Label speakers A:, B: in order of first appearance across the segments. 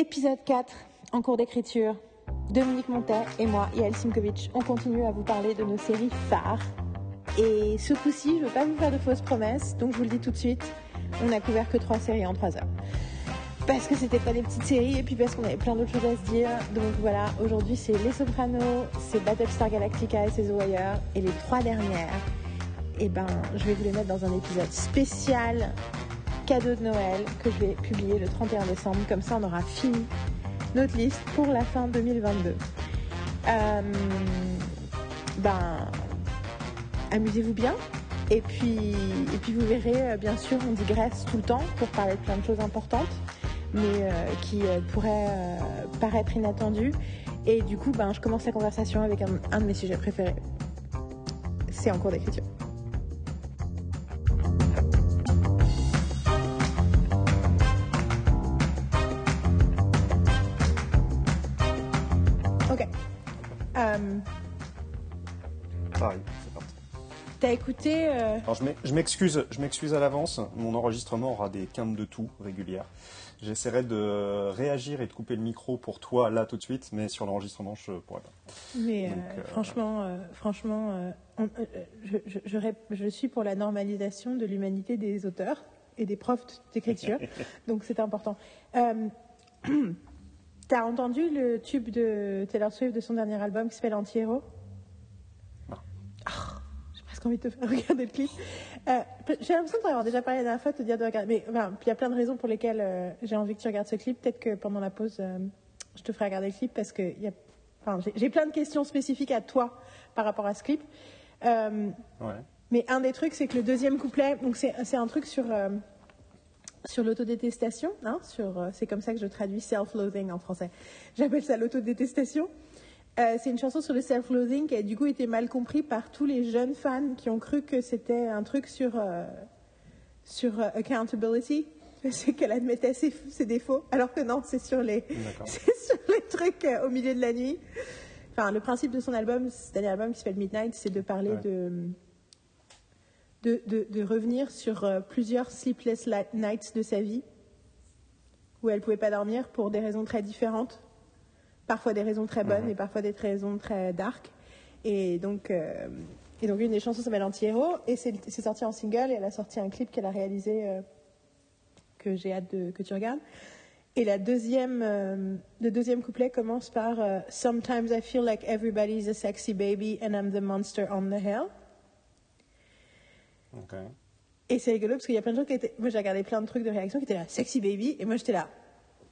A: Épisode 4, en cours d'écriture. Dominique Montet et moi, Yael Simkovic, on continue à vous parler de nos séries phares. Et ce coup-ci, je ne veux pas vous faire de fausses promesses, donc je vous le dis tout de suite, on n'a couvert que trois séries en trois heures. Parce que c'était pas des petites séries et puis parce qu'on avait plein d'autres choses à se dire. Donc voilà, aujourd'hui c'est Les Sopranos, c'est Battlestar Galactica et c'est The Wire. Et les trois dernières, eh ben, je vais vous les mettre dans un épisode spécial cadeau de Noël que je vais publier le 31 décembre. Comme ça, on aura fini notre liste pour la fin 2022. Euh, ben, amusez-vous bien. Et puis, et puis vous verrez, euh, bien sûr, on digresse tout le temps pour parler de plein de choses importantes, mais euh, qui pourraient paraître inattendues. Et du coup, ben, je commence la conversation avec un, un de mes sujets préférés. C'est en cours d'écriture.
B: Pareil, c'est parti.
A: T'as écouté euh,
B: Alors je m'ex- je m'excuse, je m'excuse à l'avance. Mon enregistrement aura des quintes de tout régulières. J'essaierai de réagir et de couper le micro pour toi là tout de suite, mais sur l'enregistrement je pourrais pas.
A: Mais
B: Donc,
A: euh,
B: euh,
A: franchement, euh, franchement, euh, on- euh, je, je, je rép- je suis pour la normalisation de l'humanité des auteurs et des profs d'écriture, donc c'est important. T'as entendu le tube de Taylor Swift de son dernier album qui s'appelle Anti-Héros?
B: Non.
A: Ah, J'ai presque envie de te faire regarder le clip. Euh, j'ai l'impression de t'en avoir déjà parlé la dernière fois, de te dire de regarder. Mais enfin, il y a plein de raisons pour lesquelles euh, j'ai envie que tu regardes ce clip. Peut-être que pendant la pause, euh, je te ferai regarder le clip parce que il y a, enfin, j'ai- plein de questions spécifiques à toi par rapport à ce clip.
B: Ouais.
A: mais un des trucs, c'est que le deuxième couplet, donc c'est un truc sur, sur l'autodétestation. Hein, sur, euh, c'est comme ça que je traduis self-loathing en français. J'appelle ça l'autodétestation. Euh, c'est une chanson sur le self-loathing qui a du coup été mal compris par tous les jeunes fans qui ont cru que c'était un truc sur, euh, sur euh, accountability. C'est qu'elle admettait ses, ses défauts, alors que non, c'est sur les, c'est sur les trucs euh, au milieu de la nuit. Enfin, le principe de son album, ce dernier album qui s'appelle Midnight, c'est de parler
B: Ouais.
A: de, de, de, de revenir sur euh, plusieurs sleepless nights de sa vie, où elle pouvait pas dormir pour des raisons très différentes, parfois des raisons très bonnes
B: Mhm.
A: et parfois des raisons très dark. Et donc, euh, et donc une des chansons s'appelle Anti-Héros, et c'est sorti en single, et elle a sorti un clip qu'elle a réalisé, euh, que j'ai hâte de, que tu regardes. Et la deuxième, euh, le deuxième couplet commence par Sometimes I feel like everybody's a sexy baby and I'm the monster on the hill. Et c'est rigolo parce qu'il y a plein de gens qui étaient. Moi, j'ai regardé plein de trucs de réaction qui étaient là, sexy baby, et moi j'étais là,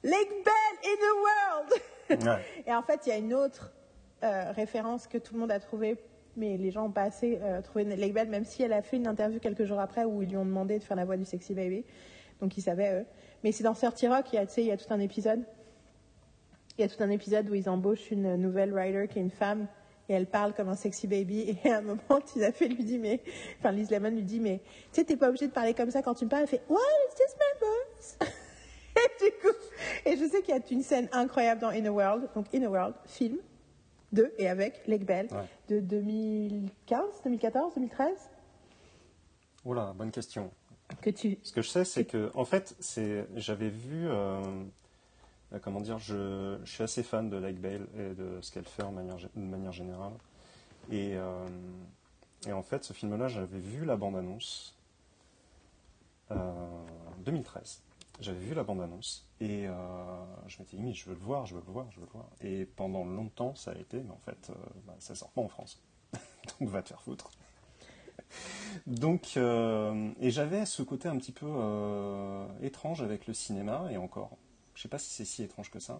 A: Lake Bell in the world!
B: Ouais.
A: Et en fait, il y a une autre euh, référence que tout le monde a trouvée, mais les gens n'ont pas assez euh, trouvé Lake Bell, même si elle a fait une interview quelques jours après où ils lui ont demandé de faire la voix du sexy baby. Donc ils savaient, eux. Mais c'est dans 30 Rock, il y, a, il y a tout un épisode. Il y a tout un épisode où ils embauchent une nouvelle writer qui est une femme et elle parle comme un sexy baby. Et à un moment, Tina Fey lui dit, mais, enfin, Liz Lemon lui dit, mais, tu sais, t'es pas obligé de parler comme ça quand tu me parles. Elle fait, what, it's just my voice. et du coup, et je sais qu'il y a une scène incroyable dans In a World, donc In a World, film, de et avec Lake Bell,
B: Ouais.
A: de 2015, 2014, 2013,
B: Oula, bonne question.
A: que tu,
B: Ce que je sais, c'est que, en fait, c'est, j'avais vu, euh, comment dire, je, suis assez fan de Lake Bale et de ce qu'elle fait en de manière générale. Et, euh, et en fait, ce film-là, j'avais vu la bande-annonce euh, 2013. J'avais vu la bande-annonce et euh, je m'étais dit, je veux le voir, je veux le voir, je veux le voir. Et pendant longtemps, ça a été, mais en fait, euh, bah, ça sort pas en France. Donc va te faire foutre. Donc, euh, et j'avais ce côté un petit peu euh, étrange avec le cinéma, et encore, je sais pas si c'est si étrange que ça.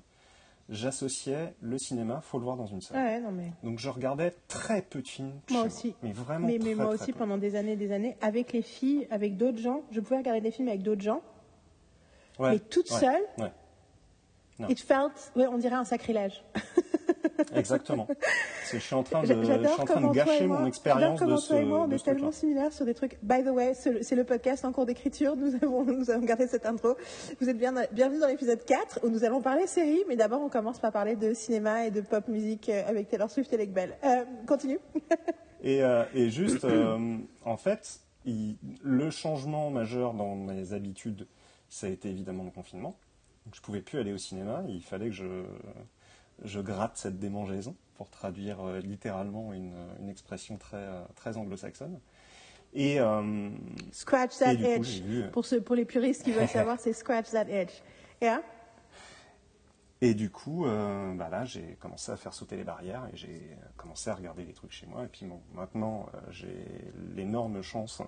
B: J'associais le cinéma, faut le voir dans une salle.
A: ouais, non mais,
B: Donc je regardais très peu de films.
A: Moi aussi.
B: Mais vraiment
A: mais, mais
B: très,
A: moi
B: très
A: aussi
B: peu.
A: pendant des années, des années, avec les filles, avec d'autres gens, je pouvais regarder des films avec d'autres gens,
B: Ouais,
A: mais toute
B: ouais,
A: seule, it felt, on dirait un sacrilège.
B: exactement. Je suis en train de, en train gâcher
A: moi,
B: mon expérience de
A: toi et
B: ce,
A: moi, on est
B: ce
A: tellement similaires sur des trucs. By the way, c'est le- podcast en cours d'écriture. Nous avons, nous avons gardé cette intro. Vous êtes bien, bienvenue dans l'épisode 4 où nous allons parler série, mais d'abord on commence par parler de cinéma et de pop musique euh, avec Taylor Swift et Lake Bell. Euh, continue.
B: Et, euh, et juste, euh, en fait, il- le changement majeur dans mes habitudes, ça a été évidemment le confinement. je pouvais plus aller au cinéma. Il fallait que je, je gratte cette démangeaison pour traduire euh, littéralement une, une, expression très, euh, très anglo-saxonne.
A: Et euh, scratch that edge. pour, ceux, pour les puristes qui veulent savoir, c'est scratch that edge. Yeah?
B: Et du coup, bah là, j'ai commencé à faire sauter les barrières et j'ai commencé à regarder les trucs chez moi. Et puis bon, maintenant, j'ai l'énorme chance,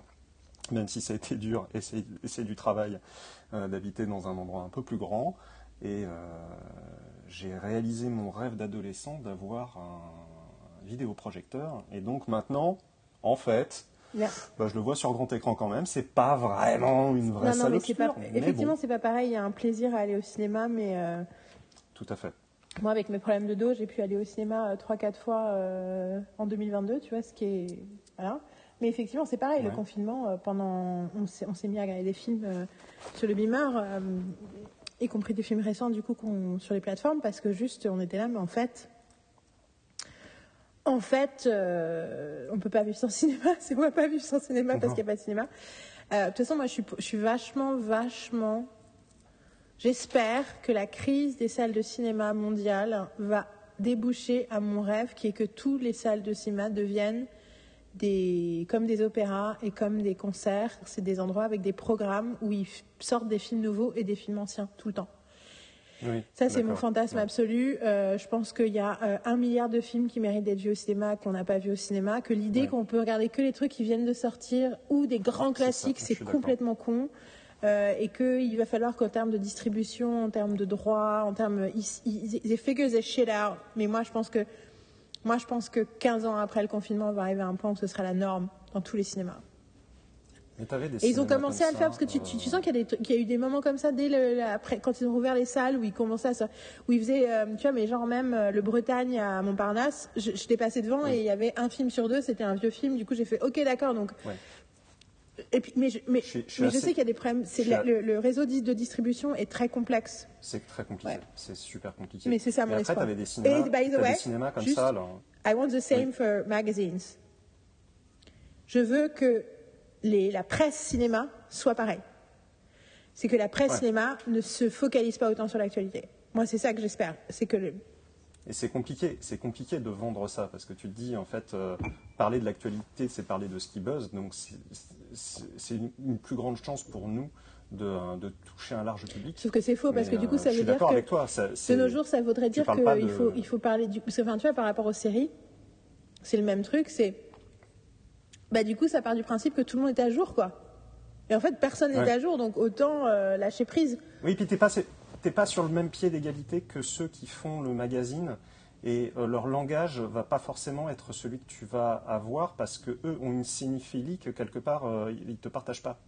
B: même si ça a été dur et c'est du travail, d'habiter dans un endroit un peu plus grand. Et j'ai réalisé mon rêve d'adolescent d'avoir un vidéoprojecteur. Et donc maintenant, en fait, bah, je le vois sur grand écran quand même. C'est pas vraiment une vraie non, non,
A: mais pas, Effectivement, c'est pas pareil. Il y a un plaisir à aller au cinéma, mais. Euh,
B: Tout à fait.
A: Moi, avec mes problèmes de dos, j'ai pu aller au cinéma 3-4 euh, fois euh, en 2022, tu vois, ce qui est. Voilà. Mais effectivement, c'est pareil, le confinement, pendant. On s'est mis à regarder des films sur le beamer y compris des films récents du coup sur les plateformes, parce que juste on était là, mais en fait, en fait, euh, on peut pas vivre sans cinéma. C'est moi pas vivre sans cinéma parce qu'il n'y a pas de cinéma. Euh, de toute façon, moi, je suis, je suis vachement, vachement. J'espère que la crise des salles de cinéma mondiales va déboucher à mon rêve, qui est que toutes les salles de cinéma deviennent des, comme des opéras et comme des concerts. C'est des endroits avec des programmes où ils sortent des films nouveaux et des films anciens tout le temps. ça, c'est mon fantasme absolu. Euh, je pense qu'il y a euh, un milliard de films qui méritent d'être vus au cinéma qu'on n'a pas vus au cinéma. Que l'idée qu'on peut regarder que les trucs qui viennent de sortir ou des grands classiques, c'est complètement con. Euh, et qu'il va falloir qu'en termes de distribution, en termes de droits, en termes. Ils, ils, figure this shit out. Mais moi, je pense que moi, je pense que 15 ans après le confinement, on va arriver à un point où ce sera la norme dans tous les cinémas.
B: et
A: ils ont commencé à le faire parce que tu, tu, sens qu'il y, y, a eu des moments comme ça dès le, après, quand ils ont ouvert les salles où ils commençaient à où ils faisaient, euh, tu vois, mais genre même euh, le Bretagne à Montparnasse, je, je t'ai passé devant et il y avait un film sur deux, c'était un vieux film. Du coup, j'ai fait, ok, d'accord, donc et puis, mais je, mais, je, sais qu'il y a des problèmes. Le, réseau de distribution est très complexe.
B: C'est très compliqué. C'est super compliqué.
A: Mais c'est ça mon
B: après, tu avais des cinémas, des cinémas comme ça.
A: I want the same for magazines. Je veux que les, la presse cinéma soit pareille. C'est que la presse cinéma ne se focalise pas autant sur l'actualité. Moi, c'est ça que j'espère. C'est que le,
B: et c'est compliqué, c'est compliqué de vendre ça parce que tu te dis en fait euh, parler de l'actualité, c'est parler de ce qui buzz, donc c'est une, plus grande chance pour nous de, de, toucher un large public.
A: Sauf que c'est faux parce que du coup ça veut dire que
B: avec toi,
A: de nos jours ça voudrait dire qu'il faut il faut parler du enfin, tu vois par rapport aux séries, c'est le même truc, c'est bah du coup ça part du principe que tout le monde est à jour quoi. Et en fait personne n'est à jour donc autant euh, lâcher prise.
B: Oui, puis t'es pas pas sur le même pied d'égalité que ceux qui font le magazine et euh, leur langage va pas forcément être celui que tu vas avoir parce que eux ont une cinéphilie que quelque part euh, ils te partagent pas.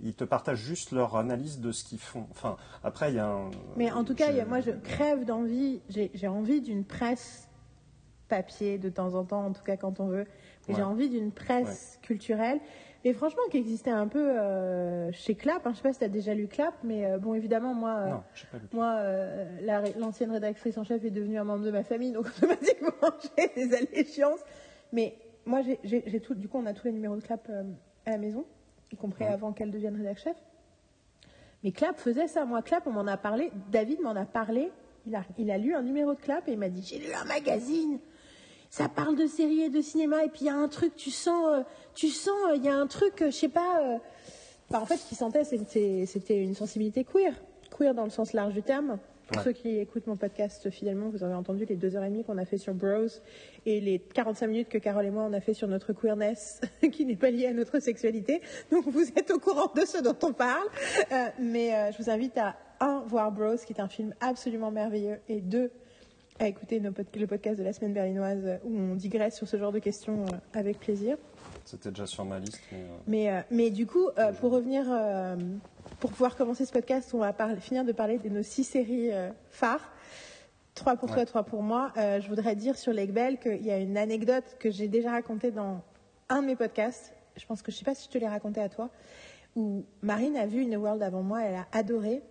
B: Ils te partagent juste leur analyse de ce qu'ils font. Enfin, après il y a un.
A: Mais en tout cas, moi je crève d'envie. J'ai envie d'une presse papier de temps en temps, en tout cas quand on veut. J'ai envie d'une presse culturelle et franchement, qui existait un peu euh, chez Clap. Hein, je ne sais pas si tu as déjà lu Clap, mais euh, bon, évidemment, moi, euh, moi l'ancienne rédactrice en chef est devenue un membre de ma famille, donc automatiquement, j'ai des allégeances. Mais moi, j'ai tout, du coup, on a tous les numéros de Clap à la maison, y compris avant qu'elle devienne rédactrice chef. Mais Clap faisait ça. Moi, Clap, on m'en a parlé. David m'en a parlé. Il a, il a lu un numéro de Clap et il m'a dit J'ai lu un magazine ça parle de séries et de cinéma, et puis il y a un truc, tu sens, euh, tu sens, euh, il y a un truc, euh, je sais pas. en fait, ce qu'il sentait, c'était une sensibilité queer, queer dans le sens large du terme. Pour ceux qui écoutent mon podcast fidèlement, vous avez entendu les deux heures et demie qu'on a fait sur Bros et les 45 minutes que Carole et moi on a fait sur notre queerness, qui n'est pas liée à notre sexualité. Donc vous êtes au courant de ce dont on parle. mais je vous invite à un voir Bros, qui est un film absolument merveilleux, et deux à écouter le podcast de la semaine berlinoise où on digresse sur ce genre de questions euh, avec plaisir.
B: C'était déjà sur ma liste.
A: Mais, euh, mais, du coup, pour revenir, pour pouvoir commencer ce podcast, on va finir de parler de nos six séries phares. Trois pour toi, trois pour moi. je voudrais dire sur Lake Bell qu'il y a une anecdote que j'ai déjà racontée dans un de mes podcasts. Je pense que je ne sais pas si je te l'ai raconté à toi. Où Marine a vu une World avant moi, elle a adoré.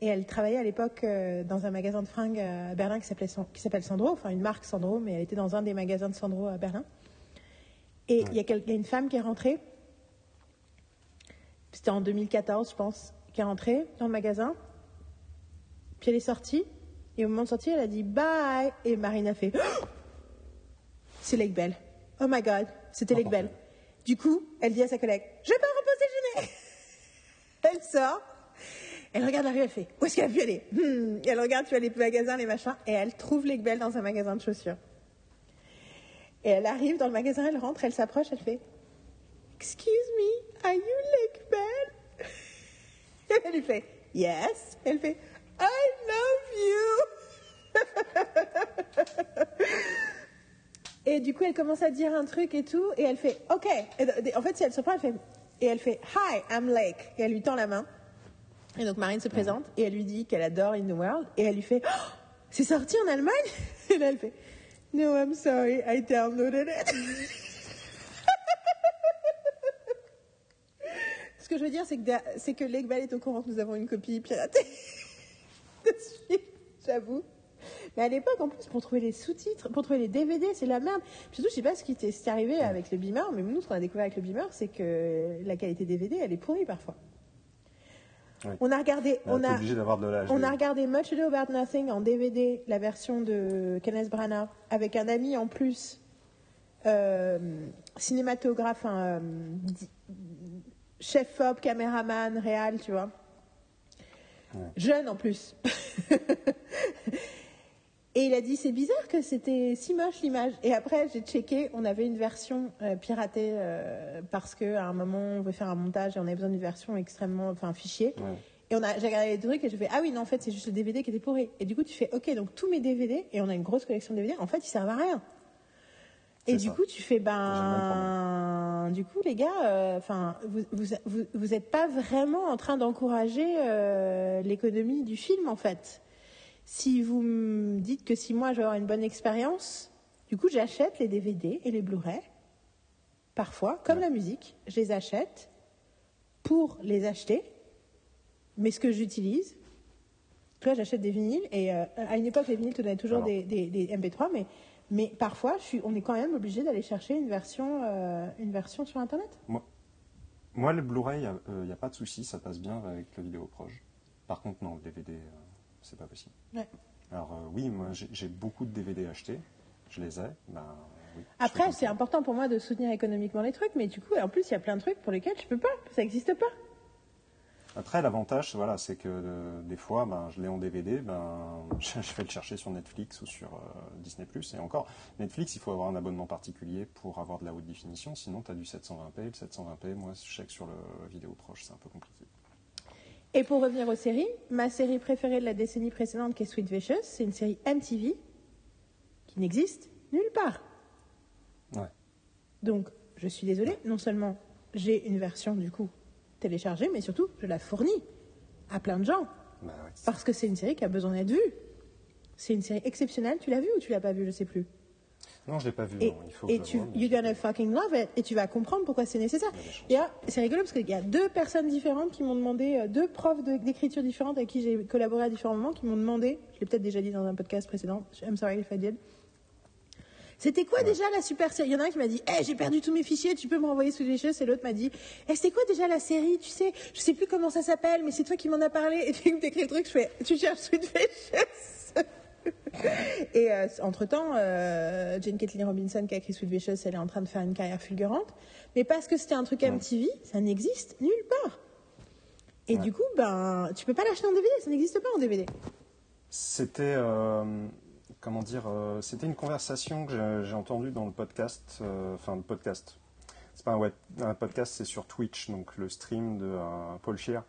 A: Et elle travaillait à l'époque euh, dans un magasin de fringues à Berlin qui s'appelle Sandro, enfin une marque Sandro, mais elle était dans un des magasins de Sandro à Berlin. Et il y, a une femme qui est rentrée, c'était en 2014 je pense, qui est rentrée dans le magasin. Puis elle est sortie, et au moment de sortir, elle a dit bye, et Marine a fait c'est Lake Bell. Oh my god, c'était Lake Bell. Du coup, elle dit à sa collègue je vais pas reposer le Elle sort, elle regarde la rue, elle fait où est-ce qu'elle a pu aller? Hmm. Et Elle regarde, tu vois, les magasins, les machins, et elle trouve Lake Bell dans un magasin de chaussures. Et elle arrive dans le magasin, elle rentre, elle s'approche, elle fait Excuse me, are you Lake Bell Et elle lui fait Yes. Elle fait I love you. et du coup, elle commence à dire un truc et tout, et elle fait OK. En fait, si elle se prend, elle fait et elle fait Hi, I'm Lake. Et elle lui tend la main. Et donc Marine se présente et elle lui dit qu'elle adore In the World, et elle lui fait Oh, c'est sorti en Allemagne? Et là, elle fait No, I'm sorry, I downloaded it. Ce que je veux dire, c'est que, c'est que Bell est au courant que nous avons une copie piratée dessus, j'avoue. Mais à l'époque, en plus, pour trouver les sous-titres, pour trouver les DVD, c'est la merde. Surtout, je sais pas ce qui t'est ce arrivé avec le Beamer, mais nous, ce qu'on a découvert avec le Beamer, c'est que la qualité DVD, elle est pourrie parfois. On a regardé,
B: On
A: a,
B: de l'âge.
A: on a regardé Much Ado About Nothing en DVD, la version de Kenneth Branagh, avec un ami en plus, euh, cinématographe, euh, chef op, caméraman, réal, tu vois.
B: Ouais.
A: Jeune en plus. Et il a dit c'est bizarre que c'était si moche l'image. Et après j'ai checké, on avait une version euh, piratée euh, parce que à un moment on veut faire un montage et on avait besoin d'une version extrêmement, enfin un fichier.
B: Ouais.
A: Et on a, j'ai regardé les trucs et j'ai fait ah oui non en fait c'est juste le DVD qui était pourri. Et du coup tu fais ok donc tous mes DVD et on a une grosse collection de DVD en fait ils servent à rien. Et du
B: ça.
A: coup tu fais ben du coup les gars euh, enfin vous, vous vous vous êtes pas vraiment en train d'encourager l'économie du film en fait. Si vous me dites que si moi je vais avoir une bonne expérience, du coup j'achète les DVD et les Blu-ray. Parfois, comme la musique, je les achète pour les acheter. Mais ce que j'utilise, vois, j'achète des vinyles et euh, à une époque les vinyles te donnaient toujours des, des- des MP3, mais, mais parfois je suis, on est quand même obligé d'aller chercher une version, euh, une version sur Internet.
B: Moi, le Blu-ray, il n'y a, pas de souci, ça passe bien avec le vidéo proche. Par contre, non, le DVD, euh, c'est pas possible.
A: Ouais.
B: Alors, euh, oui, moi, j'ai beaucoup de DVD achetés. Je les ai. Ben, oui,
A: Après, c'est important pour moi de soutenir économiquement les trucs, mais du coup, en plus, il y a plein de trucs pour lesquels je peux pas, ça n'existe pas.
B: Après, l'avantage, voilà, c'est que euh, des fois, ben, je l'ai en DVD, ben, je, je vais le chercher sur Netflix ou sur euh, Disney+. Et encore, Netflix, il faut avoir un abonnement particulier pour avoir de la haute définition. Sinon, tu as du 720p. Le 720p, moi, je sais que sur le vidéo proche, c'est un peu compliqué.
A: Et pour revenir aux séries, ma série préférée de la décennie précédente, qui est Sweet Vicious, c'est une série MTV qui n'existe nulle part.
B: Ouais.
A: Donc, je suis désolée, non seulement j'ai une version du coup téléchargée, mais surtout, je la fournis à plein de gens.
B: Ouais, c'est-
A: Parce que c'est une série qui a besoin d'être vue. C'est une série exceptionnelle. Tu l'as vue ou tu l'as pas vue Je sais plus.
B: Non, je l'ai pas vu.
A: Et,
B: non, il faut que
A: et
B: je le
A: tu,
B: voie, mais
A: you're
B: je l'ai
A: gonna
B: pas vu.
A: fucking love it. Et tu vas comprendre pourquoi c'est nécessaire.
B: Il y a des chances.
A: Et là, c'est rigolo parce qu'il y a deux personnes différentes qui m'ont demandé, euh, deux profs de- d'écriture différentes avec qui j'ai collaboré à différents moments, qui m'ont demandé, je l'ai peut-être déjà dit dans un podcast précédent, I'm sorry if I did. C'était quoi déjà la super série? Il y en a un qui m'a dit hey, j'ai perdu tous mes fichiers, tu peux me renvoyer sous les choses. Et l'autre m'a dit hey, c'était quoi déjà la série? Tu sais, je sais plus comment ça s'appelle, mais c'est toi qui m'en as parlé. Et tu m'écris le truc, je fais tu cherches Sweet Vicious Et euh, entre-temps, euh, Jane Kathleen Robinson qui a écrit Sweet Vicious, elle est en train de faire une carrière fulgurante. Mais parce que c'était un truc MTV, ça n'existe nulle part. Et
B: Ouais.
A: du coup, ben, tu peux pas l'acheter en DVD, ça n'existe pas en DVD.
B: C'était, euh, comment dire, c'était une conversation que j'ai- entendue dans le podcast, enfin le podcast. C'est pas un, web, un podcast, c'est sur Twitch, donc le stream de Paul Scheer.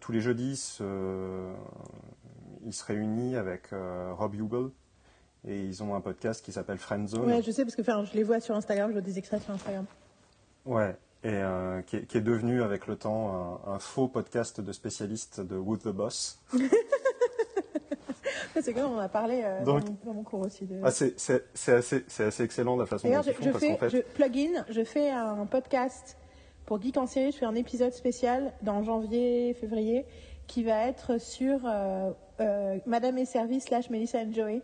B: Tous les jeudis, il se réunit avec euh, Rob Hugel et ils ont un podcast qui s'appelle Friendzone.
A: Ouais, je sais parce que enfin, je les vois sur Instagram, je vois des extraits sur Instagram.
B: Ouais, et euh, qui, est, qui est devenu avec le temps un, un faux podcast de spécialistes de Wood the Boss.
A: C'est comme on a parlé euh,
B: Donc-
A: dans, mon, dans mon cours aussi. De...
B: Ah, c'est assez, assez excellent la façon dont
A: je,
B: ils font
A: je
B: parce
A: fais,
B: fait,
A: je plug-in, je fais un podcast pour Geek en série. Je fais un épisode spécial dans janvier, février, qui va être sur euh, euh, Madame et Servie slash Melissa and Joey,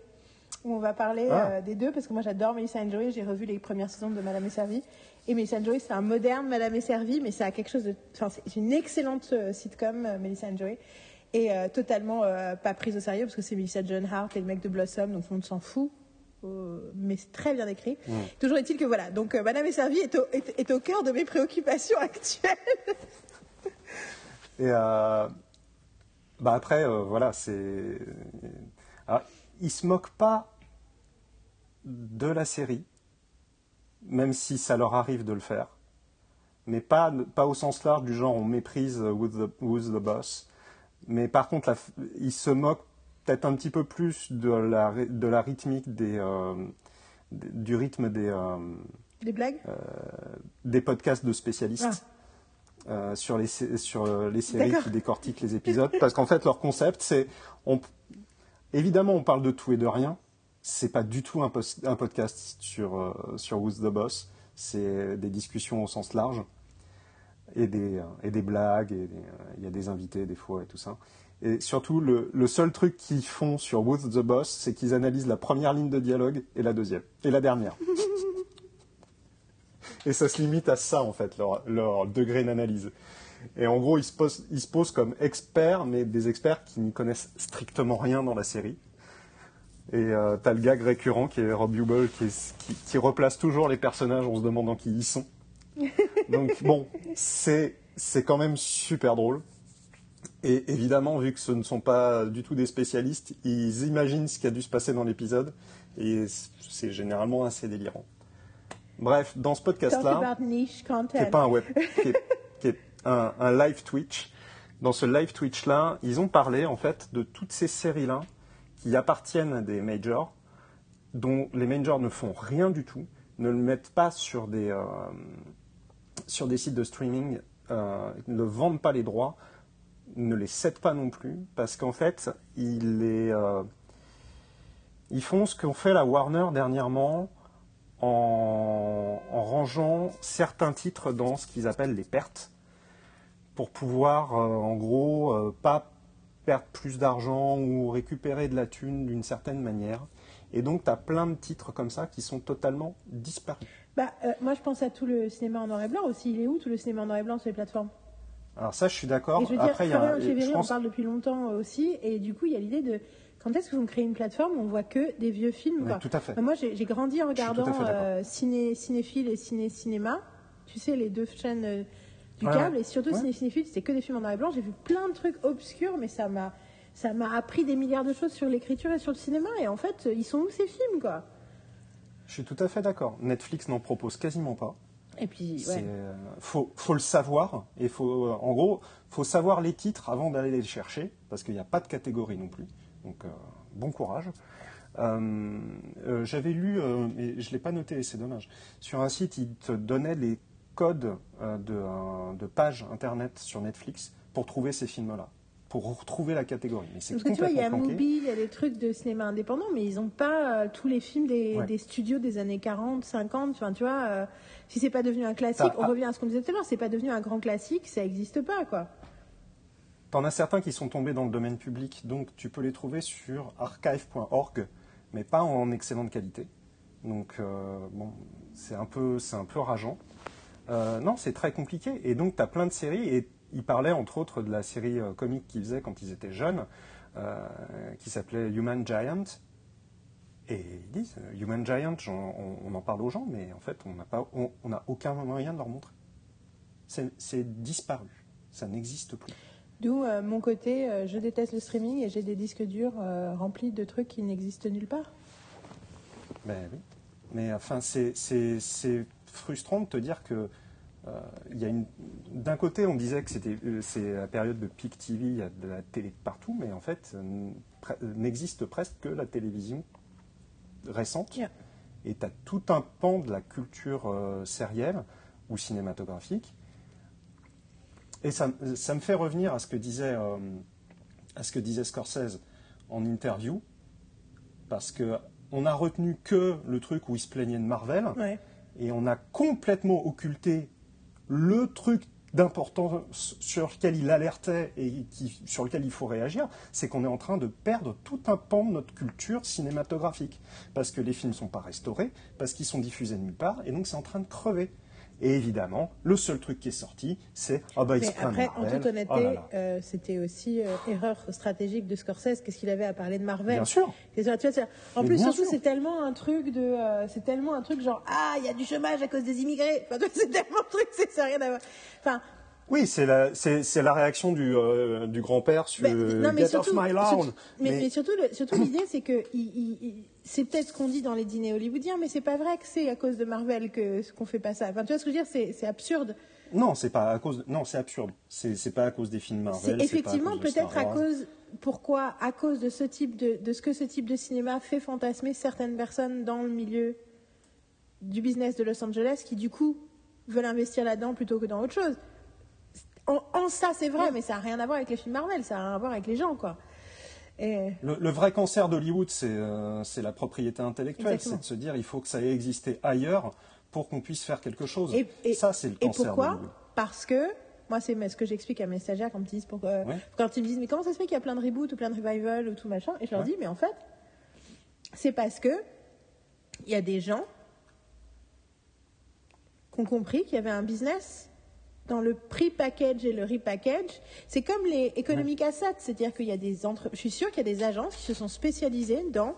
A: où on va parler
B: Ah.
A: euh, des deux, parce que moi j'adore Melissa and Joey. J'ai revu les premières saisons de Madame et Servie. Et Melissa and Joey, c'est un moderne Madame et Servie, mais ça a quelque chose de. Enfin, c'est une excellente euh, sitcom, Melissa and Joey. et totalement pas prise au sérieux parce que c'est Melissa John Hart et le mec de Blossom, donc on s'en fout. Euh, mais c'est très bien écrit. Toujours est-il que voilà, donc euh, Madame est servie est au, est- est au cœur de mes préoccupations actuelles.
B: Et euh, bah après, euh, voilà, c'est. Alors, ils se moquent pas de la série, même si ça leur arrive de le faire, mais pas, pas au sens large du genre on méprise Who's the, Who's the Boss. Mais par contre, la se moquent peut-être un petit peu plus de la, de la rythmique des, euh, du rythme des, euh,
A: Des blagues?
B: des podcasts de spécialistes euh, sur, les, sur euh, les séries qui décortiquent les épisodes. Parce qu'en fait, leur concept, c'est. On, évidemment, on parle de tout et de rien. C'est pas du tout un, podcast sur, euh, sur Who's the Boss. C'est des discussions au sens large. Et des, et des blagues. et Il y a des invités, des fois, et tout ça. Et surtout, le, le seul truc qu'ils font sur Who's the Boss, c'est qu'ils analysent la première ligne de dialogue et la deuxième. Et la dernière. Et ça se limite à ça, en fait, leur, leur degré d'analyse. Et en gros, ils se, posent, ils se posent comme experts, mais des experts qui n'y connaissent strictement rien dans la série. Et euh, t'as le gag récurrent qui est Rob Hubel, qui, est- qui, qui replace toujours les personnages en se demandant qui ils sont. Donc bon, c'est c'est quand même super drôle. Et évidemment, vu que ce ne sont pas du tout des spécialistes, ils imaginent ce qui a dû se passer dans l'épisode. Et c'est généralement assez délirant. Bref, dans ce podcast-là, qui est pas un web, qui est, qui est un, un live Twitch. Dans ce live Twitch là, ils ont parlé en fait de toutes ces séries là qui appartiennent à des majors, dont les majors ne font rien du tout, ne le mettent pas sur des euh, sur des sites de streaming, euh, ne vendent pas les droits, ne les cèdent pas non plus, parce qu'en fait ils les euh, ils font ce qu'ont fait la Warner dernièrement en, en rangeant certains titres dans ce qu'ils appellent les pertes pour pouvoir, euh, en gros, euh, pas perdre plus d'argent ou récupérer de la thune d'une certaine manière. Et donc, tu as plein de titres comme ça qui sont totalement disparus.
A: Bah, euh, moi, je pense à tout le cinéma en noir et blanc aussi. Il est où tout le cinéma en noir et blanc sur les plateformes?
B: Alors ça, je suis d'accord. Après, il y a, je
A: on
B: pense,
A: parle depuis longtemps aussi, et du coup, il y a l'idée de quand est-ce que vous créez une plateforme où on voit que des vieux films
B: Oui,
A: quoi.
B: tout à fait.
A: Moi, j'ai grandi en regardant euh, ciné, Cinéphile et Ciné Cinéma, tu sais, les deux chaînes euh, du
B: Ouais,
A: câble, et surtout
B: Ouais.
A: Ciné Cinéphile, c'était que des films en noir et blanc. J'ai vu plein de trucs obscurs, mais ça m'a ça m'a appris des milliards de choses sur l'écriture et sur le cinéma, et en fait, ils sont où ces films, quoi?
B: Je suis tout à fait d'accord. Netflix n'en propose quasiment pas.
A: Et puis, ouais.
B: euh, faut, faut le savoir. Et faut, euh, en gros, faut savoir les titres avant d'aller les chercher, parce qu'il n'y a pas de catégorie non plus. Donc, euh, bon courage. Euh, euh, J'avais lu, et je l'ai pas noté, c'est dommage. Sur un site, il te donnait les codes de, de pages internet sur Netflix pour trouver ces films-là, pour retrouver la catégorie. Mais c'est
A: Parce que tu vois, il y a. Mubi, il y a des trucs de cinéma indépendant, mais ils n'ont pas euh, tous les films des,
B: Ouais.
A: des studios des années 40, 50. Enfin, tu vois, euh, si c'est pas devenu un classique, on revient à ce qu'on disait tout à l'heure, c'est pas devenu un grand classique, ça n'existe pas, quoi.
B: T'en as certains qui sont tombés dans le domaine public, donc tu peux les trouver sur archive.org, mais pas en excellente qualité. Donc euh, bon, c'est un peu, rageant. Euh, non, c'est très compliqué. Et donc tu as plein de séries. Et ils parlaient entre autres de la série euh, comique qu'ils faisaient quand ils étaient jeunes, qui s'appelait Human Giant. Et ils disent, Human Giant, on, en parle aux gens, mais en fait, on n'a on aucun moyen de leur montrer. C'est disparu. Ça n'existe plus.
A: D'où euh, mon côté, euh, je déteste le streaming et j'ai des disques durs euh, remplis de trucs qui n'existent nulle part.
B: Ben oui. Mais enfin, c'est- frustrant de te dire que il y a une. D'un côté, on disait que c'était c'est la période de peak TV, il y a de la télé de partout, mais en fait, n'existe presque que la télévision récente.
A: Yeah.
B: Et tu as tout un pan de la culture sérielle ou cinématographique. Et ça, ça me fait revenir à ce que disait, euh, à ce que disait Scorsese en interview, parce que on a retenu que le truc où il se plaignait de Marvel,
A: Ouais.
B: et on a complètement occulté le truc d'important sur lequel il alertait et qui- sur lequel il faut réagir, c'est qu'on est en train de perdre tout un pan de notre culture cinématographique. Parce que les films ne sont pas restaurés, parce qu'ils sont diffusés de nulle part, et donc c'est en train de crever. Et évidemment, le seul truc qui est sorti, c'est ah bah il
A: Mais
B: se
A: après, en toute honnêteté,
B: Oh là là.
A: euh, c'était aussi euh, erreur stratégique de Scorsese. Qu'est-ce qu'il avait à parler de Marvel?
B: Bien sûr.
A: Tu vois, En
B: Mais
A: plus, surtout, c'est tellement un truc de, euh, c'est tellement un truc genre ah, il y a du chômage à cause des immigrés. Enfin, c'est tellement un truc, c'est ça n'a rien à voir. Enfin,
B: Oui, c'est la, c'est, la réaction du, euh, du grand-père sur
A: mais- non, mais
B: Get
A: surtout,
B: off my lawn.
A: surtout- mais, mais surtout, le- surtout l'idée, c'est que il- il- c'est peut-être ce qu'on dit dans les dîners hollywoodiens, mais c'est pas vrai que c'est à cause de Marvel que qu'on fait pas ça. Enfin, tu vois ce que je veux dire C'est absurde.
B: Non, c'est pas à cause. de- Non, c'est absurde. C'est, pas à cause des films Marvel.
A: Effectivement peut-être à cause pourquoi à cause de ce type de, de ce que ce type de cinéma fait fantasmer certaines personnes dans le milieu du business de Los Angeles qui du coup veulent investir là-dedans plutôt que dans autre chose. En, en ça c'est vrai, mais ça n'a rien à voir avec les films Marvel, ça a rien à voir avec les gens quoi. Et
B: Le, le vrai cancer d'Hollywood, c'est, euh, la propriété intellectuelle. C'est de se dire, il faut que ça ait existé ailleurs pour qu'on puisse faire quelque chose.
A: Et, et-
B: ça, c'est le
A: et
B: cancer
A: pourquoi
B: d'Hollywood.
A: Parce que, moi, c'est ce que j'explique à mes stagiaires quand ils me disent, pourquoi-
B: Ouais.
A: quand ils me disent mais comment ça se fait qu'il y a plein de reboots ou plein de revival ou tout machin? Et je leur
B: Ouais.
A: dis, mais en fait, c'est parce que il y a des gens qui ont compris qu'il y avait un business dans le pre-package et le repackage. C'est comme les economic assets, c'est-à-dire qu'il y a des entre... Je suis sûre qu'il y a des agences qui se sont spécialisées dans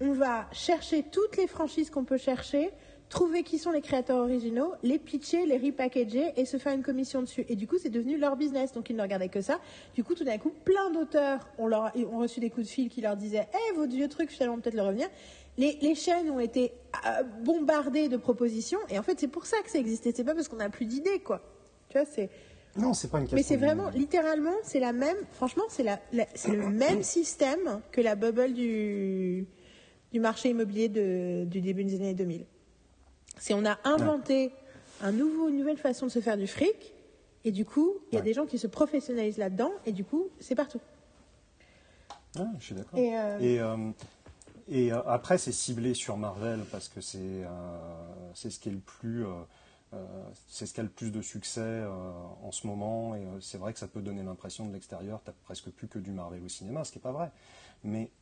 A: on va chercher toutes les franchises qu'on peut chercher, trouver qui sont les créateurs originaux, les pitcher, les repackager et se faire une commission dessus. Et du coup, c'est devenu leur business. Donc, ils ne regardaient que ça. Du coup, tout d'un coup, plein d'auteurs ont, leur- ont reçu des coups de fil qui leur disaient Eh, votre vieux truc, finalement, peut-être le revenir. Les, les chaînes ont été euh, bombardées de propositions. Et en fait, c'est pour ça que ça existait. C'est pas parce qu'on n'a plus d'idées, quoi. Tu vois, c'est.
B: Non, c'est pas une question.
A: Mais c'est vraiment, littéralement, c'est la même. Franchement, c'est la, la- c'est le même système que la bubble du, du marché immobilier de- du début des années 2000. C'est on a inventé un nouveau, une nouvelle façon de se faire du fric, et du coup, il y a
B: Ouais.
A: des gens qui se professionnalisent là-dedans, et du coup, c'est partout.
B: Ouais, je suis d'accord.
A: Et, euh,
B: Et, euh, et, euh, après, c'est ciblé sur Marvel parce que c'est euh, c'est ce qui est le plus. euh, euh, c'est ce qui a le plus de succès en ce moment et c'est vrai que ça peut donner l'impression de l'extérieur t'as presque plus que du Marvel au cinéma ce qui n'est pas vrai mais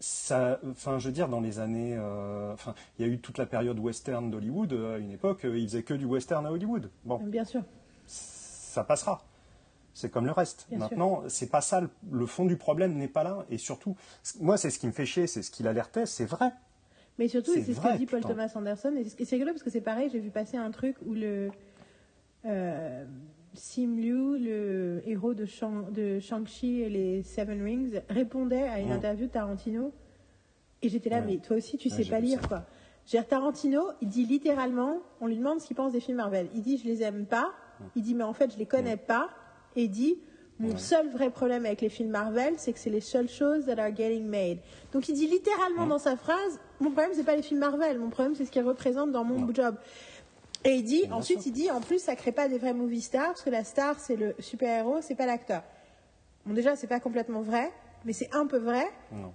B: ça enfin je veux dire dans les années euh, enfin il y a eu toute la période western d'Hollywood à une époque ils faisaient que du western à Hollywood bon
A: Bien sûr.
B: ça passera. C'est comme le reste.
A: Bien
B: Maintenant, c'est pas ça. le- fond du problème n'est pas là. Et surtout, moi, c'est ce qui me fait chier, c'est ce qu'il alertait, c'est vrai.
A: Mais surtout,
B: C'est
A: ce que dit Paul
B: putain.
A: Thomas Anderson. Et c'est rigolo parce que c'est pareil, j'ai vu passer un truc où le. Euh, Sim Liu, le héros de, Shang, de Shang-Chi et les Seven Rings, répondait à une interview de Tarantino. Et j'étais là,
B: Ouais.
A: mais toi aussi, tu
B: Ouais,
A: sais pas lire,
B: ça.
A: quoi. Dire, Tarantino, il dit littéralement, on lui demande ce qu'il pense des films Marvel. Il dit, je les aime pas. Il dit, mais en fait, je les connais pas. Et dit, mon
B: Ouais.
A: seul vrai problème avec les films Marvel, c'est que c'est les seules choses that are getting made. Donc il dit littéralement dans sa phrase, mon problème, c'est pas les films Marvel. Mon problème, c'est ce qu'ils représentent dans mon
B: Ouais.
A: job. Et il dit, ensuite, il dit, en plus, ça crée pas des vrais movie stars, parce que la star, c'est le super-héros, c'est pas l'acteur. Bon, déjà, c'est pas complètement vrai, mais c'est un peu vrai.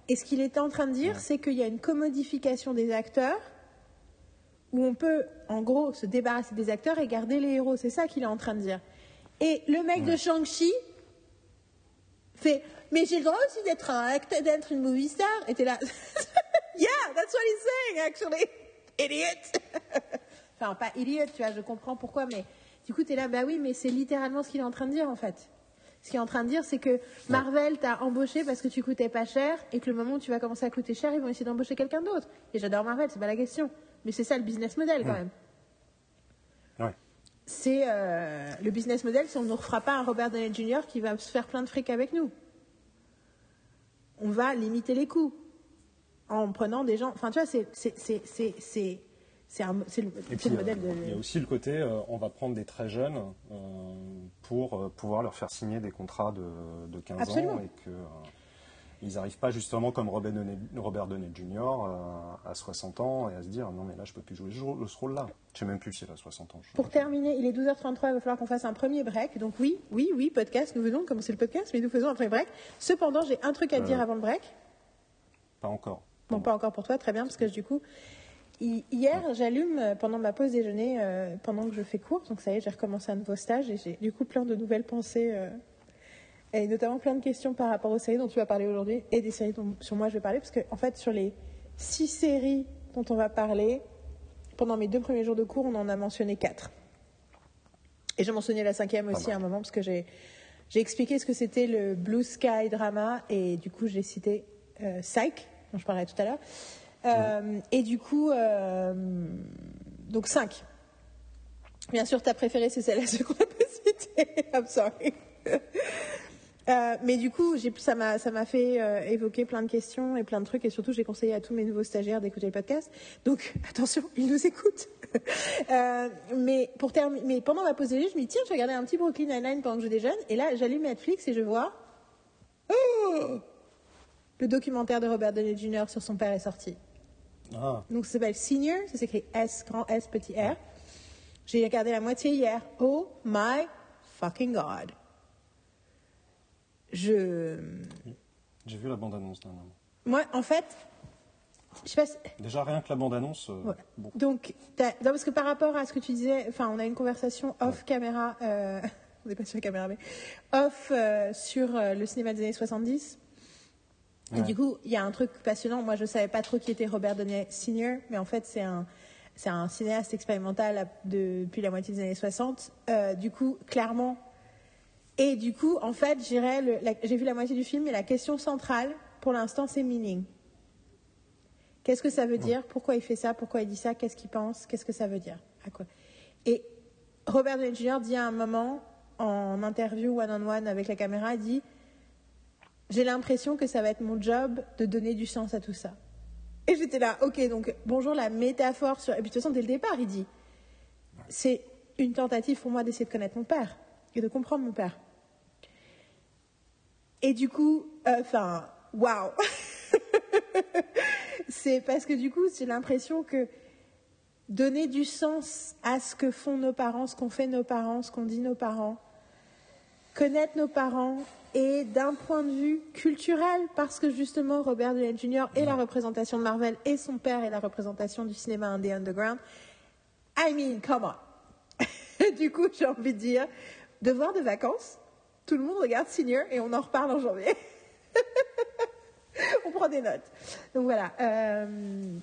A: Et ce qu'il était en train de dire, c'est qu'il y a une commodification des acteurs, où on peut, en gros, se débarrasser des acteurs et garder les héros. C'est ça qu'il est en train de dire. Et le mec de. Shang-Chi fait, mais j'ai le droit aussi d'être un acteur, d'être une movie star. Et t'es là, yeah, that's what he's saying, actually, idiot. enfin, pas idiot, tu vois, je comprends pourquoi, mais du coup, t'es là, bah oui, mais c'est littéralement ce qu'il est en train de dire, en fait. Ce qu'il est en train de dire, c'est que Marvel t'a embauché parce que tu coûtais pas cher et que le moment où tu vas commencer à coûter cher, ils vont essayer d'embaucher quelqu'un d'autre. Et j'adore Marvel, c'est pas la question. Mais c'est ça le business model quand
B: Ouais.
A: même.
B: Ouais.
A: C'est euh, le business model, c'est on ne nous refera pas un Robert Downey Jr. qui va se faire plein de fric avec nous. On va limiter les coûts en prenant des gens. Enfin, tu vois, c'est le,
B: puis,
A: le modèle
B: euh, il y a
A: de.
B: aussi le côté, euh, on va prendre des très jeunes pour pouvoir leur faire signer des contrats de, de 15
A: Absolument.
B: ans et que ils n'arrivent pas justement comme Robert Downey, Robert Downey Jr. euh, à 60 ans et à se dire non mais là je peux plus jouer ce rôle- ce rôle-là. Je sais même plus s'il a 60 ans.
A: Pour terminer, il est 12h33, il va falloir qu'on fasse un premier break. Donc oui, oui, oui, podcast, nous venons de commencer le podcast, mais nous faisons un premier break. Cependant, j'ai un truc à te dire
B: Euh,
A: avant le break.
B: Pas encore.
A: Bon, pas encore pour toi, très bien, parce que du coup, hi- hier, j'allume euh, pendant ma pause déjeuner, euh, pendant que je fais cours, donc ça y est, j'ai recommencé un nouveau stage et j'ai du coup plein de nouvelles pensées, euh, et notamment plein de questions par rapport aux séries dont tu vas parler aujourd'hui et des séries dont sur moi je vais parler, parce que en fait, sur les six séries dont on va parler, pendant mes deux premiers jours de cours, on en a mentionné quatre. Et j'ai mentionné la cinquième aussi à un moment parce que j'ai j'ai expliqué ce que c'était le Blue Sky Drama et du coup j'ai cité euh, Psych, dont je parlais tout à l'heure. Euh, et du coup, euh, donc 5. Bien sûr, ta préférée, c'est celle-là qu'on a pas citée. I'm sorry. Euh, mais du coup, ça m'a ça m'a fait euh, évoquer plein de questions et plein de trucs et surtout j'ai conseillé à tous mes nouveaux stagiaires d'écouter le podcast. Donc attention, ils nous écoutent. euh, mais pour terminer, mais pendant ma pause déjeuner, je me dis tiens, je regardais un petit Brooklyn Nine-Nine pendant que je déjeune et là j'allume Netflix et je vois oh le documentaire de Robert Downey Jr. sur son père est sorti.
B: Ah,
A: Donc ça s'appelle Senior, ça s'écrit S grand S petit R. J'ai regardé la moitié hier. Oh my fucking god. Je
B: j'ai vu la bande-annonce dernièrement.
A: moi en fait je sais pas si-
B: Déjà, rien que la bande-annonce, euh,
A: Ouais.
B: bon.
A: Donc, non, parce que par rapport à ce que tu disais, enfin, on a une conversation off caméra, euh, on n'est pas sur la caméra, mais off euh, sur le cinéma des années 70. Et
B: Ouais.
A: du coup, il y a un truc passionnant. Moi, je savais pas trop qui était Robert Downey Sr., mais en fait, c'est un, c'est un cinéaste expérimental depuis la moitié des années 60. Euh, du coup, clairement. Et du coup, en fait, j'ai vu la moitié du film, et la question centrale, pour l'instant, c'est meaning. Qu'est-ce que ça veut dire? Pourquoi il fait ça? Pourquoi il dit ça? Qu'est-ce qu'il pense? Qu'est-ce que ça veut dire? À quoi? Et Robert Downey Jr. dit à un moment, en interview one-on-one avec la caméra, il dit J'ai l'impression que ça va être mon job de donner du sens à tout ça. Et j'étais là, ok, donc bonjour la métaphore sur. Et puis de toute façon, dès le départ, il dit C'est une tentative pour moi d'essayer de connaître mon père et de comprendre mon père. Et du coup, euh, enfin, waouh C'est parce que du coup, j'ai l'impression que donner du sens à ce que font nos parents, ce qu'ont fait nos parents, ce qu'ont dit nos parents, connaître nos parents et d'un point de vue culturel, parce que justement Robert Downey Jr. est la représentation de Marvel et son père est la représentation du cinéma indé underground. I mean, come on. du coup, j'ai envie de dire, devoir de vacances, tout le monde regarde Senior et on en reparle en janvier. on prend des notes. Donc voilà. euh,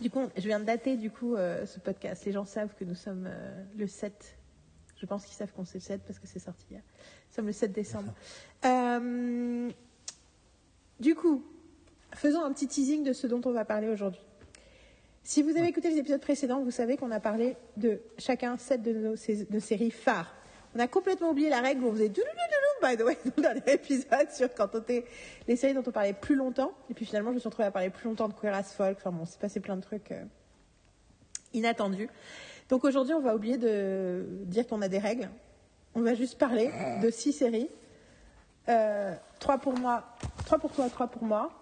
A: du coup, je viens de dater du coup euh, ce podcast. Les gens savent que nous sommes euh, le 7. Je pense qu'ils savent qu'on c'est le 7 parce que c'est sorti hier. Nous sommes le 7 décembre. Du coup, faisons un petit teasing de ce dont on va parler aujourd'hui. Si vous avez écouté les épisodes précédents, vous savez qu'on a parlé de chacun 7 de nos de séries phares. On a complètement oublié la règle où on faisait douloulouloulou, by the way, dans le dernier épisode sur quand on était les séries dont on parlait plus longtemps. Et puis finalement, je me suis retrouvée à parler plus longtemps de Queer as Folk. Enfin bon, c'est passé plein de trucs euh, inattendus. Donc aujourd'hui, on va oublier de dire qu'on a des règles. On va juste parler de six séries. Euh, trois pour moi, trois pour toi, trois pour moi.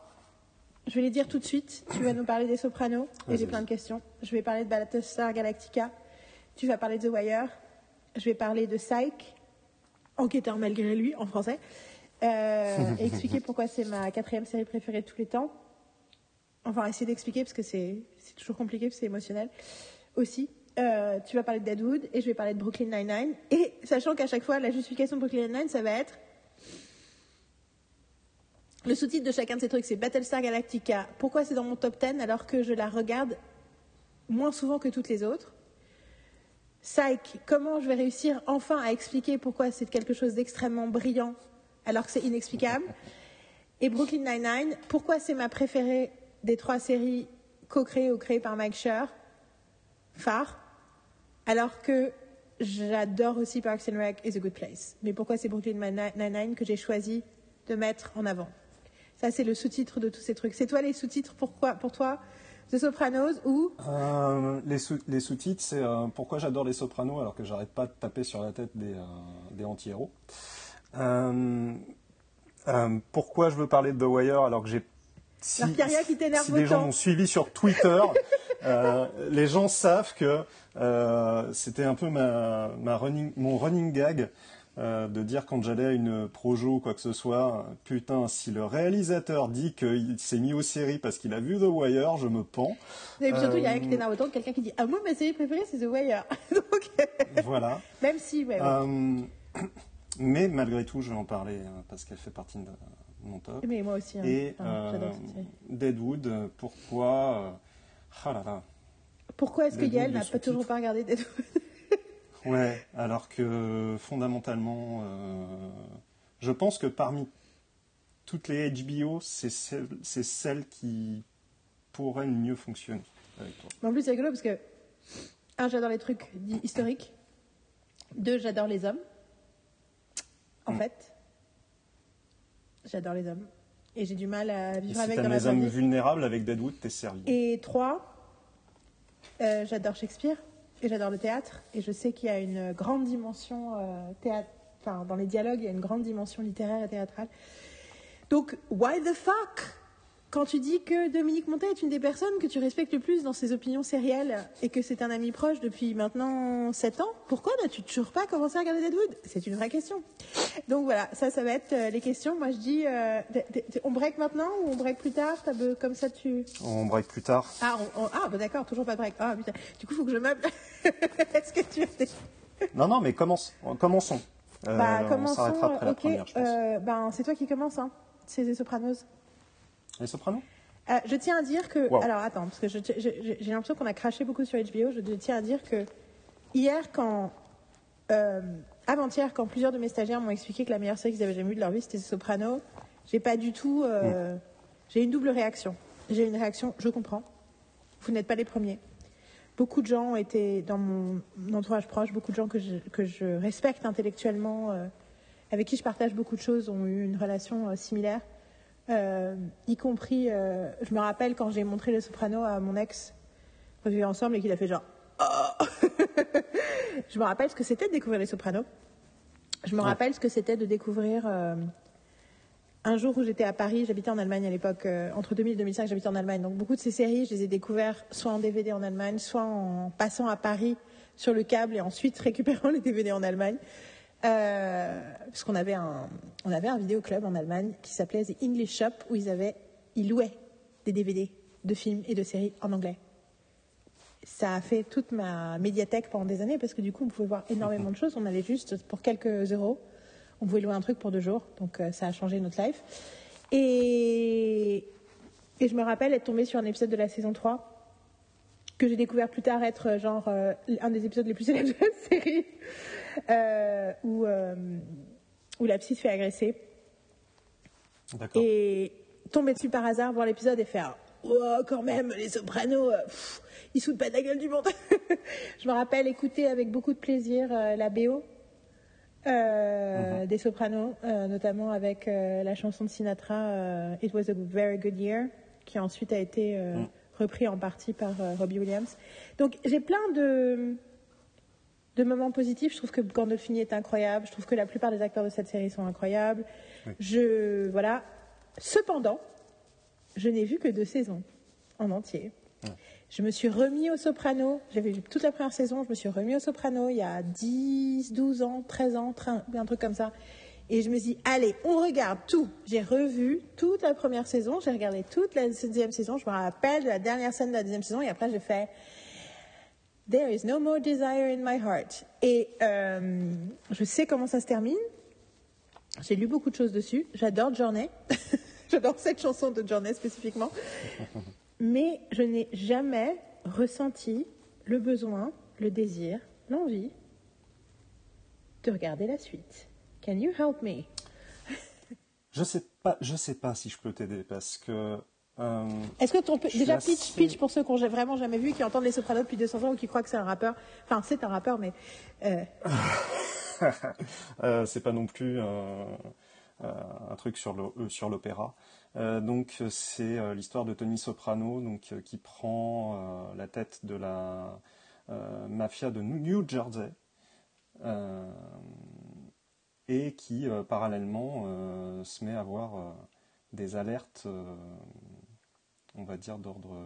A: Je vais les dire tout de suite. Tu vas nous parler des Sopranos et j'ai plein de questions. Je vais parler de Battlestar Galactica. Tu vas parler de The Wire. Je vais parler de Psych, enquêteur malgré lui en français, Euh, et expliquer pourquoi c'est ma quatrième série préférée de tous les temps. Enfin, essayer d'expliquer parce que c'est toujours compliqué, c'est émotionnel aussi. Euh, tu vas parler de Deadwood et je vais parler de Brooklyn Nine-Nine. Et sachant qu'à chaque fois, la justification de Brooklyn Nine-Nine, ça va être le sous-titre de chacun de ces trucs, c'est Battlestar Galactica. Pourquoi c'est dans mon top 10 alors que je la regarde moins souvent que toutes les autres? Psych, comment je vais réussir enfin à expliquer pourquoi c'est quelque chose d'extrêmement brillant alors que c'est inexplicable Et Brooklyn Nine-Nine, pourquoi c'est ma préférée des trois séries co-créées ou créées par Mike Schur, phare, alors que j'adore aussi Parks and Rec et The Good Place. Mais pourquoi c'est Brooklyn Nine-Nine que j'ai choisi de mettre en avant? Ça, c'est le sous-titre de tous ces trucs. C'est toi les sous-titres pourquoi, pour toi? The Sopranos ou
B: Euh, les sous- les sous-titres, c'est euh, pourquoi j'adore les sopranos alors que j'arrête pas de taper sur la tête des, euh, des anti-héros. Pourquoi je veux parler de The Wire alors que j'ai. Si,
A: qui
B: si les gens m'ont suivi sur Twitter, euh, les gens savent que euh, c'était un peu ma, ma running, mon running gag euh, de dire quand j'allais à une projo ou quoi que ce soit, putain, si le réalisateur dit qu'il s'est mis aux séries parce qu'il a vu The Wire, je me pends.
A: Et puis surtout, il y a
B: Euh,
A: qui t'énerve autant que quelqu'un qui dit Ah, moi, ma série préférée, c'est The Wire. Donc,
B: Voilà.
A: même si, ouais, ouais.
B: Euh, mais malgré tout, je vais en parler euh, parce qu'elle fait partie de mon top.
A: Mais moi aussi, hein.
B: Et
A: Enfin.
B: Deadwood, pourquoi Ah là là.
A: Pourquoi est-ce que Yael n'a pas toujours pas regardé Deadwood?
B: Ouais, alors que fondamentalement, euh, je pense que parmi toutes les HBO, c'est celle, c'est celle qui pourrait le mieux fonctionner avec toi.
A: Mais En plus, c'est rigolo parce que, un, j'adore les trucs dits historiques. Deux, j'adore les hommes. En
B: Mm.
A: fait, j'adore les hommes. Et j'ai du mal à
B: Et
A: vivre
B: si
A: avec dans
B: t'aimes
A: la
B: les hommes vulnérables avec Deadwood, t'es servi.
A: Et trois, euh, j'adore Shakespeare et j'adore le théâtre. Et je sais qu'il y a une grande dimension euh, théâtre, enfin, dans les dialogues, il y a une grande dimension littéraire et théâtrale. Donc, why the fuck quand tu dis que Dominique Montet est une des personnes que tu respectes le plus dans ses opinions sérielles et que c'est un ami proche depuis maintenant 7 ans, pourquoi n'as-tu toujours pas commencé à regarder Deadwood C'est une vraie question. Donc voilà, ça, ça va être euh, les questions. Moi, je dis, euh, on break maintenant ou on break plus tard Comme ça, tu...
B: On break plus tard.
A: Ah, on- on- ah bah d'accord, toujours pas de break. Ah putain, du coup, il faut que je meuble. Est-ce que tu as des...
B: Non, non, mais commence, commençons. Euh,
A: Bah,
B: on
A: commençons.
B: s'arrêtera après la première, je pense.
A: euh, ben, c'est toi qui commence, hein. C'est les Sopranos.
B: Les Sopranos
A: Euh, je tiens à dire que.
B: Wow.
A: Alors attends, parce que j'ai l'impression qu'on a craché beaucoup sur HBO. Je tiens à dire que hier, quand. euh, Avant-hier, quand plusieurs de mes stagiaires m'ont expliqué que la meilleure série qu'ils avaient jamais vue de leur vie c'était Soprano, j'ai pas du tout. euh, J'ai une double réaction. J'ai une réaction, je comprends. Vous n'êtes pas les premiers. Beaucoup de gens ont été dans mon entourage proche, beaucoup de gens que je, que je respecte intellectuellement, euh, avec qui je partage beaucoup de choses, ont eu une relation euh, similaire. Euh, y compris, euh, je me rappelle quand j'ai montré le soprano à mon ex, on vivait ensemble et qu'il a fait genre. Oh je me rappelle ce que c'était de découvrir les sopranos. Je me
B: Ouais.
A: rappelle ce que c'était de découvrir. euh, un jour où j'étais à Paris, j'habitais en Allemagne à l'époque, entre 2000 et 2005, j'habitais en Allemagne. Donc beaucoup de ces séries, je les ai découvertes soit en DVD en Allemagne, soit en passant à Paris sur le câble et ensuite récupérant les DVD en Allemagne. Euh, parce qu'on avait un, on avait un vidéoclub en Allemagne qui s'appelait The English Shop où ils avaient, ils louaient des DVD de films et de séries en anglais. Ça a fait toute ma médiathèque pendant des années parce que du coup on pouvait voir énormément de choses. On allait juste pour quelques euros, on pouvait louer un truc pour deux jours. Donc euh, ça a changé notre life. Et, et je me rappelle être tombée sur un épisode de la saison 3 que j'ai découvert plus tard être euh, genre euh, un des épisodes les plus célèbres de la série euh, où, euh, où la psy se fait agresser et tomber dessus par hasard, voir l'épisode et faire Oh, quand même, les sopranos, pff, ils se foutent pas de la gueule du monde. je me rappelle écouter avec beaucoup de plaisir la BO euh, des sopranos, notamment avec la chanson de Sinatra It Was a Very Good Year, qui ensuite a été
B: Mm.
A: Repris en partie par euh, Robbie Williams. Donc j'ai plein de de moments positifs. Je trouve que Gandolfini est incroyable. Je trouve que la plupart des acteurs de cette série sont incroyables.
B: Oui.
A: Je voilà. Cependant, je n'ai vu que deux saisons en entier. Je me suis remis au soprano. J'avais vu toute la première saison. Je me suis remis au soprano il y a 10, 12 ans, 13 ans, un truc comme ça. Et je me suis dit, allez, on regarde tout. J'ai revu toute la première saison. J'ai regardé toute la deuxième saison. Je me rappelle de la dernière scène de la deuxième saison. Et après, j'ai fait There is no more desire in my heart. Et euh, je sais comment ça se termine. J'ai lu beaucoup de choses dessus. J'adore Journey. J'adore cette chanson de Journey spécifiquement. Mais je n'ai jamais ressenti le besoin, le désir, l'envie de regarder la suite. Can you help me?
B: Je sais pas, je sais pas si je peux t'aider parce que euh,
A: Est-ce que ton, déjà
B: assez-
A: pitch, pitch pour ceux qui n'ont vraiment jamais vu, qui entendent les Sopranos depuis 200 ans ou qui croient que c'est un rappeur? Enfin, c'est un rappeur, mais euh,
B: euh, c'est pas non plus euh, euh, un truc sur euh, sur l'opéra. Euh, donc c'est euh, l'histoire de Tony Soprano, donc euh, qui prend euh, la tête de la euh, mafia de New Jersey euh, et qui euh, parallèlement euh, se met à avoir euh, des alertes, on va dire d'ordre.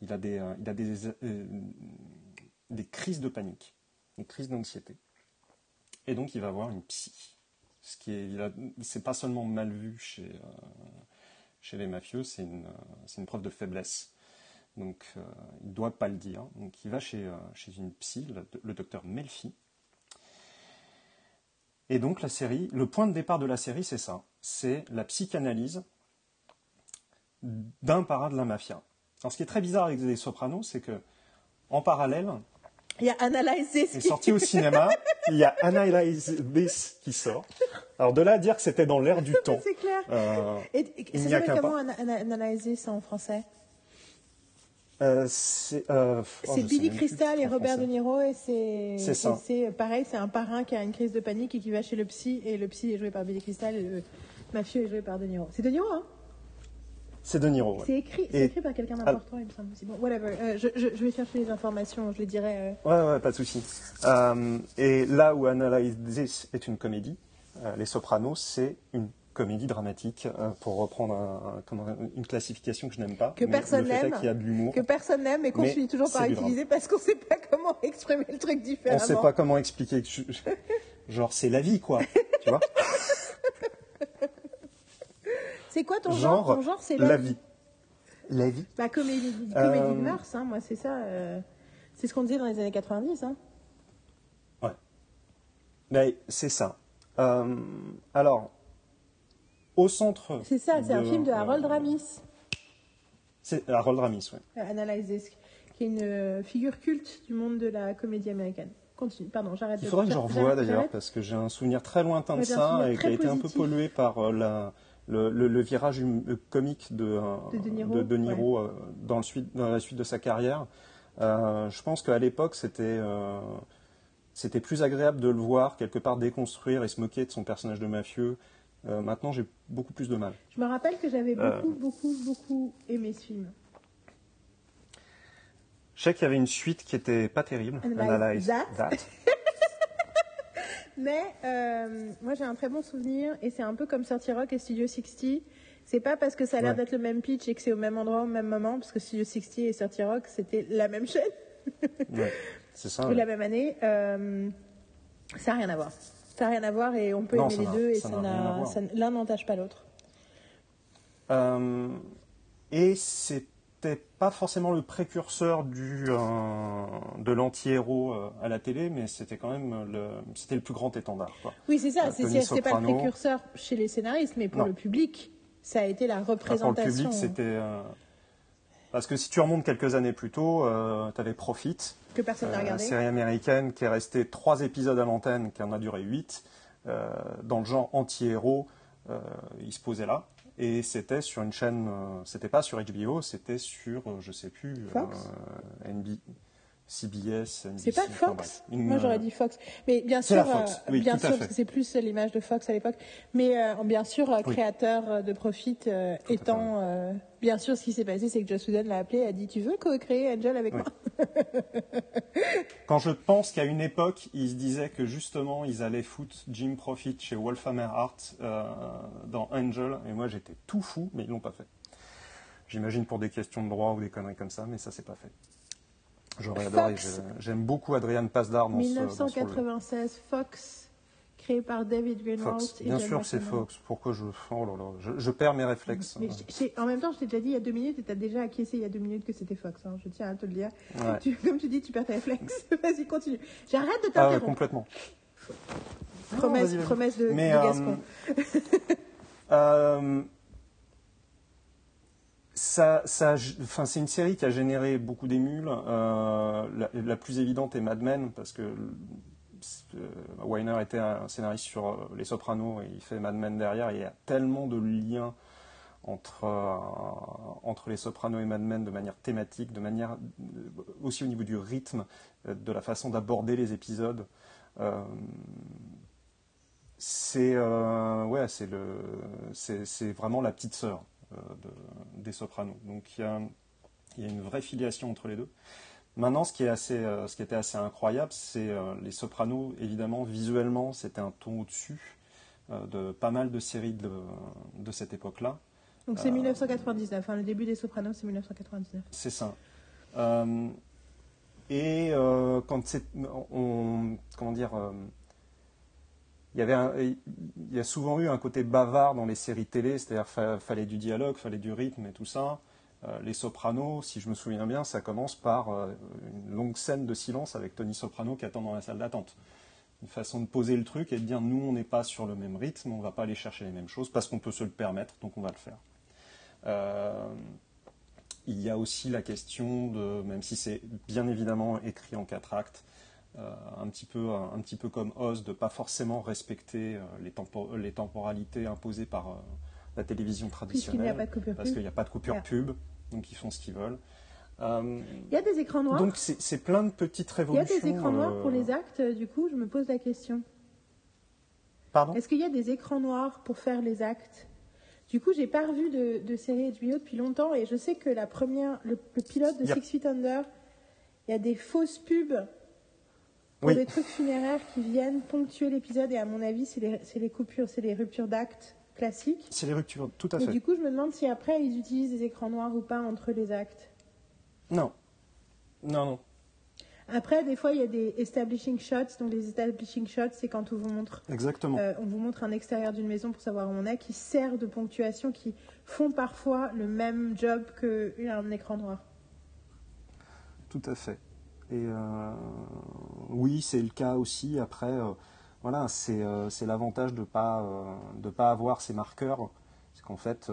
B: il a des, il a des, des crises de panique, des crises d'anxiété. Et donc il va voir une psy. Ce qui est, c'est pas seulement mal vu chez, chez les mafieux, c'est une, c'est une preuve de faiblesse. Donc il doit pas le dire. Donc il va chez, chez une psy, le docteur Melfi. Et donc la série, le point de départ de la série, c'est ça. C'est la psychanalyse d'un parrain de la mafia. Alors ce qui est très bizarre avec les Sopranos, c'est que en parallèle,
A: Il y a Analyze This
B: est
A: qui-
B: sorti au cinéma. Il y a Analyze This qui sort. Alors de là à dire que c'était dans l'air du temps.
A: C'est clair.
B: Euh,
A: Et, et
B: il n'y a qu'un
A: comment Ana- Analyze This en français?
B: Euh, c'est euh, oh,
A: Billy Crystal et Robert De. Niro et c'est
B: c'est
A: pareil, c'est un parrain qui a une crise de panique et qui va chez le psy et le psy est joué par Billy Crystal et le mafieux est joué par De Niro. C'est De Niro hein?
B: C'est De Niro. ouais.
A: C'est écrit,
B: Et-
A: écrit par quelqu'un d'important, il me semble. Bon, whatever. Euh, je, je- je vais chercher les informations, je les dirai. euh,
B: Ouais, ouais, pas de souci. Euh, et là où Analyze This est une comédie, euh, Les Sopranos, c'est une comédie dramatique, euh, pour reprendre un- un- comment- une classification que je n'aime pas.
A: Que
B: mais
A: personne n'aime, que personne n'aime et qu'on finit toujours par utiliser parce qu'on sait pas comment exprimer le truc
B: On
A: différemment.
B: sait pas comment expliquer. que je- je- Genre, c'est la vie, quoi. tu vois?
A: C'est quoi ton genre,
B: Genre,
A: Ton genre, c'est
B: la vie. La vie?
A: Bah, comédie, comédie
B: Euh,
A: de mœurs, hein, moi, c'est ça. euh, c'est ce qu'on disait dans les années 90. Hein.
B: Mais c'est ça. Euh, alors, au centre.
A: C'est ça, c'est un film de Harold
B: euh,
A: Ramis,
B: C'est Harold Ramis, oui.
A: euh, Analyze This, qui est une euh, figure culte du monde de la comédie américaine. Continue, pardon, j'arrête
B: Il
A: de
B: faudrait que je revoie d'ailleurs, parce que j'ai un souvenir très lointain de ça et qui a été un peu pollué par euh, la, le, le- le virage hum- euh, comique de, euh,
A: De De Niro,
B: de De Niro, euh, dans, le suite, dans la suite de sa carrière. Euh, je pense qu'à l'époque, c'était euh, c'était plus agréable de le voir quelque part déconstruire et se moquer de son personnage de mafieux. Euh, maintenant, j'ai beaucoup plus de mal.
A: Je me rappelle que j'avais
B: Euh.
A: beaucoup, beaucoup, beaucoup aimé ce film.
B: Je sais qu'il y avait une suite qui était pas terrible.
A: Analyze That.
B: That.
A: Mais euh, moi j'ai un très bon souvenir et c'est un peu comme Sorty Rock et Studio 60. C'est pas parce que ça a l'air
B: Ouais.
A: d'être le même pitch et que c'est au même endroit au même moment, parce que Studio 60 et Sorty Rock c'était la même chaîne
B: Ouais, c'est ça. ouais.
A: la même année. euh, ça n'a rien à voir. Ça n'a rien à voir et on peut
B: Non,
A: aimer les deux et
B: ça
A: ça l'un n'entache pas l'autre.
B: Euh, et c'était pas forcément le précurseur du, euh, de l'anti-héros euh, à la télé, mais c'était quand même le, c'était le plus grand étendard. Quoi.
A: Oui, c'est ça.
B: Euh,
A: C'est c'est- pas le précurseur chez les scénaristes, mais pour
B: Non.
A: le public, ça a été la
B: Enfin, pour le
A: représentation.
B: public, c'était. euh, parce que si tu remontes quelques années plus tôt, tu avais Profit,
A: que personne n'a
B: euh, série américaine qui est restée trois épisodes à l'antenne, qui en a duré huit, euh, dans le genre anti-héros, euh, il se posait là. Et c'était sur une chaîne, c'était pas sur HBO, c'était sur, je sais plus,
A: Fox
B: NB CBS, NBC,
A: C'est pas Fox.
B: Une,
A: Moi j'aurais
B: euh,
A: dit Fox. Mais bien sûr,
B: Fox,
A: euh,
B: oui,
A: bien sûr,
B: fait.
A: parce que c'est plus l'image de Fox à l'époque. Mais euh, bien sûr,
B: Oui.
A: créateur de Profit euh, étant, euh, bien sûr, ce qui s'est passé, c'est que Joss Whedon l'a appelé et a dit Tu veux co-créer Angel avec
B: Oui.
A: moi?
B: Quand je pense qu'à une époque, ils se disaient que justement, ils allaient foutre Jim Profit chez Wolfhammer Art dans Angel, et moi j'étais tout fou, mais ils l'ont pas fait. J'imagine pour des questions de droit ou des conneries comme ça, mais ça c'est pas fait. J'aurais adoré. J'aime beaucoup Adrian Pasdar dans ce, dans ce rôle-là.
A: 1996, Fox, créé par David Greenwald.
B: Fox.
A: et
B: Bien
A: John
B: sûr, c'est. Fox. Pourquoi je. Oh là là, je, je perds mes réflexes.
A: Mais je- j'ai- en même temps, je t'ai déjà dit il y a deux minutes et tu as déjà acquiescé il y a deux minutes que c'était Fox. hein, je tiens à te le dire.
B: Ouais.
A: Tu- comme tu dis, tu perds tes réflexes. Vas-y, continue. J'arrête de
B: Ah ouais,
A: t'interrompre.
B: complètement.
A: promesse,
B: Non,
A: promesse de,
B: Mais,
A: de
B: euh,
A: Gascon.
B: Euh, ça, enfin, c'est une série qui a généré beaucoup d'émules. Euh, la, plus évidente est Mad Men, parce que euh, Weiner était un scénariste sur euh, Les Sopranos et il fait Mad Men derrière. Il y a tellement de liens entre, euh, entre Les Sopranos et Mad Men de manière thématique, de manière aussi au niveau du rythme, de la façon d'aborder les épisodes. C'est le, c'est, vraiment la petite sœur de- des Sopranos. Donc il y a, il y a une vraie filiation entre les deux. Maintenant, ce qui est assez, euh, ce qui était assez incroyable, c'est euh, les Sopranos. Évidemment, visuellement, c'était un ton au-dessus euh, de pas mal de séries de, de cette époque-là.
A: Donc c'est
B: euh,
A: 1999. Enfin, le début des Sopranos, c'est 1999.
B: C'est ça. Euh, et euh, quand c'est, on, comment dire, euh, il y a souvent eu un côté bavard dans les séries télé, c'est-à-dire fa- fallait du dialogue, fallait du rythme et tout ça. Euh, les Sopranos, si je me souviens bien, ça commence par euh, une longue scène de silence avec Tony Soprano qui attend dans la salle d'attente. Une façon de poser le truc et de dire nous on n'est pas sur le même rythme, on va pas aller chercher les mêmes choses parce qu'on peut se le permettre, donc on va le faire. Euh, il y a aussi la question de, même si c'est bien évidemment écrit en quatre actes, un, petit peu, un, petit peu comme Oz, de pas forcément respecter les, les, temporalités imposées par la télévision traditionnelle. parce qu'il n'y a pas de coupure pub, donc ils font ce qu'ils veulent.
A: il y a des écrans noirs.
B: Donc c'est plein de petites révolutions.
A: Il y a des écrans noirs pour les actes, du coup, je me pose la question. Est-ce qu'il y a des écrans noirs pour faire les actes? Du coup, j'ai pas revu de, de, série HBO depuis longtemps et je sais que la première, le, pilote de Six Feet Under, il y a des fausses pubs pour des trucs funéraires qui viennent ponctuer l'épisode et à mon avis, c'est les, les, coupures, c'est les ruptures d'actes classiques.
B: C'est les ruptures, tout à fait.
A: Et du coup, je me demande si après ils utilisent des écrans noirs ou pas entre les actes.
B: Non. Non, non.
A: Après, des fois, il y a des establishing shots. Donc, les establishing shots, c'est quand on vous montre.
B: Exactement.
A: Euh, on vous montre un extérieur d'une maison pour savoir où on est, qui sert de ponctuation, qui font parfois le même job qu'un écran noir.
B: Tout à fait. Et euh, oui, c'est le cas aussi. Après, euh, voilà, c'est l'avantage de ne pas, avoir ces marqueurs. Qu'en fait,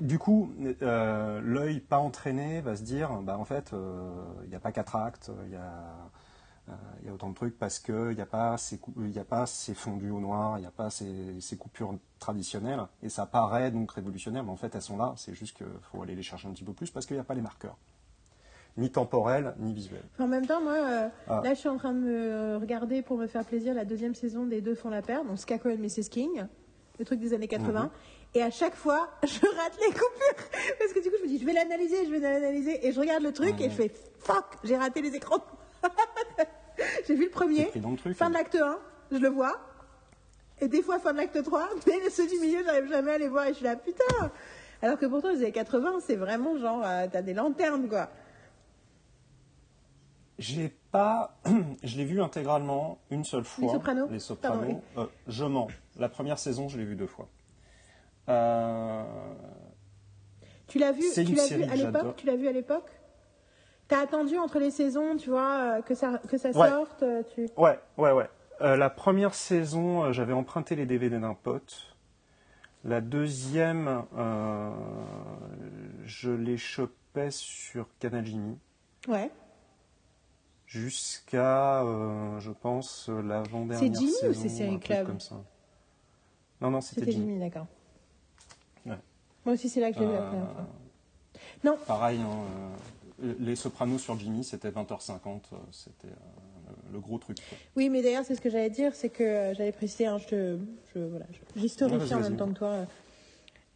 B: du coup, euh, l'œil pas entraîné va se dire, bah, en fait, il euh, n'y a pas quatre actes, il y, euh, y, a autant de trucs parce qu'il n'y a, pas ces, a pas ces fondus au noir, il n'y a pas ces, ces, coupures traditionnelles, et ça paraît donc révolutionnaire, mais en fait, elles sont là, c'est juste qu'il faut aller les chercher un petit peu plus parce qu'il n'y a pas les marqueurs. Ni temporels, ni visuels.
A: En même temps, moi, ah. là, je suis en train de me regarder pour me faire plaisir la deuxième saison des Deux font la paire, donc Skako et Mrs. King, le truc des années 80. Et à chaque fois, je rate les coupures. Parce que du coup, je me dis, je vais l'analyser, je vais l'analyser. Et je regarde le truc et je fais, fuck, j'ai raté les écrans. j'ai vu le premier. fin de l'acte 1, je le vois. Et des fois, fin de l'acte 3. Mais ceux du milieu, j'arrive jamais à les voir. Et je suis là, putain. Alors que pourtant, les années 80, c'est vraiment genre, euh, t'as des lanternes, quoi.
B: J'ai pas. je l'ai vu intégralement une seule fois. Les
A: Sopranos
B: Les Sopranos. Euh, je mens. La première saison, je l'ai vu deux fois. Euh,
A: tu l'as vu, tu l'as vu à l'époque? Tu l'as vu à l'époque? T'as attendu entre les saisons, tu vois, euh, que ça, que ça sorte tu...
B: Ouais, ouais, ouais. la première saison, j'avais emprunté les DVD d'un pote. La deuxième, je les chopais sur Canal Jimmy.
A: Ouais.
B: Jusqu'à, je pense, l'avant-dernière saison.
A: C'est Jimmy ou c'est Série Club comme ça.
B: Non, non, c'était Jimmy.
A: Jimmy d'accord. Moi aussi, c'est là que j'ai vu la euh, première fois. Non.
B: Pareil, hein, euh, les Sopranos sur Jimmy, c'était 20h50, euh, c'était le gros truc.
A: Oui, mais d'ailleurs, c'est ce que j'allais dire, c'est que j'allais préciser, hein, je, je, voilà, j'historifie en même temps que toi.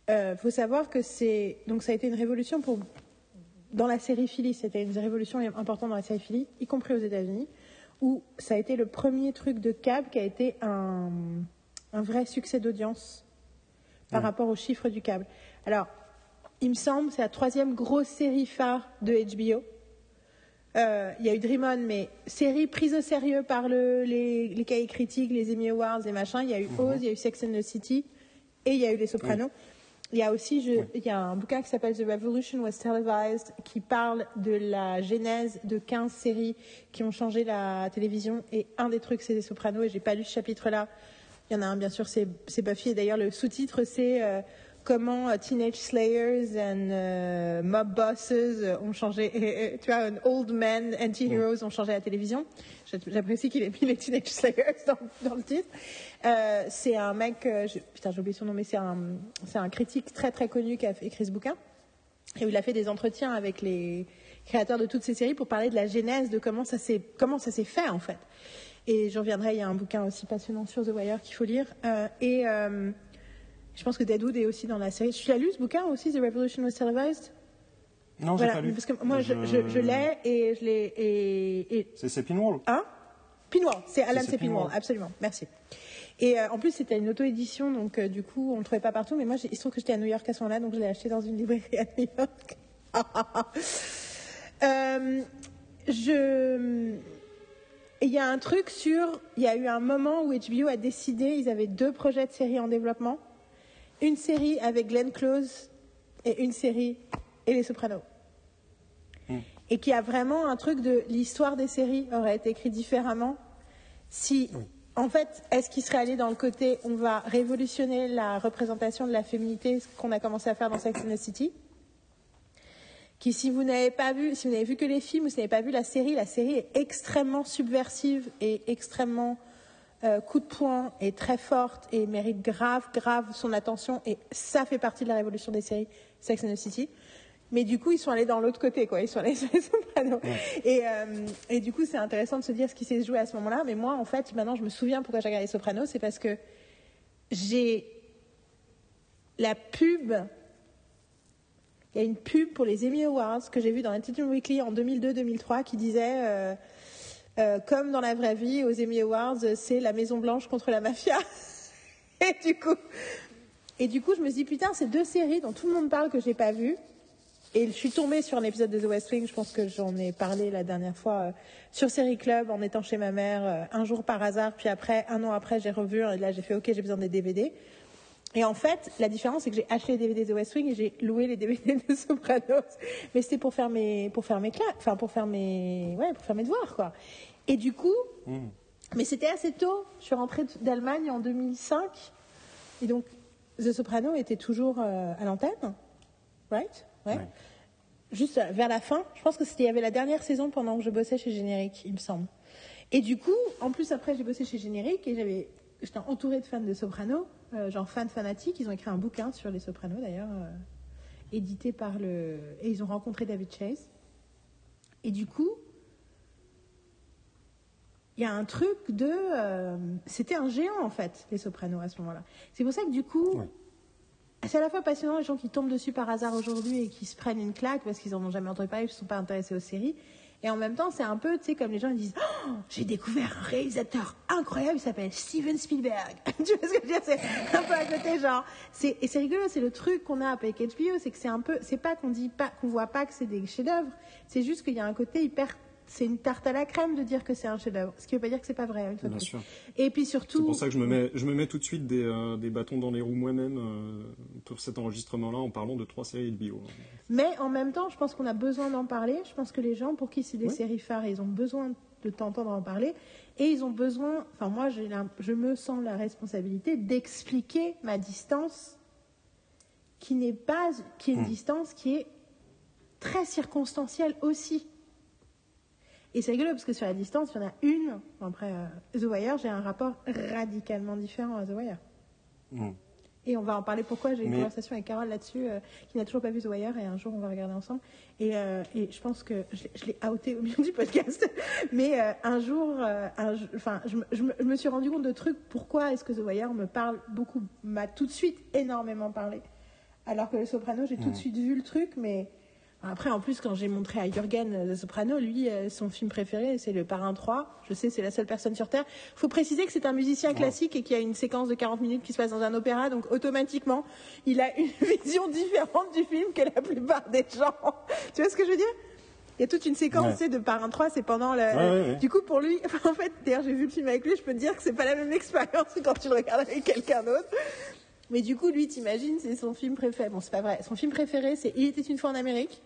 A: Il faut savoir que c'est donc ça a été une révolution pour dans la série Philly, c'était une révolution importante dans la série Philly, y compris aux États-Unis, où ça a été le premier truc de câble qui a été un, un vrai succès d'audience par rapport aux chiffres du câble. Alors, il me semble, c'est la troisième grosse série phare de HBO. Euh, il y a eu Dream On, mais série prise au sérieux par le, les, les cahiers critiques, les Emmy Awards et machin. Il y a eu mhm. Oz, il y a eu Sex and the City et il y a eu Les Sopranos. Il y a aussi il y a un bouquin qui s'appelle The Revolution Was Televised qui parle de la genèse de 15 séries qui ont changé la télévision. Et un des trucs c'est Les Sopranos et j'ai pas lu ce chapitre là. Il y en a un bien sûr c'est Buffy. Et d'ailleurs le sous-titre c'est euh, comment euh, Teenage Slayers and euh, Mob Bosses ont changé, tu vois, un Old Men Anti-Heroes ont changé la télévision. J'apprécie qu'il ait mis les Teenage Slayers dans, le titre. Euh, c'est un mec, putain j'ai oublié son nom, mais c'est un, c'est un critique très très connu qui a écrit ce bouquin et où il a fait des entretiens avec les créateurs de toutes ces séries pour parler de la genèse, de comment ça s'est, comment ça s'est fait en fait. Et je reviendrai, il y a un bouquin aussi passionnant sur The Wire qu'il faut lire. et je pense que Deadwood est aussi dans la série. Tu l'as lu ce bouquin aussi, The Revolution Was Televised?
B: Non, j'ai pas lu.
A: Parce que moi, je, je, l'ai et je l'ai. Et,
B: C'est Pinwall
A: Hein? Pinwall, c'est Alan C. Pinwall, absolument. Merci. Et euh, en plus, c'était une auto-édition, donc euh, du coup, on ne le trouvait pas partout. Mais moi, il se trouve que j'étais à New York à ce moment-là, donc je l'ai acheté dans une librairie à New York. euh, je. Il y a un truc sur. Il y a eu un moment où HBO a décidé, ils avaient deux projets de série en développement une série avec Glenn Close et une série et Les Sopranos. Hmm. Et qui a vraiment un truc de l'histoire des séries aurait été écrite différemment si, en fait, est-ce qu'il serait allé dans le côté on va révolutionner la représentation de la féminité, ce qu'on a commencé à faire dans Sex and the City? Qui, si vous n'avez pas vu, si vous n'avez vu que les films ou si vous n'avez pas vu la série, la série est extrêmement subversive et extrêmement euh, coup de poing et très forte et mérite grave, grave son attention. Et ça fait partie de la révolution des séries Sex and the City. Mais du coup, ils sont allés dans l'autre côté, quoi. Ils sont allés sur les Sopranos. Et, euh, et du coup, c'est intéressant de se dire ce qui s'est joué à ce moment-là. Mais moi, en fait, maintenant, je me souviens pourquoi j'ai regardé Sopranos. C'est parce que j'ai la pub. Il y a une pub pour les Emmy Awards que j'ai vue dans Entertainment Weekly en 2002-2003 qui disait euh, euh, comme dans la vraie vie, aux Emmy Awards, c'est la Maison Blanche contre la mafia. et du coup, et du coup, je me suis dit putain, ces deux séries dont tout le monde parle que j'ai pas vues. Et je suis tombée sur un épisode de The West Wing, je pense que j'en ai parlé la dernière fois, euh, sur Série Club en étant chez ma mère, euh, un jour par hasard, puis après, un an après, j'ai revu, et là j'ai fait ok, j'ai besoin des DVD. Et en fait, la différence, c'est que j'ai acheté les DVD de The West Wing et j'ai loué les DVD de Sopranos. Mais c'était pour faire mes, pour faire mes classes, enfin pour faire mes, ouais, pour faire mes devoirs, quoi. Et du coup,
B: Mm.
A: mais c'était assez tôt. Je suis rentrée d'Allemagne en 2005. Et donc, The Soprano était toujours euh, à l'antenne. Right? Ouais.
B: Ouais.
A: Juste euh, vers la fin. Je pense que c'était, il y avait la dernière saison pendant que je bossais chez Générique, il me semble. Et du coup, en plus, après, j'ai bossé chez Générique et j'avais, j'étais entourée de fans de Soprano, genre fans fanatiques. Ils ont écrit un bouquin sur les Sopranos, d'ailleurs, euh, édité par le. Et ils ont rencontré David Chase. Et du coup, il y a un truc de. euh, c'était un géant, en fait, les Sopranos à ce moment-là. C'est pour ça que, du coup,
B: Ouais.
A: c'est à la fois passionnant les gens qui tombent dessus par hasard aujourd'hui et qui se prennent une claque parce qu'ils en ont jamais entendu parler, ils ne sont pas intéressés aux séries. Et en même temps, c'est un peu, tu sais, comme les gens ils disent Oh, J'ai découvert un réalisateur incroyable, il s'appelle Steven Spielberg. tu vois ce que je veux dire? C'est un peu à côté, genre. Et c'est rigolo, c'est le truc qu'on a avec HBO, c'est que c'est un peu. C'est pas qu'on dit pas, qu'on voit pas que c'est des chefs-d'œuvre, c'est juste qu'il y a un côté hyper. C'est une tarte à la crème de dire que c'est un chef-d'œuvre. Ce qui veut pas dire que c'est pas vrai, une fois
B: Bien sûr.
A: Et puis
C: C'est
A: surtout.
C: pour ça que je me mets, je me mets tout de suite des, euh, des bâtons dans les roues moi-même euh, pour cet enregistrement-là en parlant de trois séries de bio.
A: Mais en même temps, je pense qu'on a besoin d'en parler. Je pense que les gens pour qui c'est des
C: Oui.
A: séries phares, ils ont besoin de t'entendre en parler. Et ils ont besoin, enfin moi, la- je me sens la responsabilité d'expliquer ma distance, qui n'est pas, qui est une
B: Hmm.
A: distance qui est très circonstancielle aussi. Et c'est rigolo parce que sur la distance, il y en a une. Après, euh, The Wire, j'ai un rapport radicalement différent à The Wire.
B: Mm.
A: Et on va en parler pourquoi j'ai eu une
B: Mais-
A: conversation avec Carole là-dessus, euh, qui n'a toujours pas vu The Wire, et un jour on va regarder ensemble. Et, euh, et je pense que je l'ai- je l'ai outé au milieu du podcast, mais euh, un jour, euh, enfin, je, me- je je me suis rendu compte de trucs. Pourquoi est-ce que The Wire me parle beaucoup, m'a tout de suite énormément parlé, alors que Le Soprano, j'ai tout de suite vu le truc, mais après, en plus, quand j'ai montré à Jürgen euh, The Soprano, lui, euh, son film préféré, c'est Le Parrain 3. Je sais, c'est la seule personne sur Terre. Il faut préciser que c'est un musicien classique et qu'il y a une séquence de 40 minutes qui se passe dans un opéra, donc automatiquement, il a une vision différente du film que la plupart des gens. tu vois ce que je veux dire? Il y a toute une séquence
B: Ouais.
A: de Parrain 3, c'est pendant le.
B: Ouais, ouais, ouais.
A: Du coup, pour lui, en fait, d'ailleurs, j'ai vu le film avec lui, je peux te dire que c'est pas la même expérience que quand tu le regardes avec quelqu'un d'autre. Mais du coup, lui, t'imagines, c'est son film préféré. Bon, c'est pas vrai. Son film préféré, c'est Il était une fois en Amérique.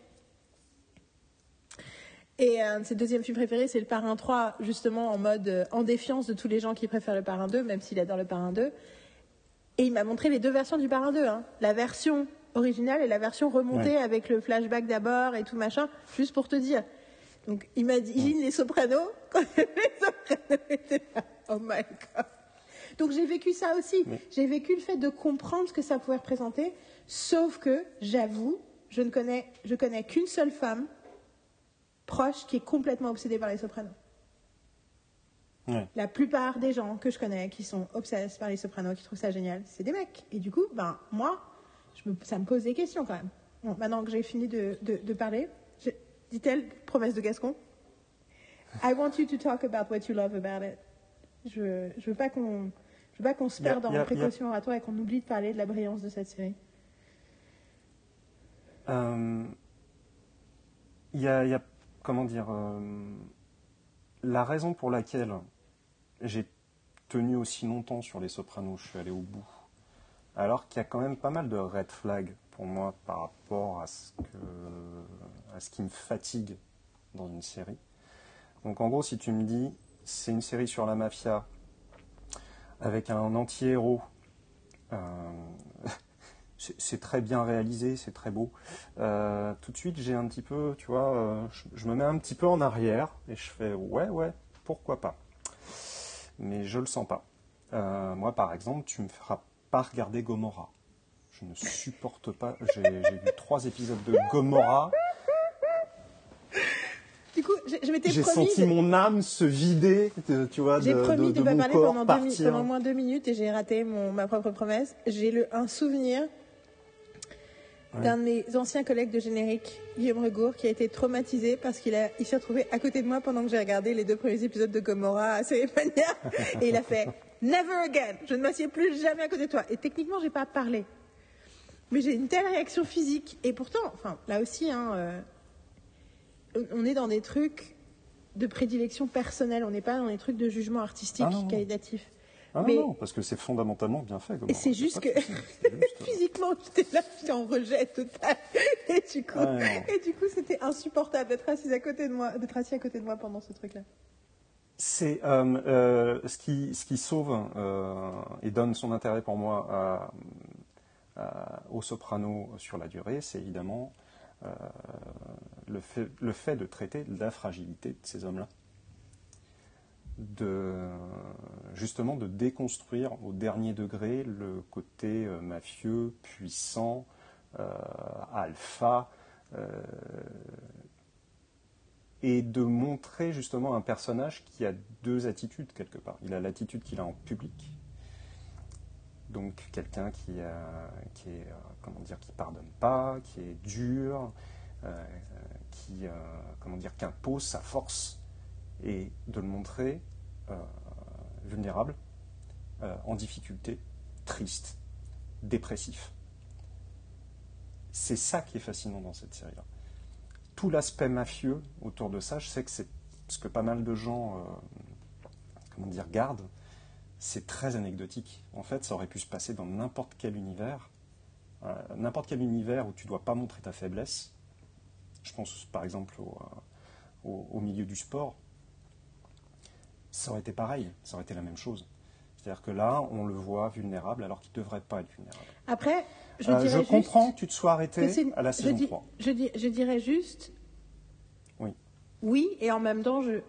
A: Et un de ses deuxièmes films préférés, c'est Le Parrain 3, justement en mode euh, en défiance de tous les gens qui préfèrent Le Parrain 2, même s'il adore Le Parrain 2. Et il m'a montré les deux versions du Parrain 2. hein. La version originale et la version remontée
B: Ouais.
A: avec le flashback d'abord et tout machin, juste pour te dire. Donc, imagine les sopranos? Quand les sopranos étaient là. Oh my god. Donc, j'ai vécu ça aussi. J'ai vécu le fait de comprendre ce que ça pouvait représenter, sauf que, j'avoue, je ne connais, je connais qu'une seule femme proche qui est complètement obsédée par les sopranos.
B: Ouais.
A: La plupart des gens que je connais qui sont obsédés par les sopranos, qui trouvent ça génial, c'est des mecs. Et du coup, ben, moi, je me- ça me pose des questions quand même. Bon, maintenant que j'ai fini de, de- de parler, dit-elle, promesse de Gascon, I want you to talk about what you love about it. Je, je veux pas qu'on, je veux pas qu'on se perde dans
B: y a-
A: la précaution oratoire et qu'on oublie de parler de la brillance de cette série.
B: Il y, a, il y a- comment dire, euh, la raison pour laquelle j'ai tenu aussi longtemps sur les Sopranos, je suis allé au bout, alors qu'il y a quand même pas mal de red flags pour moi par rapport à ce, qui me fatigue dans une série. Donc en gros, si tu me dis, c'est une série sur la mafia avec un anti-héros, euh, c'est très bien réalisé, c'est très beau. Euh, tout de suite, j'ai un petit peu, tu vois, euh, je, me mets un petit peu en arrière et je fais ouais, ouais, pourquoi pas. Mais je le sens pas. Euh, moi, par exemple, tu me feras pas regarder Gomorrah. Je ne supporte pas. J'ai vu trois épisodes de Gomorrah.
A: Du coup, je, m'étais
B: J'ai senti mon âme se vider, tu vois, de,
A: J'ai promis de
B: ne
A: pas parler pendant,
B: deux,
A: pendant moins deux minutes et j'ai raté mon, ma propre promesse. J'ai un souvenir d'un de mes anciens collègues de générique, Guillaume Regour, qui a été traumatisé parce qu'il il s'est retrouvé à côté de moi pendant que j'ai regardé les deux premiers épisodes de Gomorrah à Cérémonia. et il a fait Never again, je ne m'assieds plus jamais à côté de toi. Et techniquement, j'ai pas parlé. Mais j'ai une telle réaction physique. Et pourtant, enfin, là aussi, hein, euh, on est dans des trucs de prédilection personnelle. On n'est pas dans des trucs de jugement artistique
B: ah
A: qualitatif.
B: Ah mais... non, parce que c'est fondamentalement bien fait.
A: Et c'est juste que physiquement, j'étais là, j'étais en rejet total. Et du coup, et du coup, c'était insupportable d'être assis à côté de moi, d'être assis à côté de moi pendant ce truc-là.
B: C'est euh, euh, ce qui ce qui sauve euh, et donne son intérêt pour moi au soprano sur la durée, c'est évidemment le fait, le fait de traiter la fragilité de ces hommes-là de justement de déconstruire au dernier degré le côté euh, mafieux, puissant, euh, alpha, euh, et de montrer justement un personnage qui a deux attitudes quelque part. Il a l'attitude qu'il a en public, donc quelqu'un qui, qui est comment qui pardonne pas, qui est dur, qui comment dire qui impose sa force et de le montrer euh, vulnérable, euh, en difficulté, triste, dépressif. C'est ça qui est fascinant dans cette série-là. Tout l'aspect mafieux autour de ça, je sais que c'est ce que pas mal de gens, euh, comment dire, gardent. C'est très anecdotique. En fait, ça aurait pu se passer dans n'importe quel univers, n'importe quel univers où tu dois pas montrer ta faiblesse. Je pense par exemple au milieu du sport ça aurait été pareil, ça aurait été la même chose. C'est-à-dire que là, on le voit vulnérable alors qu'il ne devrait pas être vulnérable.
A: Après, je,
B: euh,
A: je
B: comprends que tu te sois arrêté à la saison
A: je
B: 3.
A: Je, je, dirais juste.
B: Oui.
A: Oui, et en même temps, je.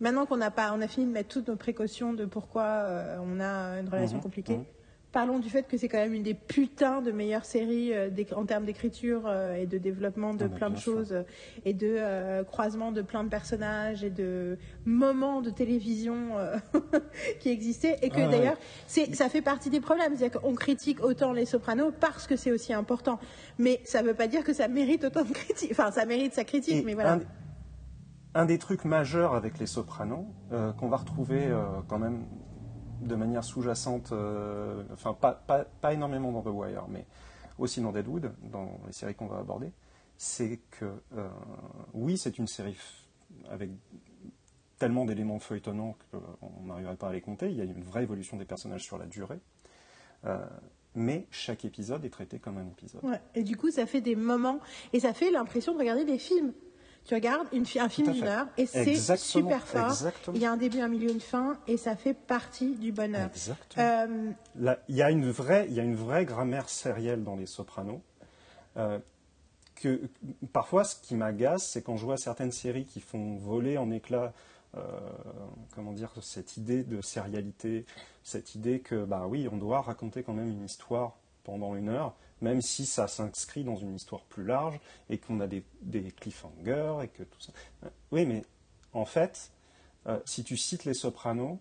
A: Maintenant qu'on a, pas, on a fini de mettre toutes nos précautions de pourquoi euh, on a une relation mhm, compliquée, mhm parlons du fait que c'est quand même une des putains de meilleures séries euh, en termes d'écriture euh, et de développement de ah, plein de choses euh, et de croisement de plein de personnages et de moments de télévision qui existaient et que ah, d'ailleurs ça fait partie des problèmes. C'est-à-dire qu'on critique autant les Sopranos parce que c'est aussi important. Mais ça ne veut pas dire que ça mérite autant de critiques enfin ça mérite sa critique mais voilà.
B: un, des trucs majeurs avec les Sopranos qu'on va retrouver quand même de manière sous-jacente, euh, enfin pas, pas, énormément dans The Wire, mais aussi dans Deadwood, dans les séries qu'on va aborder, c'est que euh, oui, c'est une série avec tellement d'éléments feuilletonnants qu'on n'arriverait pas à les compter. Il y a une vraie évolution des personnages sur la durée. Euh, mais chaque épisode est traité comme un épisode.
A: et du coup, ça fait des moments, et ça fait l'impression de regarder des films. Tu regardes une, un film d'une heure et c'est super fort. Il y a un début, un milieu, une fin et ça fait partie du bonheur.
B: Euh, il, y a une vraie, il y a une vraie grammaire sérielle dans Les Sopranos. Euh, que, parfois, ce qui m'agace, c'est quand je vois certaines séries qui font voler en éclats euh, comment dire, cette idée de sérialité, cette idée que, bah oui, on doit raconter quand même une histoire pendant une heure, même si ça s'inscrit dans une histoire plus large et qu'on a des, cliffhangers et que tout ça. Oui, mais en fait, euh, si tu cites les Sopranos,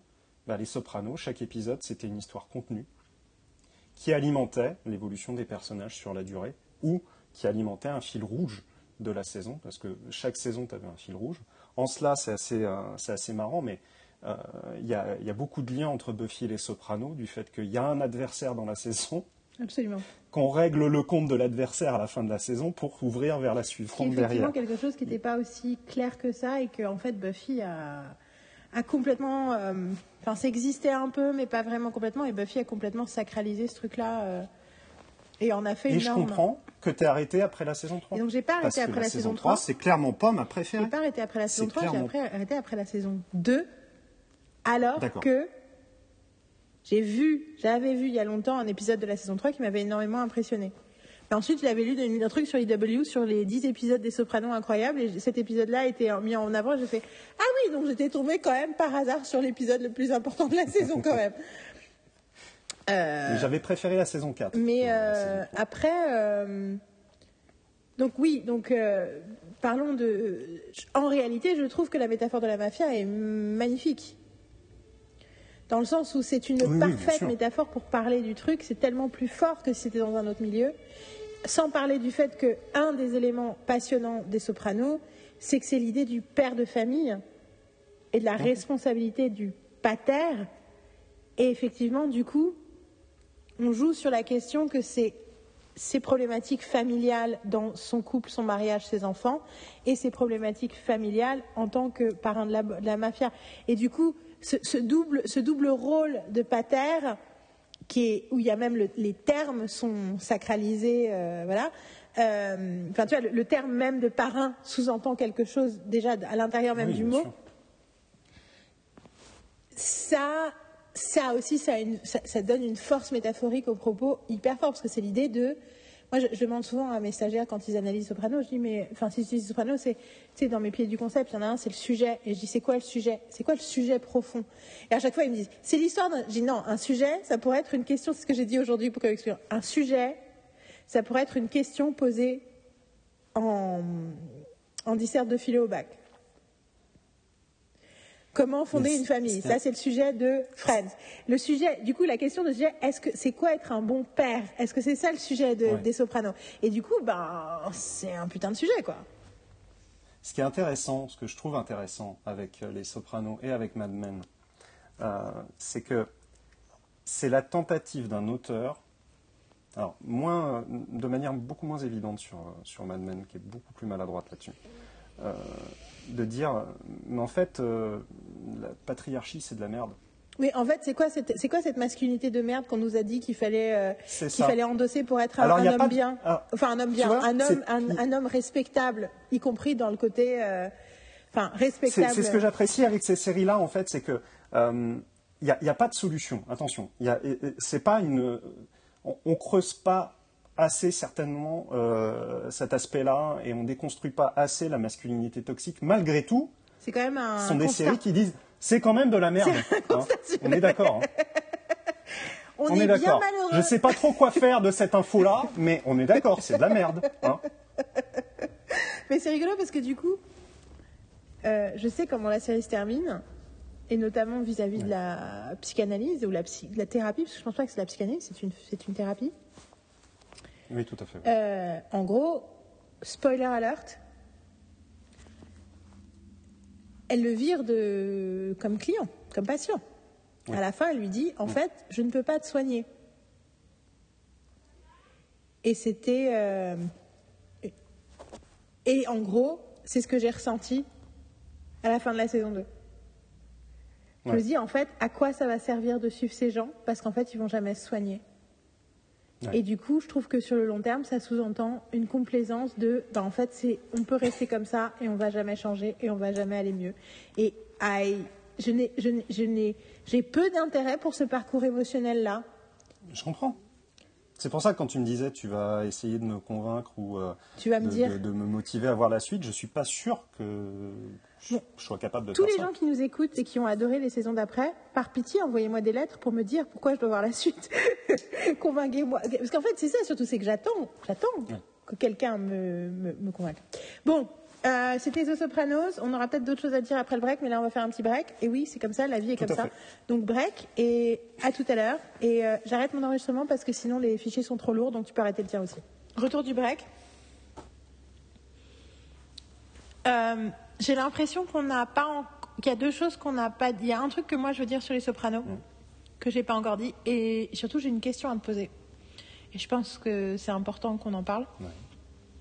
B: bah, les Sopranos, chaque épisode, c'était une histoire contenue qui alimentait l'évolution des personnages sur la durée ou qui alimentait un fil rouge de la saison, parce que chaque saison, tu avais un fil rouge. En cela, c'est assez, euh, marrant, mais euh, il y, a beaucoup de liens entre Buffy et les Sopranos, du fait qu'il y a un adversaire dans la saison
A: Absolument.
B: Qu'on règle le compte de l'adversaire à la fin de la saison pour ouvrir vers la suivante derrière.
A: C'est quelque chose qui n'était pas aussi clair que ça et que en fait Buffy a, a complètement, euh, enfin, ça existait un peu mais pas vraiment complètement et Buffy a complètement sacralisé ce truc-là. Euh, et en a fait
B: Et je comprends que tu es arrêté après la saison 3.
A: Et donc j'ai pas arrêté après la, saison 3.
B: C'est clairement pas ma préférée.
A: J'ai pas arrêté après la saison 3, j'ai arrêté après la saison 2. Alors que J'ai vu, j'avais vu il y a longtemps un épisode de la saison 3 qui m'avait énormément impressionné. Et ensuite, j'avais lu un truc sur IW sur les 10 épisodes des Sopranos incroyables et cet épisode-là a été mis en avant. J'ai fait Ah oui, donc j'étais tombée quand même par hasard sur l'épisode le plus important de la saison quand même.
B: Euh, J'avais préféré la saison 4.
A: Mais euh, après, euh, donc oui, donc parlons de. En réalité, je trouve que la métaphore de la mafia est magnifique. Dans le sens où c'est une parfaite métaphore pour parler du truc, c'est tellement plus fort que si c'était dans un autre milieu. Sans parler du fait que un des éléments passionnants des Sopranos, c'est que c'est l'idée du père de famille et de la responsabilité du pater. Et effectivement, du coup, on joue sur la question que c'est ses problématiques familiales dans son couple, son mariage, ses enfants, et ses problématiques familiales en tant que parrain de la, mafia. Et du coup, ce, double, ce double rôle de pater, qui est, où il y a même les termes sont sacralisés, euh, voilà. Euh, enfin, tu vois, le, terme même de parrain sous-entend quelque chose déjà à l'intérieur même du mot. Ça, ça aussi, ça, donne une force métaphorique au propos hyper fort, parce que c'est l'idée de. Moi, je, demande souvent à mes stagiaires quand ils analysent Soprano, je dis, mais, enfin, si je dis Soprano, c'est, tu sais, dans mes pieds du concept, il y en a un, c'est le sujet. Et je dis, c'est quoi le sujet? C'est quoi le sujet profond? Et à chaque fois, ils me disent, c'est l'histoire. Je dis, non, un sujet, ça pourrait être une question, c'est ce que j'ai dit aujourd'hui pour que Un sujet, ça pourrait être une question posée en, en dissert de philo au bac. Comment fonder une famille? Ça, c'est le sujet de Friends. Le sujet, du coup, la question de sujet, est-ce que c'est quoi être un bon père? Est-ce que c'est ça le sujet des Sopranos? Et du coup, ben, c'est un putain de sujet, quoi.
B: Ce qui est intéressant, ce que je trouve intéressant avec euh, les Sopranos et avec Mad Men, euh, c'est que c'est la tentative d'un auteur, alors moins, de manière beaucoup moins évidente sur, sur Mad Men, qui est beaucoup plus maladroite là-dessus. Euh, de dire, mais en fait, euh, la patriarchie, c'est de la merde.
A: Oui, en fait, c'est quoi cette, c'est quoi cette masculinité de merde qu'on nous a dit qu'il fallait, euh, qu'il fallait endosser pour être un, homme bien, enfin un homme bien, un homme, un, homme respectable, y compris dans le côté, enfin respectable.
B: C'est ce que j'apprécie avec ces séries-là, en fait, c'est que il n'y a, a, pas de solution. Attention, c'est pas une, on, on creuse pas assez certainement euh, cet aspect-là et on déconstruit pas assez la masculinité toxique. Malgré tout,
A: c'est quand même un
B: ce sont des séries qui disent c'est quand même de la merde. Hein. On est d'accord. Hein.
A: on, est, d'accord. Je
B: ne sais pas trop quoi faire de cette info-là, mais on est d'accord, c'est de la merde. Hein.
A: mais c'est rigolo parce que du coup, euh, je sais comment la série se termine, et notamment vis-à-vis de la psychanalyse ou la, de la thérapie, parce que je pense pas que c'est la psychanalyse, c'est une, une thérapie.
B: Oui, tout à fait.
A: Euh, en gros, spoiler alert, elle le vire de, comme client, comme patient. À la fin, elle lui dit, en fait, je ne peux pas te soigner. Et c'était... Euh, et en gros, c'est ce que j'ai ressenti à la fin de la saison 2. Je me dis, en fait, à quoi ça va servir de suivre ces gens? Parce qu'en fait, ils vont jamais se soigner. Et du coup, je trouve que sur le long terme, ça sous-entend une complaisance de, ben, en fait, c'est, on peut rester comme ça et on va jamais changer et on va jamais aller mieux. Et je n'ai, je n'ai, j'ai peu d'intérêt pour ce parcours émotionnel-là.
B: Je comprends. C'est pour ça que quand tu me disais tu vas essayer de me convaincre ou euh,
A: tu vas me
B: de,
A: dire...
B: de, me motiver à voir la suite, je suis pas sûr que je, sois capable de
A: Tous
B: les
A: gens qui nous écoutent et qui ont adoré les saisons d'après, par pitié, envoyez-moi des lettres pour me dire pourquoi je dois voir la suite. Convainquez-moi. Parce qu'en fait, c'est ça surtout, c'est que j'attends, j'attends que quelqu'un me, me, me convainque. Bon, euh, c'était The Sopranos. On aura peut-être d'autres choses à dire après le break, mais là on va faire un petit break. Et oui, c'est comme ça, la vie est comme ça. Donc break et à tout à l'heure. Et euh, j'arrête mon enregistrement parce que sinon les fichiers sont trop lourds, donc tu peux arrêter le tien aussi. Retour du break. Euh, j'ai l'impression qu'on n'a pas, qu'il y a deux choses qu'on n'a pas. dit. Il y a un truc que moi je veux dire sur les Sopranos que que j'ai pas encore dit, et surtout j'ai une question à te poser. Et je pense que c'est important qu'on en parle.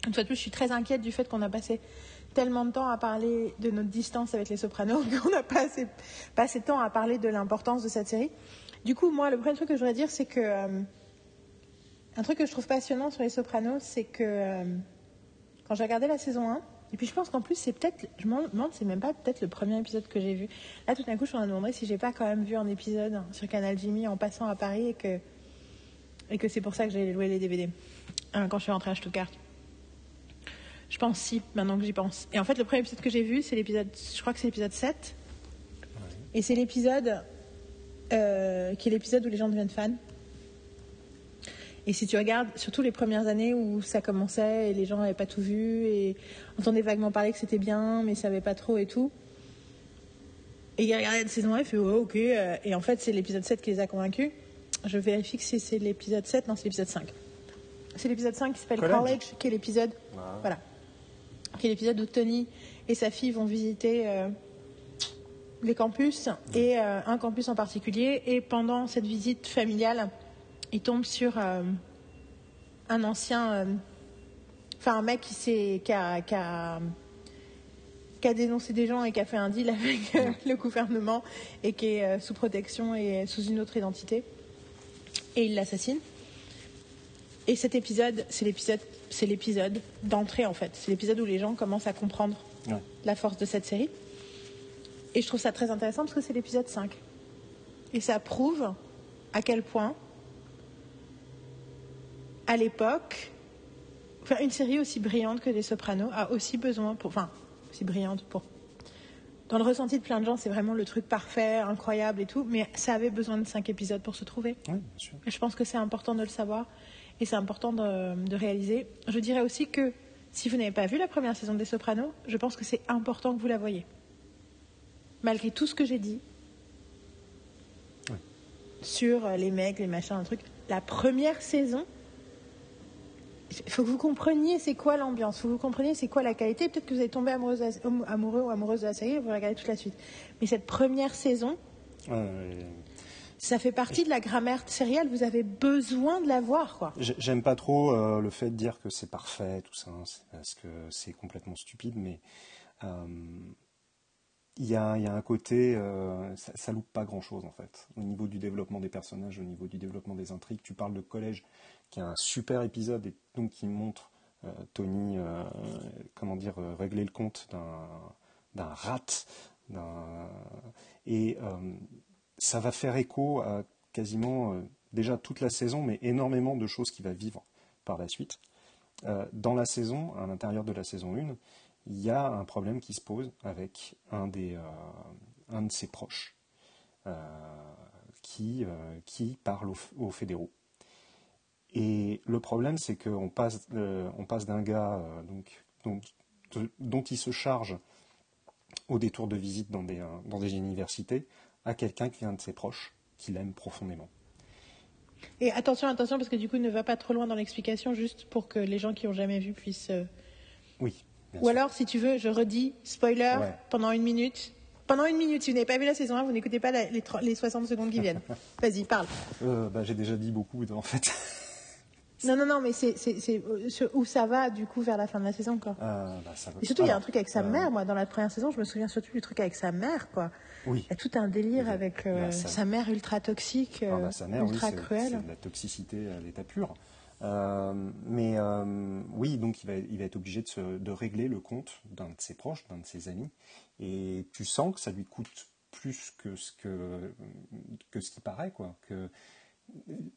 A: Une fois de plus, je suis très inquiète du fait qu'on a passé tellement de temps à parler de notre distance avec les sopranos qu'on n'a pas assez, pas de temps à parler de l'importance de cette série. Du coup, moi, le premier truc que je voudrais dire, c'est que. Euh, un truc que je trouve passionnant sur les sopranos, c'est que. Euh, quand j'ai regardé la saison 1, Et puis je pense qu'en plus, c'est peut-être, je me demande, c'est même pas peut-être le premier épisode que j'ai vu. Là, tout d'un coup, je me demandais si j'ai pas quand même vu un épisode sur Canal Jimmy en passant à Paris et que, et que c'est pour ça que j'ai loué les DVD hein, quand je suis rentrée à Stuttgart. Je pense si, maintenant que j'y pense. Et en fait, le premier épisode que j'ai vu, c'est l'épisode, je crois que c'est l'épisode 7. Et c'est l'épisode euh, qui est l'épisode où les gens deviennent fans. Et si tu regardes, surtout les premières années où ça commençait et les gens n'avaient pas tout vu et entendaient vaguement parler que c'était bien, mais ne savaient pas trop et tout. Et il regardait la saison 1 et fait oh, ok. Et en fait, c'est l'épisode 7 qui les a convaincus. Je vérifie que c'est l'épisode 7, non, c'est l'épisode 5. C'est l'épisode 5 qui s'appelle College. qui est l'épisode. Voilà. Qui est l'épisode où Tony et sa fille vont visiter. Euh, les campus et euh, un campus en particulier. Et pendant cette visite familiale, il tombe sur euh, un ancien, euh, enfin un mec qui, qui, a, qui, a, qui, a, dénoncé des gens et qui a fait un deal avec le gouvernement et qui est sous protection et sous une autre identité. Et il l'assassine. Et cet épisode, c'est l'épisode, c'est l'épisode d'entrée en fait. C'est l'épisode où les gens commencent à comprendre la force de cette série. Et je trouve ça très intéressant parce que c'est l'épisode 5. Et ça prouve à quel point, à l'époque, une série aussi brillante que Les Sopranos a aussi besoin, pour, enfin, aussi brillante pour. Dans le ressenti de plein de gens, c'est vraiment le truc parfait, incroyable et tout, mais ça avait besoin de 5 épisodes pour se trouver.
B: Oui, bien sûr.
A: Et je pense que c'est important de le savoir et c'est important de, de réaliser. Je dirais aussi que si vous n'avez pas vu la première saison des Sopranos, je pense que c'est important que vous la voyez malgré tout ce que j'ai dit sur euh, les mecs, les machins, un truc, la première saison, il faut que vous compreniez c'est quoi l'ambiance, il faut que vous compreniez c'est quoi la qualité. Peut-être que vous allez tomber amoureuse, amoureux ou amoureuse de la série et vous regardez toute la suite. Mais cette première saison, ça fait partie de la grammaire sérielle. Vous avez besoin de la voir, quoi.
B: J'aime pas trop euh, le fait de dire que c'est parfait, tout ça, hein, parce que c'est complètement stupide, mais. Euh, il y, a, un côté, euh, ça, loupe pas grand chose en fait. Au niveau du développement des personnages, au niveau du développement des intrigues, tu parles de collège, qui est un super épisode et donc qui montre Tony, comment dire, régler le compte d'un rat, et ça va faire écho à quasiment déjà toute la saison, mais énormément de choses qui va vivre par la suite. dans la saison, à l'intérieur de la saison 1, il y a un problème qui se pose avec un, des, euh, un de ses proches euh, qui, euh, qui parle aux, fédéraux. Et le problème, c'est qu'on passe, on passe d'un gars donc, dont, il se charge au détour de visite dans des, dans des universités à quelqu'un qui est un de ses proches, qu'il aime profondément.
A: Et attention, attention, parce que du coup, ne va pas trop loin dans l'explication, juste pour que les gens qui n'ont jamais vu puissent.
B: Oui.
A: Ou alors, si tu veux, je redis, spoiler, pendant une minute. Pendant une minute, si vous n'avez pas vu la saison 1, vous n'écoutez pas les, les, 60 secondes qui viennent. Vas-y, parle.
B: Euh, bah, j'ai déjà dit beaucoup, en fait.
A: Non, non, non, mais c'est où ça va, du coup, vers la fin de la saison, quoi.
B: Euh, bah,
A: Et surtout, il y a un truc avec sa euh, mère, moi, dans la première saison, je me souviens surtout du truc avec sa mère, quoi.
B: Oui.
A: Il y a tout un délire avec sa... mère ultra toxique, ah, bah, sa mère, ultra cruelle.
B: C'est de la toxicité à l'état pur. Euh, mais euh, oui, donc il va, il va, être obligé de, de régler le compte d'un de ses proches, d'un de ses amis, et tu sens que ça lui coûte plus que ce que, que ce qui paraît, quoi. Que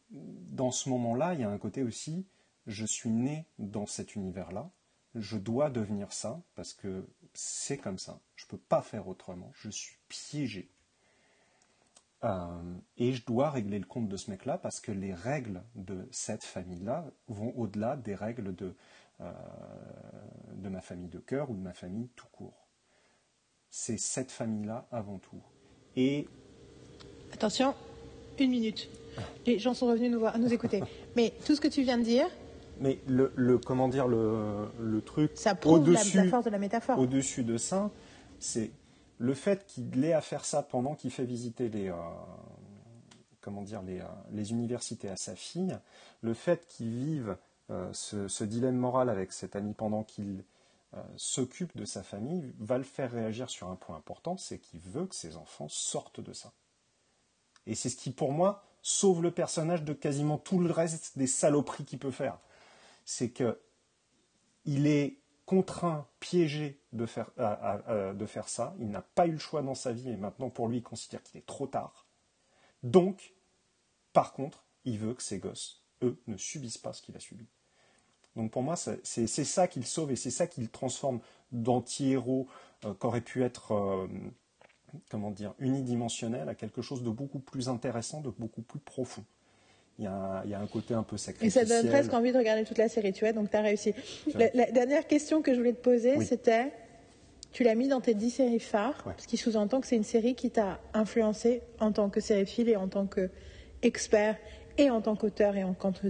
B: dans ce moment-là, il y a un côté aussi, je suis né dans cet univers-là, je dois devenir ça parce que c'est comme ça, je peux pas faire autrement, je suis piégé. Euh, et je dois régler le compte de ce mec-là parce que les règles de cette famille-là vont au-delà des règles de, euh, de ma famille de cœur ou de ma famille tout court. C'est cette famille-là avant tout. Et.
A: Attention, une minute. Les gens sont revenus nous, voir, nous écouter. Mais tout ce que tu viens de dire.
B: Mais le, le comment dire, le, le truc.
A: Ça prouve la, la force de la métaphore.
B: Au-dessus de ça, c'est le fait qu'il ait à faire ça pendant qu'il fait visiter les, euh, comment dire, les, euh, les, universités à sa fille, le fait qu'il vive euh, ce, dilemme moral avec cet ami pendant qu'il s'occupe de sa famille, va le faire réagir sur un point important, c'est qu'il veut que ses enfants sortent de ça. Et c'est ce qui, pour moi, sauve le personnage de quasiment tout le reste des saloperies qu'il peut faire. C'est que il est contraint, piégé de faire, ça. Il n'a pas eu le choix dans sa vie et maintenant pour lui, il considère qu'il est trop tard. Donc, par contre, il veut que ses gosses, eux, ne subissent pas ce qu'il a subi. Donc pour moi, c'est ça qu'il sauve et c'est ça qu'il transforme d'anti-héros euh, qu'aurait pu être, euh, comment dire, unidimensionnel à quelque chose de beaucoup plus intéressant, de beaucoup plus profond. Il y, a un, côté un peu sacrificiel.
A: Et ça donne presque envie de regarder toute la série, tu vois, donc tu as réussi. La, dernière question que je voulais te poser, c'était, tu l'as mis dans tes dix séries phares, ce qui sous-entend que c'est une série qui t'a influencé en tant que sériephile et en tant qu'expert et en tant qu'auteur et en tant que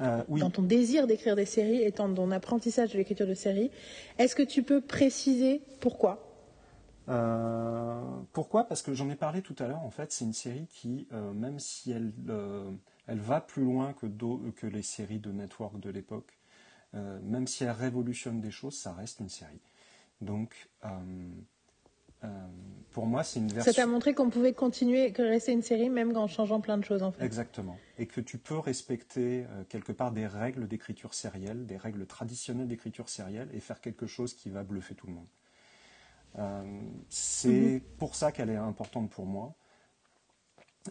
A: euh, dans ton désir d'écrire des séries et dans ton apprentissage de l'écriture de séries. Est-ce que tu peux préciser pourquoi?
B: Euh, Pourquoi? Parce que j'en ai parlé tout à l'heure. En fait, c'est une série qui, euh, même si elle, elle va plus loin que, que les séries de network de l'époque, même si elle révolutionne des choses, ça reste une série. Donc, euh, pour moi, c'est une version.
A: Ça t'a montré qu'on pouvait continuer, que rester une série même en changeant plein de choses en fait.
B: Exactement. Et que tu peux respecter euh, quelque part des règles d'écriture sérielle, des règles traditionnelles d'écriture sérielle et faire quelque chose qui va bluffer tout le monde. Euh, c'est mhm. pour ça qu'elle est importante pour moi.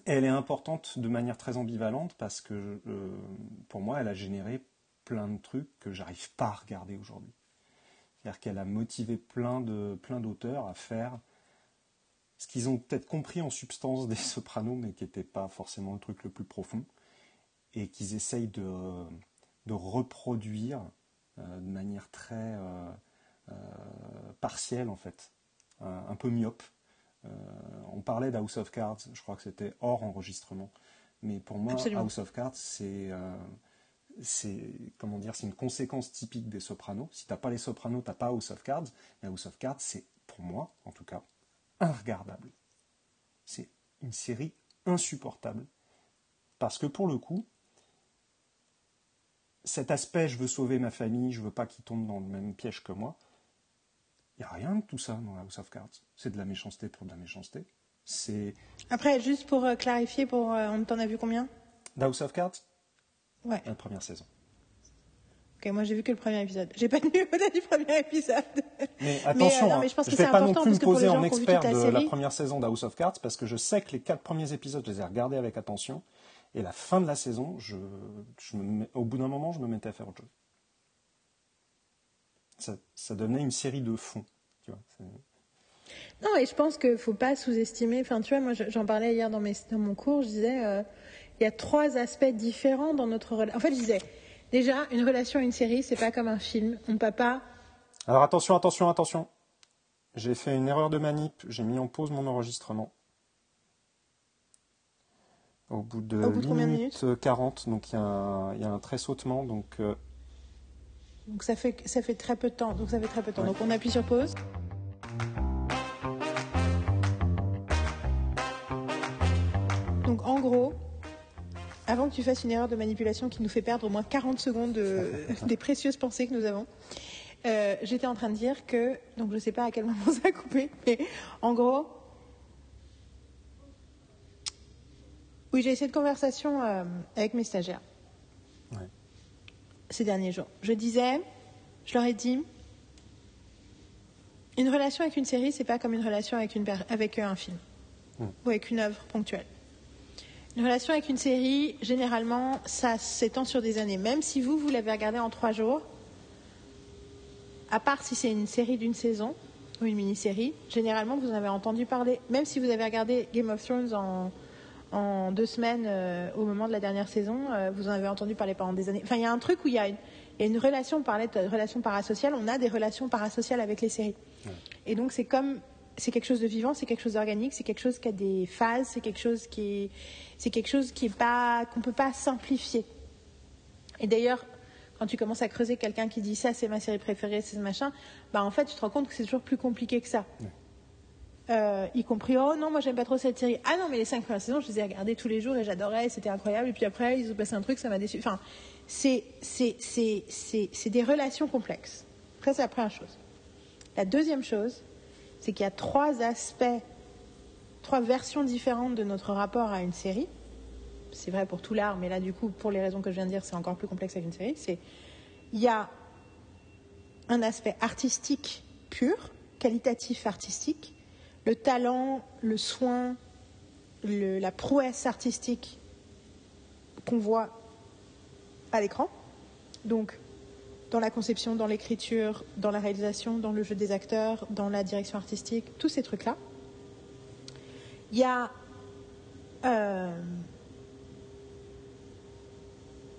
B: elle est importante de manière très ambivalente parce que pour moi, elle a généré plein de trucs que j'arrive pas à regarder aujourd'hui. C'est-à-dire qu'elle a motivé plein de plein d'auteurs à faire ce qu'ils ont peut-être compris en substance des sopranos, mais qui n'était pas forcément le truc le plus profond, et qu'ils essayent de, de reproduire euh, de manière très euh, euh, partielle en fait, un, peu myope. on parlait d'House of Cards, je crois que c'était hors enregistrement, mais pour moi, House of Cards, c'est c'est comment dire, c'est une conséquence typique des sopranos. Si t'as pas les sopranos, t'as pas House of Cards. Mais House of Cards, c'est pour moi, en tout cas, regardable. C'est une série insupportable parce que pour le coup, cet aspect, je veux sauver ma famille, je veux pas qu'ils tombent dans le même piège que moi. Il n'y a rien de tout ça dans House of Cards. C'est de la méchanceté pour de la méchanceté. C'est.
A: Après, juste pour euh, clarifier, pour euh, on t'en a vu combien?
B: House of Cards?
A: Ouais.
B: La première saison.
A: Ok, moi j'ai vu que le premier épisode. J'ai pas tenu le du premier épisode.
B: Mais attention, euh, mais, je pense que vais pas non plus me poser en expert de la première saison d'House of Cards parce que je sais que les quatre premiers épisodes, je les ai regardés avec attention. Et la fin de la saison, je, je me au bout d'un moment, je me mettais à faire autre chose. Ça, ça devenait une série de fond. Tu vois,
A: non, et je pense qu'il ne faut pas sous-estimer. Enfin, tu vois, moi j'en parlais hier dans, mes, dans mon cours, je disais. Euh, il y a trois aspects différents dans notre relation. En fait, je disais, déjà, une relation à une série, c'est pas comme un film. On ne peut pas.
B: Alors attention, attention, attention. J'ai fait une erreur de manip. J'ai mis en pause mon enregistrement. Au bout de, Au bout de minutes, 40, donc il y, a un tressautement. Donc, euh,
A: donc ça fait, ça fait très peu de temps. Donc ça fait très peu de temps. Donc on appuie sur pause. Donc en gros, avant que tu fasses une erreur de manipulation qui nous fait perdre au moins 40 secondes des précieuses pensées que nous avons, euh, j'étais en train de dire que, donc je ne sais pas à quel moment ça a coupé, mais en gros, oui, j'ai essayé de conversation euh, avec mes stagiaires ces derniers jours. Je disais, je leur ai dit, une relation avec une série, c'est pas comme une relation avec, une, avec un film hmm. ou avec une œuvre ponctuelle. Une relation avec une série, généralement, ça s'étend sur des années. Même si vous, vous l'avez regardé en trois jours, à part si c'est une série d'une saison ou une mini-série, généralement, vous en avez entendu parler. Même si vous avez regardé Game of Thrones en, deux semaines euh, au moment de la dernière saison, euh, vous en avez entendu parler pendant des années. Enfin, il y a un truc où il y a une, relation, on parlait de relation parasociale, on a des relations parasociales avec les séries. Et donc, c'est comme c'est quelque chose de vivant, c'est quelque chose d'organique, c'est quelque chose qui a des phases, c'est quelque chose qui c'est quelque chose qui est pas qu'on peut pas simplifier. Et d'ailleurs, quand tu commences à creuser quelqu'un qui dit ça, c'est ma série préférée, c'est ce machin, bah en fait, tu te rends compte que c'est toujours plus compliqué que ça. Euh, y compris oh non moi j'aime pas trop cette série. Ah non mais les cinq premières saisons je les ai regardées tous les jours et j'adorais c'était incroyable. Et puis après ils ont passé un truc ça m'a déçu. Enfin c'est c'est c'est c'est des relations complexes. Ça c'est la première chose. La deuxième chose c'est qu'il y a trois aspects, trois versions différentes de notre rapport à une série. C'est vrai pour tout l'art, mais là, du coup, pour les raisons que je viens de dire, c'est encore plus complexe avec une série. C'est il y a un aspect artistique pur, qualitatif artistique, le talent, le soin, la prouesse artistique qu'on voit à l'écran. Donc, dans la conception, dans l'écriture, dans la réalisation, dans le jeu des acteurs, dans la direction artistique, tous ces trucs-là. Il y a euh,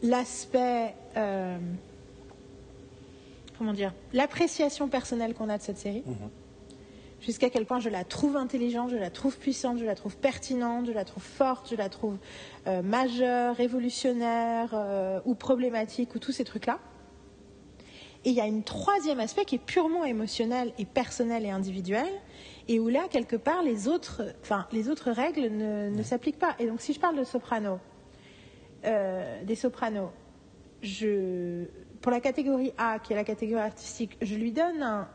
A: l'aspect, euh, comment dire, l'appréciation personnelle qu'on a de cette série. Jusqu'à quel point je la trouve intelligente, je la trouve puissante, je la trouve pertinente, je la trouve forte, je la trouve euh, majeure, révolutionnaire euh, ou problématique ou tous ces trucs-là. Et il y a un troisième aspect qui est purement émotionnel et personnel et individuel, et où là, quelque part, les autres, enfin, les autres règles ne, ne s'appliquent pas. Et donc, si je parle de soprano, euh, des sopranos, je, pour la catégorie A, qui est la catégorie artistique, je lui donne un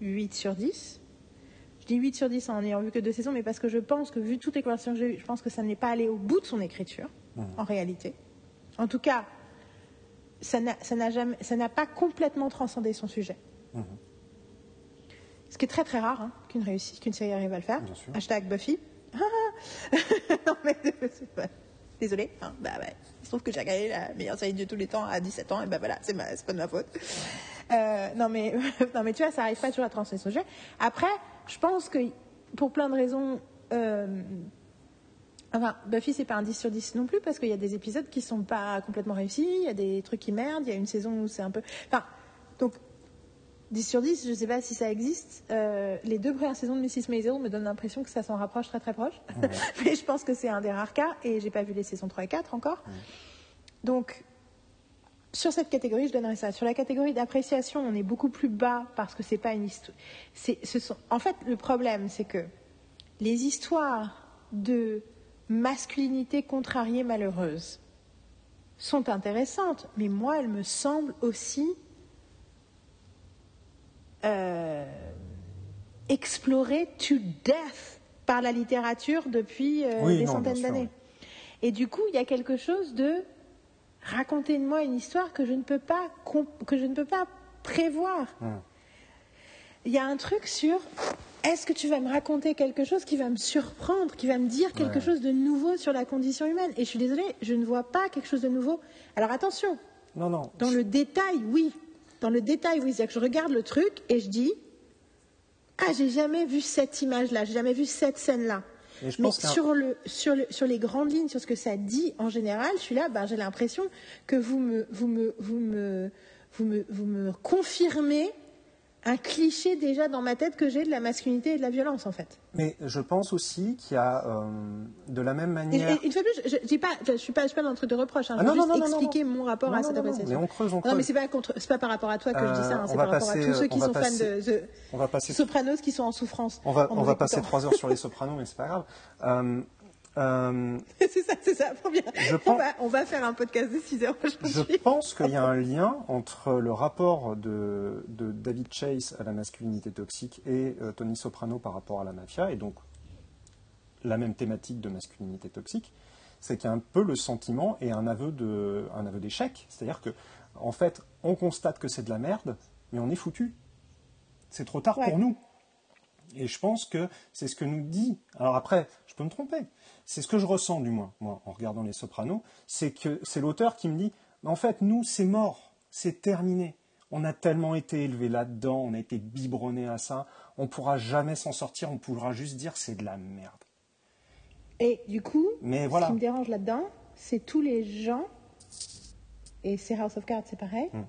A: 8 sur 10. Je dis 8 sur 10 en n'ayant vu que deux saisons, mais parce que je pense que, vu toutes les conversations que j'ai eues, je pense que ça n'est pas allé au bout de son écriture, en réalité. En tout cas, ça n'a pas complètement transcendé son sujet. Ce qui est très très rare hein, qu'une réussite, qu'une série arrive à le faire. Hashtag Buffy. non mais désolé. hein, bah. Il se trouve que j'ai regardé la meilleure série de tous les temps à 17 ans et ben voilà, c'est ma- c'est pas de ma faute. Euh, non mais non mais tu vois, ça arrive pas toujours à transcender son sujet. Après, je pense que pour plein de raisons. euh, Enfin, Buffy, c'est pas un 10 sur 10 non plus, parce qu'il y a des épisodes qui sont pas complètement réussis, il y a des trucs qui merdent, il y a une saison où c'est un peu. Enfin, donc, 10 sur 10, je sais pas si ça existe. Euh, les deux premières saisons de Mrs. Maisel me donnent l'impression que ça s'en rapproche très très proche. Mais je pense que c'est un des rares cas, et j'ai pas vu les saisons 3 et 4 encore. Donc, sur cette catégorie, je donnerais ça. Sur la catégorie d'appréciation, on est beaucoup plus bas parce que c'est pas une histoire. C'est, ce sont... En fait, le problème, c'est que les histoires de masculinité contrariée malheureuse sont intéressantes, mais moi, elles me semblent aussi euh, explorées to death par la littérature depuis euh,
B: Oui,
A: des
B: non,
A: centaines d'années. Et du coup, il y a quelque chose de racontez-moi une histoire que je ne peux pas que je ne peux pas prévoir. Il y a un truc sur est-ce que tu vas me raconter quelque chose qui va me surprendre, qui va me dire quelque
B: Ouais.
A: chose de nouveau sur la condition humaine? Et je suis désolée, je ne vois pas quelque chose de nouveau. Alors attention,
B: Non, non.
A: dans le détail, oui. Dans le détail, oui. C'est-à-dire que je regarde le truc et je dis Ah, j'ai jamais vu cette image-là, j'ai jamais vu cette scène-là.
B: Et je
A: Mais
B: pense
A: sur, le, sur, le, sur les grandes lignes, sur ce que ça dit en général, je suis là, ben, j'ai l'impression que vous me, vous, me, vous, me, vous, me, vous me confirmez un cliché déjà dans ma tête que j'ai de la masculinité et de la violence, en fait.
B: Mais je pense aussi qu'il y a, euh, de la même manière.
A: une fois plus, je ne suis pas, je suis pas, je suis pas dans le truc de reproche. Hein, je
B: Ah
A: veux
B: non,
A: juste
B: non, non, non,
A: expliquer mon rapport à cette appréciation.
B: mais on creuse, on
A: Non, mais
B: creuse.
A: c'est pas contre, c'est pas par rapport à toi que je dis ça. hein,
B: Euh,
A: c'est par rapport à tous ceux qui sont fans de, de
B: on va passer-
A: Sopranos qui sont en souffrance.
B: On va, on va passer trois heures sur les sopranos, mais c'est pas grave. Euh, euh,
A: c'est ça, c'est ça. Bien.
B: Je
A: On, va, on va faire un podcast de 6 heures
B: je pense qu'il y a un lien entre le rapport de, de David Chase à la masculinité toxique et euh, Tony Soprano par rapport à la mafia, et donc la même thématique de masculinité toxique, c'est qu'il y a un peu le sentiment et un aveu de, un aveu d'échec. C'est-à-dire que, en fait, on constate que c'est de la merde, mais on est foutu. C'est trop tard
A: Ouais.
B: pour nous. Et je pense que c'est ce que nous dit. Alors après, peux me tromper. C'est ce que je ressens du moins, moi, en regardant les Sopranos, c'est que c'est l'auteur qui me dit, en fait, nous, c'est mort, c'est terminé. On a tellement été élevé là-dedans, on a été biberonné à ça, on pourra jamais s'en sortir, on pourra juste dire c'est de la merde.
A: Et du coup,
B: Mais
A: ce
B: voilà.
A: qui me dérange là-dedans, c'est tous les gens, et c'est House of Cards, c'est pareil.
B: Hmm.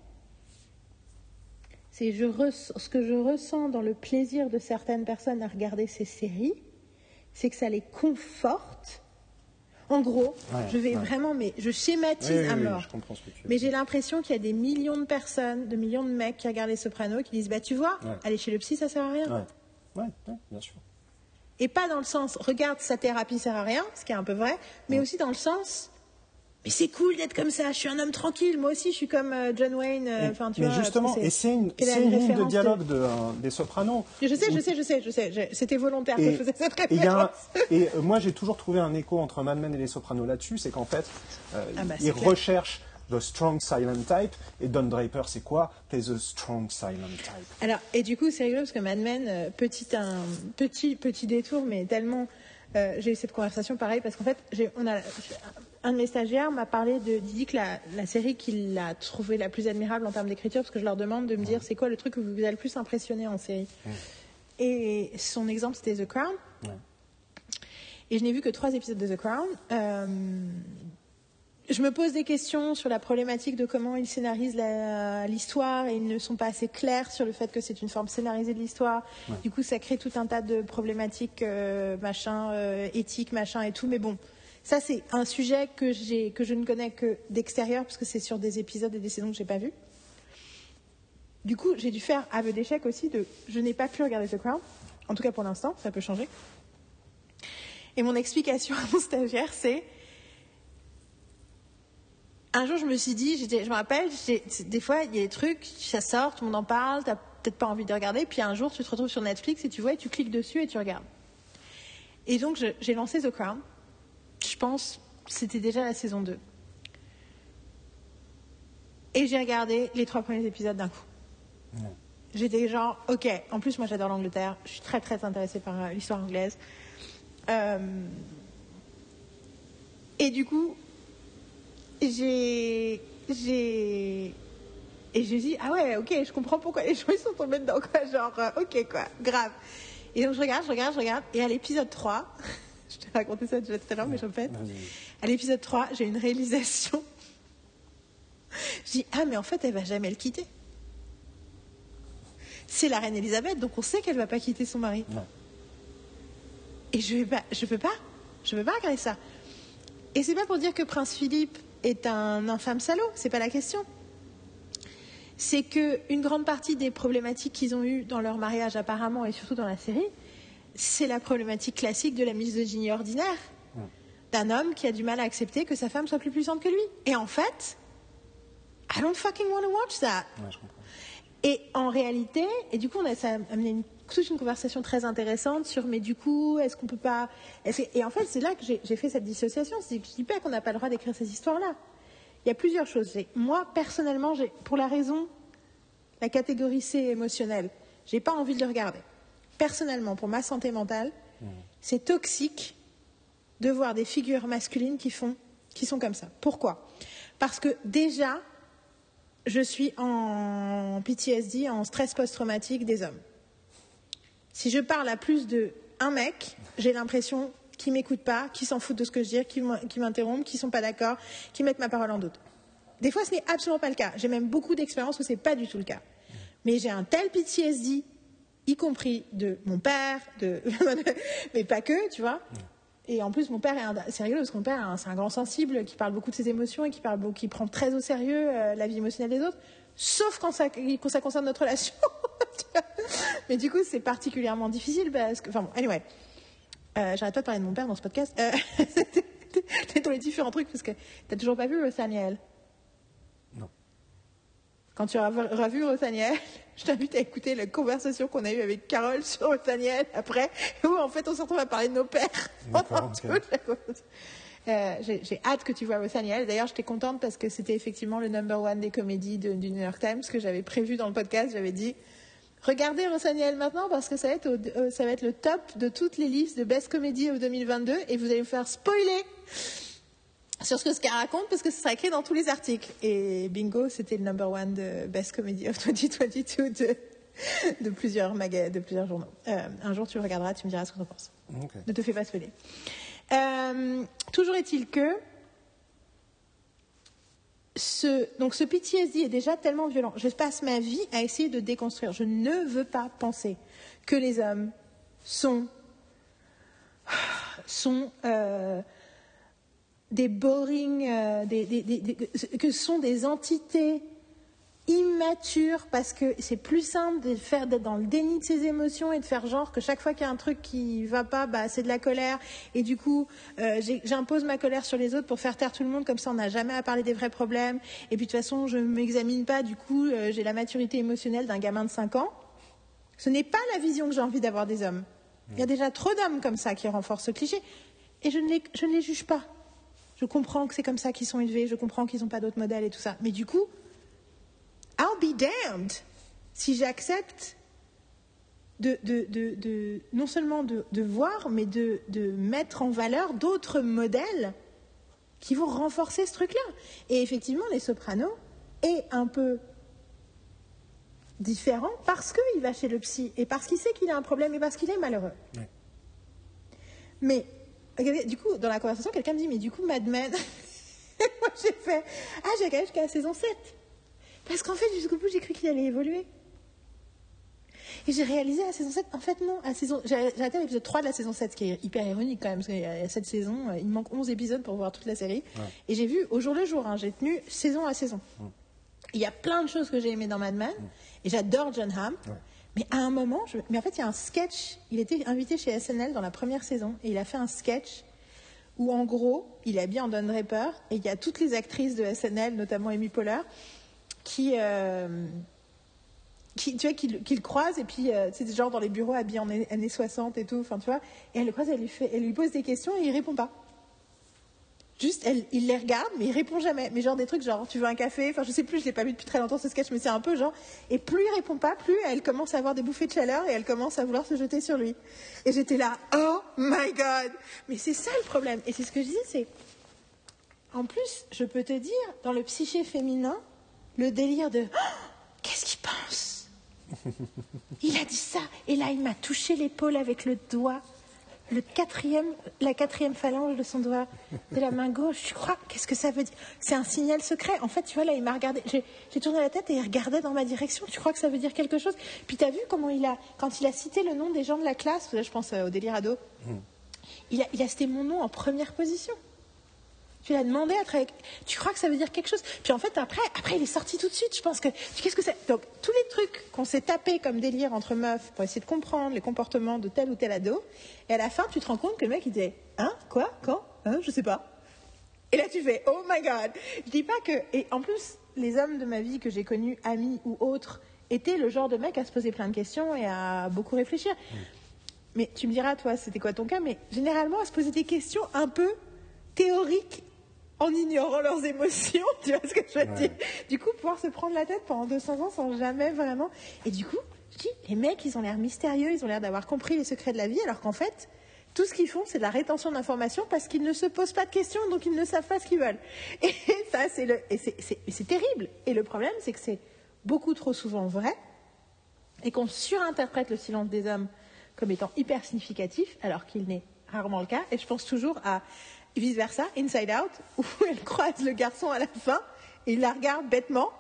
A: C'est je ce que je ressens dans le plaisir de certaines personnes à regarder ces séries, c'est que ça les conforte. En gros,
B: Ouais,
A: je vais
B: ouais.
A: vraiment, mais je schématise
B: Oui, oui,
A: à mort. Mais j'ai l'impression qu'il y a des millions de personnes, de millions de mecs qui regardent les Sopranos qui disent Bah, tu vois,
B: Ouais.
A: aller chez le psy, ça sert à rien.
B: Ouais, bien sûr.
A: Et pas dans le sens regarde, sa thérapie sert à rien, ce qui est un peu vrai, mais aussi dans le sens mais c'est cool d'être comme ça, je suis un homme tranquille, moi aussi je suis comme euh, John Wayne. euh,
B: Et-
A: Enfin, tu
B: mais
A: vois,
B: justement,
A: que
B: et c'est une, une ligne de
A: référence
B: dialogue de, euh, des Sopranos.
A: Je sais, je sais, je sais, je sais. C'était volontaire que
B: Et,
A: je faisais cette
B: et y a un-
A: référence.
B: et, moi, j'ai toujours trouvé un écho entre Mad Men et les Sopranos là-dessus, c'est qu'en fait, euh,
A: Ah bah,
B: ils
A: clair.
B: recherchent the strong silent type. Et Don Draper, c'est quoi? T'es the strong silent type.
A: Alors, et du coup, c'est rigolo parce que Mad Men, euh, petit, un, petit, petit détour, mais tellement. euh, j'ai eu cette conversation pareil parce qu'en fait, on a, un de mes stagiaires m'a parlé de dit que la, la série qu'il a trouvée la plus admirable en termes d'écriture, parce que je leur demande de me dire c'est quoi le truc que vous a le plus impressionné en série. Et son exemple c'était The Crown.
B: Ouais.
A: Et je n'ai vu que trois épisodes de The Crown. Euh, je me pose des questions sur la problématique de comment ils scénarisent l'histoire et ils ne sont pas assez clairs sur le fait que c'est une forme scénarisée de l'histoire. Du coup, ça crée tout un tas de problématiques, euh, machin, euh, éthiques, machin et tout. Mais bon, ça c'est un sujet que je ne connais que d'extérieur parce que c'est sur des épisodes et des saisons que j'ai pas vues. Du coup, j'ai dû faire aveu d'échec aussi de, je n'ai pas pu regarder The Crown. En tout cas pour l'instant, ça peut changer. Et mon explication à mon stagiaire, c'est un jour, je me suis dit, je me rappelle, des fois, il y a des trucs, ça sort, tout le monde en parle, t'as peut-être pas envie de regarder, puis un jour, tu te retrouves sur Netflix et tu vois, et tu cliques dessus et tu regardes. Et donc, j'ai lancé The Crown. Je pense, c'était déjà la saison 2. Et j'ai regardé les trois premiers épisodes d'un coup. J'étais genre, ok, en plus, moi, j'adore l'Angleterre, je suis très, très intéressée par euh, l'histoire anglaise. Euh, Et du coup, j'ai. J'ai. Et j'ai dit, ah ouais, ok, je comprends pourquoi les gens ils sont tombés dedans, quoi. Genre, euh, ok, quoi, grave. Et donc je regarde, je regarde, je regarde. Et à l'épisode 3, je t'ai raconté ça déjà tout à l'heure, mais je répète. À l'épisode 3, j'ai une réalisation. Je dis, ah, mais en fait, elle va jamais le quitter. C'est la reine Elisabeth, donc on sait qu'elle va pas quitter son mari.
B: Non.
A: Et je pas, je peux pas, je peux pas regarder ça. Et c'est pas pour dire que Prince Philippe est un infâme salaud, c'est pas la question. C'est que une grande partie des problématiques qu'ils ont eues dans leur mariage apparemment et surtout dans la série, c'est la problématique classique de la misogynie ordinaire d'un homme qui a du mal à accepter que sa femme soit plus puissante que lui. Et en fait, I don't fucking want to watch that.
B: Ouais, je comprends.
A: Et en réalité, et du coup, on a, ça a amené une, toute une conversation très intéressante sur, mais du coup, est-ce qu'on peut pas. et en fait, c'est là que j'ai fait cette dissociation. C'est que je dis pas qu'on n'a pas le droit d'écrire ces histoires-là. Il y a plusieurs choses. Moi, personnellement, j'ai, pour la raison, la catégorie C émotionnelle, j'ai pas envie de le regarder. Personnellement, pour ma santé mentale, c'est toxique de voir des figures masculines qui font, qui sont comme ça. Pourquoi? Parce que déjà, je suis en PTSD, en stress post-traumatique des hommes. Si je parle à plus de un mec, j'ai l'impression qu'ils m'écoutent pas, qu'ils s'en foutent de ce que je dis, qu'ils m'in- qu'ils m'interrompent, qu'ils sont pas d'accord, qu'ils mettent ma parole en doute. Des fois, ce n'est absolument pas le cas. J'ai même beaucoup d'expériences où c'est pas du tout le cas. Mais j'ai un tel PTSD, y compris de mon père, de... mais pas que, tu vois. Et en plus, mon père c'est rigolo parce que mon père, hein, c'est un grand sensible qui parle beaucoup de ses émotions et qui, parle qui prend très au sérieux euh, la vie émotionnelle des autres, sauf quand ça, quand ça concerne notre relation. Mais du coup, c'est particulièrement difficile parce que. Enfin bon, anyway. Euh, J'arrête pas de parler de mon père dans ce podcast. Euh, C'était dans les différents trucs parce que t'as toujours pas vu Rothaniel. Quand tu auras revu Rothaniel, je t'invite à écouter la conversation qu'on a eue avec Carole sur Rothaniel après, où en fait on se retrouve à parler de nos pères. Euh, J'ai hâte que tu vois Rothaniel. D'ailleurs, j'étais contente parce que c'était effectivement le number one des comédies de- du New York Times que j'avais prévu dans le podcast. J'avais dit regardez Rothaniel maintenant parce que ça va, être au- euh, ça va être le top de toutes les listes de best comedy of 2022 et vous allez me faire spoiler sur ce que ce qu'elle raconte parce que ce sera écrit dans tous les articles. Et bingo, c'était le number one de Best Comedy of 2022 de, de, plusieurs, de plusieurs journaux. Euh, un jour, tu le regarderas, tu me diras ce que tu en penses. Ne te fais pas spoiler. Euh, toujours est-il que ce, donc ce PTSD est déjà tellement violent. Je passe ma vie à essayer de déconstruire. Je ne veux pas penser que les hommes sont sont euh, des boring, euh, des, des- des- des- que sont des entités immatures parce que c'est plus simple de faire d'être dans le déni de ses émotions et de faire genre que chaque fois qu'il y a un truc qui va pas, bah, c'est de la colère et du coup euh, j'impose ma colère sur les autres pour faire taire tout le monde comme ça on n'a jamais à parler des vrais problèmes et puis de toute façon je ne m'examine pas du coup euh, j'ai la maturité émotionnelle d'un gamin de 5 ans. Ce n'est pas la vision que j'ai envie d'avoir des hommes. Il y a déjà trop d'hommes comme ça qui renforcent ce cliché et je ne les, je ne les juge pas. Je comprends que c'est comme ça qu'ils sont élevés, je comprends qu'ils n'ont pas d'autres modèles et tout ça. Mais du coup, I'll be damned si j'accepte de, de, de, de, non seulement de, voir, mais de, mettre en valeur d'autres modèles qui vont renforcer ce truc-là. Et effectivement, Les Sopranos est un peu différent parce qu'il va chez le psy et parce qu'il sait qu'il a un problème et parce qu'il est malheureux. Mais, du coup, dans la conversation, quelqu'un me dit, mais du coup, Mad Men, moi j'ai fait, ah, j'ai regardé jusqu'à la saison 7. Parce qu'en fait, jusqu'au bout, j'ai cru qu'il allait évoluer. Et j'ai réalisé à la saison 7, en fait non, à saison, j'ai arrêté l'épisode 3 de la saison 7, ce qui est hyper ironique quand même, parce qu'il y a cette saison, euh, il manque 11 épisodes pour voir toute la série. Et j'ai vu au jour le jour, hein, j'ai tenu saison à saison. Il y a plein de choses que j'ai aimées dans Mad Men, et j'adore John Hamm. Mais à un moment, mais en il y a un sketch. Il était invité chez SNL dans la première saison et il a fait un sketch où, en gros, il est habillé en Don Draper et il y a toutes les actrices de SNL, notamment Amy Poehler, qui, euh, qui, tu vois, qui, le croise et puis euh, c'est genre dans les bureaux habillés en années 60 et tout, tu vois, et elle le croise, elle elle lui pose des questions et il répond pas. Juste, elle, il les regarde, mais il répond jamais. Mais genre des trucs genre, tu veux un café? Enfin, je sais plus, je l'ai pas vu depuis très longtemps ce sketch, mais c'est un peu genre. Et plus il répond pas, plus elle commence à avoir des bouffées de chaleur et elle commence à vouloir se jeter sur lui. Et j'étais là, oh my god Mais c'est ça le problème. Et c'est ce que je disais, c'est. En plus, je peux te dire, dans le psyché féminin, le délire de oh, qu'est-ce qu'il pense? Il a dit ça, et là il m'a touché l'épaule avec le doigt, le quatrième, la quatrième phalange de son doigt de la main gauche. Je crois, qu'est-ce que ça veut dire? C'est un signal secret. En fait, tu vois, là, il m'a regardé. J'ai tourné la tête et il regardait dans ma direction. Tu crois que ça veut dire quelque chose? Puis tu as vu comment il a, quand il a cité le nom des gens de la classe, je pense euh, au délire ado, hmm. il, a, il a cité mon nom en première position. Tu l'as demandé à travailler. Tu crois que ça veut dire quelque chose? Puis en fait, après, après, il est sorti tout de suite. Je pense que. Qu'est-ce que c'est? Donc, tous les trucs qu'on s'est tapés comme délire entre meufs pour essayer de comprendre les comportements de tel ou tel ado, et à la fin, tu te rends compte que le mec, il disait Hein? Quoi? Quand? Hein? Je sais pas. Et là, tu fais Oh my God Je dis pas que. Et en plus, les hommes de ma vie que j'ai connus, amis ou autres, étaient le genre de mec à se poser plein de questions et à beaucoup réfléchir. Mais tu me diras, toi, c'était quoi ton cas? Mais généralement, à se poser des questions un peu théoriques en ignorant leurs émotions, tu vois ce que je veux dire? Du coup, pouvoir se prendre la tête pendant 200 ans sans jamais vraiment. Et du coup, je dis, les mecs, ils ont l'air mystérieux, ils ont l'air d'avoir compris les secrets de la vie, alors qu'en fait, tout ce qu'ils font, c'est de la rétention d'informations parce qu'ils ne se posent pas de questions, donc ils ne savent pas ce qu'ils veulent. Et ça, c'est le, et c'est terrible. Et le problème, c'est que c'est beaucoup trop souvent vrai et qu'on surinterprète le silence des hommes comme étant hyper significatif, alors qu'il n'est rarement le cas. Et je pense toujours à vice versa, Inside Out, où elle croise le garçon à la fin, et il la regarde bêtement,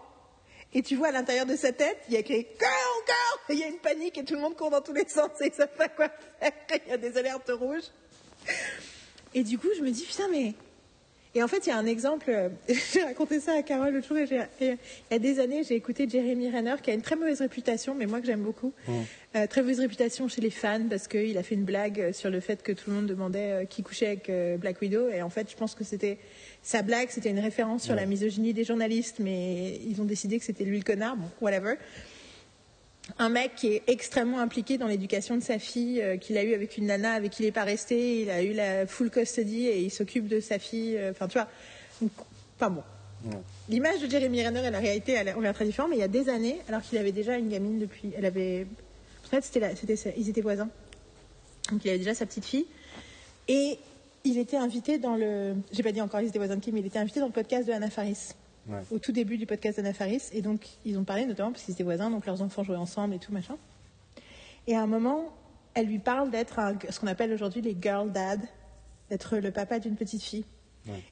A: et tu vois à l'intérieur de sa tête, il y a écrit Girl, girl Il y a une panique et tout le monde court dans tous les sens et ils savent pas quoi faire. Il y a des alertes rouges. Et du coup, je me dis, putain, mais et en fait, il y a un exemple, euh, j'ai raconté ça à Carole l'autre jour, et, il y a des années, j'ai écouté Jeremy Renner, qui a une très mauvaise réputation, mais moi que j'aime beaucoup. Mmh. Euh, très mauvaise réputation chez les fans, parce qu'il a fait une blague sur le fait que tout le monde demandait euh, qui couchait avec Black Widow, et en fait, je pense que c'était sa blague, c'était une référence sur la misogynie des journalistes, mais ils ont décidé que c'était lui le connard, bon, whatever un mec qui est extrêmement impliqué dans l'éducation de sa fille, euh, qu'il a eu avec une nana avec qui il n'est pas resté, il a eu la full custody et il s'occupe de sa fille. Euh, enfin, tu vois. Enfin bon. L'image de Jeremy Renner et la réalité, on est très différent, mais il y a des années, alors qu'il avait déjà une gamine depuis. Elle avait. En fait, c'était, c'était, ils étaient voisins. Donc il avait déjà sa petite fille. Et il était invité dans le. J'ai pas dit encore, ils étaient voisins de qui, mais il était invité dans le podcast de Anna Faris au tout début du podcast d'Anna Faris. Et donc, ils ont parlé notamment parce qu'ils étaient voisins, donc leurs enfants jouaient ensemble et tout, machin. Et à un moment, elle lui parle d'être ce qu'on appelle aujourd'hui les girl dad, d'être le papa d'une petite fille.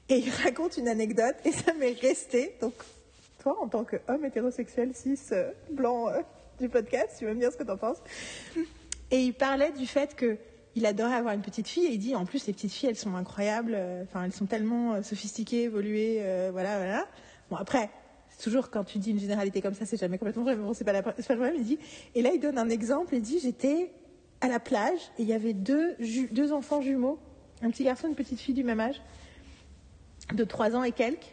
A: Et il raconte une anecdote, et ça m'est resté. Donc, toi, en tant qu'homme hétérosexuel, cis, euh, blanc euh, du podcast, tu vas me dire ce que tu en penses? Et il parlait du fait que il adorait avoir une petite fille et il dit en plus les petites filles elles sont incroyables euh, enfin elles sont tellement sophistiquées évoluées voilà voilà Bon, après, toujours quand tu dis une généralité comme ça, c'est jamais complètement vrai, mais bon, c'est pas, pas le problème. Il dit, et là, il donne un exemple, il dit, j'étais à la plage et il y avait deux, deux enfants jumeaux, un petit garçon et une petite fille du même âge, de 3 ans et quelques.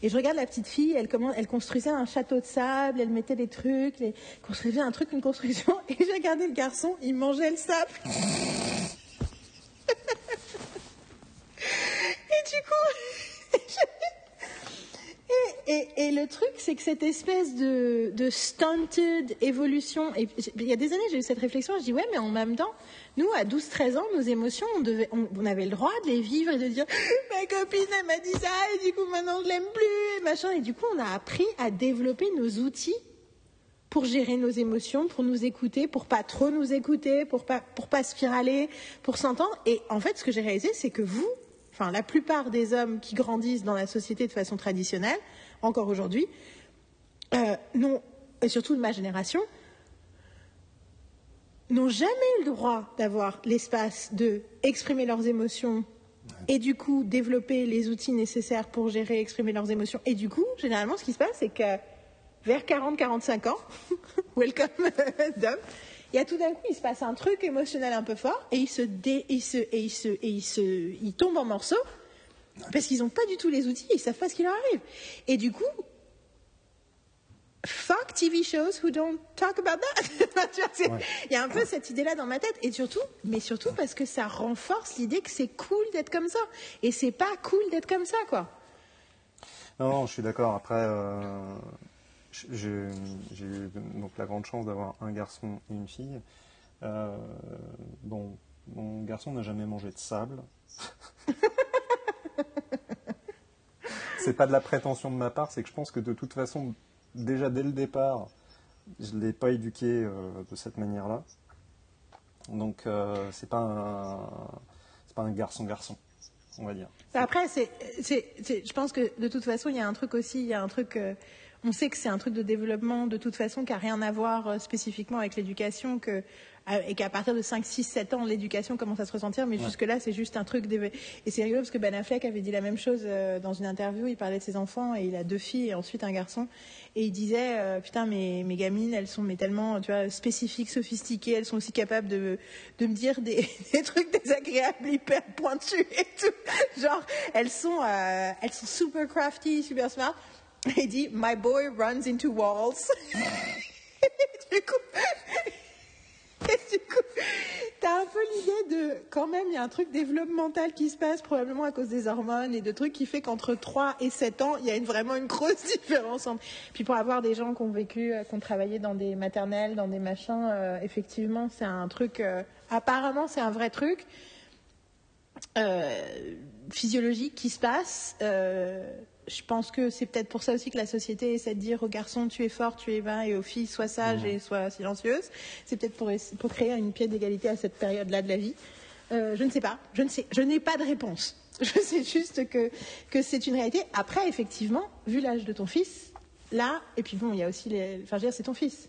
A: Et je regarde la petite fille, elle, comment, elle construisait un château de sable, elle mettait des trucs, elle construisait un truc, une construction, et j'ai regardé le garçon, il mangeait le sable. et du coup, et le truc, c'est que cette espèce de, stunted évolution, il y a des années, j'ai eu cette réflexion, je dis, ouais, mais en même temps, nous, à 12-13 ans, nos émotions, on, on avait le droit de les vivre et de dire, ma copine, elle m'a dit ça, et du coup, maintenant, je l'aime plus, et machin. Et du coup, on a appris à développer nos outils pour gérer nos émotions, pour nous écouter, pour pas trop nous écouter, pour pas, pour pas spiraler, pour s'entendre. Et en fait, ce que j'ai réalisé, c'est que vous, enfin, la plupart des hommes qui grandissent dans la société de façon traditionnelle, encore aujourd'hui, euh, non, et surtout de ma génération, n'ont jamais eu le droit d'avoir l'espace de exprimer leurs émotions et du coup développer les outils nécessaires pour gérer, exprimer leurs émotions. Et du coup, généralement, ce qui se passe, c'est que vers 40-45 ans, welcome Dom, il y a tout d'un coup, il se passe un truc émotionnel un peu fort et il se, dé, il se, et il se, et il se, il tombe en morceaux parce qu'ils n'ont pas du tout les outils, ils savent pas ce qui leur arrive. Et du coup, fuck TV shows who don't talk about that. Il ouais. y a un peu cette idée-là dans ma tête, et surtout, mais surtout parce que ça renforce l'idée que c'est cool d'être comme ça, et c'est pas cool d'être comme ça, quoi.
B: Non, non je suis d'accord. Après, euh, j'ai eu donc la grande chance d'avoir un garçon et une fille. Euh, bon, mon garçon n'a jamais mangé de sable. c'est pas de la prétention de ma part, c'est que je pense que de toute façon, déjà dès le départ, je ne l'ai pas éduqué euh, de cette manière-là. Donc euh, c'est pas un pas un garçon garçon, on va dire.
A: Après, c'est, je pense que de toute façon, il y a un truc aussi, il y a un truc. Euh, on sait que c'est un truc de développement de toute façon qui n'a rien à voir euh, spécifiquement avec l'éducation, que et qu'à partir de 5, 6, 7 ans, l'éducation commence à se ressentir, mais ouais. jusque-là, c'est juste un truc. Et c'est rigolo parce que Ben Affleck avait dit la même chose euh, dans une interview. Il parlait de ses enfants et il a deux filles et ensuite un garçon. Et il disait euh, Putain, mes, mes gamines, elles sont mais tellement tu vois, spécifiques, sophistiquées, elles sont aussi capables de, de me dire des, des trucs désagréables, hyper pointus et tout. Genre, elles sont, euh, elles sont super crafty, super smart. Et il dit My boy runs into walls. du coup, et du coup, t'as un peu l'idée de, quand même, il y a un truc développemental qui se passe, probablement à cause des hormones et de trucs qui fait qu'entre 3 et 7 ans, il y a une, vraiment une grosse différence. Entre... Puis pour avoir des gens qui ont vécu, qui ont travaillé dans des maternelles, dans des machins, euh, effectivement, c'est un truc, euh, apparemment, c'est un vrai truc. Euh, physiologique qui se passe. Euh, je pense que c'est peut-être pour ça aussi que la société essaie de dire aux garçons tu es fort, tu es vain et aux filles sois sage mmh. et sois silencieuse. C'est peut-être pour, pour, créer une pied d'égalité à cette période-là de la vie. Euh, je ne sais pas, je ne sais, je n'ai pas de réponse. Je sais juste que, que c'est une réalité. Après, effectivement, vu l'âge de ton fils, là, et puis bon, il y a aussi les. Enfin, je veux dire, c'est ton fils.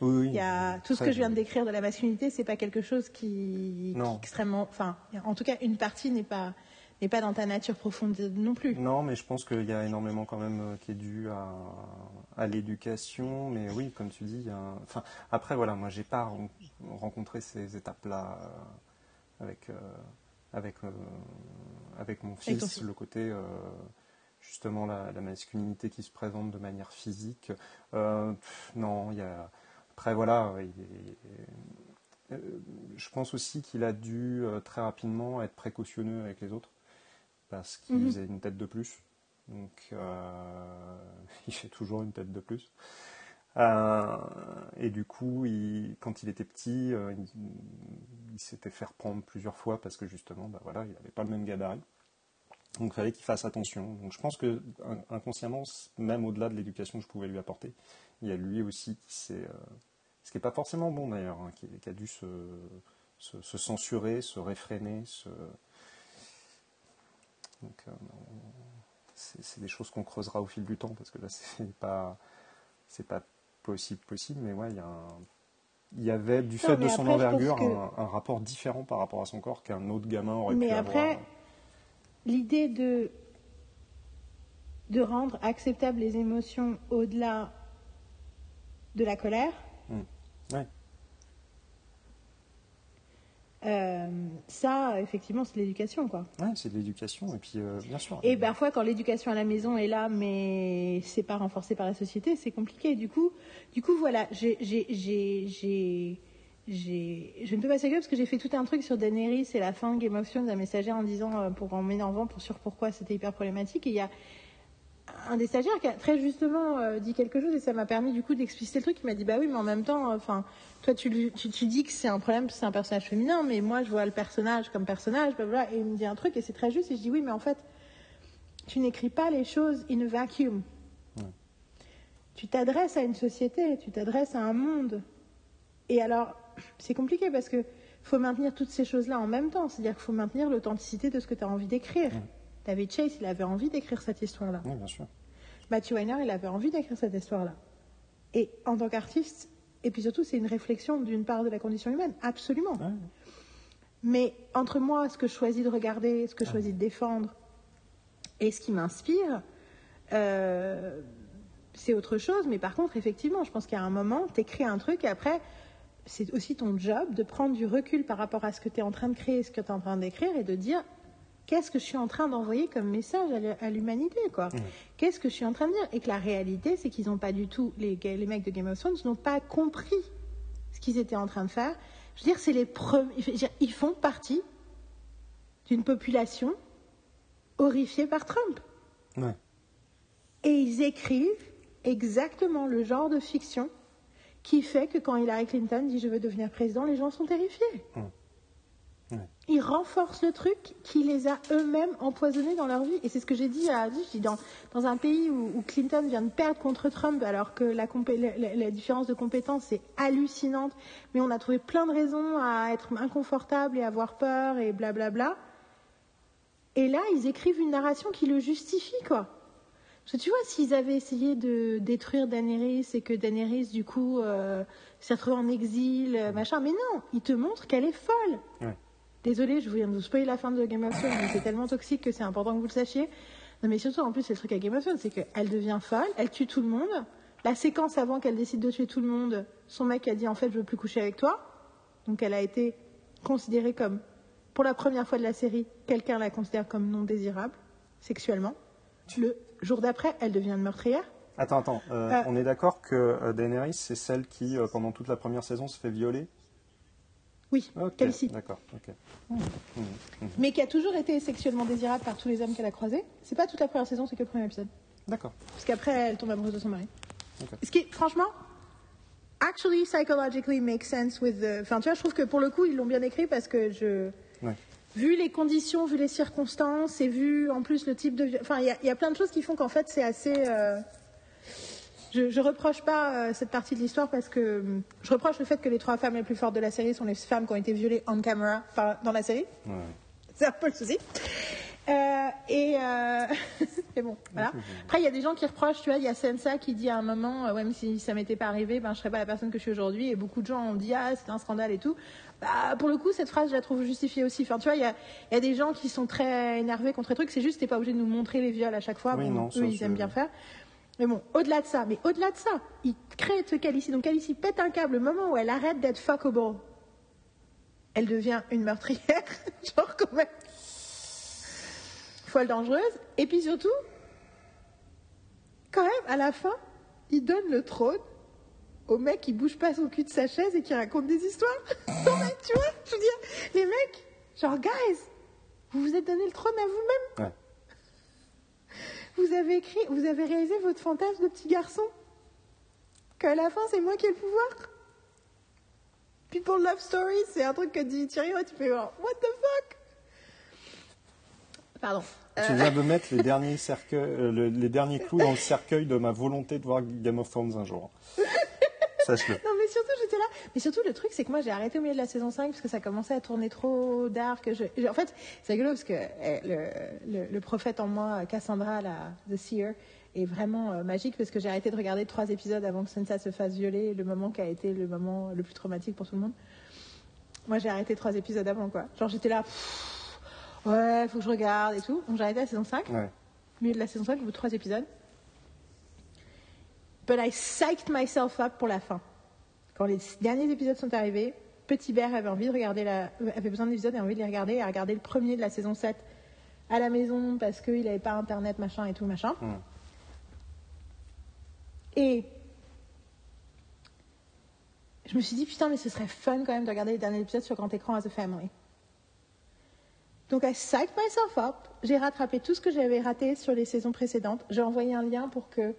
B: Oui, oui.
A: Il y a tout ce que je viens de décrire de la masculinité, c'est pas quelque chose qui, qui est extrêmement. Enfin, en tout cas, une partie n'est pas n'est pas dans ta nature profonde non plus.
B: Non, mais je pense qu'il y a énormément quand même euh, qui est dû à, à l'éducation. Mais oui, comme tu dis, enfin, après voilà, moi j'ai pas rencontré ces étapes-là euh, avec, euh, avec, avec mon fils, le côté justement la, la, masculinité qui se présente de manière physique. Euh, non, il y a. Après voilà, il est... je pense aussi qu'il a dû très rapidement être précautionneux avec les autres parce qu'il mmh. faisait une tête de plus. Donc, euh, il fait toujours une tête de plus. Euh, et du coup, il, quand il était petit, euh, il, il s'était fait reprendre plusieurs fois parce que justement, bah voilà, il n'avait pas le même gabarit. Donc, il fallait qu'il fasse attention. Donc, je pense que inconsciemment, même au-delà de l'éducation que je pouvais lui apporter, il y a lui aussi qui s'est, ce qui n'est pas forcément bon d'ailleurs, hein, qui, qui, a dû se, se, se, censurer, se réfréner, se, donc, euh, c'est des choses qu'on creusera au fil du temps parce que là, c'est pas, c'est pas possible, possible. Mais ouais, il y a un, il y avait, du fait de son envergure, que... un, un, rapport différent par rapport à son corps qu'un autre gamin aurait
A: mais
B: pu
A: après,
B: avoir.
A: l'idée de, de rendre acceptables les émotions au-delà de la colère,
B: mmh. ouais.
A: Euh, ça, effectivement, c'est de l'éducation, quoi.
B: Ouais, c'est de l'éducation, et puis euh, bien sûr.
A: Et parfois, quand l'éducation à la maison est là, mais c'est pas renforcé par la société, c'est compliqué. Du coup, du coup, voilà, j'ai, je ne peux pas s'agir parce que j'ai fait tout un truc sur Daenerys et la fin de Game of Thrones, la messagère en disant, euh, pour en m'énervant pour sur pourquoi c'était hyper problématique. Et il y a un des stagiaires qui a très justement euh, dit quelque chose et ça m'a permis du coup d'expliciter le truc. Il m'a dit bah oui, mais en même temps, enfin, toi tu, tu, tu dis que c'est un problème, c'est un personnage féminin, mais moi je vois le personnage comme personnage, blablabla. Et il me dit un truc et c'est très juste. Et je dis oui, mais en fait, tu n'écris pas les choses in a vacuum. Tu t'adresses à une société, tu t'adresses à un monde. Et alors, c'est compliqué parce que faut maintenir toutes ces choses-là en même temps. C'est-à-dire qu'il faut maintenir l'authenticité de ce que tu as envie d'écrire. David Chase, il avait envie d'écrire cette histoire-là.
B: Oui, bien sûr.
A: Matthew Weiner, il avait envie d'écrire cette histoire-là. Et en tant qu'artiste, et puis surtout, c'est une réflexion d'une part de la condition humaine, absolument.
B: Ouais.
A: Mais entre moi, ce que je choisis de regarder, ce que je choisis de défendre, et ce qui m'inspire, euh, c'est autre chose. Mais par contre, effectivement, je pense qu'à un moment, tu écris un truc et après, c'est aussi ton job de prendre du recul par rapport à ce que tu es en train de créer, ce que tu es en train d'écrire, et de dire qu'est-ce que je suis en train d'envoyer comme message à l'hu- à l'humanité, quoi. Qu'est-ce que je suis en train de dire Et que la réalité, c'est qu'ils n'ont pas du tout, les, les mecs de Game of Thrones n'ont pas compris ce qu'ils étaient en train de faire. Je veux dire, c'est les premiers. Ils font partie d'une population horrifiée par Trump.
B: Ouais.
A: Et ils écrivent exactement le genre de fiction qui fait que quand Hillary Clinton dit je veux devenir président, les gens sont terrifiés.
B: Ouais.
A: Ils renforcent le truc qui les a eux-mêmes empoisonnés dans leur vie. Et c'est ce que j'ai dit à je dis dans, dans un pays où, où Clinton vient de perdre contre Trump, alors que la, différence de compétences est hallucinante, mais on a trouvé plein de raisons à être inconfortable et avoir peur et blablabla. Et là, ils écrivent une narration qui le justifie, quoi. Parce que tu vois, s'ils avaient essayé de détruire Daenerys et que Daenerys, du coup, euh, s'est retrouvée en exil, euh, machin, mais non, ils te montrent qu'elle est folle.
B: Ouais.
A: Désolée, je viens de vous spoiler la fin de Game of Thrones, mais c'est tellement toxique que c'est important que vous le sachiez. Non, mais surtout, en plus, c'est le truc à Game of Thrones, c'est qu'elle devient folle, elle tue tout le monde. La séquence avant qu'elle décide de tuer tout le monde, son mec a dit en fait, je veux plus coucher avec toi. Donc elle a été considérée comme, pour la première fois de la série, quelqu'un la considère comme non désirable, sexuellement. Le jour d'après, elle devient une meurtrière.
B: Attends, attends. euh,
A: Euh.
B: On est d'accord que euh, Daenerys, c'est celle qui, pendant toute la première saison, se fait violer
A: Oui,
B: Ok,
A: Khaleesi.
B: d'accord. ok.
A: Mais qui a toujours été sexuellement désirable par tous les hommes qu'elle a croisés. C'est pas toute la première saison, c'est que le premier épisode.
B: D'accord.
A: Parce qu'après, elle tombe amoureuse de son mari.
B: Ok.
A: Ce qui, franchement, actually, psychologically makes sense with the... Enfin, tu vois, je trouve que pour le coup, ils l'ont bien écrit parce que je...
B: Ouais.
A: Vu les conditions, vu les circonstances et vu en plus le type de... Enfin, il y, a- il y a plein de choses qui font qu'en fait, c'est assez... euh, Je, je reproche pas euh, cette partie de l'histoire parce que hum, je reproche le fait que les trois femmes les plus fortes de la série sont les femmes qui ont été violées on camera par- dans la série.
B: Ouais.
A: C'est un peu le souci. Euh, et euh, bon, voilà. Après, il y a des gens qui reprochent, tu vois, il y a Sensa qui dit à un moment, euh, ouais, mais si ça m'était pas arrivé, ben je serais pas la personne que je suis aujourd'hui. Et beaucoup de gens ont dit, ah, c'est un scandale et tout. Bah, pour le coup, cette phrase, je la trouve justifiée aussi. Enfin, tu vois, il y a, il y a des gens qui sont très énervés contre le truc. C'est juste, t'es pas obligé de nous montrer les viols à chaque fois.
B: Oui,
A: Bon,
B: non, ça,
A: eux, ils
B: c'est-
A: aiment bien faire. Mais bon, au-delà de ça, mais au-delà de ça, ils créent ce Calici. Donc Calici pète un câble le moment où elle arrête d'être fuckable. Elle devient une meurtrière, genre quand même folle dangereuse. Et puis surtout, quand même, à la fin, il donne le trône au mec qui bouge pas son cul de sa chaise et qui raconte des histoires. non mais tu vois, je veux dire, les mecs, genre guys, vous vous êtes donné le trône à vous-même. Vous avez écrit, vous avez réalisé votre fantasme de petit garçon? Qu'à la fin, c'est moi qui ai le pouvoir? People Love Story, c'est un truc que dit Thierry, tu fais genre, what the fuck? Pardon.
B: Tu viens de mettre les derniers, cercueils, euh, le- les derniers clous dans le cercueil de ma volonté de voir Game of Thrones un jour. Sache-le.
A: Non, mais surtout, j'étais là. Mais surtout, le truc, c'est que moi, j'ai arrêté au milieu de la saison 5 parce que ça commençait à tourner trop dark. Je... En fait, c'est rigolo parce que eh, le, le- le prophète en moi, Cassandra, la The Seer, est vraiment euh, magique parce que j'ai arrêté de regarder trois épisodes avant que Sansa se fasse violer, le moment qui a été le moment le plus traumatique pour tout le monde. Moi, j'ai arrêté trois épisodes avant, quoi. Genre, j'étais là, pff, ouais, faut que je regarde et tout. Donc, j'ai arrêté la saison 5
B: Ouais.
A: milieu de la saison 5, au bout de trois épisodes. But I psyched myself up pour la fin. Quand les derniers épisodes sont arrivés, Petit Bear avait envie de regarder la, avait besoin d'épisodes et envie de les regarder et a regardé le premier de la saison 7 à la maison parce qu'il n'avait pas internet, machin et tout, machin.
B: Mm.
A: Et je me suis dit, putain, mais ce serait fun quand même de regarder les derniers épisodes sur grand écran as a family. Donc, I psyched myself up. J'ai rattrapé tout ce que j'avais raté sur les saisons précédentes. J'ai envoyé un lien pour que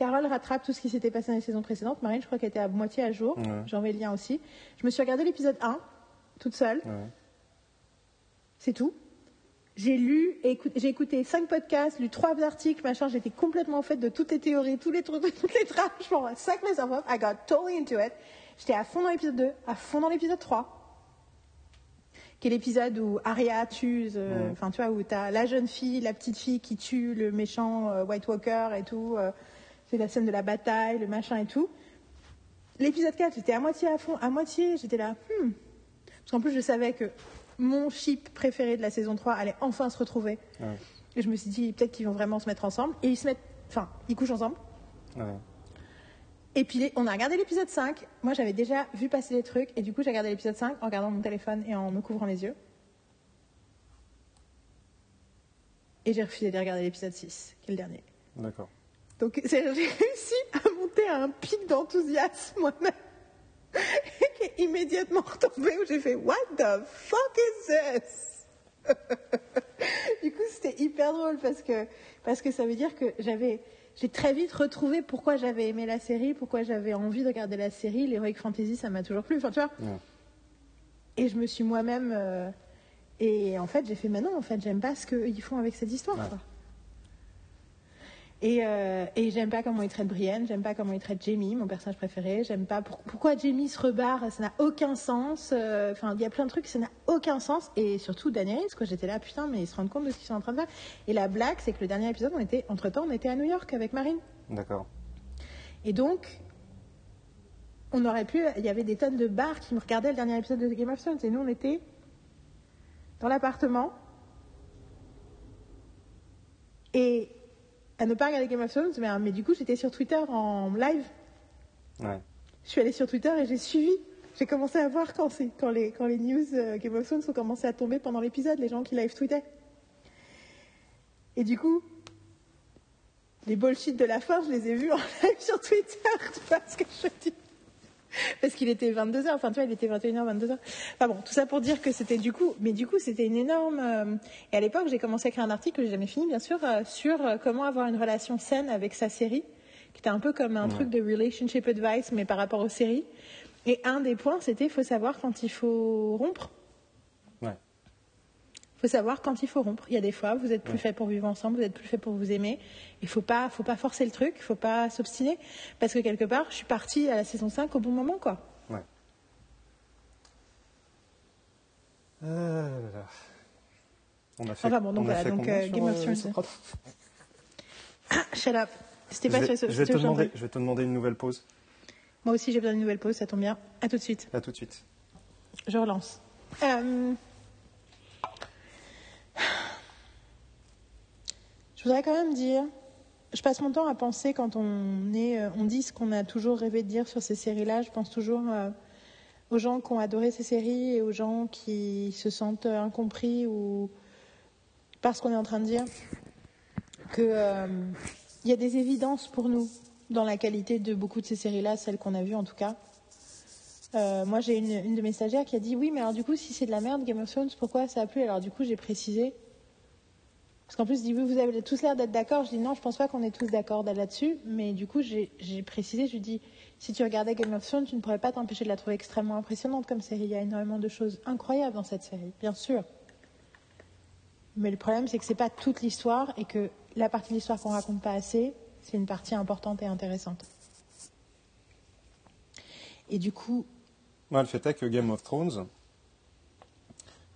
A: Carole rattrape tout ce qui s'était passé dans les saisons précédentes. Marine, je crois qu'elle était à moitié à jour.
B: Ouais.
A: J'ai envoyé le lien aussi. Je me suis regardé l'épisode 1, toute seule.
B: Ouais.
A: C'est tout. J'ai lu, j'ai écouté cinq podcasts, lu trois articles, machin. J'étais complètement au fait de toutes les théories, tous les trucs, toutes les trames. Je m'en sac myself up. I got totally into it. J'étais à fond dans l'épisode 2, à fond dans l'épisode 3. Qui est l'épisode où Arya tue, euh, enfin tu vois, où t'as la jeune fille, la petite fille qui tue le méchant euh, White Walker et tout. euh, c'est la scène de la bataille, le machin et tout. L'épisode 4, j'étais à moitié à fond, à moitié, j'étais là, hmm. Parce qu'en plus, je savais que mon ship préféré de la saison 3 allait enfin se retrouver.
B: Ouais.
A: Et je me suis dit, peut-être qu'ils vont vraiment se mettre ensemble. Et ils se mettent, enfin, ils couchent ensemble.
B: Ouais.
A: Et puis, on a regardé l'épisode 5. Moi, j'avais déjà vu passer des trucs. Et du coup, j'ai regardé l'épisode 5 en regardant mon téléphone et en me couvrant les yeux. Et j'ai refusé de regarder l'épisode 6, qui est le dernier.
B: D'accord.
A: Donc j'ai réussi à monter à un pic d'enthousiasme moi-même. qui est immédiatement retombé où j'ai fait What the fuck is this? Du coup, c'était hyper drôle parce que, parce que ça veut dire que j'avais. J'ai très vite retrouvé pourquoi j'avais aimé la série, pourquoi j'avais envie de regarder la série. L'Heroic Fantasy, ça m'a toujours plu. Enfin, tu vois.
B: Ouais.
A: Et je me suis moi-même. euh, et en fait, j'ai fait, mais non, en fait, j'aime pas ce qu'ils font avec cette histoire.
B: Ouais.
A: Et, euh, et j'aime pas comment ils traitent Brienne, j'aime pas comment ils traitent Jamie, mon personnage préféré. J'aime pas pour- pourquoi Jamie se rebarre, ça n'a aucun sens. euh, Enfin, il y a plein de trucs, ça n'a aucun sens. Et surtout Daenerys, quoi. J'étais là, putain, mais ils se rendent compte de ce qu'ils sont en train de faire. Et la blague, c'est que le dernier épisode, on était, entre temps, on était à New York avec Marine.
B: D'accord.
A: Et donc, on aurait pu. Il y avait des tonnes de bars qui me regardaient le dernier épisode de Game of Thrones. Et nous, on était dans l'appartement. Et à ne pas regarder Game of Thrones, mais, mais du coup, j'étais sur Twitter en live.
B: Ouais.
A: Je suis allée sur Twitter et j'ai suivi. J'ai commencé à voir quand, quand, les, quand les news euh, Game of Thrones ont commencé à tomber pendant l'épisode, les gens qui live tweetaient. Et du coup, les bullshit de la fin, je les ai vus en live sur Twitter. Tu vois ce que je dis Parce qu'il était 22h, enfin tu vois, il était 21h, 22h. Enfin bon, tout ça pour dire que c'était du coup, mais du coup, c'était une énorme. euh, Et à l'époque, j'ai commencé à écrire un article que j'ai jamais fini, bien sûr, euh, sur euh, comment avoir une relation saine avec sa série, qui était un peu comme un
B: Ouais.
A: truc de relationship advice, mais par rapport aux séries. Et un des points, c'était il faut savoir quand il faut rompre. Il faut savoir quand il faut rompre. Il y a des fois, vous êtes plus
B: Ouais.
A: fait pour vivre ensemble, vous êtes plus fait pour vous aimer. Il faut pas, faut pas forcer le truc, il faut pas s'obstiner, parce que quelque part, je suis partie à la saison 5 au bon moment, quoi.
B: Ouais. Euh, là, là. On a fait,
A: Enfin bon, donc voilà, donc, euh, Game of
B: euh,
A: Thrones? Ah, shut up. C'était
B: je
A: pas
B: vais, je vais
A: c'était
B: te demander, je vais te demander une nouvelle pause.
A: Moi aussi, j'ai besoin d'une nouvelle pause, ça tombe bien. À tout de suite.
B: À tout de suite.
A: Je relance. Euh, Je voudrais quand même dire, je passe mon temps à penser quand on est, euh, on dit ce qu'on a toujours rêvé de dire sur ces séries-là. Je pense toujours euh, aux gens qui ont adoré ces séries et aux gens qui se sentent euh, incompris ou parce qu'on est en train de dire que euh, il y a des évidences pour nous dans la qualité de beaucoup de ces séries-là, celles qu'on a vues en tout cas. Moi, j'ai une, une de mes stagiaires qui a dit oui, mais alors du coup, si c'est de la merde, Game of Thrones, pourquoi ça a plu? Alors du coup, j'ai précisé. Parce qu'en plus, il dit oui, vous avez tous l'air d'être d'accord. Je dis non, je pense pas qu'on est tous d'accord là-dessus. Mais du coup, j'ai précisé, je lui dis si tu regardais Game of Thrones, tu ne pourrais pas t'empêcher de la trouver extrêmement impressionnante comme série. Il y a énormément de choses incroyables dans cette série, bien sûr. Mais le problème, c'est que c'est pas toute l'histoire et que la partie de l'histoire qu'on raconte pas assez, c'est une partie importante et intéressante. Et du coup,
B: Moi, le fait est que Game of Thrones,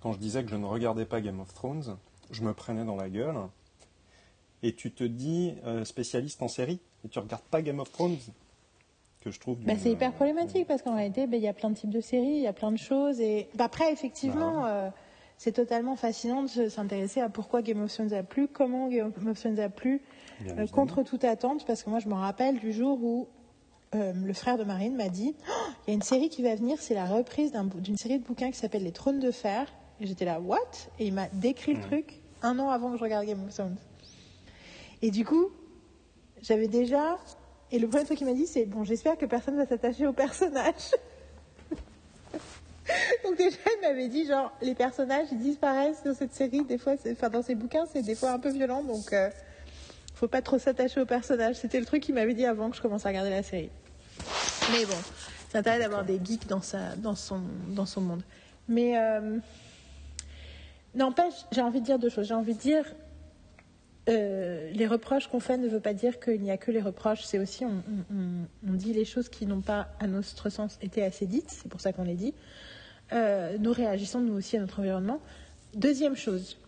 B: quand je disais que je ne regardais pas Game of Thrones, je me prenais dans la gueule. Et tu te dis euh, spécialiste en série et tu regardes pas Game of Thrones que je trouve.
A: Bah, c'est hyper problématique parce qu'en réalité, bah, il y a plein de types de séries, il y a plein de choses. Et bah, après, effectivement, euh, c'est totalement fascinant de se- s'intéresser à pourquoi Game of Thrones a plu, comment Game of Thrones a plu, euh, contre toute attente. Parce que moi, je me rappelle du jour où euh, le frère de Marine m'a dit Oh, il y a une série qui va venir, c'est la reprise d'une série de bouquins qui s'appelle Les Trônes de Fer. Et j'étais là, what? Et il m'a décrit le truc un an avant que je regarde Game of Thrones. Et du coup, j'avais déjà. Et le premier truc qu'il m'a dit, c'est bon, j'espère que personne va s'attacher au personnage. Donc déjà, il m'avait dit, genre, les personnages, ils disparaissent dans cette série, des fois, enfin, dans ces bouquins, c'est des fois un peu violent, donc euh, faut pas trop s'attacher aux personnages. C'était le truc qu'il m'avait dit avant que je commence à regarder la série. Mais bon, c'est intéressant d'avoir des geeks dans, sa, dans, son, dans son monde. Mais euh, n'empêche, j'ai envie de dire deux choses. J'ai envie de dire, euh, les reproches qu'on fait ne veut pas dire qu'il n'y a que les reproches. C'est aussi, on, dit les choses qui n'ont pas, à notre sens, été assez dites. C'est pour ça qu'on les dit. Euh, nous réagissons, nous aussi, à notre environnement. Deuxième chose,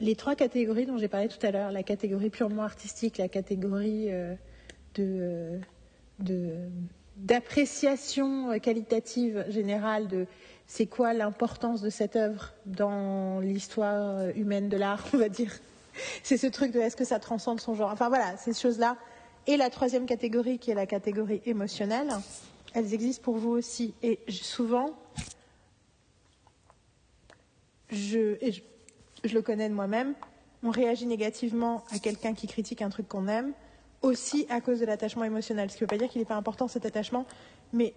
A: les trois catégories dont j'ai parlé tout à l'heure, la catégorie purement artistique, la catégorie euh, de, d'appréciation qualitative générale de c'est quoi l'importance de cette œuvre dans l'histoire humaine de l'art, on va dire? C'est ce truc de est-ce que ça transcende son genre? Enfin voilà, ces choses-là. Et la troisième catégorie, qui est la catégorie émotionnelle, elles existent pour vous aussi. Et souvent, je, et je, je le connais de moi-même, on réagit négativement à quelqu'un qui critique un truc qu'on aime, aussi à cause de l'attachement émotionnel. Ce qui ne veut pas dire qu'il n'est pas important cet attachement, mais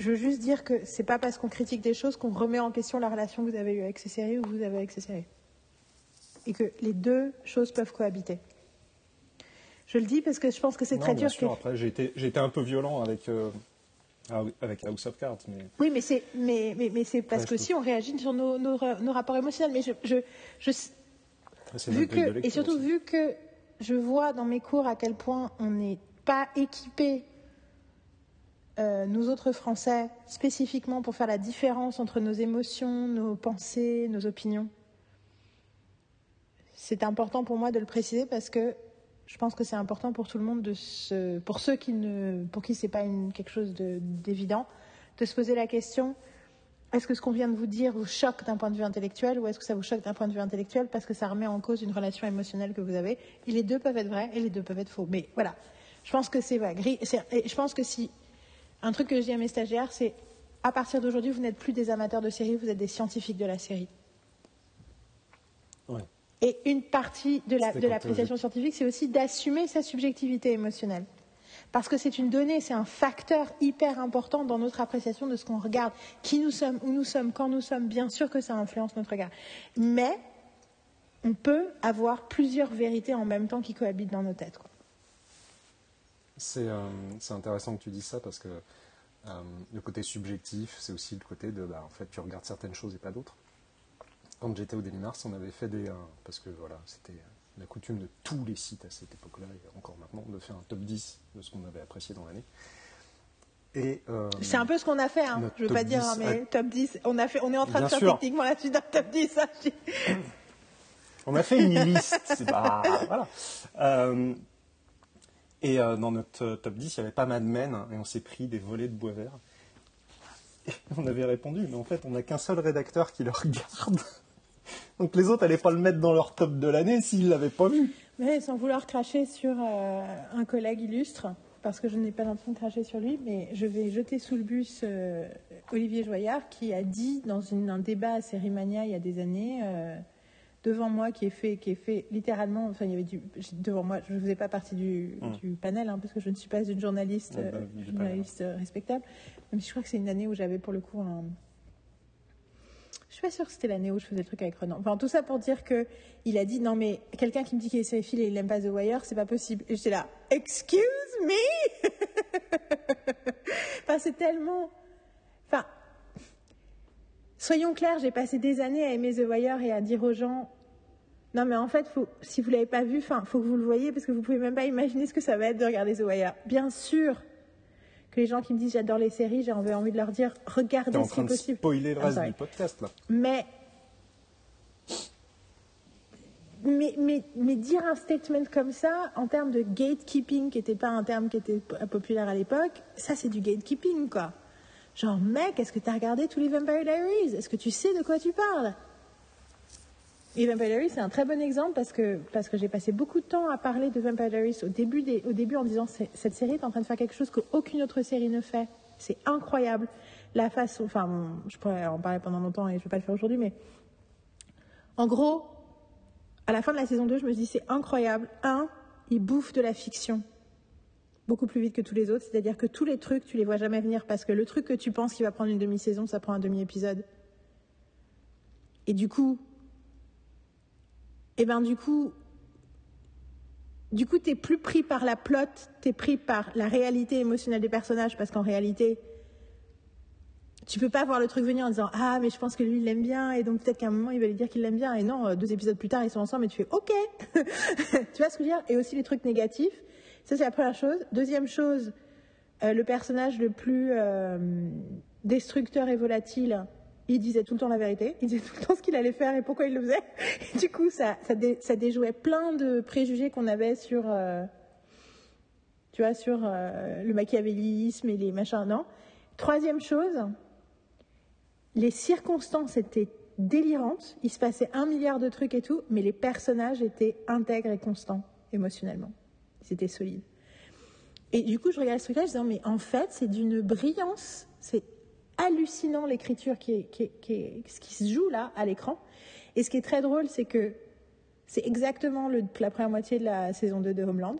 A: je veux juste dire que c'est pas parce qu'on critique des choses qu'on remet en question la relation que vous avez eue avec ces séries ou que vous avez avec ces séries. Et que les deux choses peuvent cohabiter. Je le dis parce que je pense que c'est très
B: bien
A: dur.
B: sûr,
A: que-
B: après, j'ai été, j'ai été un peu violent avec, euh, avec House of Cards, mais
A: Oui, mais c'est mais, mais, mais c'est parce
B: Ouais,
A: que si on réagit sur nos, nos, nos rapports émotionnels. Mais je, je, je,
B: c'est
A: vu que, et surtout
B: aussi.
A: vu que je vois dans mes cours à quel point on n'est pas équipés, euh, nous autres Français, spécifiquement pour faire la différence entre nos émotions, nos pensées, nos opinions. C'est important pour moi de le préciser parce que je pense que c'est important pour tout le monde de pour ceux qui ne, pour qui c'est pas quelque chose de- d'évident, de se poser la question est-ce que ce qu'on vient de vous dire vous choque d'un point de vue intellectuel ou est-ce que ça vous choque d'un point de vue intellectuel parce que ça remet en cause une relation émotionnelle que vous avez? Et les deux peuvent être vrais et les deux peuvent être faux. Mais voilà, je pense que c'est vrai. Je pense que si un truc que je dis à mes stagiaires, c'est à partir d'aujourd'hui, vous n'êtes plus des amateurs de série, vous êtes des scientifiques de la série.
B: Ouais.
A: Et une partie de la- l'appréciation scientifique, c'est aussi d'assumer sa subjectivité émotionnelle. Parce que c'est une donnée, c'est un facteur hyper important dans notre appréciation de ce qu'on regarde, qui nous sommes, où nous sommes, quand nous sommes. Bien sûr que ça influence notre regard. Mais on peut avoir plusieurs vérités en même temps qui cohabitent dans nos têtes. quoi.
B: C'est euh, c'est intéressant que tu dis ça parce que euh, le côté subjectif, c'est aussi le côté de, bah, en fait, tu regardes certaines choses et pas d'autres. Quand j'étais au Daily Mars, on avait fait des, euh, parce que voilà, c'était la coutume de tous les sites à cette époque-là et encore maintenant de faire un top 10 de ce qu'on avait apprécié dans l'année. Euh,
A: C'est un peu ce qu'on a fait, hein. Je veux
B: top
A: pas dire,
B: 10,
A: hein, mais top 10, on, a fait, on est en train
B: Bien
A: de faire
B: sûr.
A: techniquement la suite d'un top 10. hein.
B: On a fait une liste, c'est pas. Voilà. Euh, et euh, dans notre euh, top 10, il n'y avait pas Mad Men, hein, et on s'est pris des volets de bois vert. On avait répondu, mais en fait, on n'a qu'un seul rédacteur qui le regarde. Donc les autres n'allaient pas le mettre dans leur top de l'année s'ils ne l'avaient pas vu.
A: Mais sans vouloir cracher sur euh, un collègue illustre, parce que je n'ai pas l'intention de cracher sur lui, mais je vais jeter sous le bus Olivier Joyard qui a dit dans un débat à Sérimania il y a des années, devant moi, qui est fait, qui est fait littéralement, enfin il y avait du, devant moi, je ne faisais pas partie du,
B: Mm.
A: du panel, hein, parce que je ne suis pas une journaliste, euh,
B: bah,
A: journaliste euh, respectable, même si je crois que c'est une année où j'avais pour le coup un... Je suis pas sûre que c'était l'année où je faisais le truc avec Renan. Enfin, tout ça pour dire que il a dit non mais quelqu'un qui me dit qu'il est sériephile et il n'aime pas The Wire, c'est pas possible. Et j'étais là, excuse me? enfin, c'est tellement. Enfin, soyons clairs, j'ai passé des années à aimer The Wire et à dire aux gens. Non mais en fait, faut, si vous l'avez pas vu, enfin, faut que vous le voyez parce que vous pouvez même pas imaginer ce que ça va être de regarder The Wire. Bien sûr que les gens qui me disent j'adore les séries, j'ai envie envie de leur dire regardez
B: en
A: si
B: train de
A: possible.
B: spoiler le reste du podcast, là.
A: Mais, mais, mais, mais dire un statement comme ça, en termes de gatekeeping, qui n'était pas un terme qui était populaire à l'époque, ça c'est du gatekeeping, quoi. Genre, mec, est-ce que tu as regardé tous les Vampire Diaries? Est-ce que tu sais de quoi tu parles? Et Vampire Diaries, c'est un très bon exemple parce que, parce que j'ai passé beaucoup de temps à parler de Vampire Diaries au début, au début en disant cette série est en train de faire quelque chose qu'aucune autre série ne fait. C'est incroyable. La façon, enfin, je pourrais en parler pendant longtemps et je ne vais pas le faire aujourd'hui, mais en gros, à la fin de la saison 2, je me dis c'est incroyable. Un, ils bouffent de la fiction. Beaucoup plus vite que tous les autres. C'est-à-dire que tous les trucs, tu les vois jamais venir parce que le truc que tu penses qui va prendre une demi-saison, ça prend un demi-épisode. Et du coup, et ben du coup, du coup, t'es plus pris par la plot, t'es pris par la réalité émotionnelle des personnages parce qu'en réalité, tu peux pas voir le truc venir en disant ah mais je pense que lui il l'aime bien et donc peut-être qu'à un moment il va lui dire qu'il l'aime bien et non deux épisodes plus tard ils sont ensemble et tu fais ok tu vois ce que je veux dire? Et aussi les trucs négatifs ça c'est la première chose. Deuxième chose euh, le personnage le plus euh, destructeur et volatile il disait tout le temps la vérité. Il disait tout le temps ce qu'il allait faire et pourquoi il le faisait. Et du coup ça ça, dé, ça, déjouait plein de préjugés qu'on avait sur euh, tu vois sur le machiavélisme et les machins non? Troisième chose les circonstances étaient délirantes, il se passait un milliard de trucs et tout, mais les personnages étaient intègres et constants émotionnellement. Ils étaient solides. Et du coup, je regardais ce truc-là, je disais, mais en fait, c'est d'une brillance, c'est hallucinant l'écriture qui, qui, qui, ce qui se joue là à l'écran. Et ce qui est très drôle, c'est que c'est exactement la première moitié de la saison 2 de Homeland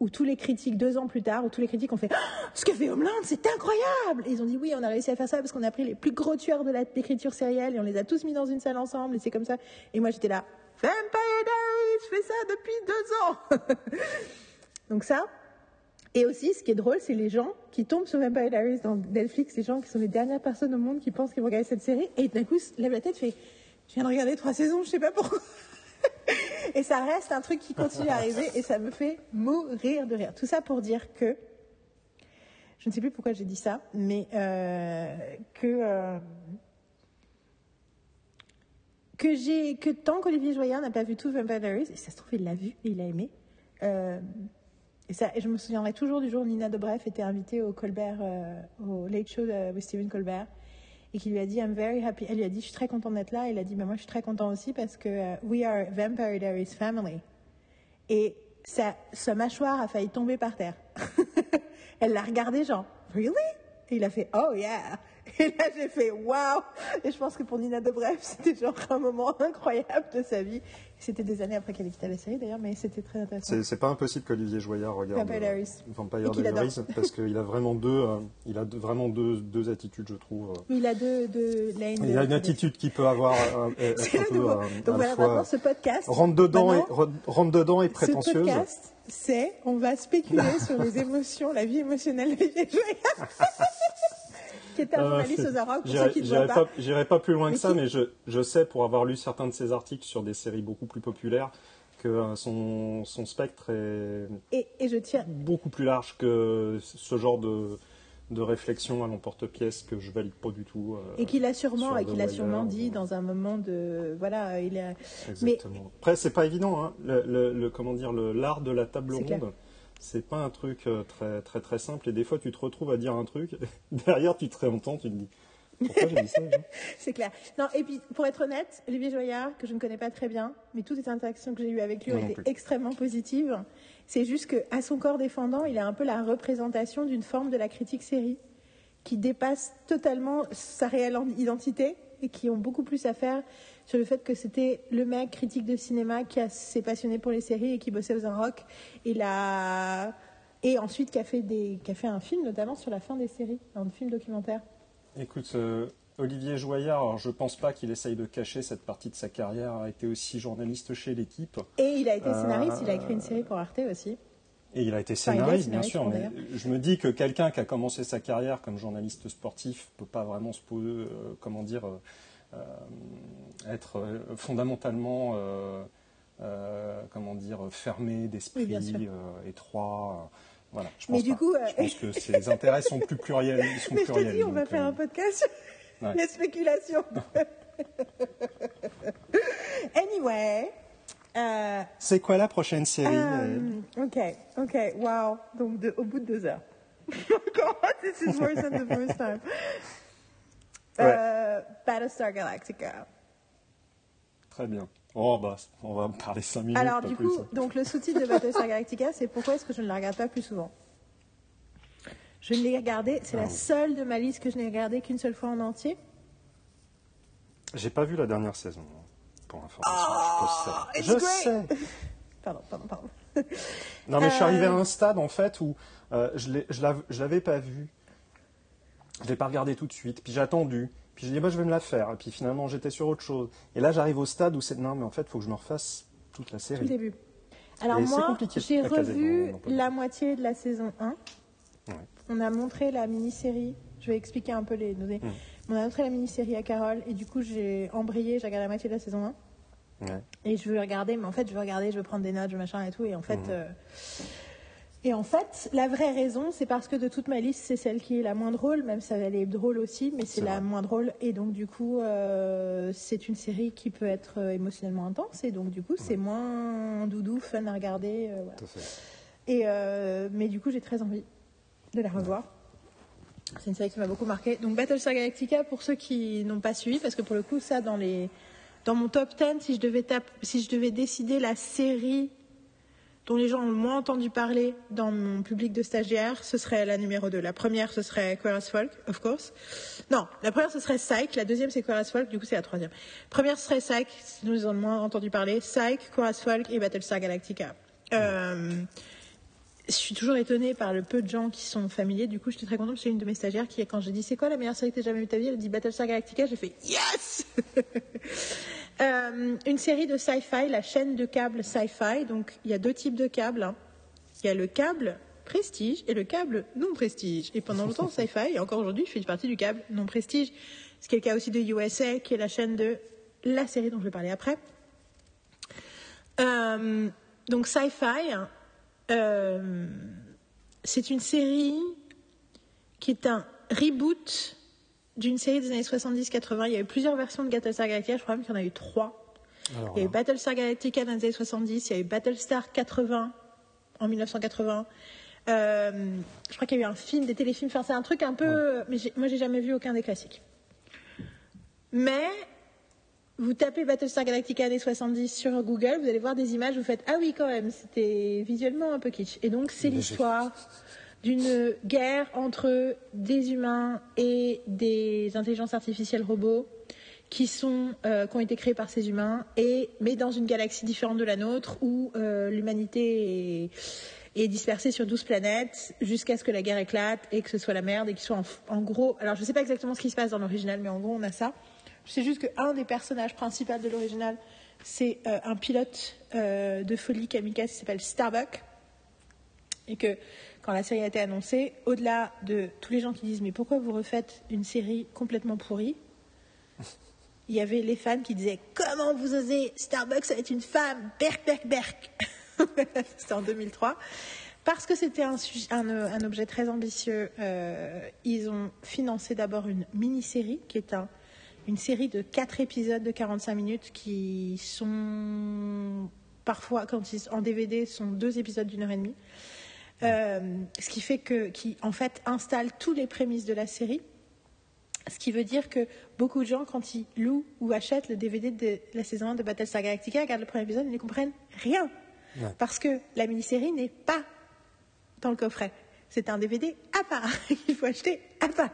A: où tous les critiques, deux ans plus tard, où tous les critiques ont fait oh, Ce que fait Homeland, c'est incroyable Et ils ont dit Oui, on a réussi à faire ça parce qu'on a pris les plus gros tueurs de l'écriture sérielle et on les a tous mis dans une salle ensemble et c'est comme ça. Et moi, j'étais là Vampire Diaries, je fais ça depuis deux ans Donc, ça. Et aussi, ce qui est drôle, c'est les gens qui tombent sur Vampire Diaries dans Netflix, les gens qui sont les dernières personnes au monde qui pensent qu'ils vont regarder cette série et d'un coup, lève la tête, fait Je viens de regarder trois saisons, je sais pas pourquoi. et ça reste un truc qui continue à arriver et ça me fait mourir de rire. Tout ça pour dire que, je ne sais plus pourquoi j'ai dit ça, mais euh, que, euh, que j'ai, que tant qu'Olivier Joyard n'a pas vu tout Vampire Diaries, et ça se trouve il l'a vu et il a aimé, euh, et, ça, je me souviendrai toujours du jour où Nina Dobrev était invitée au Colbert, euh, au Late Show avec Stephen Colbert et qui lui a dit I'm very happy. Elle lui a dit je suis très contente d'être là. Et il a dit mais moi je suis très content aussi parce que uh, we are Vampire Diaries family. Et sa, sa mâchoire a failli tomber par terre. Elle l'a regardé genre really? Et il a fait oh yeah. Et là, j'ai fait waouh Et je pense que pour Nina Dobrev, c'était genre un moment incroyable de sa vie. C'était des années après qu'elle ait quitté la série d'ailleurs, mais c'était très intéressant.
B: C'est pas impossible qu'Olivier Joyard regarde
A: Vampire Diaries,
B: Vampire Diaries parce qu'il a vraiment deux, euh, il a vraiment deux, deux attitudes, je trouve.
A: Il a deux.
B: Il a une attitude qui peut avoir euh, être un peu. Euh,
A: Donc voilà, maintenant ce podcast.
B: Rentre dedans, et, rentre dedans et prétentieuse.
A: Ce podcast, c'est on va spéculer sur les émotions, la vie émotionnelle d'Olivier Joyard qui était un journaliste aux Arocs, pour ceux qui ne voient pas.
B: J'irai pas plus loin que ça, mais je, je, sais, pour avoir lu certains de ses articles sur des séries beaucoup plus populaires, que euh, son, son spectre est
A: et, et je tiens...
B: beaucoup plus large que ce genre de, de réflexion à l'emporte-pièce que je valide pas du tout.
A: Euh, et qu'il a sûrement, et qu'il a sûrement dit dans un moment de, voilà, il a.
B: Exactement. Mais... Après, c'est pas évident, hein, le, le, le, comment dire, l'art de la table ronde. Clair c'est pas un truc euh, très très très simple. Et des fois tu te retrouves à dire un truc derrière tu te réentends tu te dis pourquoi j'ai dit ça
A: c'est clair. Non et puis pour être honnête Olivier Joyard que je ne connais pas très bien mais toutes les interactions que j'ai eues avec lui ont été extrêmement positives. C'est juste que à son corps défendant il a un peu la représentation d'une forme de la critique série qui dépasse totalement sa réelle identité et qui ont beaucoup plus à faire sur le fait que c'était le mec critique de cinéma qui s'est passionné pour les séries et qui bossait aux rock. Et la et ensuite qui a fait des qui a fait un film notamment sur la fin des séries un film documentaire.
B: Écoute euh, Olivier Joyard alors je pense pas qu'il essaye de cacher cette partie de sa carrière. A été aussi journaliste chez l'équipe.
A: Et il a été scénariste euh, il a écrit une série pour Arte aussi.
B: Et il a été scénariste, bien sûr, mais je me dis que quelqu'un qui a commencé sa carrière comme journaliste sportif peut pas vraiment se poser, euh, comment dire, être euh, fondamentalement, euh, comment dire, fermé d'esprit, oui, étroit. Voilà, je pense,
A: mais du coup,
B: je pense que ses intérêts sont plus pluriels. Sont
A: mais
B: pluriels,
A: je te dis, on va faire un podcast sur ouais. les spéculations. anyway.
B: Euh, c'est quoi la prochaine série
A: um, Ok, ok, wow. Donc de, au bout de deux heures. God, this is worse than the first time. Euh, Battlestar Galactica.
B: Très bien. Oh, bah, on va parler 5 minutes.
A: Alors,
B: du
A: coup, donc, le sous-titre de Battlestar Galactica, c'est pourquoi est-ce que je ne la regarde pas plus souvent? Je ne l'ai regardé, c'est la seule de ma liste que je n'ai regardée qu'une seule fois en entier.
B: J'ai pas vu la dernière saison, pour information. Oh, je, je sais.
A: pardon, pardon, pardon.
B: Non, mais je suis
A: Euh.
B: arrivé à un stade, en fait, où euh, je l'avais pas vu. Je l'ai pas regardé tout de suite. Puis j'ai attendu. Puis j'ai dit, bah, je vais me la faire. Et puis finalement, j'étais sur autre chose. Et là, j'arrive au stade où c'est, non, mais en fait, il faut que je me refasse toute la
A: Tout
B: série.
A: le début. Alors
B: Et
A: moi, j'ai revu
B: dans- dans le
A: la moitié de la saison 1.
B: Ouais.
A: On a montré la mini-série. Je vais expliquer un peu les données. On a montré la mini-série à Carole et du coup j'ai embrayé, j'ai regardé la moitié de la saison 1.
B: Ouais.
A: Et je veux regarder, mais en fait, je veux regarder, je veux prendre des notes, je veux machin et tout. Et en fait,
B: Mhm.
A: euh, et en fait, la vraie raison, c'est parce que de toute ma liste, c'est celle qui est la moins drôle, même si elle est drôle aussi, mais c'est la
B: vrai.
A: moins drôle. Et donc, du coup, euh, c'est une série qui peut être euh, émotionnellement intense. Et donc, du coup, c'est moins doudou, fun à regarder. euh, voilà.
B: Tout.
A: Et euh, mais du coup, j'ai très envie de la revoir. C'est une série qui m'a beaucoup marqué. Donc Battlestar Galactica, pour ceux qui n'ont pas suivi, parce que pour le coup, ça, dans, les, dans mon top 10, si je, devais si je devais décider la série dont les gens ont le moins entendu parler dans mon public de stagiaires, ce serait la numéro 2. La première, ce serait Queer Folk, of course. Non, la première, ce serait Psych. La deuxième, c'est Queer Folk. Du coup, c'est la troisième. Première, ce serait Psych, si nous en avons le moins entendu parler. Psych, Queer Folk et Battlestar Galactica. Euh, je suis toujours étonnée par le peu de gens qui sont familiers. Du coup, j'étais très contente parce que j'ai une de mes stagiaires qui, quand j'ai dit c'est quoi la meilleure série que tu jamais vue de ta vie, elle a dit Battlestar Galactica. J'ai fait yes Euh, Une série de sci-fi, la chaîne de câbles sci-fi. Donc, il y a deux types de câbles. hein. Il y a le câble prestige et le câble non prestige. Et pendant longtemps, sci-fi, et encore aujourd'hui, je fais partie du câble non prestige. Ce qui est le cas aussi de USA, qui est la chaîne de la série dont je vais parler après. Euh, donc, sci-fi, hein, euh, c'est une série qui est un reboot d'une série des années 70-80. Il y a eu plusieurs versions de Battlestar Galactica, je crois même qu'il y en a eu trois.
B: Alors,
A: Il y a eu Battlestar Galactica dans les années 70, il y a eu Battlestar 80 en 1980. Euh, je crois qu'il y a eu un film, des téléfilms. Enfin, c'est un truc un peu. Mais moi, j'ai jamais vu aucun des classiques. Mais vous tapez Battlestar Galactica années 70 sur Google, vous allez voir des images, vous faites ah oui quand même, c'était visuellement un peu kitsch. Et donc c'est l'histoire d'une guerre entre des humains et des intelligences artificielles robots qui sont euh, qui ont été créés par ces humains et mais dans une galaxie différente de la nôtre où euh, l'humanité est, dispersée sur 12 planètes jusqu'à ce que la guerre éclate et que ce soit la merde et qu'ils soient en, gros alors je sais pas exactement ce qui se passe dans l'original mais en gros on a ça. Je sais juste qu'un des personnages principaux de l'original c'est euh, un pilote euh, de folie kamikaze qui s'appelle Starbuck et que quand la série a été annoncée, au-delà de tous les gens qui disent mais pourquoi vous refaites une série complètement pourrie, il y avait les fans qui disaient comment vous osez? Starbucks ça va être une femme, berk berk berk. C'était en 2003. Parce que c'était un, un, euh, un objet très ambitieux, euh, ils ont financé d'abord une mini-série qui est un, une série de quatre épisodes de 45 minutes qui sont parfois, quand ils, en DVD, sont deux épisodes d'une heure et demie. Euh, ce qui fait que, qui en fait installe tous les prémices de la série. Ce qui veut dire que beaucoup de gens, quand ils louent ou achètent le DVD de la saison 1 de Battlestar Galactica, regardent le premier épisode, ils ne comprennent rien.
B: Ouais.
A: Parce que la mini-série n'est pas dans le coffret. C'est un DVD à part. Il faut acheter à part.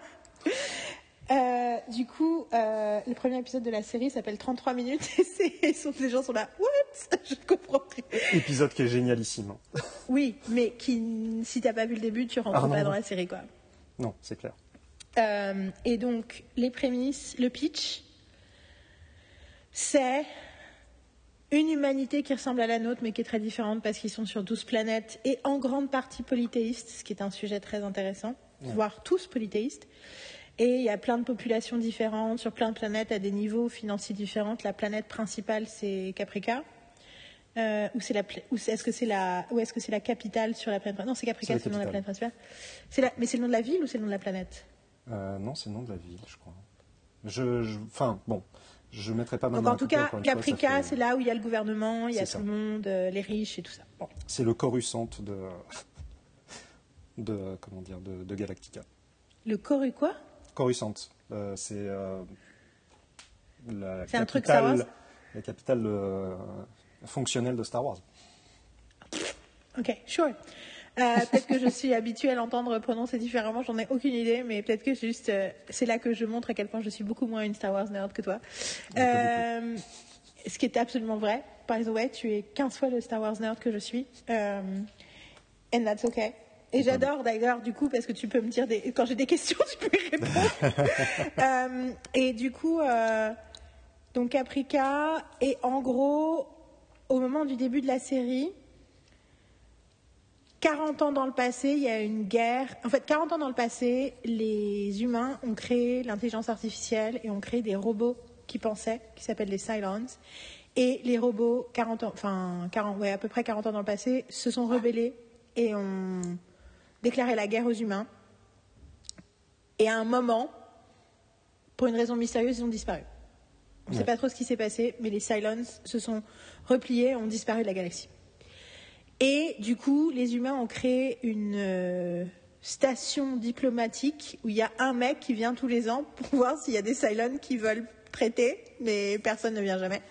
A: Euh, du coup, euh, le premier épisode de la série s'appelle 33 minutes et sont- les gens sont là. What? Je comprends rien.
B: Épisode qui est génialissime.
A: Oui, mais qui, si t'as pas vu le début, tu rentres
B: Ah, non,
A: pas
B: non.
A: dans la série, quoi.
B: Non, c'est clair.
A: Euh, et donc, les prémices, le pitch, c'est une humanité qui ressemble à la nôtre, mais qui est très différente parce qu'ils sont sur 12 planètes et en grande partie polythéistes, ce qui est un sujet très intéressant, voire tous polythéistes. Et il y a plein de populations différentes sur plein de planètes à des niveaux financiers différents. La planète principale, c'est Caprica. Euh, ou c'est la pla- ou c'est- est-ce que c'est la ou est-ce que c'est la capitale sur la planète non c'est Caprica
B: C'est
A: le nom de la planète principale c'est la- mais c'est le nom de la ville ou c'est le nom de la planète?
B: Euh, non, c'est le nom de la ville, je crois. Je, enfin, bon, je mettrai pas ma
A: Donc
B: main
A: en tout cas, Caprica,
B: fait-
A: c'est là où il y a le gouvernement, il y a tout le monde, euh, les riches et tout ça. Bon.
B: C'est le Coruscant de, de comment dire, de, de Galactica.
A: Le Coru quoi?
B: Coruscant, euh, c'est euh, la
A: C'est un truc Star
B: capitale,
A: Wars
B: la capitale fonctionnelle de Star Wars.
A: Ok, sure. Euh, peut-être que je suis habituée à l'entendre prononcer différemment, j'en ai aucune idée, mais peut-être que juste euh, c'est là que je montre à quel point je suis beaucoup moins une Star Wars nerd que toi. Euh, ce qui est absolument vrai. By the way, tu es 15 fois le Star Wars nerd que je suis. And that's okay. Et j'adore d'ailleurs, du coup, parce que tu peux me dire, des... quand j'ai des questions, tu peux y répondre. Euh, et du coup, euh, donc Caprica, et en gros, au moment du début de la série, 40 ans dans le passé, il y a une guerre. En fait, 40 ans dans le passé, les humains ont créé l'intelligence artificielle et ont créé des robots qui pensaient, qui s'appellent les Cylons. Et les robots, 40 ans, enfin, 40, ouais, à peu près 40 ans dans le passé, se sont rebellés et ont déclaré la guerre aux humains. Et à un moment, pour une raison mystérieuse, ils ont disparu. On ne sait pas trop ce qui s'est passé, mais les Cylons se sont repliés ont disparu de la galaxie. Et du coup, les humains ont créé une euh, station diplomatique où il y a un mec qui vient tous les ans pour voir s'il y a des Cylons qui veulent prêter, mais personne ne vient jamais.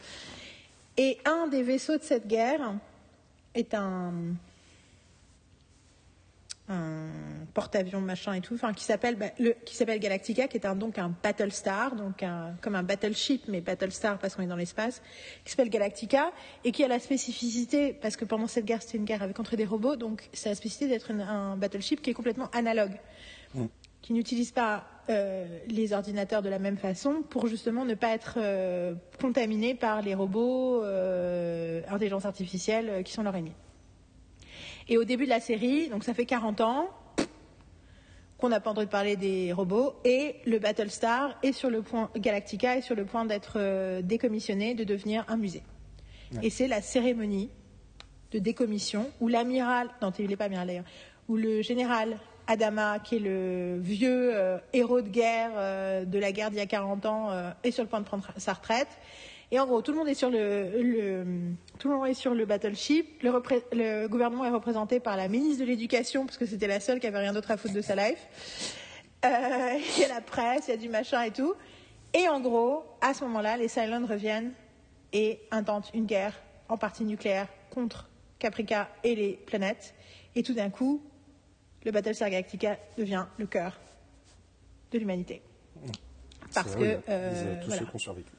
A: Et un des vaisseaux de cette guerre est un, un porte-avions machin et tout, enfin qui s'appelle bah, le qui s'appelle Galactica, qui est un, donc un Battlestar, donc un, comme un battleship mais Battlestar parce qu'on est dans l'espace, qui s'appelle Galactica et qui a la spécificité parce que pendant cette guerre c'était une guerre avec contre des robots, donc c'est la spécificité d'être un battleship qui est complètement analogue,
B: Mm.
A: qui n'utilise pas euh, les ordinateurs de la même façon pour justement ne pas être euh, contaminé par les robots, euh, intelligence artificielle qui sont leurs ennemis. Et au début de la série, donc ça fait 40 ans qu'on n'a pas entendu parler des robots, et le Battlestar est sur le point, Galactica est sur le point d'être euh, décommissionné, de devenir un musée. Et c'est la cérémonie de décommission où l'amiral, non, il n'est pas amiral d'ailleurs, où le général Adama, qui est le vieux euh, héros de guerre euh, de la guerre d'il y a 40 ans, euh, est sur le point de prendre sa retraite. Et en gros, tout le monde est sur le, le- tout le monde est sur le battleship. Le, gouvernement est représenté par la ministre de l'Éducation, parce que c'était la seule qui avait rien d'autre à foutre de sa life. Euh, Il y a la presse, il y a du machin et tout. Et en gros, à ce moment-là, les Cylons reviennent et intentent une guerre, en partie nucléaire, contre Caprica et les planètes. Et tout d'un coup, le Battlestar Galactica devient le cœur de l'humanité. Parce que, euh,
B: tous
A: voilà.
B: ceux qui ont survécu.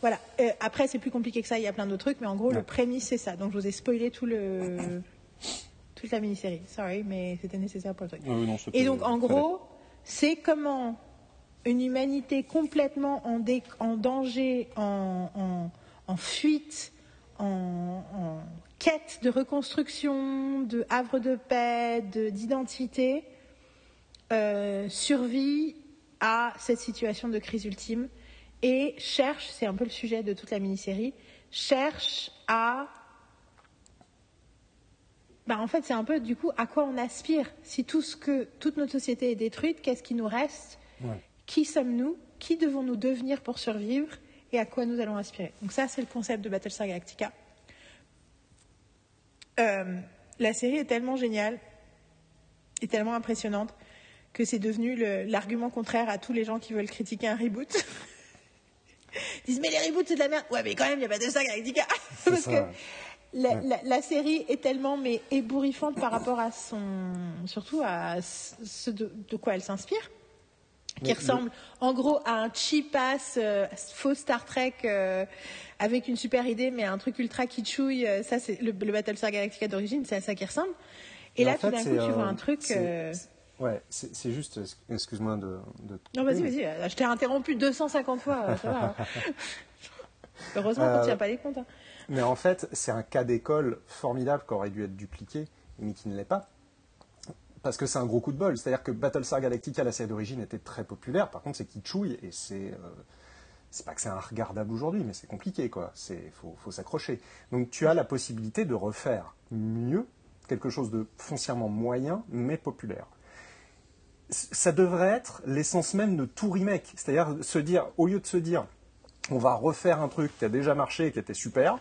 A: Voilà. Euh, après, c'est plus compliqué que ça. Il y a plein d'autres trucs, mais en gros,
B: Ouais.
A: le prémisse c'est ça. Donc, je vous ai spoilé tout le toute la mini-série. Sorry, mais c'était nécessaire pour le truc.
B: Non, c'était-
A: Et donc, en gros, c'est comment une humanité complètement en, dé- en danger, en, en- en fuite, en, en quête de reconstruction, de havre de paix, de- d'identité, euh, survit à cette situation de crise ultime et cherche, c'est un peu le sujet de toute la mini-série, cherche à bah, en fait, c'est un peu du coup à quoi on aspire. Si tout ce que toute notre société est détruite, qu'est-ce qui nous reste?
B: Ouais.
A: Qui sommes-nous? Qui devons-nous devenir pour survivre? Et à quoi nous allons aspirer? Donc ça, c'est le concept de Battlestar Galactica. Euh, la série est tellement géniale et tellement impressionnante que c'est devenu l'argument contraire à tous les gens qui veulent critiquer un reboot. Ils disent mais les reboots c'est de la merde. Ouais mais quand même il y a Battlestar Galactica parce
B: ça,
A: que la,
B: Ouais.
A: la- la série est tellement mais ébouriffante par rapport à son surtout à ce de, de quoi elle s'inspire qui ressemble en gros à un cheap ass euh, faux Star Trek euh, avec une super idée mais un truc ultra kitschouille euh, ça c'est le, le Battlestar Galactica d'origine c'est à ça qui ressemble et
B: Mais
A: là tout d'un coup tu vois un truc euh,
B: Ouais, c'est juste, excuse-moi de,
A: non vas-y vas-y euh, je t'ai interrompu 250 fois euh, ça va heureusement qu'on
B: Euh,
A: tient pas les comptes hein.
B: Mais en fait, c'est un cas d'école formidable qui aurait dû être dupliqué, mais qui ne l'est pas. Parce que c'est un gros coup de bol. C'est-à-dire que Battlestar Galactica, la série d'origine, était très populaire. Par contre, c'est kitschouille et c'est. euh, c'est pas que c'est regardable aujourd'hui, mais c'est compliqué, quoi. C'est faut, faut s'accrocher. Donc, tu as la possibilité de refaire mieux quelque chose de foncièrement moyen, mais populaire. Ça devrait être l'essence même de tout remake. C'est-à-dire se dire, au lieu de se dire, on va refaire un truc qui a déjà marché et qui était super,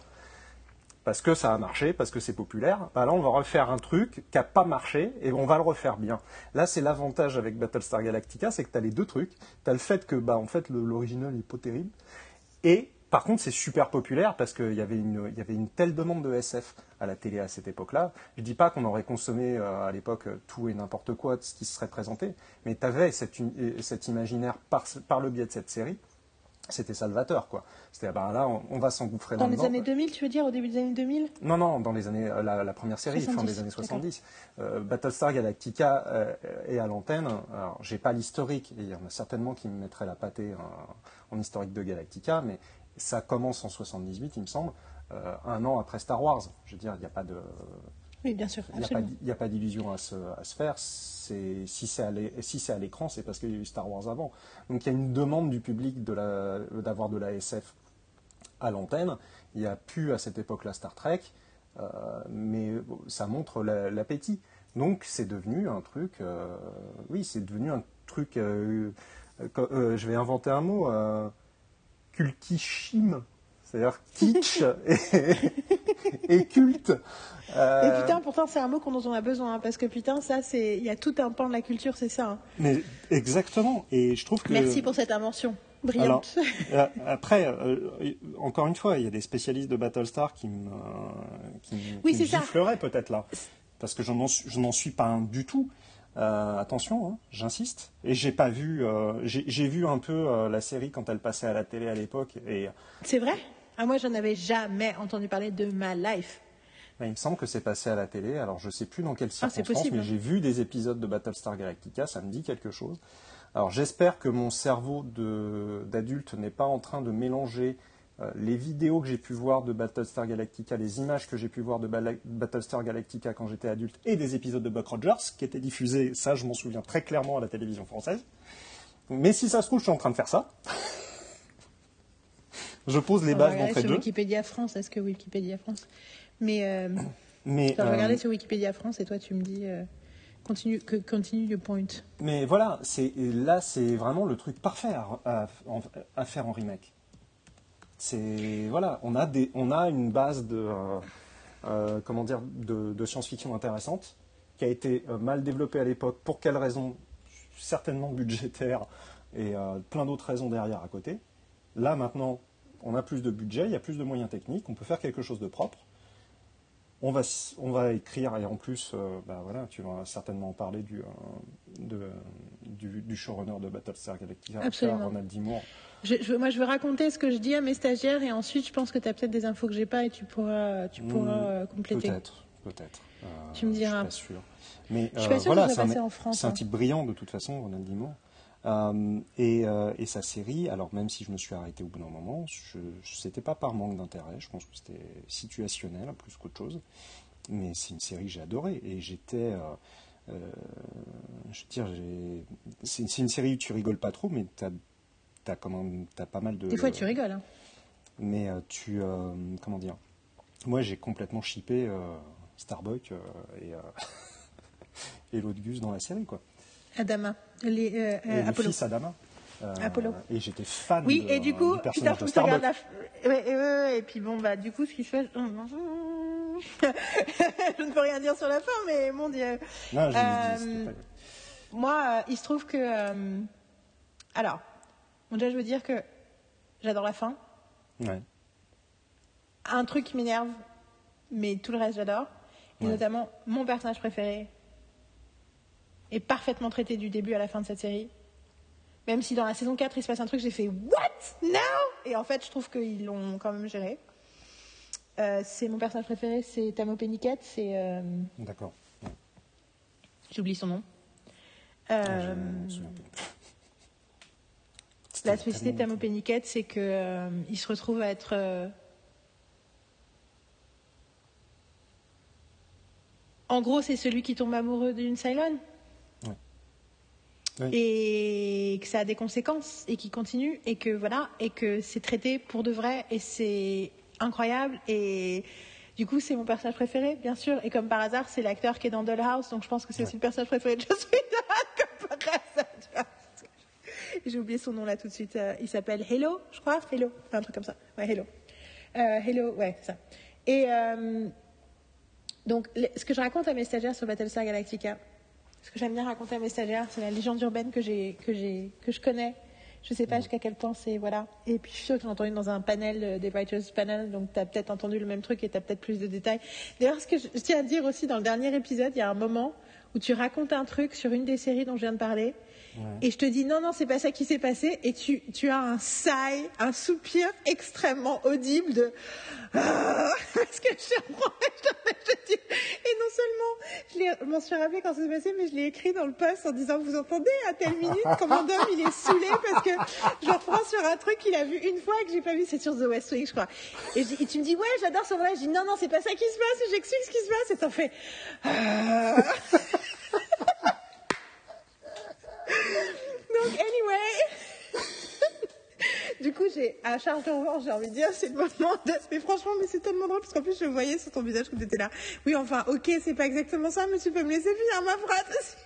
B: parce que ça a marché, parce que c'est populaire, bah là on va refaire un truc qui n'a pas marché et on va le refaire bien. Là c'est l'avantage avec Battlestar Galactica, c'est que tu as les deux trucs. Tu as le fait que bah, en fait l'original n'est pas terrible. Et par contre c'est super populaire parce qu'il y, avait une- y avait une telle demande de SF à la télé à cette époque-là. Je dis pas qu'on aurait consommé euh, à l'époque euh, tout et n'importe quoi de ce qui se serait présenté, mais tu avais cet, uni- cet imaginaire par, par le biais de cette série c'était salvateur, quoi. C'était, bah là, on, on va s'engouffrer
A: Dans les
B: là-dedans.
A: années 2000, tu veux dire, au début des années 2000
B: Non, non, dans les années, euh, la, la première série, fin
A: 70,
B: des années
A: d'accord.
B: 70. Euh, Battlestar Galactica euh, est à l'antenne. Alors, j'ai pas l'historique, et il y en a certainement qui me mettraient la pâtée en, en historique de Galactica, mais ça commence en 78, il me semble, euh, un an après Star Wars. Je veux dire, il n'y a pas de,
A: Oui, bien sûr,
B: il n'y a, pas d'illusion à se, à se faire. Si c'est à si c'est l'écran, c'est parce qu'il y a eu Star Wars avant. Donc il y a une demande du public de d'avoir de la SF à l'antenne. Il n'y a plus à cette époque-là Star Trek, euh, mais bon, ça montre la- l'appétit. Donc c'est devenu un truc, euh, oui, c'est devenu un truc, je vais inventer un mot, cultichime, c'est-à-dire kitsch et, et culte. Euh,
A: Et putain, pourtant, c'est un mot qu'on- dont on a besoin, hein, parce que putain, ça, c'est. Il y a tout un pan de la culture, c'est ça. hein.
B: Mais exactement. Et je trouve que.
A: Merci pour cette invention. Brillante.
B: Euh, Après, euh, encore une fois, il y a des spécialistes de Battlestar qui me, qui
A: Oui,
B: qui me peut-être là. Parce que je n'en suis pas un du tout. Euh, attention, hein, j'insiste. Et j'ai pas vu. euh, j'ai vu un peu euh, la série quand elle passait à la télé à l'époque. Et
A: C'est vrai? Ah, Moi, j'en avais jamais entendu parler de ma life.
B: bah, il me semble que c'est passé à la télé. Alors je sais plus dans quelles
A: Ah,
B: circonstances,
A: possible.
B: mais j'ai vu des épisodes de Battlestar Galactica. Ça me dit quelque chose. Alors j'espère que mon cerveau de- d'adulte n'est pas en train de mélanger les vidéos que j'ai pu voir de Battlestar Galactica, les images que j'ai pu voir de Battlestar Galactica quand j'étais adulte et des épisodes de Buck Rogers qui étaient diffusés, ça je m'en souviens très clairement à la télévision française. Mais si ça se trouve, je suis en train de faire ça. je pose les bases d'entrée
A: sur
B: de jeu.
A: Wikipédia France. Est-ce que Wikipédia France? Mais euh,
B: Mais,
A: vais
B: euh,
A: regarder sur Wikipédia France et toi, tu me dis. euh, continue, que, continue le point.
B: Mais voilà, c'est là c'est vraiment le truc parfait à, à faire en remake. C'est voilà, on a des, on a une base de euh, euh, comment dire de, de science-fiction intéressante qui a été euh, mal développée à l'époque. Pour quelles raisons? Certainement budgétaire et euh, plein d'autres raisons derrière à côté. Là maintenant, on a plus de budget, il y a plus de moyens techniques, on peut faire quelque chose de propre. On va, on va écrire et en plus, euh, bah voilà, tu vas certainement en parler du, euh, de, du, du showrunner de Battlestar Galactica. Ronald D. Moore.
A: Je, je- moi, je veux raconter ce que je dis à mes stagiaires et ensuite, je pense que tu as peut-être des infos que j'ai pas et tu pourras, tu pourras
B: Hmm,
A: euh, compléter.
B: Peut-être, peut-être. Euh,
A: Tu me diras.
B: Je suis pas sûr. Mais
A: Je suis
B: euh,
A: pas sûre
B: voilà, c'est un,
A: passé en France.
B: c'est un
A: hein.
B: type brillant de toute façon, Ronald D. Moore. Euh, et, euh, et sa série, alors même si je me suis arrêté au bout d'un moment, je, je- c'était pas par manque d'intérêt, je pense que c'était situationnel plus qu'autre chose. Mais c'est une série que j'ai adorée et j'étais, euh, je veux dire, c'est une série où tu rigoles pas trop, mais t'as as t'as pas mal de.
A: Des fois, tu rigoles. hein.
B: Mais euh, tu, euh, comment dire, moi j'ai complètement chippé euh, Starbuck et, et l'autre Gus dans la série quoi.
A: Adama. Les, euh,
B: Et
A: euh,
B: le
A: Apollo.
B: fils Adama. Euh,
A: Apollo.
B: Et j'étais fan
A: Oui,
B: de-
A: et du coup,
B: du
A: putain,
B: personnage de Starbuck.
A: la. Ouais, ouais, ouais, et puis bon, bah, du coup, ce qui se fait. je ne peux rien dire sur la fin, mais mon Dieu.
B: Non,
A: Euh,
B: dit, pas-
A: Moi, il se trouve que. Alors, bon, déjà, je veux dire que j'adore la fin.
B: Ouais.
A: Un truc qui m'énerve, mais tout le reste, j'adore. Et
B: Ouais.
A: notamment, mon personnage préféré est parfaitement traité du début à la fin de cette série. Même si dans la saison 4, il se passe un truc, j'ai fait What? No? Et en fait, je trouve qu'ils l'ont quand même géré. Euh, c'est mon personnage préféré, c'est Tamo Penniket, c'est. euh,
B: D'accord.
A: J'oublie son nom.
B: Je
A: Euh, La spécificité de Penniket, c'est que euh, se retrouve à être. euh, En gros, c'est celui qui tombe amoureux d'une Cylon.
B: Ouais.
A: Et que ça a des conséquences et qui continue et que voilà et que c'est traité pour de vrai et c'est incroyable et du coup c'est mon personnage préféré bien sûr et comme par hasard c'est l'acteur qui est dans Dollhouse donc je pense que c'est aussi le personnage préféré de Joss Whedon comme par hasard. J'ai oublié son nom là tout de suite. Euh, il s'appelle Hello, je crois. Hello, un truc comme ça. Ouais, Hello. Euh, Hello, ouais, ça. Et euh, donc, ce que je raconte à mes stagiaires sur Battlestar Galactica, ce que j'aime bien raconter à mes stagiaires, c'est la légende urbaine que j'ai, que j'ai, que je connais. Je sais pas jusqu'à quel point c'est voilà. Et puis je suis sûre que j'ai entendu dans un panel euh, des writers panel, donc tu as peut-être entendu le même truc et tu as peut-être plus de détails. D'ailleurs, ce que je, je tiens à dire aussi dans le dernier épisode, il y a un moment où tu racontes un truc sur une des séries dont je viens de parler. Et je te dis non, non, c'est pas ça qui s'est passé. Et tu, tu as un sigh, un soupir extrêmement audible de ah, parce que je, je, et non seulement je m'en suis rappelé quand ça s'est passé, mais je l'ai écrit dans le post en disant vous entendez à telle minute Commandant il est saoulé parce que je reprends sur un truc qu'il a vu une fois que j'ai pas vu, c'est sur The West Wing je crois. Et, tu me dis ouais j'adore ce moment-là, je dis non non c'est pas ça qui se passe, j'explique ce qui se passe et t'en fais. Ah. Donc anyway. Du coup, j'ai à charge de revanche, j'ai envie de dire, c'est le moment de... Mais franchement, mais c'est tellement drôle parce qu'en plus, je voyais sur ton visage que tu étais là. Oui, enfin, ok, c'est pas exactement ça, mais tu peux me laisser finir ma phrase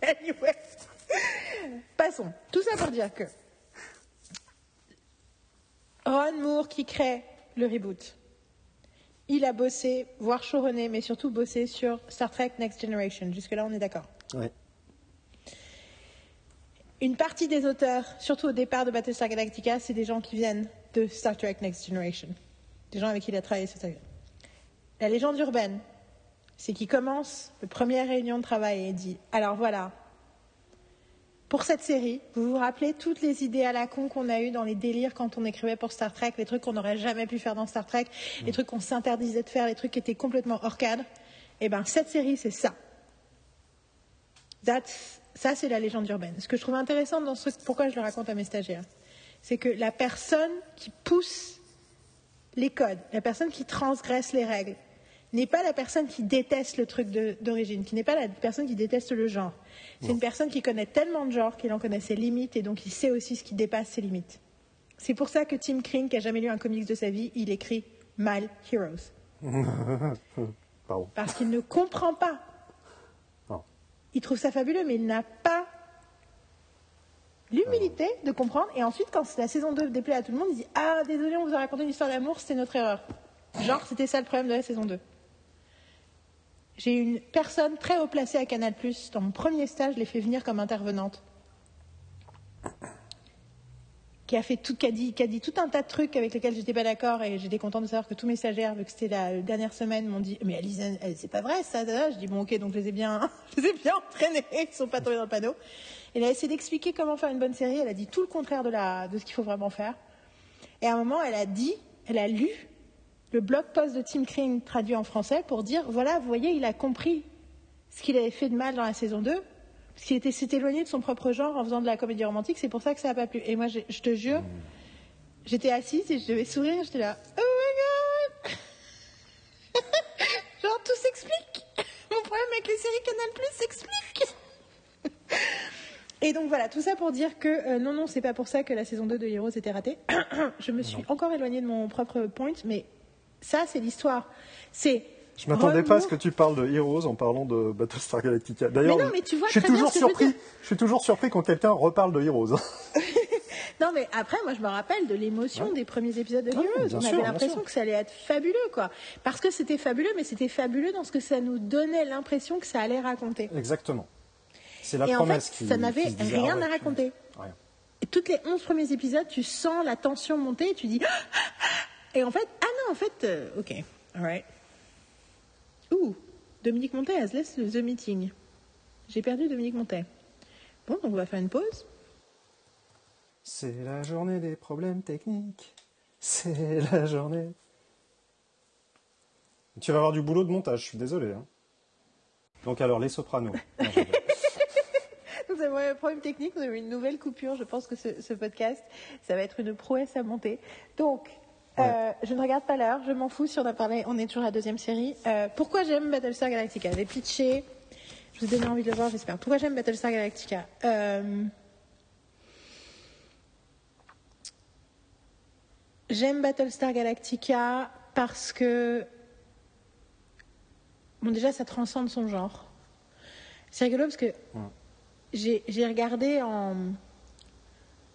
A: Anyway. Passons. Tout ça pour dire que Ron Moore qui crée le reboot, il a bossé, voire showrunné, mais surtout bossé sur Star Trek Next Generation. Jusque-là, on est d'accord.
B: Oui. Une
A: partie des auteurs, surtout au départ de Battlestar Galactica, c'est des gens qui viennent de Star Trek Next Generation. Des gens avec qui il a travaillé sur ça. La légende urbaine, c'est qu'il commence la première réunion de travail et dit Alors voilà, pour cette série, vous vous rappelez toutes les idées à la con qu'on a eues dans les délires quand on écrivait pour Star Trek, les trucs qu'on n'aurait jamais pu faire dans Star Trek, les trucs qu'on s'interdisait de faire, les trucs qui étaient complètement hors cadre Eh bien, cette série, c'est ça. That's ça, c'est la légende urbaine. Ce que je trouve intéressant dans ce pourquoi je le raconte à mes stagiaires, c'est que la personne qui pousse les codes, la personne qui transgresse les règles, n'est pas la personne qui déteste le truc d'origine, qui n'est pas la personne qui déteste le genre. C'est une personne qui connaît tellement de genres qu'il en connaît ses limites et donc il sait aussi ce qui dépasse ses limites. C'est pour ça que Tim Kring, qui a jamais lu un comics de sa vie, il écrit Mal Heroes. Parce qu'il ne comprend pas il trouve ça fabuleux, mais il n'a pas l'humilité de comprendre. Et ensuite, quand la saison 2 déplaît à tout le monde, il dit Ah, désolé, on vous a raconté une histoire d'amour, c'était notre erreur. Genre, c'était ça le problème de la saison 2. J'ai une personne très haut placée à Canal, dans mon premier stage, je l'ai fait venir comme intervenante qui a fait tout, qui a dit, qui a dit tout un tas de trucs avec lesquels j'étais pas d'accord et j'étais contente de savoir que tous mes stagiaires, vu que c'était la dernière semaine, m'ont dit mais Alice, c'est pas vrai ça. Je dis bon ok donc je les ai bien, je les ai bien entraînés, ils sont pas tombés dans le panneau. Elle a essayé d'expliquer comment faire une bonne série. Elle a dit tout le contraire de de ce qu'il faut vraiment faire. Et à un moment, elle a dit, elle a lu le blog post de Tim Kring traduit en français pour dire voilà, vous voyez, il a compris ce qu'il avait fait de mal dans la saison 2 parce qu'il s'est éloigné de son propre genre en faisant de la comédie romantique, c'est pour ça que ça n'a pas plu. Et moi, je, te jure, j'étais assise et je devais sourire, j'étais là, oh my god Genre, tout s'explique Mon problème avec les séries Canal Plus s'explique Et donc voilà, tout ça pour dire que euh, non, non, c'est pas pour ça que la saison 2 de Heroes était ratée. je me suis encore éloignée de mon propre point, mais ça, c'est l'histoire. C'est
C: je m'attendais pas à ce que tu parles de Heroes en parlant de Battlestar Galactica. D'ailleurs, je suis toujours surpris. Je, suis toujours surpris quand quelqu'un reparle de Heroes.
A: non, mais après, moi, je me rappelle de l'émotion des premiers épisodes de Heroes. On avait l'impression que ça allait être fabuleux, quoi. Parce que c'était fabuleux, mais c'était fabuleux dans ce que ça nous donnait l'impression que ça allait raconter.
C: Exactement. C'est la
A: Et
C: promesse
A: en fait, ça n'avait rien ah à raconter. Rien. Et toutes les 11 premiers épisodes, tu sens la tension monter et tu dis. Et en fait, ah non, en fait, euh, ok, alright. Ouh, Dominique Montet has laisse the meeting. J'ai perdu Dominique Montet. Bon, donc on va faire une pause.
C: C'est la journée des problèmes techniques. C'est la journée. Tu vas avoir du boulot de montage, je suis désolé. Hein. Donc alors, les sopranos.
A: Nous avons un problème technique, nous avons une nouvelle coupure. Je pense que ce, ce podcast, ça va être une prouesse à monter. Donc, euh, je ne regarde pas l'heure, je m'en fous si on a parlé, on est toujours à la deuxième série. Euh, pourquoi j'aime Battlestar Galactica? J'ai pitché, je vous ai donné envie de le voir, j'espère. Pourquoi j'aime Battlestar Galactica? Euh, J'aime Battlestar Galactica parce que, bon déjà ça transcende son genre. C'est rigolo parce que j'ai regardé en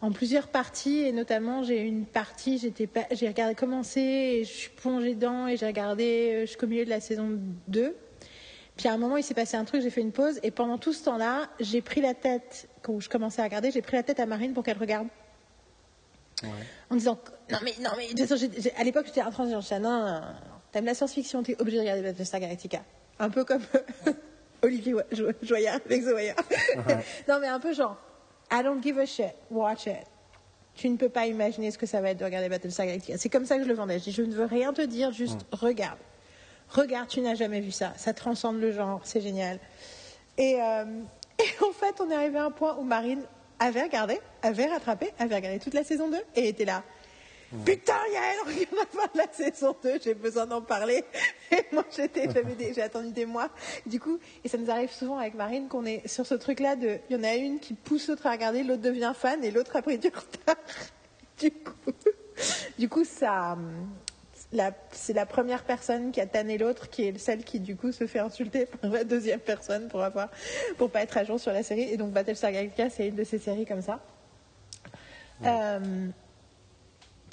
A: en plusieurs parties et notamment j'ai une partie j'étais pas j'ai regardé commencer et je suis plongée dedans et j'ai regardé euh, jusqu'au milieu de la saison 2 puis à un moment il s'est passé un truc j'ai fait une pause et pendant tout ce temps-là j'ai pris la tête quand je commençais à regarder j'ai pris la tête à Marine pour qu'elle regarde. En disant non mais non mais à l'époque j'étais en train de dire non, non, non, t'aimes la science-fiction t'es obligé de regarder Battlestar Galactica. Un peu comme Olivier Joyard avec Zoya. non, mais un peu genre, I don't give a shit, watch it. Tu ne peux pas imaginer ce que ça va être de regarder Battlestar Galactica. C'est comme ça que je le vendais. Je dis, je ne veux rien te dire, juste mm. regarde. Regarde, tu n'as jamais vu ça. Ça transcende le genre, c'est génial. Et, euh, et, en fait, on est arrivé à un point où Marine avait regardé, avait rattrapé, avait regardé toute la saison 2 et était là. Putain, Yael, regarde voir la saison 2, j'ai besoin d'en parler. Et moi, j'étais, j'avais j'ai attendu des mois. Du coup, et ça nous arrive souvent avec Marine qu'on est sur ce truc-là de, il y en a une qui pousse l'autre à regarder, l'autre devient fan et l'autre a pris du retard. Du coup, du coup, ça, c'est la première personne qui a tanné l'autre qui est celle qui du coup se fait insulter par la deuxième personne pour avoir pour pas être à jour sur la série et donc Battlestar Galactica c'est une de ces séries comme ça euh,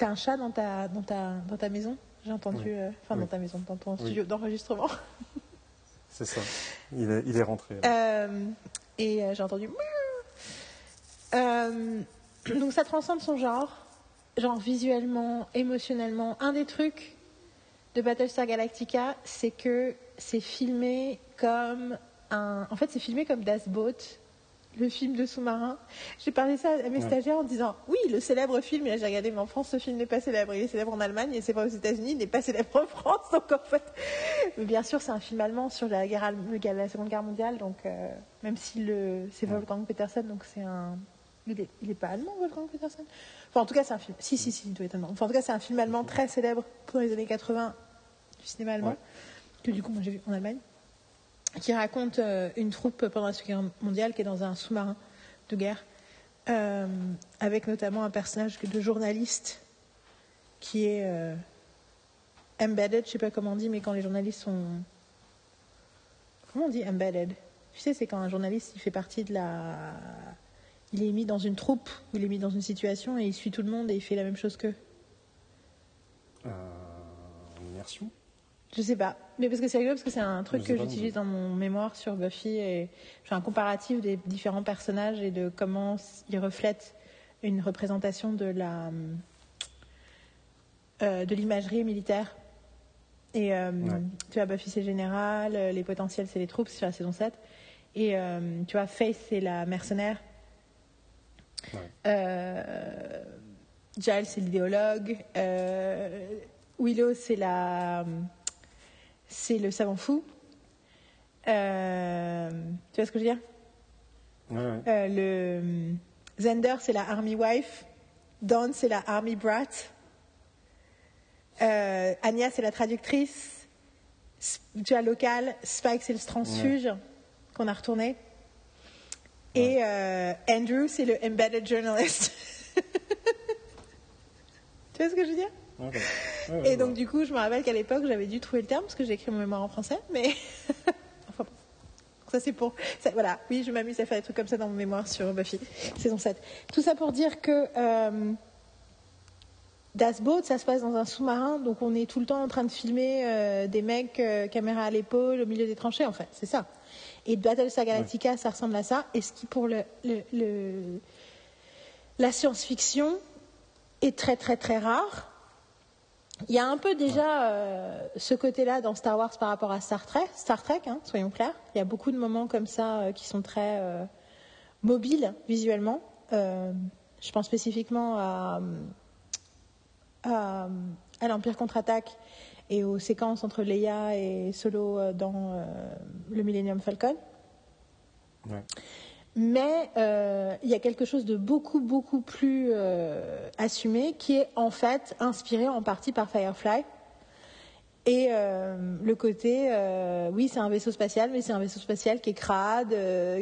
A: T'as un chat dans ta, dans ta, dans ta maison? J'ai entendu. Euh, enfin, dans ta maison, dans ton studio d'enregistrement.
B: C'est ça. Il est, il est rentré.
A: Euh, et euh, j'ai entendu. donc ça transcende son genre, genre visuellement, émotionnellement. Un des trucs de Battlestar Galactica, c'est que c'est filmé comme un. En fait, c'est filmé comme Das Boat le film de sous-marin. J'ai parlé ça à mes stagiaires en disant oui, le célèbre film, et là j'ai regardé, mais en France, ce film n'est pas célèbre. Il est célèbre en Allemagne et c'est pas aux États-Unis, il n'est pas célèbre en France. Donc en fait, mais bien sûr, c'est un film allemand sur la, guerre, la Seconde Guerre mondiale. Donc euh, même si le, c'est Wolfgang Petersen, donc c'est un. Il n'est est pas allemand, Wolfgang Petersen? Enfin, en tout cas, c'est un film. Si, si, si, il doit être allemand. Enfin, en tout cas, c'est un film allemand très célèbre pour les années 80 du cinéma allemand, que du coup, moi j'ai vu en Allemagne qui raconte euh, une troupe pendant la Seconde Guerre mondiale qui est dans un sous-marin de guerre, euh, avec notamment un personnage de journaliste qui est euh, embedded, je sais pas comment on dit, mais quand les journalistes sont... Comment on dit embedded? Tu sais, c'est quand un journaliste, il fait partie de la... Il est mis dans une troupe, il est mis dans une situation et il suit tout le monde et il fait la même chose qu'eux.
B: Euh, immersion
A: je sais pas. Mais parce que c'est rigolo, parce que c'est un truc que j'utilise dans mon mémoire sur Buffy et je fais un comparatif des différents personnages et de comment ils reflètent une représentation de la euh, de l'imagerie militaire. Et euh, tu vois, Buffy c'est le général, euh, les potentiels c'est les troupes, c'est sur la saison 7. Et tu vois, Faith c'est la mercenaire. Giles c'est l'idéologue. Willow c'est la c'est le savant fou. Euh, tu vois ce que je veux dire?
B: Euh,
A: Le Zender, c'est la army wife. Dawn, c'est la army brat. Euh, Anya, c'est la traductrice. Tu as local. Spike, c'est le transfuge qu'on a retourné. Et Andrew, c'est le embedded journalist. tu vois ce que je veux dire? Et donc, du coup, je me rappelle qu'à l'époque, j'avais dû trouver le terme parce que j'ai écrit mon mémoire en français, mais. enfin, ça c'est pour. voilà, oui, je m'amuse à faire des trucs comme ça dans mon mémoire sur Buffy, saison 7. Tout ça pour dire que. Euh, Das Boat, ça se passe dans un sous-marin, donc on est tout le temps en train de filmer euh, des mecs, euh, caméra à l'épaule, au milieu des tranchées, en fait, c'est ça. Et Battlestar Galactica, ça ressemble à ça. Et ce qui, pour le, le la science-fiction, est très très très rare, il y a un peu déjà euh, ce côté-là dans Star Wars par rapport à Star Trek, Star Trek hein, soyons clairs. Il y a beaucoup de moments comme ça euh, qui sont très euh, mobiles visuellement. je pense spécifiquement à, à, l'Empire contre-attaque et aux séquences entre Leia et Solo dans le Millennium Falcon. Ouais. Mais euh, il y a quelque chose de beaucoup, beaucoup plus euh, assumé qui est en fait inspiré en partie par Firefly. Et euh, le côté, oui, c'est un vaisseau spatial, mais c'est un vaisseau spatial qui est crade,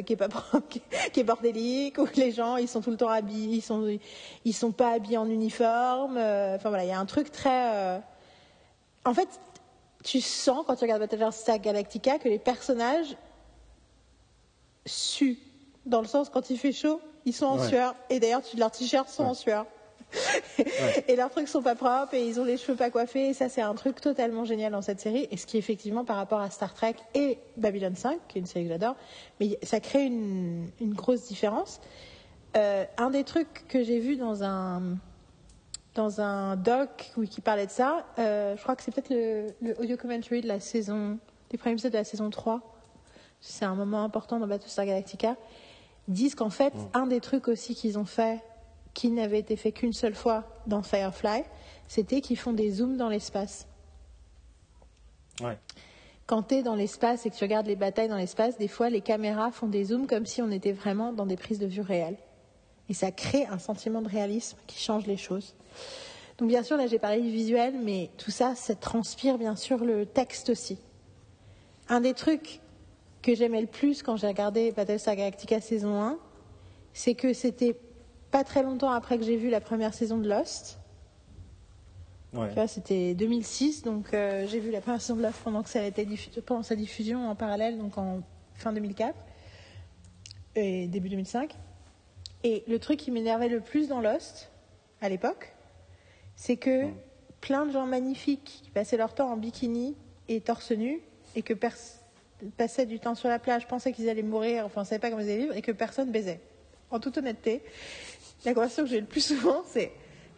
A: qui est pas qui est bordélique, où les gens ils sont tout le temps habillés, ils sont ils sont pas habillés en uniforme. Enfin voilà, il y a un truc très. En fait, tu sens quand tu regardes Battlestar Galactica que les personnages suent dans le sens quand il fait chaud, ils sont en sueur. Et d'ailleurs, leurs t-shirts sont en sueur. et leurs trucs sont pas propres et ils ont les cheveux pas coiffés. Et ça, c'est un truc totalement génial dans cette série. Et ce qui, effectivement, par rapport à Star Trek et Babylon 5, qui est une série que j'adore, mais ça crée une, grosse différence. Euh, un des trucs que j'ai vu dans un dans un doc qui parlait de ça, euh, je crois que c'est peut-être le, audio commentary de la saison, des premiers épisodes de la saison 3, c'est un moment important dans Battlestar Galactica, disent qu'en fait, mm. un des trucs aussi qu'ils ont fait, qui n'avait été fait qu'une seule fois dans Firefly, c'était qu'ils font des zooms dans l'espace. Quand tu es dans l'espace et que tu regardes les batailles dans l'espace, des fois les caméras font des zooms comme si on était vraiment dans des prises de vue réelles. Et ça crée un sentiment de réalisme qui change les choses. Donc bien sûr, là j'ai parlé du visuel, mais tout ça, ça transpire bien sûr le texte aussi. Un des trucs que j'aimais le plus quand j'ai regardé Battlestar Galactica saison 1, c'est que c'était pas très longtemps après que j'ai vu la première saison de Lost. C'était 2006, donc euh, j'ai vu la première saison de Lost pendant, que ça pendant sa diffusion en parallèle, donc en fin 2004 et début 2005. Et le truc qui m'énervait le plus dans Lost, à l'époque, c'est que plein de gens magnifiques qui passaient leur temps en bikini et torse nu, et que passaient du temps sur la plage, pensaient qu'ils allaient mourir, enfin, on ne savait pas comment ils allaient vivre, et que personne baisait. En toute honnêteté, la conversation que j'ai le plus souvent, c'est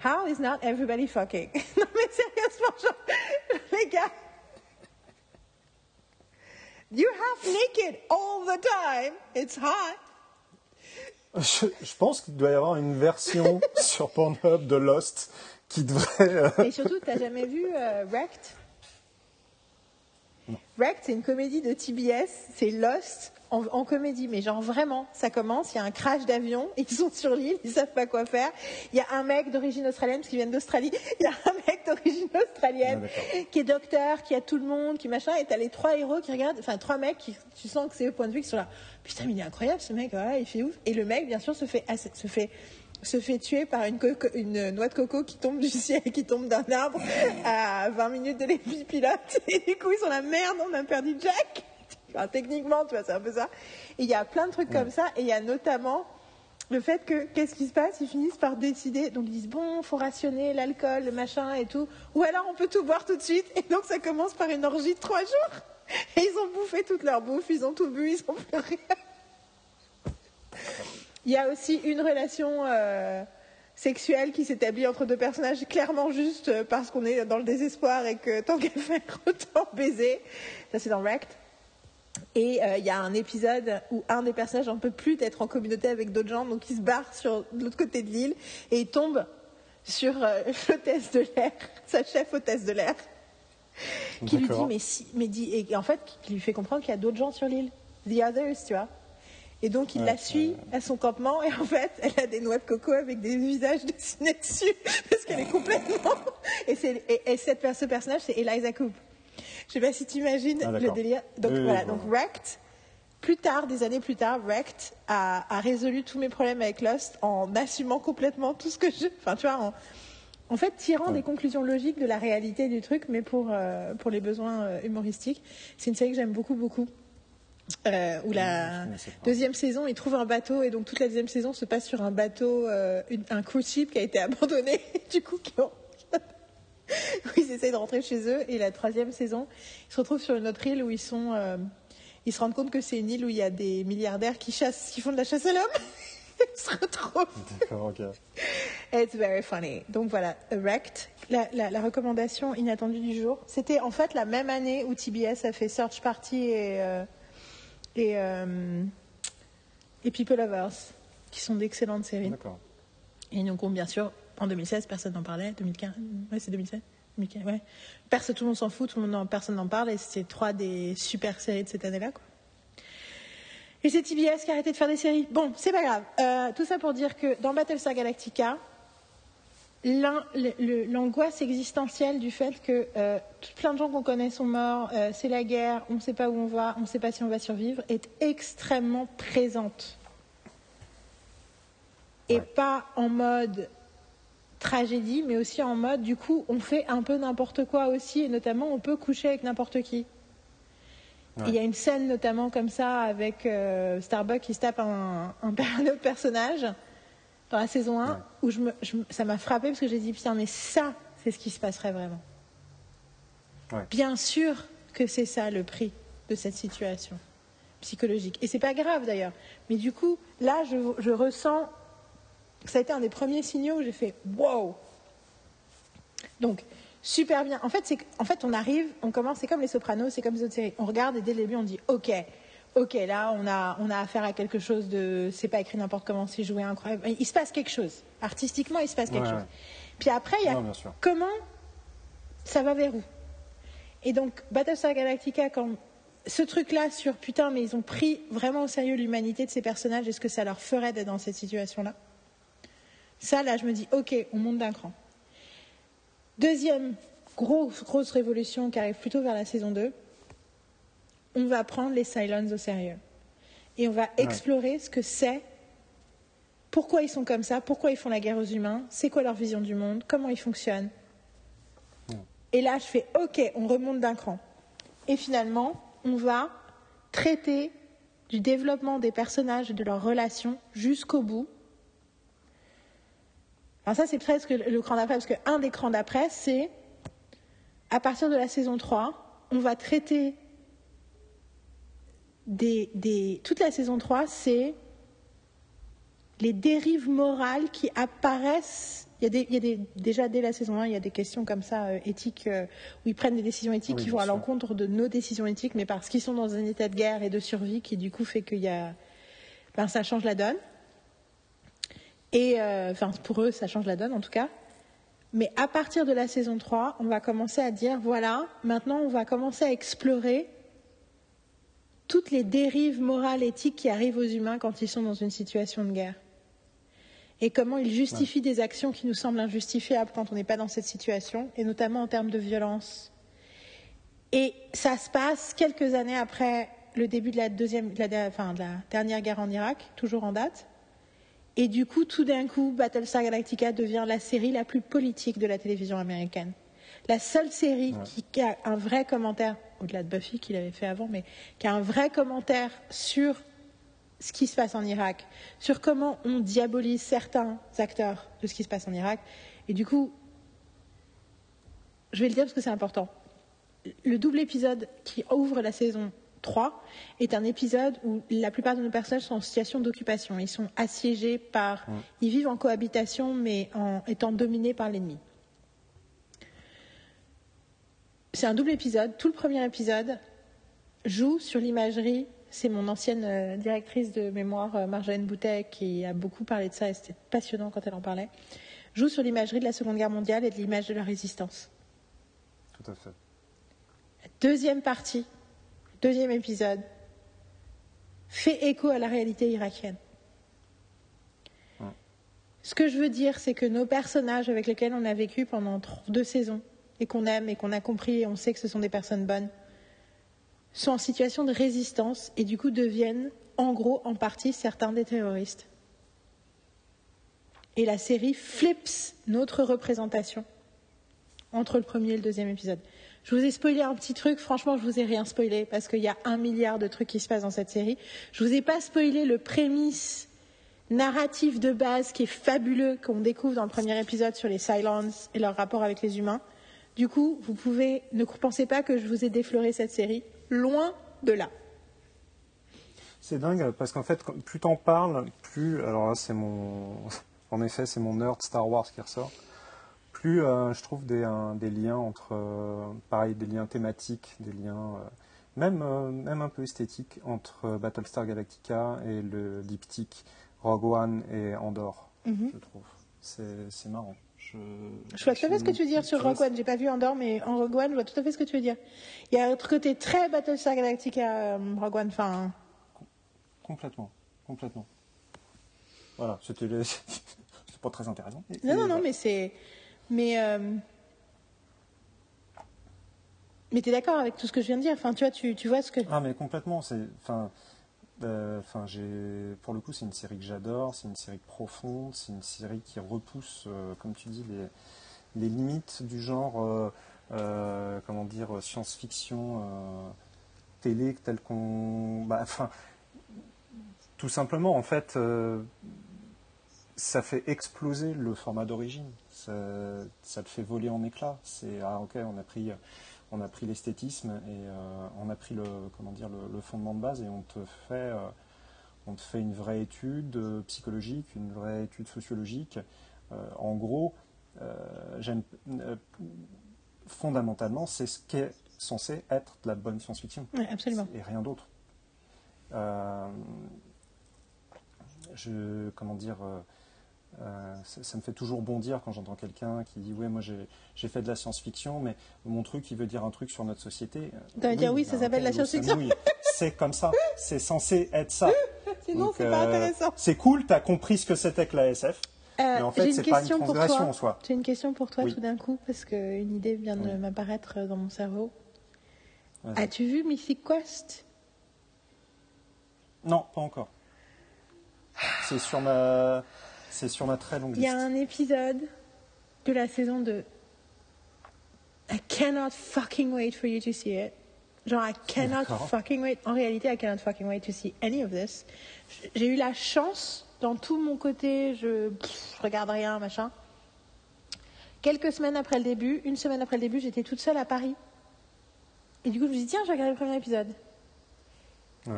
A: How is not everybody fucking Non mais sérieusement, genre, les gars, you half naked all the time. It's hot.
C: Je, je pense qu'il doit y avoir une version sur Pornhub de Lost qui devrait. Euh,
A: Et surtout, t'as jamais vu euh, Wrecked? Wrecked, c'est une comédie de TBS, c'est Lost en, comédie, mais genre vraiment, ça commence, il y a un crash d'avion, ils sont sur l'île, ils savent pas quoi faire. Il y a un mec d'origine australienne, parce qu'ils viennent d'Australie, il y a un mec d'origine australienne ah, qui est docteur, qui a tout le monde, qui machin, et t'as les trois héros qui regardent, enfin trois mecs qui, tu sens que c'est au point de vue qui sont là, putain mais il est incroyable ce mec, il fait ouf. Et le mec, bien sûr, se fait, se fait se fait tuer par une, une, noix de coco qui tombe du ciel, qui tombe d'un arbre à 20 minutes de l'épilote. Et du coup, ils sont la merde, on a perdu Jack techniquement, tu vois, c'est un peu ça. Et il y a plein de trucs comme ça. Et il y a notamment le fait que, qu'est-ce qui se passe? Ils finissent par décider. Donc ils disent, bon, faut rationner l'alcool, le machin et tout. Ou alors on peut tout boire tout de suite. Et donc ça commence par une orgie de trois jours. Et ils ont bouffé toute leur bouffe, ils ont tout bu, ils ont plus rien. Il y a aussi une relation euh, sexuelle qui s'établit entre deux personnages, clairement juste euh, parce qu'on est dans le désespoir et que tant qu'à faire, autant baiser. Ça, c'est dans Wrecked. Et euh, il y a un épisode où un des personnages n'en peut plus d'être en communauté avec d'autres gens, donc il se barre sur l'autre côté de l'île et il tombe sur euh, l'hôtesse de l'air, sa chef hôtesse de l'air, qui lui dit mais si, mais dit et en fait qui lui fait comprendre qu'il y a d'autres gens sur l'île, the others, tu vois. Et donc il la suit à son campement et en fait elle a des noix de coco avec des visages dessinés dessus parce qu'elle est complètement et, et, cette, ce personnage c'est Eliza Coupe. Je sais pas si tu imagines ah, le délire. Donc voilà, donc Wrecked, plus tard, des années plus tard, Wrecked a, résolu tous mes problèmes avec Lost en assumant complètement tout ce que je. Enfin, tu vois, en, fait, tirant des conclusions logiques de la réalité du truc, mais pour, euh, pour les besoins euh, humoristiques. C'est une série que j'aime beaucoup, beaucoup. Euh, où la deuxième saison, ils trouvent un bateau et donc toute la deuxième saison se passe sur un bateau, un cruise ship qui a été abandonné, du coup qui où ils essayent de rentrer chez eux. Et la troisième saison, ils se retrouvent sur une autre île où ils sont. Euh, ils se rendent compte que c'est une île où il y a des milliardaires qui chassent, qui font de la chasse à l'homme. ils se retrouvent. D'accord, ok. It's very funny. Donc voilà, Wrecked, la, la, recommandation inattendue du jour. C'était en fait la même année où TBS a fait Search Party et, euh, et, euh, et People Lovers, qui sont d'excellentes séries. D'accord. Et donc, bien sûr, en 2016, personne n'en parlait. 2015, ouais, c'est 2016. 2015, ouais. Personne, tout le monde s'en fout, tout le monde, personne n'en parle, et c'est trois des super séries de cette année-là, quoi. Et c'est TBS qui a arrêté de faire des séries. Bon, c'est pas grave. Euh, tout ça pour dire que dans Battlestar Galactica, l'angoisse existentielle du fait que euh, plein de gens qu'on connaît sont morts, euh, c'est la guerre, on ne sait pas où on va, on ne sait pas si on va survivre, est extrêmement présente. Et pas en mode tragédie, mais aussi en mode, du coup, on fait un peu n'importe quoi aussi, et notamment, on peut coucher avec n'importe qui. Il y a une scène notamment comme ça avec euh, Starbuck qui se tape un, un, autre personnage dans la saison 1 où je me, ça m'a frappé parce que j'ai dit putain mais ça c'est ce qui se passerait vraiment. Bien sûr que c'est ça le prix de cette situation psychologique et c'est pas grave d'ailleurs mais du coup là je, je ressens ça a été un des premiers signaux où j'ai fait wow. Donc, super bien. En fait, en fait, on arrive, on commence, c'est comme les sopranos, c'est comme les autres séries. On regarde et dès le début, on dit ok, ok, là, on a, on a affaire à quelque chose de. C'est pas écrit n'importe comment, c'est joué incroyable. Il se passe quelque chose. Artistiquement, il se passe quelque chose. Puis après, il y a comment ça va vers où? Et donc, Battlestar Galactica, quand ce truc-là sur putain, mais ils ont pris vraiment au sérieux l'humanité de ces personnages et ce que ça leur ferait d'être dans cette situation-là? Ça, là, je me dis, ok, on monte d'un cran. Deuxième grosse, grosse révolution qui arrive plutôt vers la saison 2, on va prendre les Cylons au sérieux. Et on va explorer ce que c'est, pourquoi ils sont comme ça, pourquoi ils font la guerre aux humains, c'est quoi leur vision du monde, comment ils fonctionnent. Et là, je fais OK, on remonte d'un cran. Et finalement, on va traiter du développement des personnages et de leurs relations jusqu'au bout. Alors ça, c'est presque le cran d'après, parce qu'un des crans d'après, c'est à partir de la saison 3, on va traiter des, toute la saison 3, c'est les dérives morales qui apparaissent. Il y a, des, déjà dès la saison 1, il y a des questions comme ça euh, éthiques euh, où ils prennent des décisions éthiques qui vont à l'encontre de nos décisions éthiques, mais parce qu'ils sont dans un état de guerre et de survie qui du coup fait qu'il y a, ben, ça change la donne. Et euh, enfin pour eux, ça change la donne en tout cas. Mais à partir de la saison 3, on va commencer à dire voilà, maintenant on va commencer à explorer toutes les dérives morales, éthiques qui arrivent aux humains quand ils sont dans une situation de guerre. Et comment ils justifient des actions qui nous semblent injustifiables quand on n'est pas dans cette situation, et notamment en termes de violence. Et ça se passe quelques années après le début de la, deuxième, de la, enfin, de la dernière guerre en Irak, toujours en date. Et du coup, tout d'un coup, Battlestar Galactica devient la série la plus politique de la télévision américaine. La seule série qui a un vrai commentaire au-delà de Buffy qu'il avait fait avant, mais qui a un vrai commentaire sur ce qui se passe en Irak, sur comment on diabolise certains acteurs de ce qui se passe en Irak. Et du coup, je vais le dire parce que c'est important. Le double épisode qui ouvre la saison 3 est un épisode où la plupart de nos personnages sont en situation d'occupation. Ils sont assiégés par. Ils vivent en cohabitation, mais en étant dominés par l'ennemi. C'est un double épisode. Tout le premier épisode joue sur l'imagerie. C'est mon ancienne euh, directrice de mémoire, euh, Marjolaine Boutet, qui a beaucoup parlé de ça et c'était passionnant quand elle en parlait. Joue sur l'imagerie de la Seconde Guerre mondiale et de l'image de la résistance.
B: Tout à fait.
A: deuxième partie, deuxième épisode, fait écho à la réalité irakienne. Ce que je veux dire, c'est que nos personnages avec lesquels on a vécu pendant deux saisons, et qu'on aime et qu'on a compris et on sait que ce sont des personnes bonnes, sont en situation de résistance et du coup deviennent en gros en partie certains des terroristes. Et la série flips notre représentation entre le premier et le deuxième épisode. Je vous ai spoilé un petit truc, franchement, je vous ai rien spoilé parce qu'il y a un milliard de trucs qui se passent dans cette série. Je vous ai pas spoilé le prémisse narratif de base qui est fabuleux qu'on découvre dans le premier épisode sur les Silence et leur rapport avec les humains. Du coup, vous pouvez, ne pensez pas que je vous ai défloré cette série, loin de là.
B: C'est dingue parce qu'en fait, plus t'en parles, plus, alors là c'est mon, en effet c'est mon nerd Star Wars qui ressort, plus euh, je trouve des, liens entre, euh, pareil, des liens thématiques, des liens euh, même, même un peu esthétiques entre Battlestar Galactica et le diptyque Rogue One et Andor, mhm. je trouve. C'est marrant.
A: Je, vois tout à fait ce que tu veux dire sur Rogue One. J'ai pas vu Andorre, mais en Rogue One, je vois tout à fait ce que tu veux dire. Il y a un côté très Battlestar Galactica, euh, Rogue One. Enfin...
B: Complètement, complètement. Voilà, c'était c'est pas très intéressant.
A: non, non, non, mais c'est, mais euh... mais t'es d'accord avec tout ce que je viens de dire. Enfin, tu vois, tu, tu vois ce que.
B: Ah, mais complètement. C'est, enfin, euh, enfin, j'ai, pour le coup, c'est une série que j'adore, c'est une série profonde, c'est une série qui repousse, euh, comme tu dis, les, limites du genre, euh, comment dire, science-fiction télé tel qu'on, bah, enfin, tout simplement, en fait, ça fait exploser le format d'origine. Ça, ça, fait voler en éclats. C'est ah ok, on a pris on a pris l'esthétisme et euh, on a pris le, comment dire, le, fondement de base et on te fait, euh, on te fait une vraie étude euh, psychologique, une vraie étude sociologique. en gros, j'aime fondamentalement, c'est ce qui est censé être de la bonne science-fiction.
A: absolument.
B: Et rien d'autre. je, comment dire, ça, me fait toujours bondir quand j'entends quelqu'un qui dit ouais moi j'ai fait de la science-fiction mais mon truc il veut dire un truc sur notre société.
A: Tu oui, dire oui ça ben, s'appelle la science-fiction.
B: c'est comme ça, c'est censé être ça.
A: Sinon c'est pas intéressant.
B: C'est cool, tu as compris ce que c'était que la SF.
A: Euh, mais en fait, c'est pas une transgression en soi. J'ai une question pour toi tout d'un coup, parce qu'une idée vient de m'apparaître dans mon cerveau. As-tu vu Mythic Quest?
B: Non, pas encore. C'est sur ma, c'est sur ma très longue liste.
A: Il y a un épisode de la saison 2. I cannot fucking wait for you to see it. Genre, I cannot fucking wait. En réalité, I cannot fucking wait to see any of this. J'ai eu la chance dans tout mon côté, je, regarde rien, machin. Quelques semaines après le début, une semaine après le début, j'étais toute seule à Paris. Et du coup, je me suis dit, tiens, je vais regarder le premier épisode.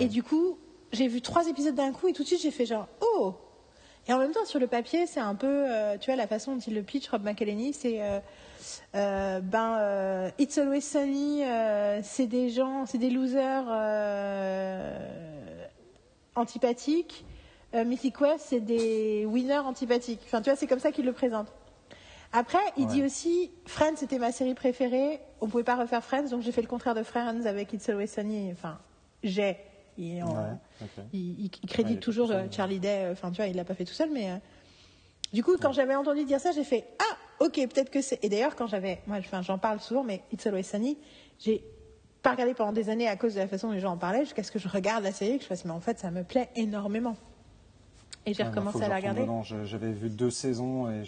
A: Et du coup, j'ai vu trois épisodes d'un coup et tout de suite, j'ai fait genre, oh Et en même temps, sur le papier, c'est un peu, euh, tu vois, la façon dont il le pitch, Rob McElhenney, c'est, euh, euh, ben, It's Always Sunny, c'est des gens, c'est des losers antipathiques Mythic Quest, c'est des winners antipathiques. Enfin, tu vois, c'est comme ça qu'il le présente. Après, il dit aussi, Friends, c'était ma série préférée. On pouvait pas refaire Friends, donc j'ai fait le contraire de Friends avec It's Always Sunny. Enfin, j'ai. Il, il, crédite toujours euh, Charlie Day. Euh, enfin, tu vois, il l'a pas fait tout seul, mais. Du coup, quand j'avais entendu dire ça, j'ai fait Ah, ok, peut-être que c'est. Et d'ailleurs, quand j'avais. Moi, enfin, j'en parle souvent, mais It's Always Sunny, j'ai pas regardé pendant des années à cause de la façon dont les gens en parlaient, jusqu'à ce que je regarde la série, que je fasse, mais en fait, ça me plaît énormément. Et j'ai recommencé à la regarder.
B: Non, j'avais vu deux saisons et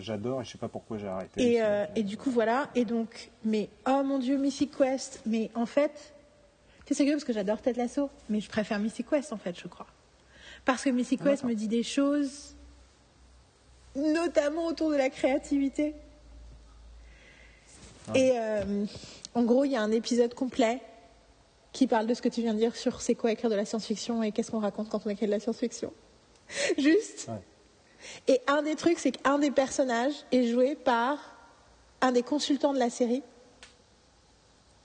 B: j'adore et je sais pas pourquoi j'ai arrêté.
A: Et, euh, et, du coup, voilà. Et donc, mais oh mon dieu, Mythic Quest. Mais en fait, c'est curieux parce que j'adore Ted Lasso, mais je préfère Mythic Quest en fait, je crois. Parce que ah, Quest me dit des choses, notamment autour de la créativité. Ah et euh, en gros, il y a un épisode complet qui parle de ce que tu viens de dire sur c'est quoi écrire de la science-fiction et qu'est-ce qu'on raconte quand on écrit de la science-fiction. Juste. Et un des trucs, c'est qu'un des personnages est joué par un des consultants de la série.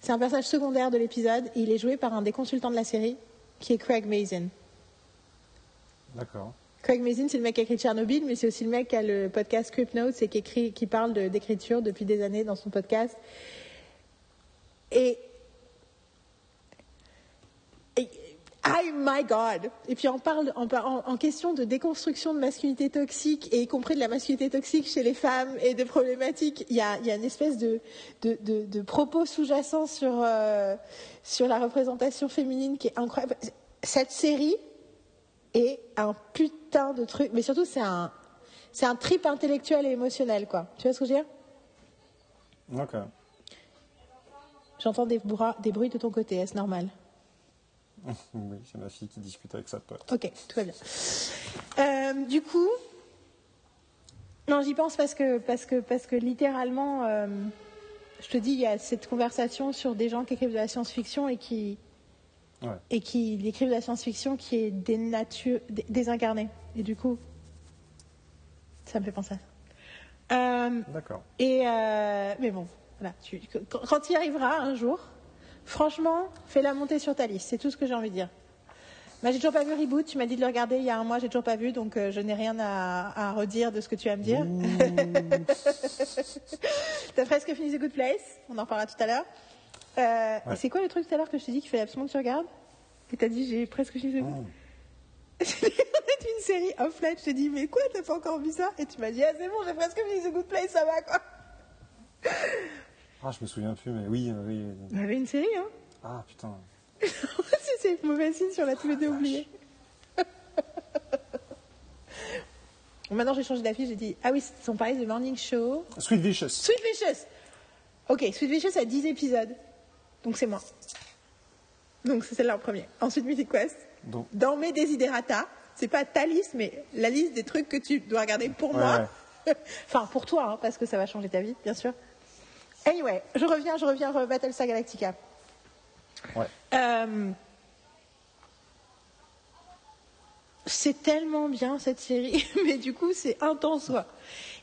A: C'est un personnage secondaire de l'épisode et il est joué par un des consultants de la série qui est Craig Mazin.
B: D'accord.
A: Craig Mazin, c'est le mec qui a écrit Tchernobyl, mais c'est aussi le mec qui a le podcast Script Notes et qui, écrit, qui parle d'écriture depuis des années dans son podcast. Et Oh my God Et puis on parle en, en, question de déconstruction de masculinité toxique, et y compris de la masculinité toxique chez les femmes et de problématiques. Il y a, il y a une espèce de, de, de, propos sous-jacents sur, euh, sur la représentation féminine qui est incroyable. Cette série est un putain de truc, mais surtout c'est un, c'est un trip intellectuel et émotionnel, quoi. Tu vois ce que je veux dire?
B: D'accord.
A: J'entends des, des bruits de ton côté, est-ce normal?
B: oui, c'est ma fille qui discute avec sa pote.
A: Ok, tout va bien. Euh, du coup, non, j'y pense parce que, parce que, parce que littéralement, euh, je te dis, il y a cette conversation sur des gens qui écrivent de la science-fiction et qui, et qui écrivent de la science-fiction qui est désincarnée. Et du coup, ça me fait penser à
B: ça. Euh, D'accord.
A: Et mais bon, voilà, quand tu y arriveras un jour, Franchement, fais-la monter sur ta liste, c'est tout ce que j'ai envie de dire. Mais j'ai toujours pas vu Reboot, tu m'as dit de le regarder il y a un mois, j'ai toujours pas vu, donc euh, je n'ai rien à, redire de ce que tu vas me dire. T'as presque fini The Good Place, on en reparlera tout à l'heure. Euh, et c'est quoi le truc tout à l'heure que je t'ai dit qu'il fallait absolument que tu regardes? Et t'as dit j'ai presque fini The Good Place. une série off-light, je t'ai dit mais quoi, t'as pas encore vu ça? Et tu m'as dit ah c'est bon, j'ai presque fini The Good Place, ça va quoi
B: ah, je me souviens plus, mais oui, euh, oui.
A: Il y avait une série, hein
B: Ah, putain.
A: c'est mauvais signe sur la tous les deux oubliés. maintenant, j'ai changé d'affiche, j'ai dit Ah oui, sont pareils, The Morning Show.
B: Sweet Vicious.
A: Sweet Vicious Ok, Sweet Vicious a 10 épisodes. Donc c'est moi. Donc c'est celle-là en premier. Ensuite, Mythic Quest. Dans mes desiderata, c'est pas ta liste, mais la liste des trucs que tu dois regarder pour moi. enfin, pour toi, hein, parce que ça va changer ta vie, bien sûr. Anyway, je reviens, je reviens à Battlestar Galactica.
B: Ouais.
A: Euh, c'est tellement bien cette série, mais du coup c'est intense.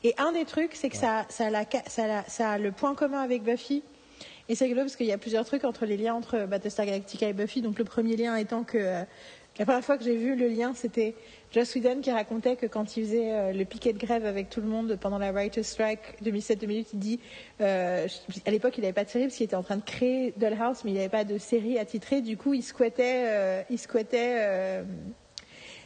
A: Et un des trucs, c'est que ça, ça, a ça, a le point commun avec Buffy, Et c'est rigolo parce qu'il y a plusieurs trucs entre les liens entre Battlestar Galactica et Buffy. Donc le premier lien étant que euh, la première fois que j'ai vu le lien, c'était Joss Whedon qui racontait que quand il faisait euh, le piquet de grève avec tout le monde pendant la Writer's Strike 2007-2008, il dit euh, à l'époque il n'avait pas de série parce qu'il était en train de créer Dollhouse, mais il n'avait pas de série attitrée. Du coup, il squattait, squattait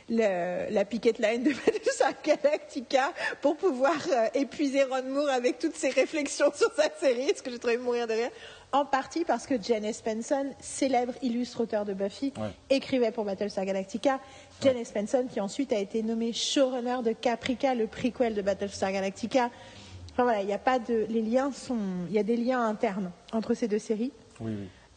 A: la picket line de Battlestar Galactica pour pouvoir euh, épuiser Ron Moore avec toutes ses réflexions sur sa série, ce que j'ai trouvé mourir de rire. En partie parce que Janice Benson, célèbre illustre auteur de Buffy, écrivait pour Battlestar Galactica. Janice Benson, qui ensuite a été nommée showrunner de Caprica, le prequel de Battlestar Galactica. Enfin voilà, il a pas de, les liens sont, il y a des liens internes entre ces deux séries.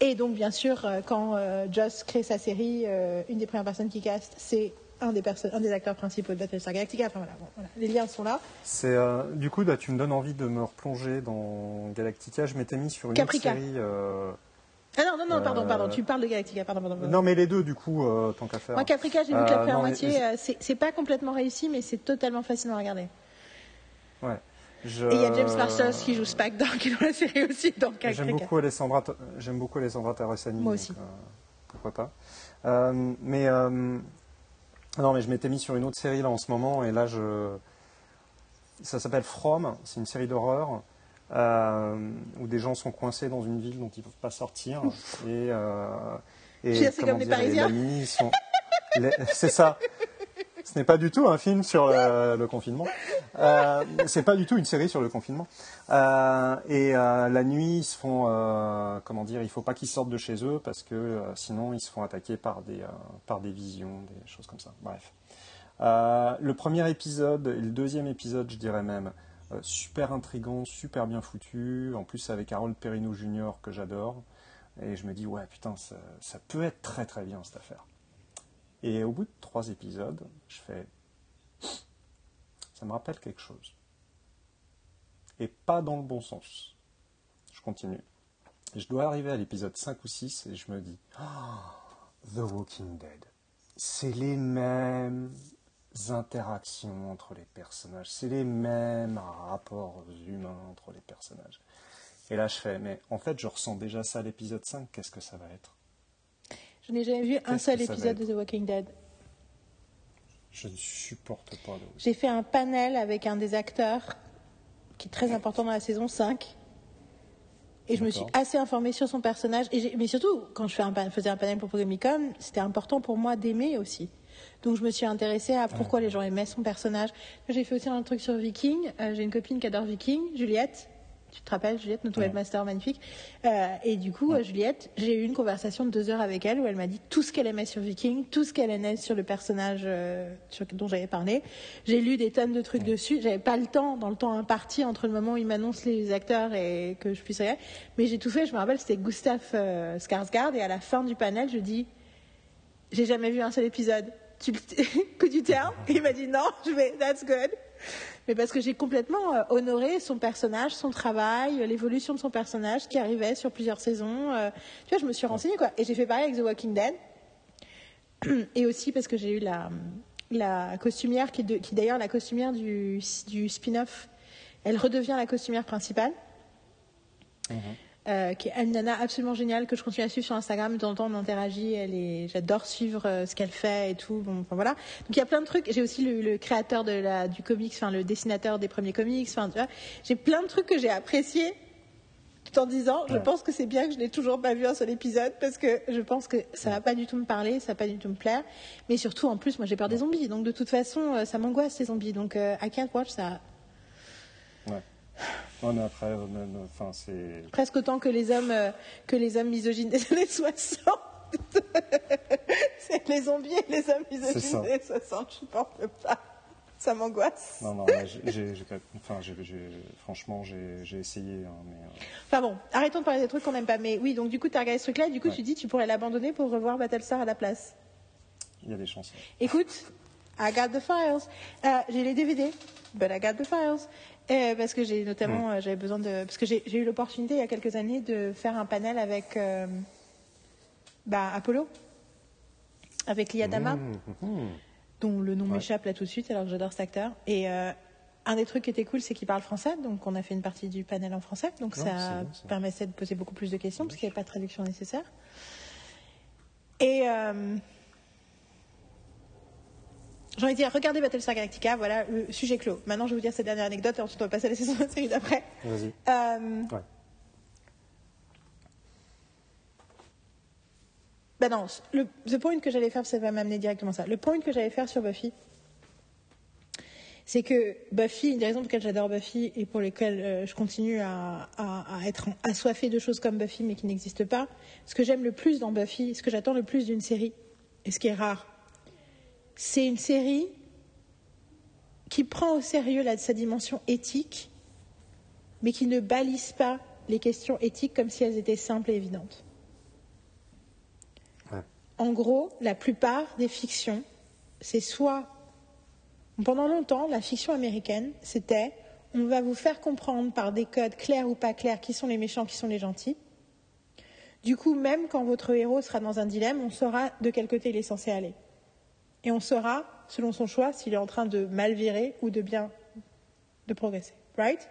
A: Et donc, bien sûr, euh, quand euh, Joss crée sa série, une des premières personnes qui caste, c'est un des, un des acteurs principaux de Battlestar Galactica. Enfin, voilà, les liens sont là.
B: C'est, euh, du coup, bah, tu me donnes envie de me replonger dans Galactica. Je m'étais mis sur une autre série. Euh,
A: ah non, non, non, pardon, pardon, tu parles de Galactica, pardon, pardon.
B: Non, mais les deux, du coup, euh, tant qu'à faire.
A: Moi, Caprica, j'ai vu que la première moitié. C'est pas complètement réussi, mais c'est totalement fascinant à regarder.
B: Ouais.
A: Et il y a James Marsters qui joue Spack dans, qui est dans la série aussi.
B: J'aime beaucoup Alessandra, j'aime beaucoup Alessandra.
A: Moi aussi.
B: pourquoi pas. mais non, mais je m'étais mis sur une autre série là en ce moment, et là, je... ça s'appelle From, c'est une série d'horreur. Euh, où des gens sont coincés dans une ville dont ils ne peuvent pas sortir. Et, euh,
A: et c'est comme les Parisiens.
B: C'est ça. Ce n'est pas du tout un film sur le, confinement. Euh, c'est pas du tout une série sur le confinement. Euh, et euh, la nuit, ils se font, euh, comment dire, il faut pas qu'ils sortent de chez eux parce que sinon ils se font attaquer par des, par des visions, des choses comme ça. Bref. le premier épisode et le deuxième épisode, je dirais même, super intrigant, super bien foutu. En plus, avec Harold Perrineau Jr. que j'adore. Et je me dis, ouais, putain, ça, ça peut être très très bien cette affaire. Et au bout de trois épisodes, je fais ça me rappelle quelque chose. Et pas dans le bon sens. Je continue. je dois arriver à l'épisode 5 ou 6 et je me dis oh, The Walking Dead. C'est les mêmes interactions entre les personnages, c'est les mêmes rapports humains entre les personnages. Et là, je fais, mais en fait, je ressens déjà ça à l'épisode 5, qu'est-ce que ça va être?
A: Je n'ai jamais vu un seul épisode de The Walking Dead.
B: Je ne supporte pas
A: J'ai fait un panel avec un des acteurs qui est très important dans la saison 5. Et je me suis assez informée sur son personnage. Et mais surtout, quand je fais un, faisais un panel pour Programmicom, c'était important pour moi d'aimer aussi. Donc je me suis intéressée à pourquoi les gens aimaient son personnage. J'ai fait aussi un truc sur Viking. Euh, j'ai une copine qui adore Viking, Juliette, tu te rappelles, Juliette, notre webmaster magnifique. Euh, et du coup, Juliette, j'ai eu une conversation de deux heures avec elle où elle m'a dit tout ce qu'elle aimait sur Viking, tout ce qu'elle aimait sur le personnage euh, dont j'avais parlé. J'ai lu des tonnes de trucs dessus. J'avais pas le temps, dans le temps imparti, entre le moment où il m'annonce les acteurs et que je puisse regarder. Mais j'ai tout fait. Je me rappelle, c'était Gustave euh, Skarsgård. Et à la fin du panel, je dis j'ai jamais vu un seul épisode. Tu, que tu tiens Il m'a dit non. Je vais, that's good mais parce que j'ai complètement euh, honoré son personnage, son travail, euh, l'évolution de son personnage qui arrivait sur plusieurs saisons. Euh, tu vois, je me suis renseignée quoi. Et j'ai fait pareil avec The Walking Dead. Et aussi parce que j'ai eu la, la costumière qui, qui d'ailleurs la costumière du, du spin-off. Elle redevient la costumière principale. Mhm. Euh, qui est une nana absolument géniale que je continue à suivre sur Instagram. De temps en temps, on interagit. Elle est, j'adore suivre euh, ce qu'elle fait et tout. Bon, enfin, voilà. Donc il y a plein de trucs. J'ai aussi le, créateur de la, du comics, enfin le dessinateur des premiers comics. Enfin, tu vois, j'ai plein de trucs que j'ai appréciés tout en disant, je pense que c'est bien que je n'ai toujours pas vu un seul épisode parce que je pense que ça va pas du tout me parler, ça va pas du tout me plaire. Mais surtout, en plus, moi, j'ai peur des zombies. Donc, de toute façon, euh, ça m'angoisse ces zombies. Donc, I can't watch ça.
B: Ouais. Non, mais après, enfin, c'est.
A: Presque autant que les hommes, euh, que les hommes misogynes des années 60. c'est les zombies et les hommes misogynes des années 60, je ne supporte pas. Ça m'angoisse.
B: Non, non, j'ai, enfin, franchement, j'ai essayé. Hein, mais, euh,
A: Enfin bon, arrêtons de parler des trucs qu'on n'aime pas. Mais oui, donc du coup, tu as regardé ce truc-là, et du coup, tu dis tu pourrais l'abandonner pour revoir Battlestar à la place.
B: Il y a des chances.
A: Écoute, I got the files. Euh, j'ai les DVD, but I got the files. Euh, parce que j'ai notamment, mm. euh, j'avais besoin de, parce que j'ai eu l'opportunité il y a quelques années de faire un panel avec euh, bah, Apollo, avec Lia Dama, mm, mm, dont le nom m'échappe là tout de suite, alors que j'adore cet acteur. Et un des trucs qui était cool, c'est qu'il parle français, donc on a fait une partie du panel en français, donc
B: Ah,
A: ça
B: bien, ça.
A: permettait de poser beaucoup plus de questions parce qu'il n'y avait pas de traduction nécessaire. Et j'ai envie de dire, regardez Battlestar Galactica, voilà le sujet clos. Maintenant, je vais vous dire cette dernière anecdote et ensuite on va passer à la saison de série d'après.
B: Vas-y.
A: Euh,
B: Ouais.
A: Ben non, le the point que j'allais faire, ça va m'amener directement ça. Le point que j'allais faire sur Buffy, c'est que Buffy, une des raisons pour lesquelles j'adore Buffy et pour lesquelles euh, je continue à, à- à être assoiffée de choses comme Buffy mais qui n'existent pas, ce que j'aime le plus dans Buffy, ce que j'attends le plus d'une série, et ce qui est rare, c'est une série qui prend au sérieux la- sa dimension éthique, mais qui ne balise pas les questions éthiques comme si elles étaient simples et évidentes.
B: Ouais.
A: En gros, la plupart des fictions, c'est soit pendant longtemps, la fiction américaine, c'était on va vous faire comprendre par des codes clairs ou pas clairs qui sont les méchants, qui sont les gentils. Du coup, même quand votre héros sera dans un dilemme, on saura de quel côté il est censé aller. Et on saura, selon son choix, s'il est en train de mal virer ou de bien de progresser. Right?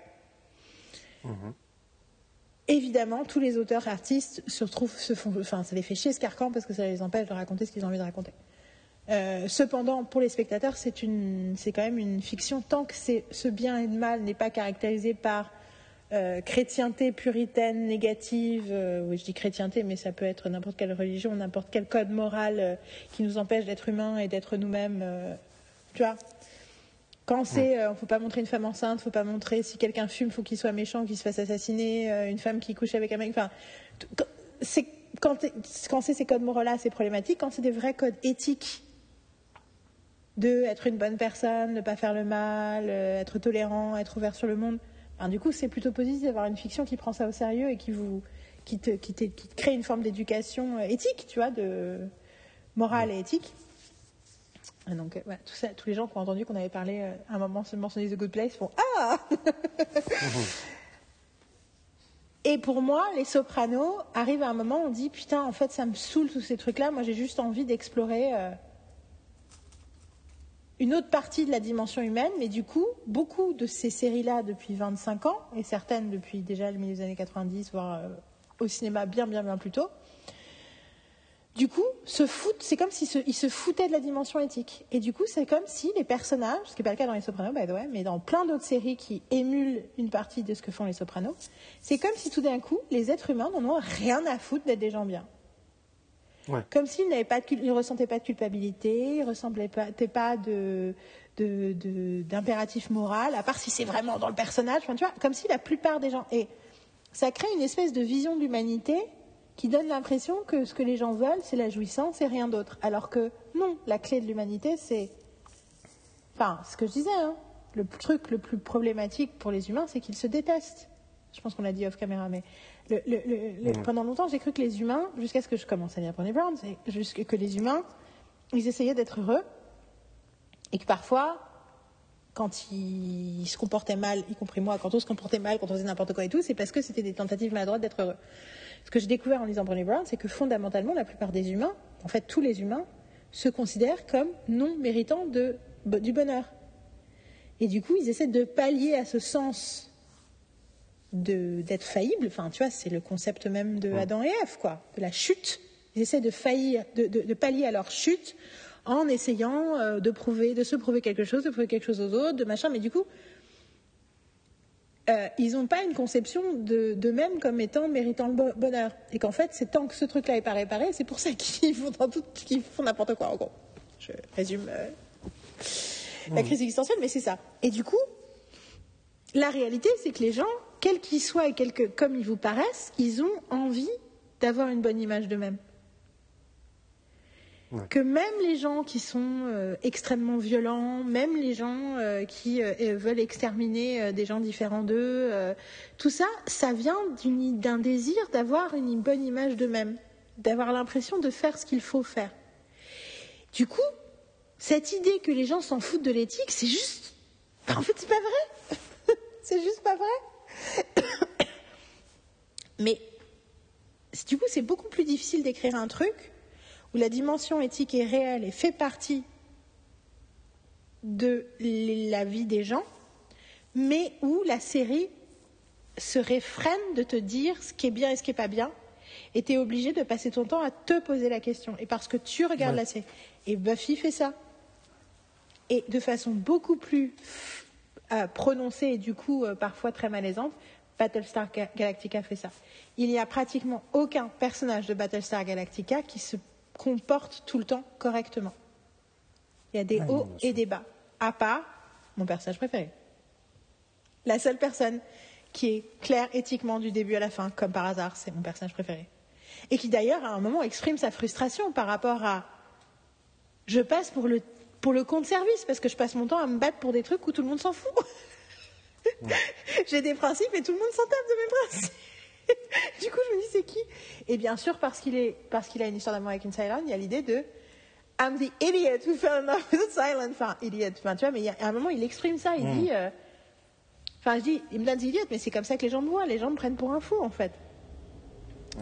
A: Évidemment, tous les auteurs artistes se retrouvent, se font, enfin, ça les fait chier ce carcan parce que ça les empêche de raconter ce qu'ils ont envie de raconter. Euh, cependant, pour les spectateurs, c'est quand même une fiction tant que ce bien et le mal n'est pas caractérisé par euh, chrétienté puritaine négative. euh, oui, je dis chrétienté, mais ça peut être n'importe quelle religion, n'importe quel code moral euh, qui nous empêche d'être humains et d'être nous-mêmes. euh, tu vois quand c'est, euh, faut pas montrer une femme enceinte, faut pas montrer si quelqu'un fume, faut qu'il soit méchant, qu'il se fasse assassiner, une femme qui couche avec un mec. Enfin, quand- c'est quand, t'es- quand c'est ces codes moraux-là, c'est problématique. Quand c'est des vrais codes éthiques de être une bonne personne, ne pas faire le mal, être tolérant, être ouvert sur le monde, du coup, c'est plutôt positif d'avoir une fiction qui prend ça au sérieux et qui vous, qui te, qui te- crée une forme d'éducation euh, éthique, tu vois, de morale et éthique. Donc, euh, tous les gens qui ont entendu qu'on avait parlé euh, à un moment sur The Good Place font Ah Et pour moi, les sopranos arrivent à un moment où on dit Putain, en fait, ça me saoule tous ces trucs-là. Moi, j'ai juste envie d'explorer euh, une autre partie de la dimension humaine. Mais du coup, beaucoup de ces séries-là depuis 25 ans, et certaines depuis déjà le milieu des années 90, voire euh, au cinéma bien, bien, bien plus tôt, du coup, se foutent, c'est comme s'ils se, se foutaient de la dimension éthique. Et du coup, c'est comme si les personnages, ce qui n'est pas le cas dans Les Sopranos, the way, mais dans plein d'autres séries qui émulent une partie de ce que font Les Sopranos, c'est comme si tout d'un coup, les êtres humains n'en ont rien à foutre d'être des gens bien. Comme cul- ils ressentaient pas de culpabilité, ils ressemblaient pas, pas de- d'impératif moral, à part si c'est vraiment dans le personnage, enfin, tu vois, comme si la plupart des gens, et ça crée une espèce de vision de l'humanité qui donne l'impression que ce que les gens veulent, c'est la jouissance et rien d'autre. Alors que non, la clé de l'humanité, c'est. Enfin, ce que je disais, hein, le truc le plus problématique pour les humains, c'est qu'ils se détestent. Je pense qu'on l'a dit off caméra, mais le- le- le- le- pendant longtemps, j'ai cru que les humains, jusqu'à ce que je commence à lire Brené Brown, c'est que les humains, ils essayaient d'être heureux et que parfois, quand ils se comportaient mal, y compris moi, quand on se comportait mal, quand on faisait n'importe quoi et tout, c'est parce que c'était des tentatives maladroites d'être heureux. Ce que j'ai découvert en lisant Brené Brown, c'est que fondamentalement, la plupart des humains, en fait tous les humains, se considèrent comme non méritants de, du bonheur. Et du coup, ils essaient de pallier à ce sens de- d'être faillible. Enfin, tu vois, c'est le concept même de Adam et Ève, quoi, de la chute. Ils essaient de faillir, de, de- de pallier à leur chute en essayant euh, de prouver, de se prouver quelque chose, de prouver quelque chose aux autres, de machin. Mais du coup, euh, ils n'ont pas une conception de- d'eux-mêmes comme étant méritant le bo- bonheur. Et qu'en fait, c'est tant que ce truc-là n'est pas réparé, c'est pour ça font, qu'ils font n'importe quoi, en gros. Je résume euh, la crise existentielle, mais c'est ça. Et du coup, la réalité, c'est que les gens, quels qu'ils soient et que- comme ils vous paraissent, ils ont envie d'avoir une bonne image d'eux-mêmes.
B: Ouais.
A: Que même les gens qui sont euh, extrêmement violents, même les gens euh, qui euh, veulent exterminer des gens différents d'eux, tout ça, ça vient d'un désir d'avoir une bonne image d'eux-mêmes, d'avoir l'impression de faire ce qu'il faut faire. Du coup, cette idée que les gens s'en foutent de l'éthique, c'est juste. En fait, c'est pas vrai. c'est juste pas vrai. Mais du coup, c'est beaucoup plus difficile d'écrire un truc où la dimension éthique est réelle et fait partie de la vie des gens mais où la série se réfrène de te dire ce qui est bien et ce qui est pas bien, et tu es obligé de passer ton temps à te poser la question. Et parce que tu regardes
C: Ouais.
A: la série. Et Buffy fait ça. Et de façon beaucoup plus prononcée et du coup euh, parfois très malaisante, Battlestar Ga- Galactica fait ça. Il n'y a pratiquement aucun personnage de Battlestar Galactica qui se comporte tout le temps correctement. Il y a des
C: Ouais,
A: hauts et des bas. À part mon personnage préféré. La seule personne qui est claire éthiquement du début à la fin, comme par hasard, c'est mon personnage préféré. Et qui d'ailleurs, à un moment, exprime sa frustration par rapport à je passe pour le, pour le compte service, parce que je passe mon temps à me battre pour des trucs où tout le monde s'en fout. J'ai des principes et tout le monde s'en tape de mes principes. du coup, je me dis, c'est qui? Et bien sûr, parce qu'il est, parce qu'il a une histoire d'amour avec une Cylon, il y a l'idée de I'm the idiot who fell in love with a Cylon. Enfin, idiot. Enfin, tu vois, mais il y a, à un moment, il exprime ça. Il dit, euh, enfin, je dis, il me donne des idiotes, mais c'est comme ça que les gens me voient. Les gens me prennent pour un fou, en fait.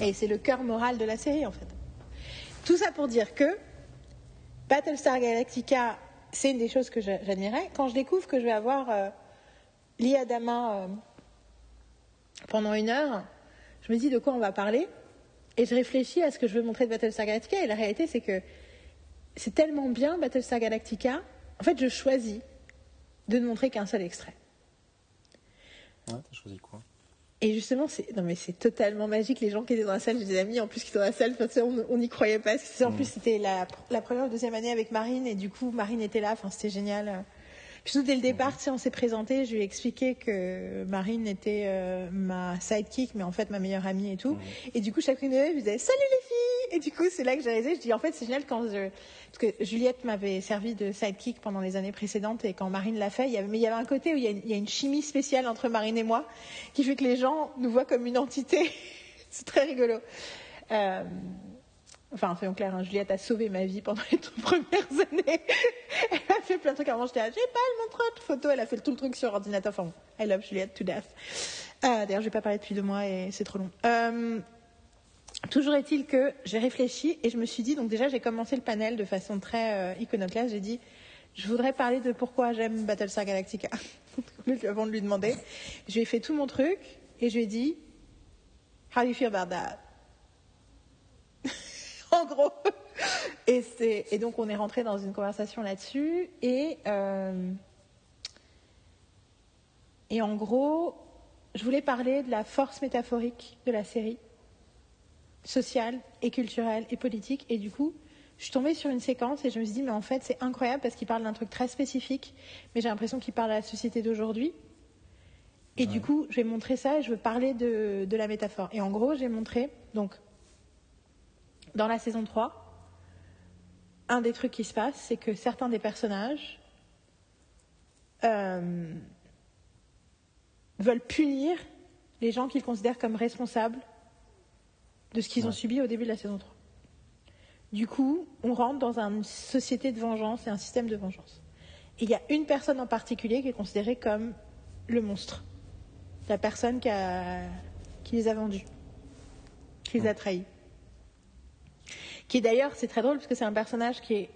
A: Et c'est le cœur moral de la série, en fait. Tout ça pour dire que Battlestar Galactica, c'est une des choses que j'admirais. Quand je découvre que je vais avoir euh, Adama euh, pendant une heure, je me dis de quoi on va parler. Et je réfléchis à ce que je veux montrer de Battlestar Galactica. Et la réalité, c'est que c'est tellement bien Battlestar Galactica. En fait, je choisis de ne montrer qu'un seul extrait.
C: Ouais, t'as choisi quoi?
A: Et justement, c'est non mais c'est totalement magique. Les gens qui étaient dans la salle, j'ai des amis en plus qui étaient dans la salle. Enfin, on n'y croyait pas. Parce que, En plus, c'était la, la première ou deuxième année avec Marine et du coup, Marine était là. Enfin, c'était génial. Puis tout dès le départ, tu sais, on s'est présenté. Je lui ai expliqué que Marine était euh, ma sidekick, mais en fait ma meilleure amie et tout. Et du coup, chacune d'eux je disais salut les filles. Et du coup, c'est là que j'ai réalisé. Je dis en fait, c'est génial quand je parce que Juliette m'avait servi de sidekick pendant les années précédentes et quand Marine l'a fait, mais il y avait un côté où il y, a une, chimie spéciale entre Marine et moi qui fait que les gens nous voient comme une entité. c'est très rigolo. Euh, Enfin, soyons clairs, hein, Juliette a sauvé ma vie pendant les toutes premières années. elle a fait plein de trucs. Avant, j'étais là, j'ai pas le montre photo. Elle a fait tout le truc sur ordinateur. Enfin, I love Juliette to death. Euh, D'ailleurs, je vais pas parler depuis deux mois et c'est trop long. Euh, toujours est-il que j'ai réfléchi et je me suis dit, donc déjà, j'ai commencé le panel de façon très euh, iconoclaste. J'ai dit, je voudrais parler de pourquoi j'aime Battlestar Galactica. Avant de lui demander, je fait tout mon truc et je lui ai dit, How do you feel about that? en gros. Et donc on est rentré dans une conversation là-dessus. Et, euh, et en gros, je voulais parler de la force métaphorique de la série, sociale et culturelle et politique. Et du coup, je suis tombée sur une séquence et je me suis dit, mais en fait, c'est incroyable parce qu'il parle d'un truc très spécifique, mais j'ai l'impression qu'il parle à la société d'aujourd'hui. Et du coup, je vais montrer ça et je veux parler de, de la métaphore. Et en gros, j'ai montré, donc, dans la saison 3, un des trucs qui se passe, c'est que certains des personnages euh, veulent punir les gens qu'ils considèrent comme responsables de ce qu'ils ont subi au début de la saison 3. Du coup, on rentre dans une société de vengeance et un système de vengeance. Et il y a une personne en particulier qui est considérée comme le monstre, la personne qui, a- qui les a vendus, qui les a trahis. Qui est d'ailleurs, c'est très drôle parce que c'est un personnage qui est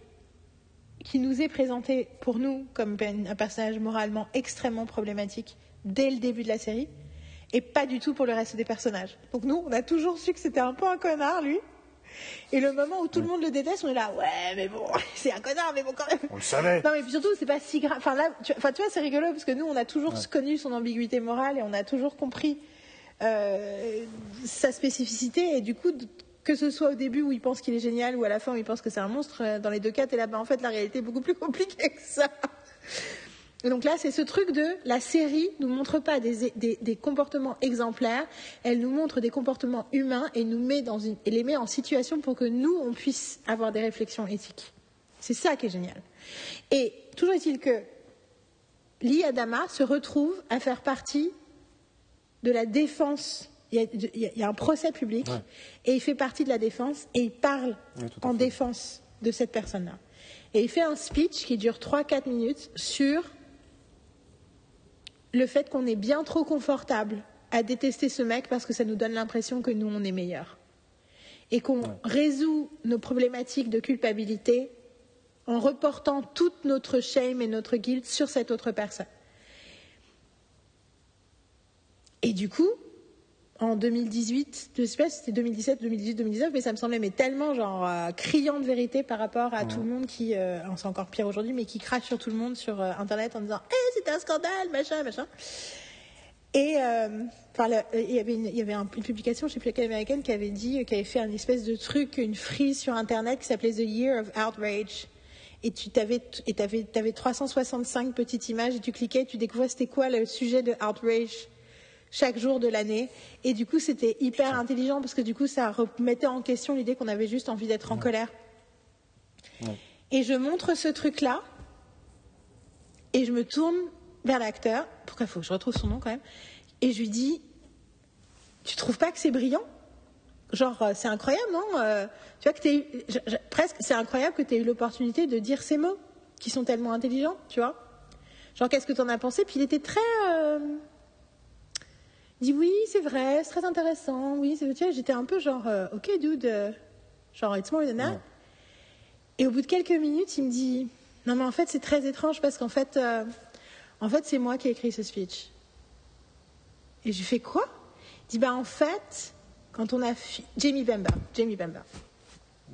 A: qui nous est présenté pour nous comme un personnage moralement extrêmement problématique dès le début de la série et pas du tout pour le reste des personnages. Donc nous, on a toujours su que c'était un peu un connard lui. Et le moment où tout le monde le déteste, on est là, ouais, mais bon, c'est un connard, mais bon quand même.
C: On le savait.
A: Non, mais puis surtout, c'est pas si grave. Enfin, là, tu, enfin, tu vois, c'est rigolo parce que nous, on a toujours connu son ambiguïté morale et on a toujours compris euh, sa spécificité. Et du coup, que ce soit au début où il pense qu'il est génial ou à la fin où il pense que c'est un monstre, euh, dans les deux cas, t'es là, bah, en fait, la réalité est beaucoup plus compliquée que ça. Et donc là, c'est ce truc de la série nous montre pas des, des- des comportements exemplaires, elle nous montre des comportements humains et nous met dans une, et les met en situation pour que nous, on puisse avoir des réflexions éthiques. C'est ça qui est génial. Et toujours est-il que Lee Adama se retrouve à faire partie de la défense. Il y a, il y un procès public
C: Ouais.
A: et il fait partie de la défense et il parle en défense de cette personne-là. Et il fait un speech qui dure 3-4 minutes sur le fait qu'on est bien trop confortable à détester ce mec parce que ça nous donne l'impression que nous, on est meilleurs. Et qu'on résout nos problématiques de culpabilité en reportant toute notre shame et notre guilt sur cette autre personne. Et du coup, en 2018, je sais pas si c'était 2017, 2018, 2019, mais ça me semblait mais tellement genre euh, criant de vérité par rapport à tout le monde qui, euh, c'est encore pire aujourd'hui, mais qui crache sur tout le monde sur euh, Internet en disant Eh, c'est un scandale, machin, machin. Et euh, enfin, il y avait, une, il y avait un- une publication, je sais plus laquelle américaine, qui avait dit, qui avait fait un espèce de truc, une frise sur Internet qui s'appelait The Year of Outrage. Et tu t'avais, et t'avais, t'avais 365 petites images et tu cliquais, tu découvrais c'était quoi le sujet de outrage chaque jour de l'année. Et du coup, c'était hyper intelligent parce que du coup, ça remettait en question l'idée qu'on avait juste envie d'être en colère.
C: Ouais.
A: Et je montre ce truc-là et je me tourne vers l'acteur. Pourquoi faut que je retrouve son nom quand même? Et je lui dis Tu trouves pas que c'est brillant? Genre, euh, c'est incroyable, non Euh, Tu vois que je- presque, c'est incroyable que tu aies eu l'opportunité de dire ces mots qui sont tellement intelligents, tu vois Genre, qu'est-ce que tu en as pensé? Puis il était très. euh, Il dit oui, c'est vrai, c'est très intéressant. Oui, j'étais un peu genre, euh, ok, dude, euh, genre, it's more than that. Et au bout de quelques minutes, il me dit Non, mais en fait, c'est très étrange parce qu'en fait, euh, en fait, c'est moi qui ai écrit ce speech. Et je fais quoi? Il dit Bah, en fait, quand on a. Jamie Bemba. Jamie Bemba.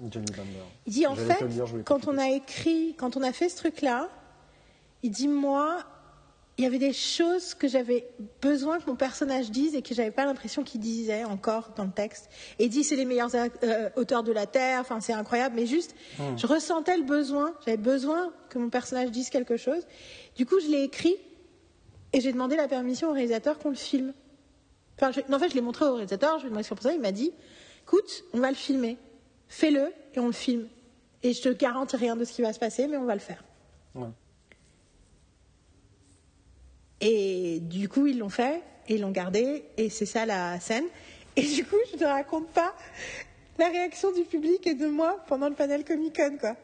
C: Jamie Bamber.
A: Il dit En fait,
C: dire,
A: quand on a écrit, quand on a fait ce truc-là, il dit Moi, il y avait des choses que j'avais besoin que mon personnage dise et que j'avais pas l'impression qu'il disait encore dans le texte. Et dit c'est les meilleurs euh, auteurs de la terre, enfin c'est incroyable, mais juste je ressentais le besoin, j'avais besoin que mon personnage dise quelque chose. Du coup, je l'ai écrit et j'ai demandé la permission au réalisateur qu'on le filme. Enfin, je- non, en fait, je l'ai montré au réalisateur, je lui ai demandé ce qu'il en pensait, il m'a dit écoute, on va le filmer, fais-le et on le filme. Et je te garantis rien de ce qui va se passer, mais on va le faire.
C: Ouais.
A: Et du coup, ils l'ont fait, et ils l'ont gardé, et c'est ça la scène. Et du coup, je ne te raconte pas la réaction du public et de moi pendant le panel Comic Con, quoi.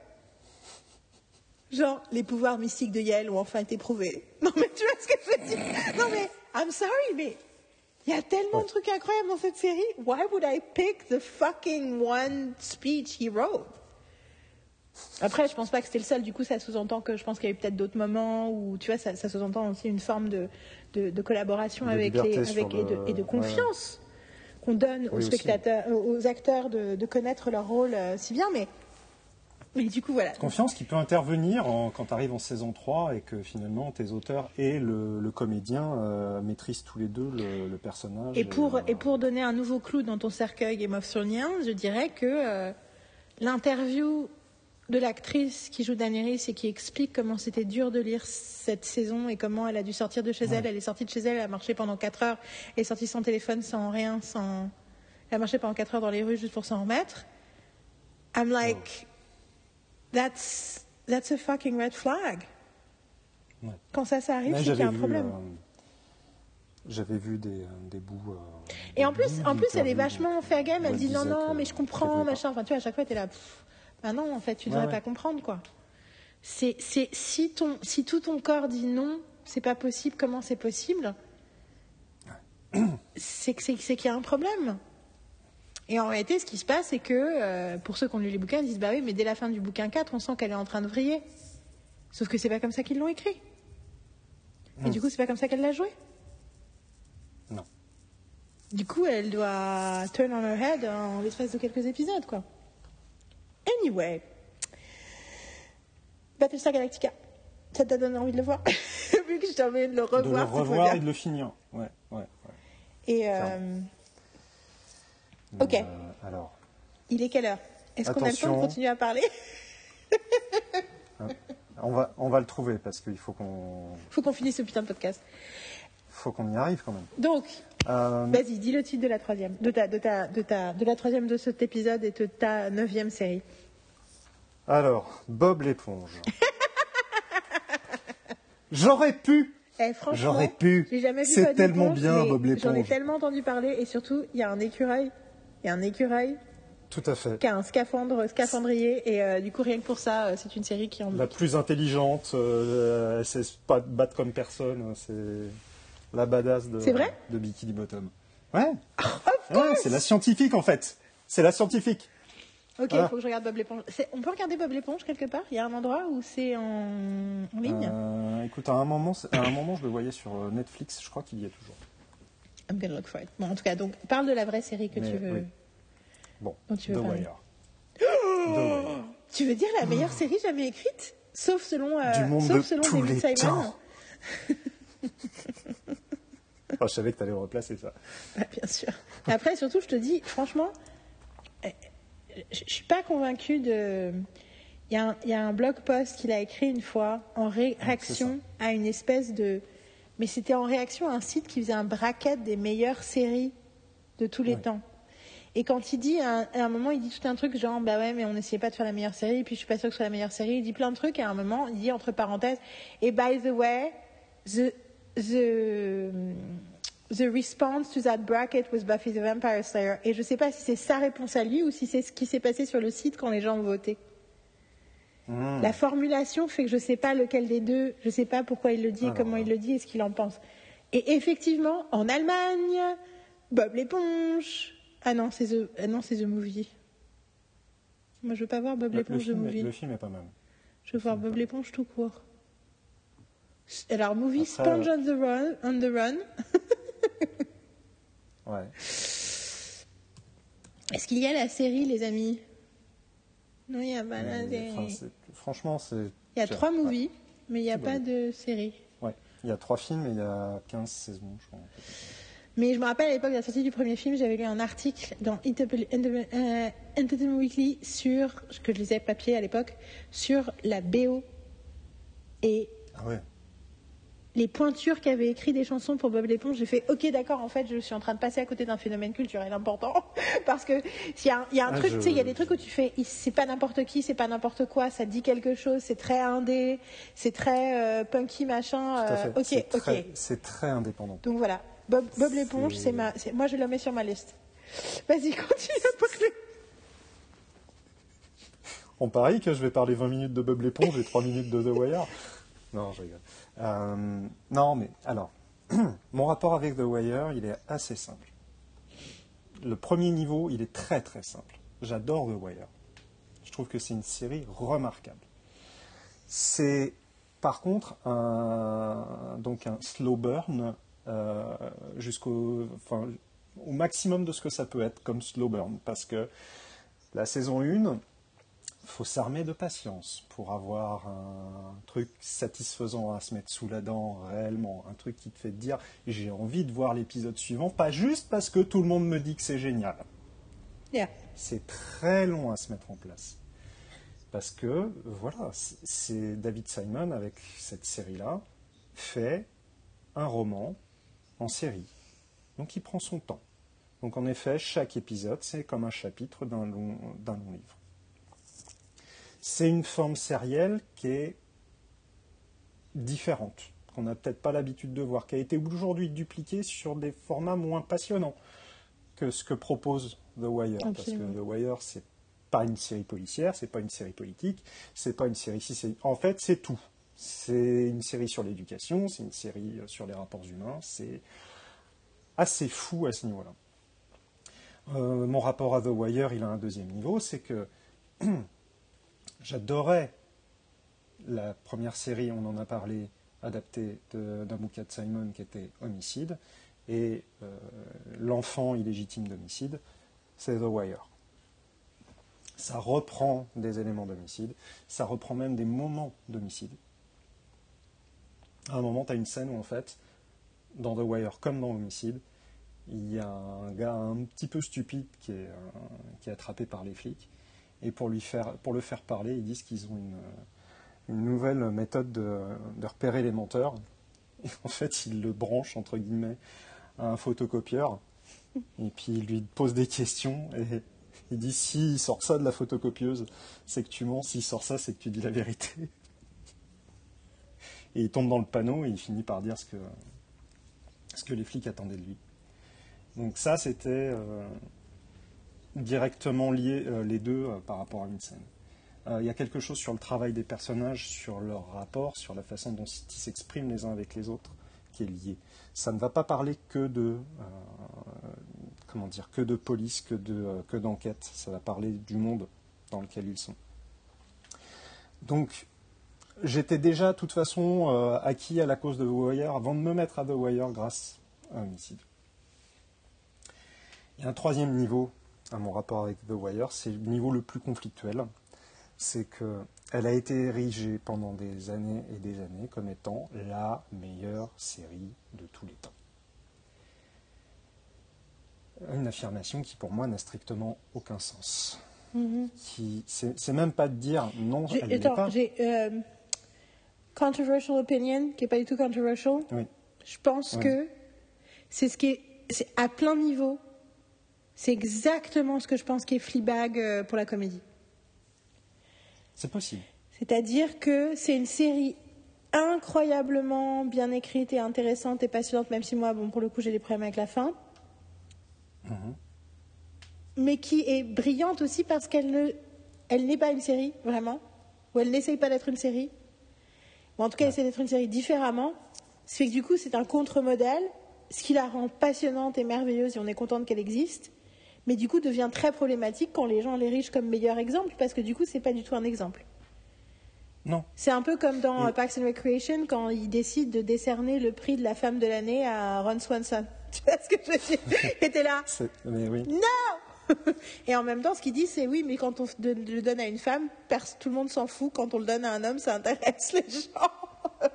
A: Genre, les pouvoirs mystiques de Yale ont enfin été prouvés. Non, mais tu vois ce que je veux dire Non, mais, I'm sorry, mais il y a tellement de trucs incroyables dans cette série. Why would I pick the fucking one speech he wrote? Après, je pense pas que c'était le seul. Du coup, ça sous-entend que je pense qu'il y a eu peut-être d'autres moments où, tu vois, ça, ça sous-entend aussi une forme de, de, de collaboration
C: De
A: avec les, avec, et, de,
C: le-
A: et de
C: ouais.
A: confiance qu'on donne aux
C: Oui,
A: spectateurs, aux aux acteurs de, de connaître leur rôle euh, si bien. Mais, mais du coup, voilà.
C: Confiance qui peut intervenir en- quand tu arrives en saison 3 et que finalement tes auteurs et le, le comédien euh, maîtrisent tous les deux le, le personnage.
A: Et pour,
C: euh,
A: et pour donner un nouveau clou dans ton cercueil Game of Thrones, je dirais que euh, l'interview de l'actrice qui joue Daenerys et qui explique comment c'était dur de lire cette saison et comment elle a dû sortir de chez elle. Elle est sortie de chez elle, elle a marché pendant 4 heures, elle est sortie sans téléphone, sans rien, sans... Elle a marché pendant 4 heures dans les rues juste pour s'en remettre. I'm like, that's, that's a fucking red flag.
C: Ouais.
A: Quand ça, ça arrive, c'est qu'il y a un
C: vu,
A: problème.
C: euh, J'avais vu des, euh, des bouts. euh,
A: Et en plus,
C: bouts
A: en plus, elle est vachement fair game. Elle dit non, non, mais je comprends, machin. Enfin, tu vois, à chaque fois, t'es là. pff, Bah non, en fait, tu devrais
C: ouais.
A: pas comprendre, quoi. C'est, c'est, si ton, si tout ton corps dit non, c'est pas possible. Comment c'est possible C'est que c'est, c'est qu'il y a un problème. Et en réalité, ce qui se passe, c'est que euh, pour ceux qui ont lu les bouquins, ils disent bah oui, mais dès la fin du bouquin 4, on sent qu'elle est en train de vriller. Sauf que c'est pas comme ça qu'ils l'ont écrit. Et du coup, c'est pas comme ça qu'elle l'a joué.
C: Non.
A: Du coup, elle doit turn on her head en l'espace de quelques épisodes, quoi. Anyway. Battlestar Galactica. Ça t'a donné envie de le voir Vu que je t'ai envie de le
C: De
A: revoir.
C: le
A: cette fois
C: revoir et de le finir. Ouais, ouais, ouais.
A: Et euh, Ok.
C: euh, alors,
A: il est quelle heure? Est-ce qu'on a le temps de continuer à parler?
C: On va, on va le trouver parce qu'il faut qu'on
A: Faut qu'on finisse ce putain de podcast.
C: faut qu'on y arrive quand même.
A: Donc,
C: Euh,
A: vas-y, dis le titre de la troisième, de ta, de ta, de ta, de la troisième de cet épisode et de ta neuvième série.
C: alors, Bob l'éponge. J'aurais pu
A: Eh,
C: J'aurais pu.
A: J'ai jamais vu
C: C'est tellement bien, Bob l'éponge.
A: J'en ai tellement entendu parler et surtout, il y a un écureuil. Il y a un écureuil
C: Tout à fait.
A: qui a un scaphandre, scaphandrier et euh, du coup, rien que pour ça, euh, c'est une série qui en.
C: La plus intelligente, euh, elle sait pas battre comme personne. C'est la badass de,
A: vrai
C: de Bikini Bottom. Ouais. Ouais, c'est la scientifique en fait. C'est la scientifique.
A: Ok, il
C: Voilà.
A: faut que je regarde Bob l'éponge. On peut regarder Bob l'éponge quelque part? Il y a un endroit où c'est en, en ligne?
C: Euh, écoute, à un, moment, à un moment, je le voyais sur euh, Netflix. Je crois qu'il y est toujours.
A: I'm gonna look for it. Bon, en tout cas, donc parle de la vraie série que
B: Mais,
A: tu veux.
B: oui. Bon,
A: dont tu veux.
B: Wire. The Wire.
A: Tu veux dire la meilleure série jamais écrite? Sauf selon, euh,
B: Du monde
A: sauf
B: de
A: selon
B: tous
A: David
B: les
A: Simon.
B: temps. Oh, je savais que tu allais replacer ça.
A: Bah, bien sûr. Après, surtout, je te dis, franchement, euh, je je suis pas convaincue de. Il y, a un- il y a un blog post qu'il a écrit une fois en ré- réaction à une espèce de. Mais c'était en réaction à un site qui faisait un bracket des meilleures séries de tous les
B: Ouais.
A: temps. Et quand il dit, à un, à un moment, il dit tout un truc genre, bah ouais, mais on n'essayait pas de faire la meilleure série, et puis je suis pas sûre que ce soit la meilleure série. Il dit plein de trucs, et à un moment, il dit entre parenthèses, et by the way, the, the, the response to that bracket was Buffy the Vampire Slayer. Et je sais pas si c'est sa réponse à lui ou si c'est ce qui s'est passé sur le site quand les gens ont voté.
B: Hmm.
A: La formulation fait que je sais pas lequel des deux, je sais pas pourquoi il le dit,
B: Alors,
A: comment il le dit et ce qu'il en pense. Et effectivement, en Allemagne, Bob l'éponge. Ah non, c'est The, ah non, c'est The Movie. Moi, je veux pas voir Bob l'éponge The
B: est,
A: Movie.
B: le film est pas mal.
A: Je veux voir Bob l'éponge tout court. Alors, Movie
B: Après,
A: Sponge on the Run. On the run.
B: Ouais.
A: Est-ce qu'il y a la série, les amis? Non, il y a pas la
B: enfin,
A: série.
B: franchement, c'est.
A: Il y a trois
B: ouais.
A: movies, mais il n'y a pas de série.
B: Ouais. Il y a trois films et il y a 15 saisons, je crois.
A: Mais je me rappelle à l'époque de la sortie du premier film, j'avais lu un article dans Entertainment euh, Entertainment Weekly sur, que je lisais papier à l'époque, sur la BO et
B: Ah ouais.
A: Les pointures qu'avaient écrit des chansons pour Bob l'éponge. J'ai fait, ok, d'accord, en fait, je suis en train de passer à côté d'un phénomène culturel important. Parce que s'il y a un, il y a un
B: Ah,
A: truc,
B: je-
A: tu sais, il y a des trucs où tu fais, c'est pas n'importe qui, c'est pas n'importe quoi, ça dit quelque chose, c'est très indé, c'est très euh, punky, machin. Euh, ok,
B: c'est
A: ok.
B: très, c'est très indépendant.
A: Donc voilà, Bob, l'éponge, c'est ma, c'est- moi je le mets sur ma liste. Vas-y, continue à parler.
B: On parie que je vais parler 20 minutes de Bob l'éponge et 3 minutes de The Wire. Non, je rigole. Euh, non, mais alors, mon rapport avec The Wire, il est assez simple. Le premier niveau, il est très très simple. J'adore The Wire. Je trouve que c'est une série remarquable. C'est par contre un, donc un slow burn euh, jusqu'au maximum de ce que ça peut être comme slow burn. Parce que la saison 1, faut s'armer de patience pour avoir un truc satisfaisant à se mettre sous la dent réellement, un truc qui te fait te dire j'ai envie de voir l'épisode suivant, pas juste parce que tout le monde me dit que c'est génial.
A: Yeah.
B: C'est très long à se mettre en place. Parce que, voilà, c'est- David Simon, avec cette série-là, fait un roman en série. Donc il prend son temps. Donc en effet, chaque épisode, c'est comme un chapitre d'un long, d'un long livre. C'est une forme sérielle qui est différente, qu'on n'a peut-être pas l'habitude de voir, qui a été aujourd'hui dupliquée sur des formats moins passionnants que ce que propose The Wire. Parce que The Wire, c'est pas une série policière, c'est pas une série politique, c'est pas une série. Si en fait, c'est tout. C'est une série sur l'éducation, c'est une série euh, sur les rapports humains, c'est assez fou à ce niveau-là. Euh, mon rapport à The Wire, il a un deuxième niveau, c'est que j'adorais la première série, on en a parlé, adaptée d'un bouquin de Simon qui était Homicide, et euh, l'enfant illégitime d'Homicide, c'est The Wire. Ça reprend des éléments d'homicide, ça reprend même des moments d'homicide. À un moment, tu as une scène où, en fait, dans The Wire comme dans Homicide, il y a un gars un petit peu stupide qui est, euh, qui est attrapé par les flics. Et pour, lui faire, pour le faire parler, ils disent qu'ils ont une, une nouvelle méthode de, de repérer les menteurs. Et en fait, ils le branchent, entre guillemets, à un photocopieur. Et puis, il lui pose des questions. Et il dit s'il sort ça de la photocopieuse, c'est que tu mens. S'il sort ça, c'est que tu dis la vérité. Et il tombe dans le panneau et il finit par dire ce que, ce que les flics attendaient de lui. Donc ça, c'était euh, directement lié euh, les deux euh, par rapport à une scène. Euh, Il y a quelque chose sur le travail des personnages, sur leur rapport, sur la façon dont ils s'expriment les uns avec les autres, qui est lié. Ça ne va pas parler que de comment dire, que de police, que de que d'enquête. Ça va parler du monde dans lequel ils sont. Donc j'étais déjà, de toute façon, acquis à la cause de The Wire avant de me mettre à The Wire grâce à Homicide. Il y a un troisième niveau à mon rapport avec The Wire, c'est le niveau le plus conflictuel. C'est qu'elle a été érigée pendant des années et des années comme étant la meilleure série de tous les temps. Une affirmation qui pour moi n'a strictement aucun sens.
A: Mhm.
B: Qui, c'est, même pas de dire non, elle n'est pas.
A: j'ai euh, controversial opinion, qui est pas du tout controversial.
B: Oui.
A: Je pense que c'est ce qui est, à plein niveau. C'est exactement ce que je pense qui est Fleabag euh, pour la comédie.
B: C'est possible.
A: C'est-à-dire que c'est une série incroyablement bien écrite et intéressante et passionnante, même si moi, bon, pour le coup, j'ai des problèmes avec la fin. Mais qui est brillante aussi parce qu'elle ne, elle n'est pas une série, vraiment. Ou elle n'essaye pas d'être une série. Ou en tout cas, elle essaie d'être une série différemment. Ce fait que du coup, c'est un contre-modèle, ce qui la rend passionnante et merveilleuse et on est contente qu'elle existe. Mais du coup, devient très problématique quand les gens l'érigent comme meilleur exemple parce que du coup, c'est pas du tout un exemple.
B: Non.
A: C'est un peu comme dans
B: Et-
A: euh, Parks and Recreation quand ils décident de décerner le prix de la femme de l'année à Ron Swanson. Tu vois ce que je veux dire? Et t'es là.
B: Mais oui.
A: Non Et en même temps, ce qu'il dit, c'est oui, mais quand on le donne à une femme, tout le monde s'en fout. Quand on le donne à un homme, ça intéresse les gens.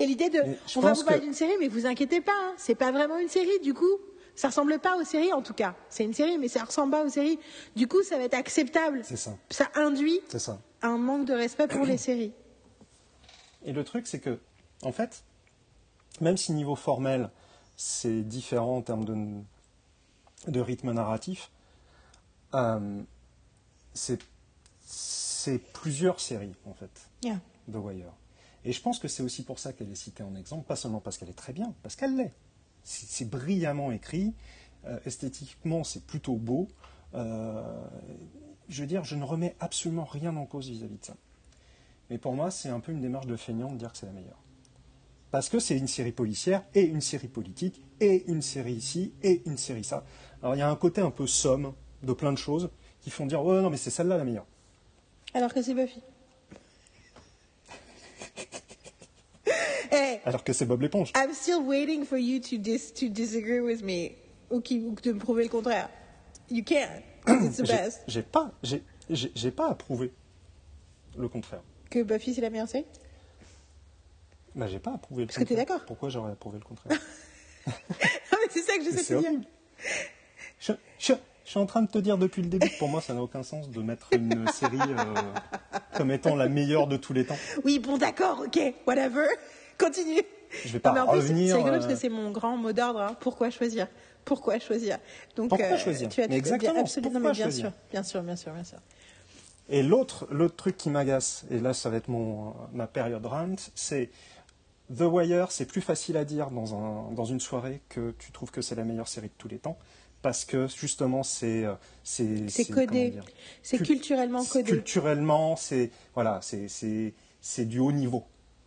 A: Et l'idée de, on va vous parler
B: que-
A: d'une série, mais vous inquiétez pas, hein, c'est pas vraiment une série. Du coup, ça ressemble pas aux séries en tout cas. C'est une série, mais ça ressemble pas aux séries. Du coup, ça va être acceptable.
B: C'est ça.
A: Ça induit
B: ça.
A: un manque de respect pour les séries.
B: Et le truc, c'est que, en fait, même si niveau formel, c'est différent en termes de, de rythme narratif, euh, c'est c'est plusieurs séries, en fait,
A: Yeah.
B: The Wire. Et je pense que c'est aussi pour ça qu'elle est citée en exemple, pas seulement parce qu'elle est très bien, parce qu'elle l'est. C'est brillamment écrit, euh, esthétiquement, c'est plutôt beau. Euh, je veux dire, je ne remets absolument rien en cause vis-à-vis de ça. Mais pour moi, c'est un peu une démarche de feignant de dire que c'est la meilleure. Parce que c'est une série policière, et une série politique, et une série ici, et une série ça. Alors il y a un côté un peu somme de plein de choses qui font dire, oh non, mais c'est celle-là la meilleure.
A: Alors que c'est Buffy. Hey,
B: Alors que c'est Bob l'éponge.
A: I'm still waiting for you to, dis to disagree with me ou, qui, ou de me prouver le contraire. You can't. It's the best.
B: J'ai pas, j'ai- pas approuvé le contraire.
A: Que Buffy c'est la meilleure série?
B: Bah, j'ai pas approuvé le
A: Parce que t'es
B: contraire.
A: d'accord.
B: Pourquoi j'aurais approuvé le contraire?
A: Non mais c'est ça que j'essaie de dire.
B: Je, je- je suis en train de te dire depuis le début que pour moi, ça n'a aucun sens de mettre une série euh, comme étant la meilleure de tous les temps.
A: Oui bon d'accord ok whatever continue.
B: Je vais pas
A: Non, mais en plus,
B: revenir,
A: C'est rigolo
B: euh,
A: parce que c'est mon grand mot d'ordre. hein. Pourquoi choisir? Pourquoi choisir? Donc
B: Pourquoi
A: euh,
B: choisir?
A: Tu as
B: Mais
A: tout-
B: exactement,
A: absolument, mais bien sûr, bien sûr, bien sûr, bien sûr.
B: Et l'autre, l'autre truc qui m'agace, et là ça va être mon, ma période rant, c'est The Wire, c'est plus facile à dire dans, un, dans une soirée que tu trouves que c'est la meilleure série de tous les temps, parce que justement c'est euh, c'est
A: codé. C'est
B: Cul-
A: culturellement codé.
B: Culturellement, c'est voilà, c'est c'est c'est du haut niveau.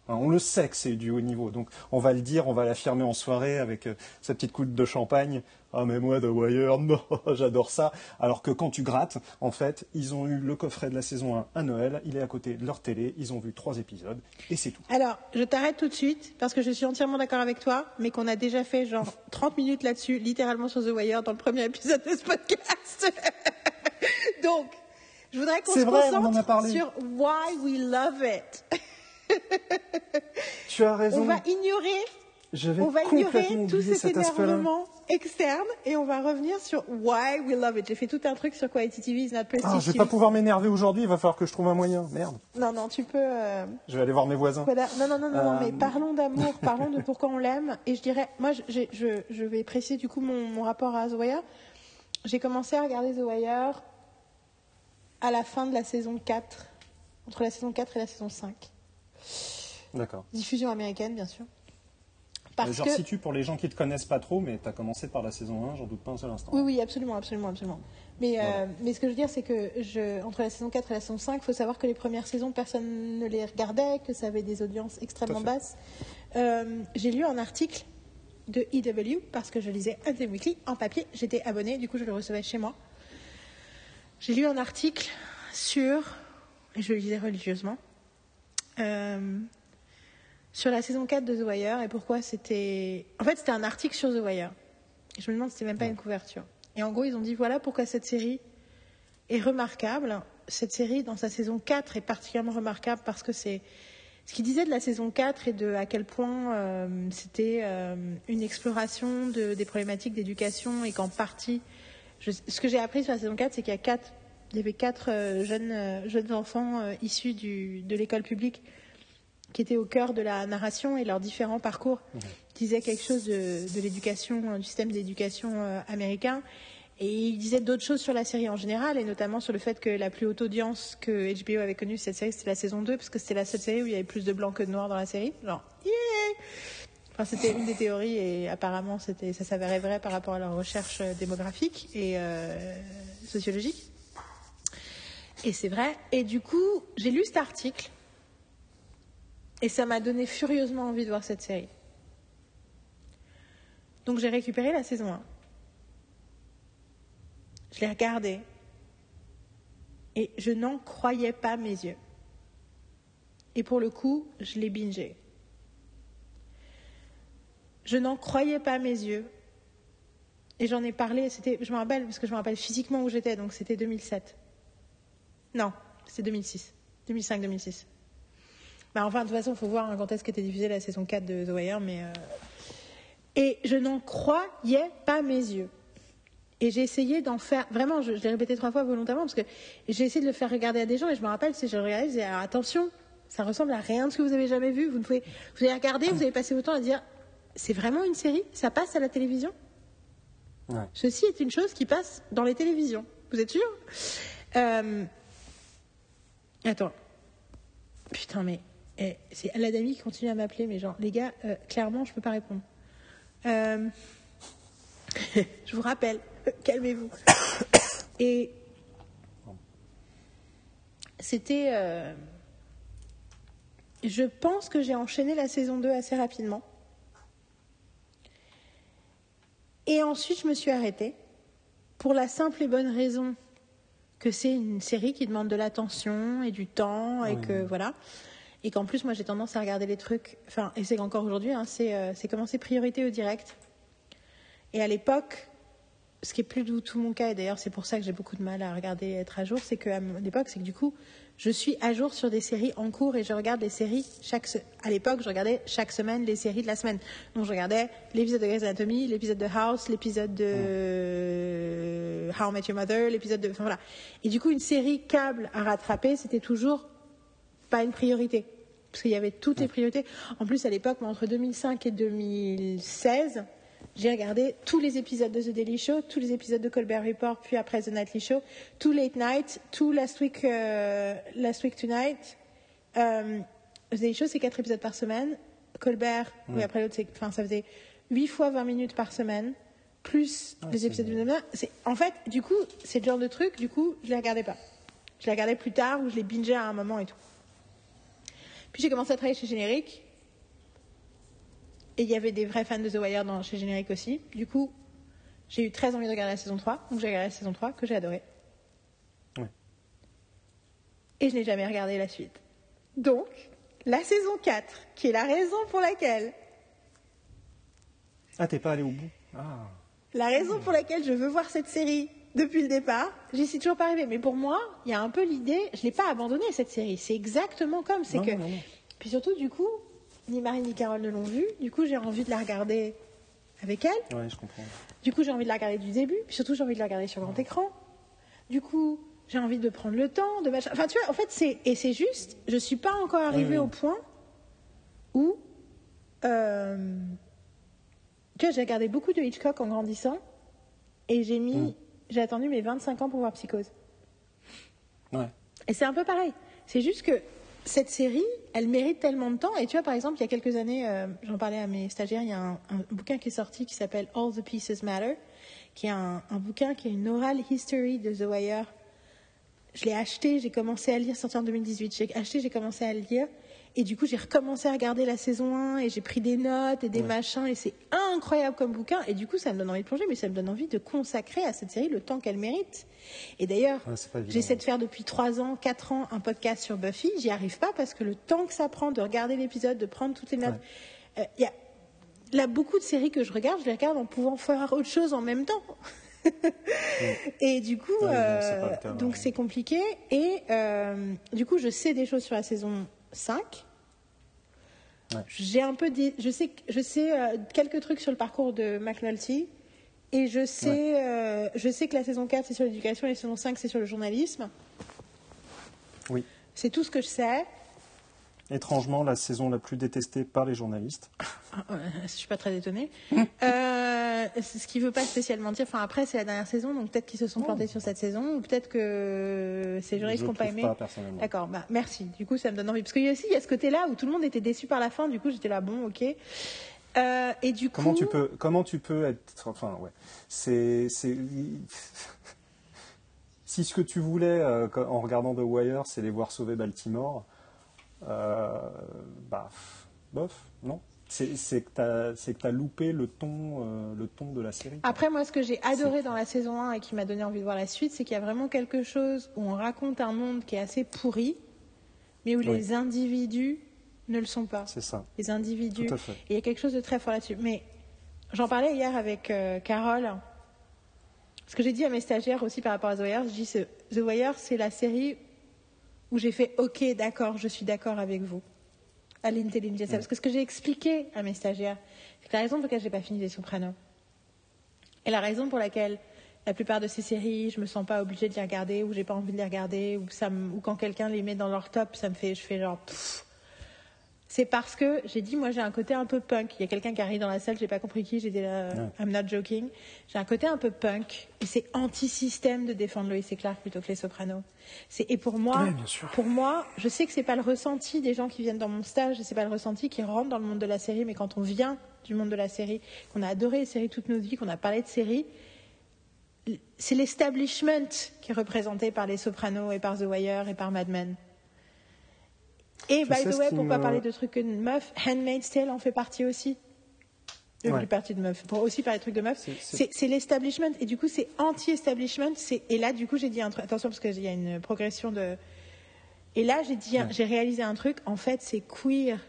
B: Hein, on le sait que c'est du haut niveau, donc on va le dire, on va l'affirmer en soirée avec euh, sa petite coupe de champagne. Ah mais moi The Wire, non, j'adore ça. Alors que quand tu grattes, en fait, ils ont eu le coffret de la saison 1 à Noël, il est à côté de leur télé, ils ont vu trois épisodes et c'est tout.
A: Alors, je t'arrête tout de suite parce que je suis entièrement d'accord avec toi, mais qu'on a déjà fait genre 30 minutes là-dessus, littéralement sur The Wire, dans le premier épisode de ce podcast. Donc, je voudrais qu'on se
B: vrai,
A: concentre sur Why We Love It.
B: Tu as raison.
A: On va ignorer,
B: Je vais
A: on va ignorer tout cet énervement externe et on va revenir sur Why We Love It. J'ai fait tout un truc sur Quality TV is not prestige
B: Ah, je vais pas pouvoir m'énerver aujourd'hui, il va falloir que je trouve un moyen. Merde.
A: Non, non, tu peux. euh,
B: Je vais aller voir mes voisins.
A: Voilà. Non, non, non, non, non,
B: Euh,
A: mais parlons d'amour, parlons de pourquoi on l'aime. Et je dirais, moi, je, je, je- je vais préciser du coup mon, mon rapport à The Wire. J'ai commencé à regarder The Wire à la fin de la saison 4, entre la saison 4 et la saison 5.
B: D'accord.
A: Diffusion américaine, bien sûr. Parce
B: je
A: que.
B: resitue pour les gens qui te connaissent pas trop, mais tu as commencé par la saison 1, j'en doute pas un seul instant.
A: Oui, oui, absolument, absolument, absolument. Mais, euh, mais ce que je veux dire, c'est que je, entre la saison 4 et la saison 5, il faut savoir que les premières saisons, personne ne les regardait, que ça avait des audiences extrêmement basses. Euh, J'ai lu un article de EW, parce que je lisais Anthem Weekly en papier, j'étais abonnée, du coup je le recevais chez moi. J'ai lu un article sur, et je le lisais religieusement, euh, sur la saison 4 de The Wire et pourquoi c'était. En fait, c'était un article sur The Wire. Et je me demande si c'était même pas une couverture. Et en gros, ils ont dit voilà pourquoi cette série est remarquable. Cette série, dans sa saison 4, est particulièrement remarquable parce que c'est ce qu'ils disaient de la saison 4 et de à quel point euh, c'était euh, une exploration de, des problématiques d'éducation et qu'en partie, je- ce que j'ai appris sur la saison 4, c'est qu'il y a quatre, il y avait quatre euh, jeunes, euh, jeunes enfants euh, issus du, de l'école publique qui étaient au cœur de la narration et leurs différents parcours disaient quelque chose de, de l'éducation, du système d'éducation américain. Et il disait d'autres choses sur la série en général, et notamment sur le fait que la plus haute audience que HBO avait connue cette série, c'était la saison 2, parce que c'était la seule série où il y avait plus de blancs que de noirs dans la série. Genre, yeah Enfin, c'était une des théories, et apparemment, c'était, ça s'avérait vrai par rapport à leurs recherches démographiques et euh, sociologiques. Et c'est vrai. Et du coup, j'ai lu cet article, et ça m'a donné furieusement envie de voir cette série. Donc j'ai récupéré la saison 1. Je l'ai regardée. Et je n'en croyais pas mes yeux. Et pour le coup, je l'ai bingé. Je n'en croyais pas mes yeux. Et j'en ai parlé, c'était, je me rappelle, parce que je me rappelle physiquement où j'étais, donc c'était 2007. Non, c'était 2006. 2005-2006. Bah, enfin, de toute façon, il faut voir hein, quand est-ce qu'était diffusée la saison 4 de The Wire, mais. euh, Et je n'en croyais pas mes yeux. Et j'ai essayé d'en faire. Vraiment, je, je l'ai répété trois fois volontairement, parce que j'ai essayé de le faire regarder à des gens, et je me rappelle, si je le regardais, je disais alors, attention, ça ressemble à rien de ce que vous avez jamais vu. Vous, ne pouvez... vous avez regardé, vous avez passé votre temps à dire c'est vraiment une série? Ça passe à la télévision?
C: Ouais.
A: Ceci est une chose qui passe dans les télévisions. Vous êtes sûr? Euh, Attends. Putain, mais eh, c'est Aladami qui continue à m'appeler, mais genre, les gars, euh, clairement, je peux pas répondre. Euh, je vous rappelle, calmez-vous. Et c'était. euh, Je pense que j'ai enchaîné la saison 2 assez rapidement. Et ensuite, je me suis arrêtée pour la simple et bonne raison que c'est une série qui demande de l'attention et du temps et
C: Oui.
A: que voilà. Et qu'en plus, moi, j'ai tendance à regarder les trucs. Enfin, et c'est qu'encore aujourd'hui, hein, c'est euh, c'est commencer priorité au direct. Et à l'époque, ce qui est plus du tout mon cas, et d'ailleurs c'est pour ça que j'ai beaucoup de mal à regarder être à jour, c'est qu'à l'époque, c'est que du coup, je suis à jour sur des séries en cours et je regarde les séries chaque. se- À l'époque, je regardais chaque semaine les séries de la semaine. Donc je regardais l'épisode de Grey's Anatomy, l'épisode de House, l'épisode de How I Met Your Mother, l'épisode de. Enfin voilà. Et du coup, une série câble à rattraper, c'était toujours pas une priorité. Parce qu'il y avait toutes les priorités. En plus, à l'époque, entre 2005 et 2016, j'ai regardé tous les épisodes de The Daily Show, tous les épisodes de Colbert Report, puis après The Nightly Show, tout Late Night, tout Last Week, euh, Last Week Tonight. Euh, The Daily Show, c'est 4 épisodes par semaine. Colbert, oui, après l'autre, c'est- enfin, ça faisait 8 fois 20 minutes par semaine, plus les
C: c'est
A: épisodes de c'est En fait, du coup, c'est le genre de truc, du coup, je les regardais pas. Je les regardais plus tard ou je les bingeais à un moment et tout. Puis j'ai commencé à travailler chez Générique. Et il y avait des vrais fans de The Wire dans, chez Générique aussi. Du coup, j'ai eu très envie de regarder la saison 3. Donc j'ai regardé la saison 3 que j'ai adoré.
C: Ouais.
A: Et je n'ai jamais regardé la suite. Donc, la saison 4, qui est la raison pour laquelle
C: Ah, t'es pas allé au bout Ah.
A: La raison pour laquelle je veux voir cette série depuis le départ, j'y suis toujours pas arrivée. Mais pour moi, il y a un peu l'idée, je l'ai pas abandonnée cette série. C'est exactement comme, c'est que.
C: non, non, non.
A: Puis surtout, du coup, ni Marie ni Carole ne l'ont vue. Du coup, j'ai envie de la regarder avec elle.
C: Ouais, je comprends.
A: Du coup, j'ai envie de la regarder du début. Puis surtout, j'ai envie de la regarder sur grand écran. Du coup, j'ai envie de prendre le temps, de machin. Enfin, tu vois, en fait, c'est et c'est juste. Je suis pas encore arrivée au point où. euh, tu vois, j'ai regardé beaucoup de Hitchcock en grandissant et j'ai mis, j'ai attendu mes 25 ans pour voir Psychose.
C: Ouais.
A: Et c'est un peu pareil. C'est juste que cette série, elle mérite tellement de temps. Et tu vois, par exemple, il y a quelques années, euh, j'en parlais à mes stagiaires, il y a un, bouquin qui est sorti qui s'appelle All the Pieces Matter, qui est un, un bouquin qui est une oral history de The Wire. Je l'ai acheté, j'ai commencé à lire, sorti en 2018. J'ai acheté, j'ai commencé à lire. Et du coup, j'ai recommencé à regarder la saison 1 et j'ai pris des notes et des machins. Et c'est incroyable comme bouquin. Et du coup, ça me donne envie de plonger, mais ça me donne envie de consacrer à cette série le temps qu'elle mérite. Et d'ailleurs,
C: Ouais, évident.
A: j'essaie de faire depuis 3 ans, 4 ans un podcast sur Buffy. J'y arrive pas parce que le temps que ça prend de regarder l'épisode, de prendre toutes les notes. Euh, Il y a là beaucoup de séries que je regarde, je les regarde en pouvant faire autre chose en même temps. et du coup, euh, donc
C: ouais.
A: c'est compliqué. Et euh, du coup, je sais des choses sur la saison 5.
C: Ouais.
A: J'ai un peu dit, je sais, je sais euh, quelques trucs sur le parcours de McNulty. Et je sais, euh, je sais que la saison 4 c'est sur l'éducation et la saison 5 c'est sur le journalisme.
C: Oui.
A: C'est tout ce que je sais.
C: Étrangement, la saison la plus détestée par les journalistes.
A: Je suis pas très étonnée. Euh, c'est ce qui veut pas spécialement dire. Enfin, après, c'est la dernière saison, donc peut-être qu'ils se sont plantés sur cette saison, ou peut-être que ces journalistes
C: Je
A: n'ont pas aimé.
C: pas personnellement.
A: D'accord, bah, merci. Du coup, ça me donne envie. Parce qu'il y a aussi il y a ce côté-là où tout le monde était déçu par la fin. Du coup, j'étais là, bon, ok. Euh, et du
C: Comment
A: coup,
C: tu peux, comment tu peux être, enfin ouais, c'est, c'est, si ce que tu voulais euh, en regardant The Wire, c'est les voir sauver Baltimore, euh, bah, bof, non. C'est, que que t'as loupé le ton, euh, le ton de la série.
A: Après, moi, ce que j'ai adoré dans la saison 1 et qui m'a donné envie de voir la suite, c'est qu'il y a vraiment quelque chose où on raconte un monde qui est assez pourri, mais où
C: Oui.
A: les individus ne le sont pas.
C: C'est ça,
A: Les individus.
C: tout à fait.
A: Et il y a quelque chose de très fort là-dessus. Mais j'en parlais hier avec euh, Carole. Ce que j'ai dit à mes stagiaires aussi par rapport à The Wire, je dis The Wire, c'est la série où j'ai fait OK, d'accord, je suis d'accord avec vous. À l'intelligence. Parce que ce que j'ai expliqué à mes stagiaires, c'est la raison pour laquelle j'ai pas fini Les Sopranos, et la raison pour laquelle la plupart de ces séries, je me sens pas obligée de les regarder, ou j'ai pas envie de les regarder, ou, ça me- ou quand quelqu'un les met dans leur top, ça me fait, je fais genre, pff, c'est parce que j'ai dit, moi j'ai un côté un peu punk. Il y a quelqu'un qui arrive dans la salle, j'ai pas compris qui, j'étais là,
C: Ouais.
A: I'm not joking. J'ai un côté un peu punk, et c'est anti-système de défendre Lois et Clark plutôt que les Sopranos. C'est et pour moi, pour moi, je sais que c'est pas le ressenti des gens qui viennent dans mon stage, c'est pas le ressenti qui rentre dans le monde de la série, mais quand on vient du monde de la série, qu'on a adoré les séries toute notre vie, qu'on a parlé de séries, c'est l'establishment qui est représenté par les Sopranos et par The Wire et par Mad Men. Et by the way, pour pas
C: me-
A: parler de trucs de meufs, Handmaid's Tale en fait partie aussi. Euh,
C: Ouais.
A: du parti de meufs. Pour aussi parler de trucs de meufs.
C: C'est-
A: l'establishment. Et du coup, c'est anti-establishment. Et là, du coup, j'ai dit un truc. Attention, parce qu'il y a une progression de. Et là, j'ai dit,
C: Ouais.
A: j'ai réalisé un truc. En fait, c'est queer.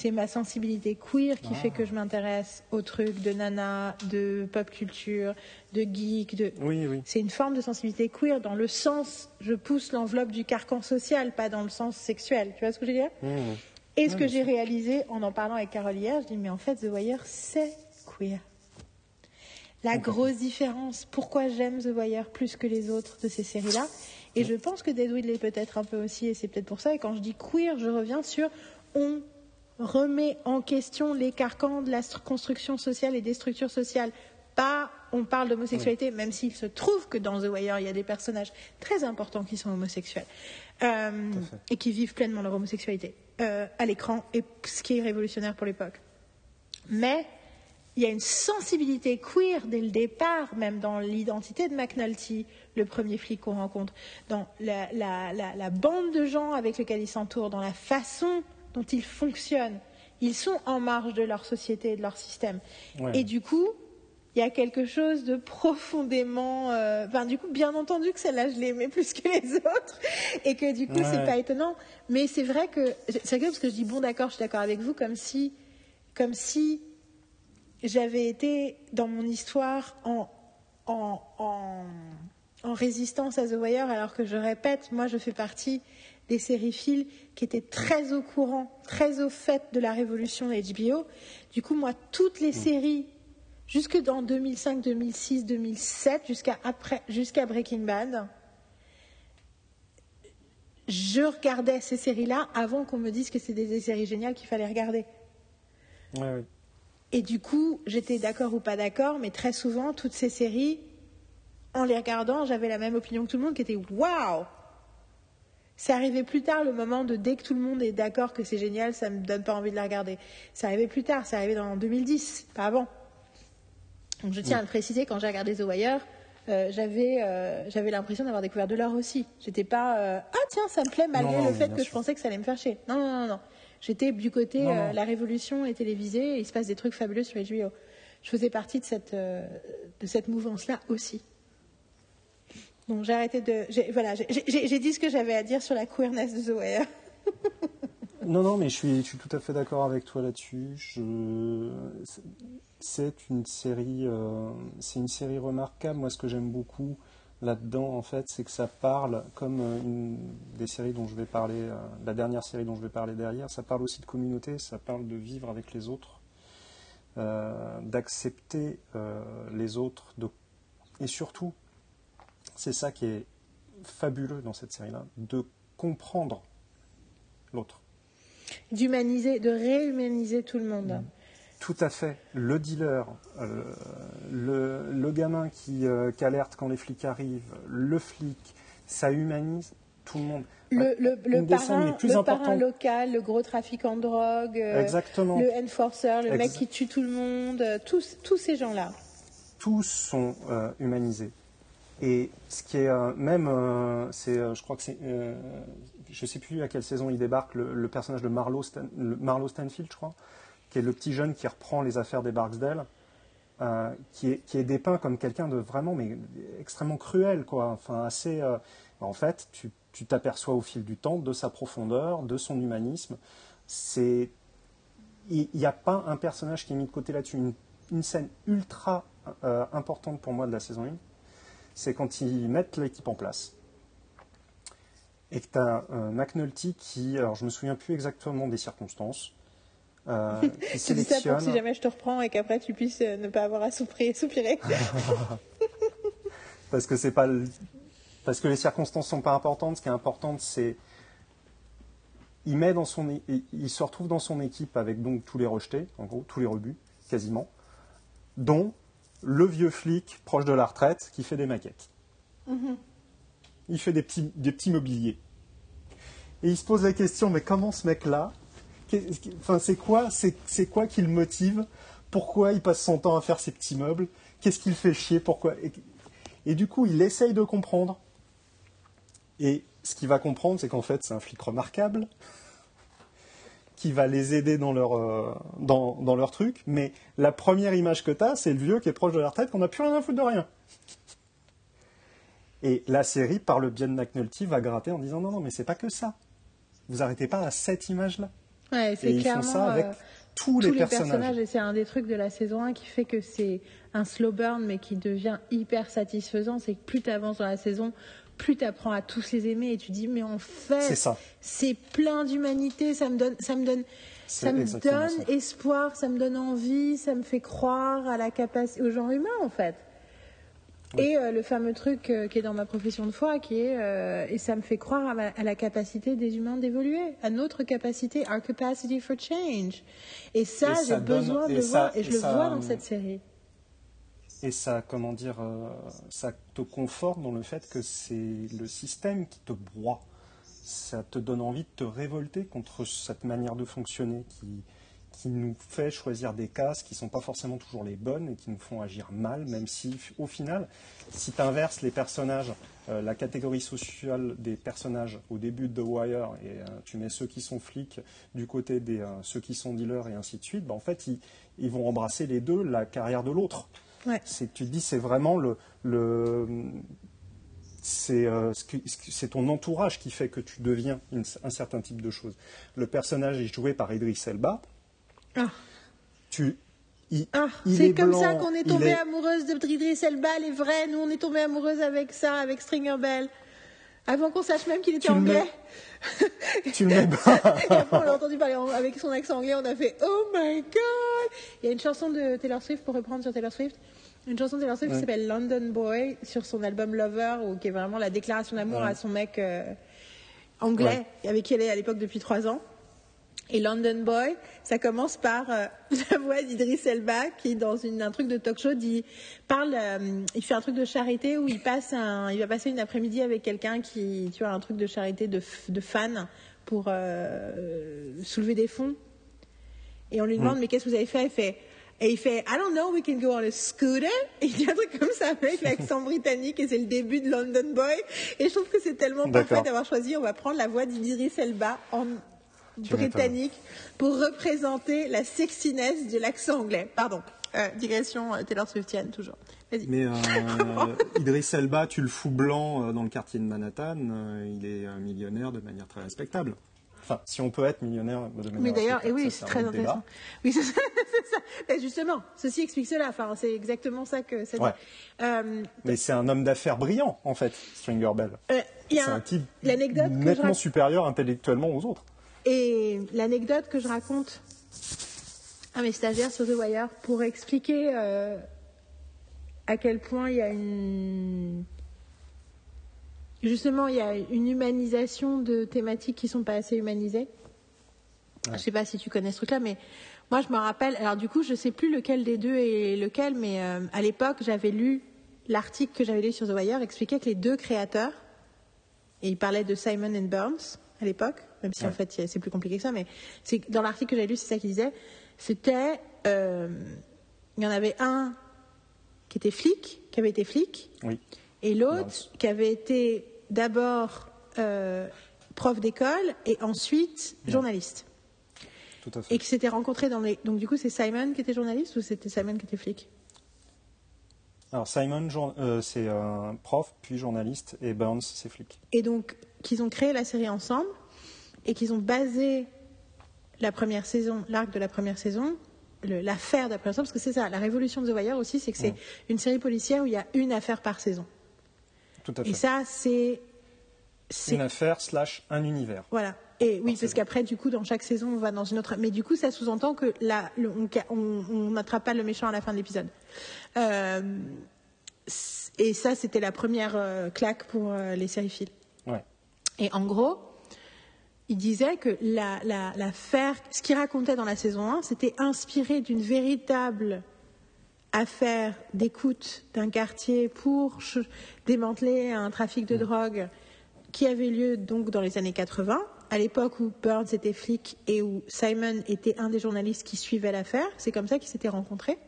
A: C'est ma sensibilité queer qui
C: Ah.
A: fait que je m'intéresse aux trucs de nana, de pop culture, de geek, de.
C: Oui, oui.
A: C'est une forme de sensibilité queer dans le sens, je pousse l'enveloppe du carcan social, pas dans le sens sexuel. Tu vois ce que je veux dire
C: Mmh.
A: Et ce que j'ai réalisé en en parlant avec Carole hier, je dis mais en fait The Wire c'est queer. La grosse différence, pourquoi j'aime The Wire plus que les autres de ces séries-là, et je pense que Deadwood l'est peut-être un peu aussi, et c'est peut-être pour ça, et quand je dis queer, je reviens sur on remet en question les carcans de la stru- construction sociale et des structures sociales. Pas, on parle d'homosexualité, même s'il se trouve que dans The Wire, il y a des personnages très importants qui sont homosexuels euh, et qui vivent pleinement leur homosexualité euh, à l'écran, et ce qui est révolutionnaire pour l'époque. Mais il y a une sensibilité queer dès le départ, même dans l'identité de McNulty, le premier flic qu'on rencontre, dans la, la- la- la bande de gens avec lesquels il s'entoure, dans la façon dont ils fonctionnent. Ils sont en marge de leur société et de leur système.
C: Ouais.
A: Et du coup, il y a quelque chose de profondément. euh, Enfin, du coup, bien entendu que celle-là, je l'aimais plus que les autres, et que du coup, c'est
C: Ouais.
A: pas étonnant. Mais c'est vrai que c'est rigolo parce que je dis bon, d'accord, je suis d'accord avec vous, comme si, comme si j'avais été dans mon histoire en, en, en, en résistance à The Wire, alors que je répète, moi, je fais partie des sériphiles qui étaient très au courant, très au fait de la révolution HBO. Du coup, moi, toutes les séries, jusque dans 2005, 2006, 2007, jusqu'à jusqu'à Breaking Bad, je regardais ces séries-là avant qu'on me dise que c'était des séries géniales qu'il fallait regarder.
C: Ouais.
A: Et du coup, j'étais d'accord ou pas d'accord, mais très souvent, toutes ces séries, en les regardant, j'avais la même opinion que tout le monde, qui était waouh C'est arrivé plus tard, le moment de dès que tout le monde est d'accord que c'est génial, ça me donne pas envie de la regarder. C'est arrivé plus tard, c'est arrivé dans 2010, pas avant. Donc je tiens à le préciser, quand j'ai regardé The Wire, euh, j'avais euh, j'avais l'impression d'avoir découvert de l'or aussi. J'étais pas euh, ah tiens ça me plaît malgré
C: Non,
A: le fait que je pensais que ça allait me faire chier. Non non non non. J'étais du côté
C: Non,
A: la révolution est télévisée et il se passe des trucs fabuleux sur HBO. Je faisais partie de cette de cette mouvance là aussi. Donc j'ai arrêté de voilà j'ai- dit ce que j'avais à dire sur la queerness de Wire.
B: Non, non, mais je suis, je suis tout à fait d'accord avec toi là-dessus. C'est une série, euh, c'est une série remarquable. Moi, ce que j'aime beaucoup là-dedans, en fait, c'est que ça parle, comme euh, des séries dont je vais parler, euh, la dernière série dont je vais parler derrière, ça parle aussi de communauté, ça parle de vivre avec les autres, d'accepter les autres, et surtout, c'est ça qui est fabuleux dans cette série-là, de comprendre l'autre.
A: D'humaniser, de réhumaniser tout le monde.
B: Tout à fait. Le dealer, euh, le, le gamin qui, euh, qui alerte quand les flics arrivent, le flic, ça humanise tout le monde.
A: Le, le, le parrain,
B: plus
A: le parrain local, le gros trafiquant de drogue, euh,
B: Exactement.
A: le enforcer, le mec qui tue tout le monde, tous, tous ces gens-là.
B: tous sont humanisés. Et ce qui est euh, même, euh, c'est, euh, je crois que c'est, je sais plus à quelle saison il débarque, le, personnage de Marlowe, Stan- Stanfield, je crois, qui est le petit jeune qui reprend les affaires des Barksdale, qui, est, qui est dépeint comme quelqu'un de vraiment, mais extrêmement cruel, quoi. Enfin, assez. en fait, tu t'aperçois au fil du temps de sa profondeur, de son humanisme. Il n'y a pas un personnage qui est mis de côté là-dessus. Une, une scène ultra importante pour moi de la saison 1, c'est quand ils mettent l'équipe en place. Et que tu as un McNulty qui, alors je me souviens plus exactement des circonstances, euh, qui
A: Tu dis ça pour que si jamais je te reprends et qu'après tu puisses euh, ne pas avoir à soupirer. soupirer.
B: parce que c'est pas le- parce que les circonstances sont pas importantes. Ce qui est important, c'est il met dans son il se retrouve dans son équipe avec donc tous les rejetés, en gros tous les rebuts quasiment, dont le vieux flic proche de la retraite qui fait des maquettes. Il fait des petits des petits mobiliers. Et il se pose la question mais comment ce mec-là Enfin, c'est quoi, c'est, quoi qui le motive? Pourquoi il passe son temps à faire ces petits meubles? Qu'est-ce qui le fait chier? Pourquoi? Et, et du coup, il essaye de comprendre. Et ce qu'il va comprendre, c'est qu'en fait, c'est un flic remarquable qui va les aider dans leur, euh, dans, dans leur truc. Mais la première image que tu as, c'est le vieux qui est proche de la retraite, qu'on n'a plus rien à foutre de rien. Et la série, par le biais de McNulty, va gratter en disant non, non, mais c'est pas que ça. Vous arrêtez pas à cette image-là.
A: Ouais, c'est
B: ils font ça avec
A: euh,
B: tous,
A: tous
B: les personnages.
A: et c'est un des trucs de la saison 1 qui fait que c'est un slow burn mais qui devient hyper satisfaisant. C'est que plus tu avances dans la saison, plus tu apprends à tous les aimer et tu dis mais en fait
B: C'est
A: plein d'humanité, ça me donne ça me donne ça me donne
B: ça.
A: espoir, ça me donne envie, ça me fait croire à la capacité au genre humain en fait. Et euh, le fameux truc euh, qui est dans ma profession de foi, qui est euh, et ça me fait croire à, ma- à la capacité des humains d'évoluer, à notre capacité, our capacity for change. Et ça, j'ai besoin de
B: ça-
A: voir, et je le vois dans cette série.
B: Et ça, comment dire, euh, ça te conforte dans le fait que c'est le système qui te broie. Ça te donne envie de te révolter contre cette manière de fonctionner qui, qui nous fait choisir des cases qui ne sont pas forcément toujours les bonnes et qui nous font agir mal, même si, au final, si tu inverses les personnages, euh, la catégorie sociale des personnages au début de The Wire et euh, tu mets ceux qui sont flics du côté des euh, ceux qui sont dealers et ainsi de suite, bah, en fait, ils, ils vont embrasser les deux la carrière de l'autre.
A: Ouais.
B: C'est, tu te dis, c'est vraiment le, le c'est, euh, c'est ton entourage qui fait que tu deviens une- un certain type de chose. Le personnage est joué par Idris Elba.
A: Ah.
B: Tu, il,
A: Ah, c'est
B: est
A: comme
B: blanc,
A: ça qu'on est tombé
B: est-
A: amoureuse de Idriss Elba, elle est vraie. Nous, on est tombé amoureuse avec ça, avec Stringer Bell. Avant qu'on sache même qu'il était
B: Tu
A: anglais.
B: tu le mets bas.
A: Et après, on l'a entendu parler avec son accent anglais, on a fait Oh my god Il y a une chanson de Taylor Swift, pour reprendre sur Taylor Swift, une chanson de Taylor Swift qui s'appelle London Boy sur son album Lover, où, qui est vraiment la déclaration d'amour
B: Ouais.
A: à son mec euh, anglais, avec qui elle est à l'époque depuis trois ans. Et London Boy, ça commence par euh, la voix d'Idris Elba qui, dans une, un truc de talk show, dit, parle, euh, il fait un truc de charité où il passe un, il va passer une après-midi avec quelqu'un qui, tu vois, un truc de charité de, de fans pour euh, soulever des fonds. Et on lui demande, mais qu'est-ce que vous avez fait? Il fait, et il fait, I don't know, we can go on a scooter. Et il dit un truc comme ça avec l'accent britannique et c'est le début de London Boy. Et je trouve que c'est tellement parfait d'avoir choisi, on va prendre la voix d'Idris Elba en. Britannique pour représenter la sexiness de l'accent anglais. Pardon. Euh, digression euh, Taylor Swiftienne, toujours.
B: Mais euh, Idriss Elba, tu le fous blanc euh, dans le quartier de Manhattan, euh, il est euh, millionnaire de manière très respectable. Enfin, si on peut être millionnaire de manière.
A: Mais d'ailleurs, et
B: respectable,
A: oui, c'est très
B: débat.
A: intéressant. Oui, c'est ça. ça. Mais justement, ceci explique cela. Enfin, c'est exactement ça que ça dit.
B: Ouais.
A: Euh,
B: Mais c'est un homme d'affaires brillant, en fait, Stringer Bell.
A: euh,
B: C'est
A: un-
B: un type
A: je
B: nettement supérieur intellectuellement aux autres.
A: Et l'anecdote que je raconte à mes stagiaires sur The Wire pour expliquer euh, à quel point il y a une. Justement, il y a une humanisation de thématiques qui sont pas assez humanisées. Je sais pas si tu connais ce truc-là, mais moi je me rappelle. Alors du coup, je sais plus lequel des deux est lequel, mais euh, à l'époque, j'avais lu l'article que j'avais lu sur The Wire expliquait que les deux créateurs, et il parlait de Simon and Burns à l'époque, même si en fait c'est plus compliqué que ça, mais c'est dans l'article que j'avais lu, c'est ça qu'il disait. C'était, euh, il y en avait un qui était flic, qui avait été flic,
B: Oui.
A: et l'autre qui avait été d'abord euh, prof d'école et ensuite journaliste.
B: Tout à fait.
A: Et qui s'étaient rencontrés dans les. Donc du coup, c'est Simon qui était journaliste ou c'était Simon qui était flic?
B: Alors, Simon, euh, c'est un prof, puis journaliste, et Burns, c'est flic.
A: Et donc, qu'ils ont créé la série ensemble et qu'ils ont basé la première saison, l'arc de la première saison, l'affaire de la première saison, parce que c'est ça, la révolution de The Wire aussi, c'est que c'est
B: Ouais.
A: une série policière où il y a une affaire par saison.
B: Tout à fait.
A: Et ça, c'est.
B: Une affaire slash un univers.
A: Voilà. Et oui,
B: Par
A: parce qu'après, du coup, dans chaque saison, on va dans une autre. Mais du coup, ça sous-entend que là, on n'attrape pas le méchant à la fin de l'épisode. Euh, et ça, c'était la première euh, claque pour euh, les séries.
B: Ouais.
A: Et en gros, il disait que la- la- l'affaire, ce qu'il racontait dans la saison 1, c'était inspiré d'une véritable affaire d'écoute d'un quartier pour démanteler un trafic de drogue qui avait lieu donc dans les années 80, à l'époque où Burns était flic et où Simon était un des journalistes qui suivait l'affaire. C'est comme ça qu'ils s'étaient rencontrés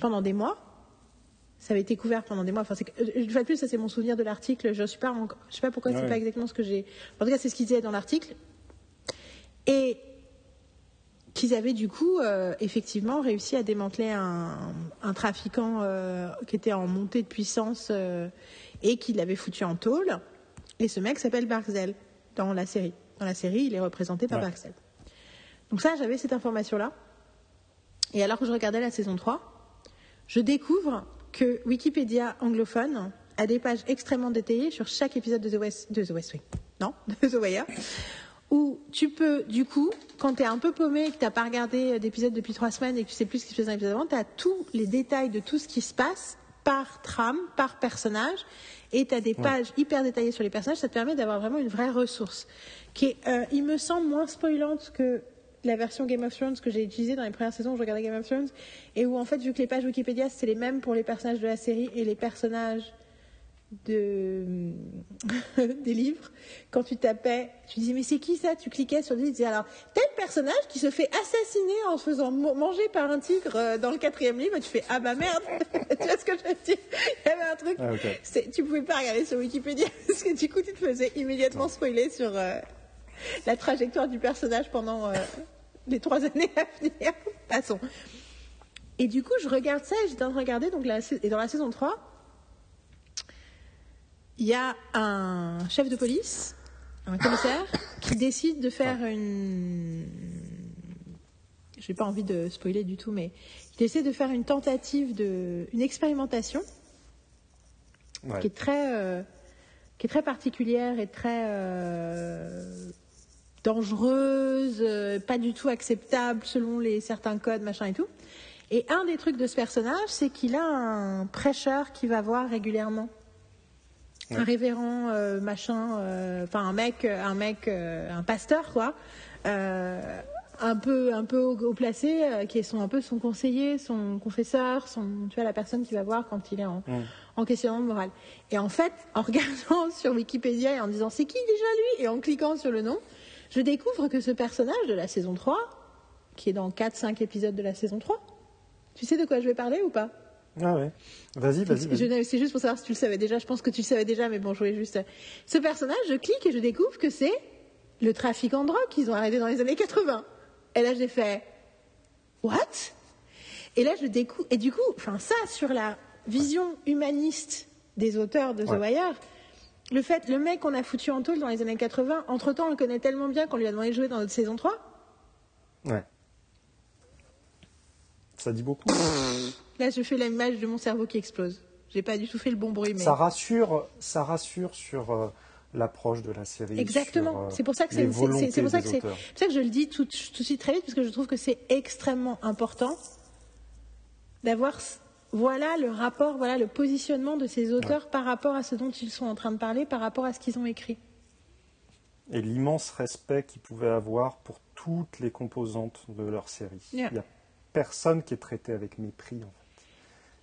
A: pendant des mois. Ça avait été couvert pendant des mois. Enfin, c'est euh, une fois de plus, ça c'est mon souvenir de l'article. Je suis pas, encore- je sais pas pourquoi c'est
B: Ouais.
A: pas exactement ce que j'ai. En tout cas, c'est ce qu'il disait dans l'article. Et qu'ils avaient du coup euh, effectivement réussi à démanteler un, un trafiquant euh, qui était en montée de puissance euh, et qui l'avait foutu en tôle. Et ce mec s'appelle Barksdale dans la série. Dans la série, il est représenté par
B: Ouais.
A: Barksdale. Donc ça, j'avais cette information-là. Et alors que je regardais la saison 3, je découvre que Wikipédia anglophone a des pages extrêmement détaillées sur chaque épisode de The West, de The West Wing. Non, de The Wire. Où tu peux, du coup, quand tu es un peu paumé et que tu n'as pas regardé d'épisode depuis trois semaines et que tu sais plus ce qui se faisait dans l'épisode avant, tu as tous les détails de tout ce qui se passe par trame, par personnage, et tu as des pages hyper détaillées sur les personnages. Ça te permet d'avoir vraiment une vraie ressource qui est, euh, il me semble, moins spoilante que la version Game of Thrones que j'ai utilisée dans les premières saisons où je regardais Game of Thrones, et où en fait, vu que les pages Wikipédia, c'est les mêmes pour les personnages de la série et les personnages de des livres, quand tu tapais, tu disais mais c'est qui ça? Tu cliquais sur livre, tu disais alors tel personnage qui se fait assassiner en se faisant manger par un tigre euh, dans le quatrième livre, et tu fais ah bah merde, tu vois ce que je veux dire? Il y avait un truc,
B: Ah, ok.
A: c'est- tu pouvais pas regarder sur Wikipédia parce que du coup tu te faisais immédiatement spoiler sur euh, la trajectoire du personnage pendant euh, les trois années à venir. Passons. Et du coup, je regarde ça et j'étais en train de regarder. Donc la, et dans la saison 3, il y a un chef de police, un commissaire, qui décide de faire une. Je n'ai pas envie de spoiler du tout, mais il essaie de faire une tentative de. une expérimentation
B: Ouais.
A: qui est très, euh, qui est très particulière et très euh, dangereuse, euh, pas du tout acceptable selon les certains codes, machin et tout. Et un des trucs de ce personnage, c'est qu'il a un prêcheur qui va voir régulièrement. Un
B: Ouais.
A: révérend euh, machin, euh, enfin un mec, un mec, un pasteur quoi, un peu, un peu haut, placé, qui est son, un peu son conseiller, son confesseur, son, tu vois la personne qui va voir quand il est en,
B: Mm.
A: en questionnement moral. Et en fait, en regardant sur Wikipédia et en disant c'est qui déjà lui? Et en cliquant sur le nom, je découvre que ce personnage de la saison 3, qui est dans 4-5 épisodes de la saison 3, tu sais de quoi je vais parler ou pas?
B: Ah ouais. Vas-y, vas-y.
A: C'est juste pour savoir si tu le savais déjà. Je pense que tu le savais déjà, mais bon, je voulais juste. Ce personnage, je clique et je découvre que c'est le trafiquant de drogue qu'ils ont arrêté dans les années 80. Et là, j'ai fait What? Et là, je découvre. Et du coup, enfin, ça, sur la vision humaniste des auteurs de The
B: Ouais.
A: Wire, Le fait, le mec qu'on a foutu en tôle dans les années 80, entre-temps, on le connaît tellement bien qu'on lui a demandé de jouer dans notre saison 3.
B: Ouais. Ça dit beaucoup.
A: Là, je fais l'image de mon cerveau qui explose. J'ai pas du tout fait le bon bruit, mais.
B: Ça rassure, ça rassure sur euh, l'approche de la série.
A: Exactement.
B: euh,
A: c'est pour ça que c'est, pour ça que c'est, pour ça que je le dis tout, tout de suite très vite parce que je trouve que c'est extrêmement important d'avoir, voilà le rapport, voilà le positionnement de ces auteurs par rapport à ce dont ils sont en train de parler, par rapport à ce qu'ils ont écrit.
B: Et l'immense respect qu'ils pouvaient avoir pour toutes les composantes de leur série.
A: Yeah.
B: Il n'y a personne qui est traité avec mépris, en fait.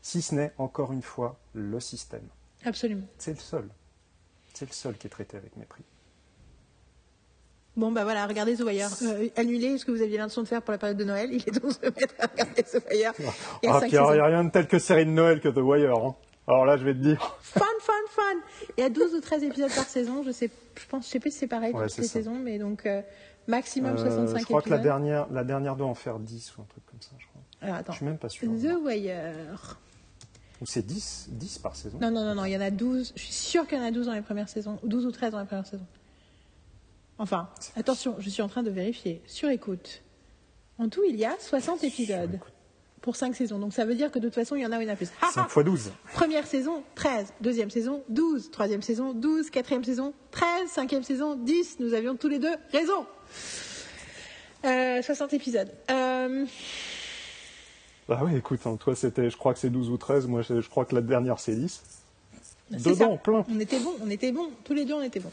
B: Si ce n'est, encore une fois, le système.
A: Absolument.
B: C'est le seul. C'est le seul qui est traité avec mépris.
A: Bon bah voilà, regardez The Wire. Euh, annulez ce que vous aviez l'intention de faire pour la période de Noël. Il est temps de se mettre à regarder The Wire. Il y a
B: Ah,
A: cinq
B: qu'il n'y a rien de tel que série de Noël que The Wire. hein. Alors là, je vais te dire.
A: Fun, fun, fun. Il y a 12 ou 13 épisodes par saison. Je sais, je pense, je sais plus si c'est pareil pour
B: Ouais,
A: toutes les
B: ça.
A: saisons, mais donc euh, maximum
B: Euh,
A: 65
B: je crois que la
A: épisodes.
B: dernière, la dernière doit en faire 10 ou un truc comme ça, je crois.
A: Alors attends.
B: Je suis même pas sûr.
A: The Wire.
B: Ou c'est 10, 10 par saison
A: Non, non, non, non, il y en a 12. Je suis sûre qu'il y en a 12 dans les premières saisons. 12 ou 13 dans les premières saisons. Enfin, attention, je suis en train de vérifier. Sur écoute. En tout, il y a 60 épisodes pour 5 saisons. Donc ça veut dire que de toute façon, il y en a une à plus. Ha, ha
B: 5 fois 12.
A: Première saison, 13. Deuxième saison, 12. Troisième saison, 12. Quatrième saison, 13. Cinquième saison, 10. Nous avions tous les deux raison. Euh, 60 épisodes. Euh,
B: Bah oui, écoute, hein, toi, c'était, je crois que c'est 12 ou 13. Moi, je, je crois que la dernière, c'est 10.
A: c'est
B: Dedans,
A: ça.
B: plein.
A: On était bons, on était bons. Tous les deux, on était bons.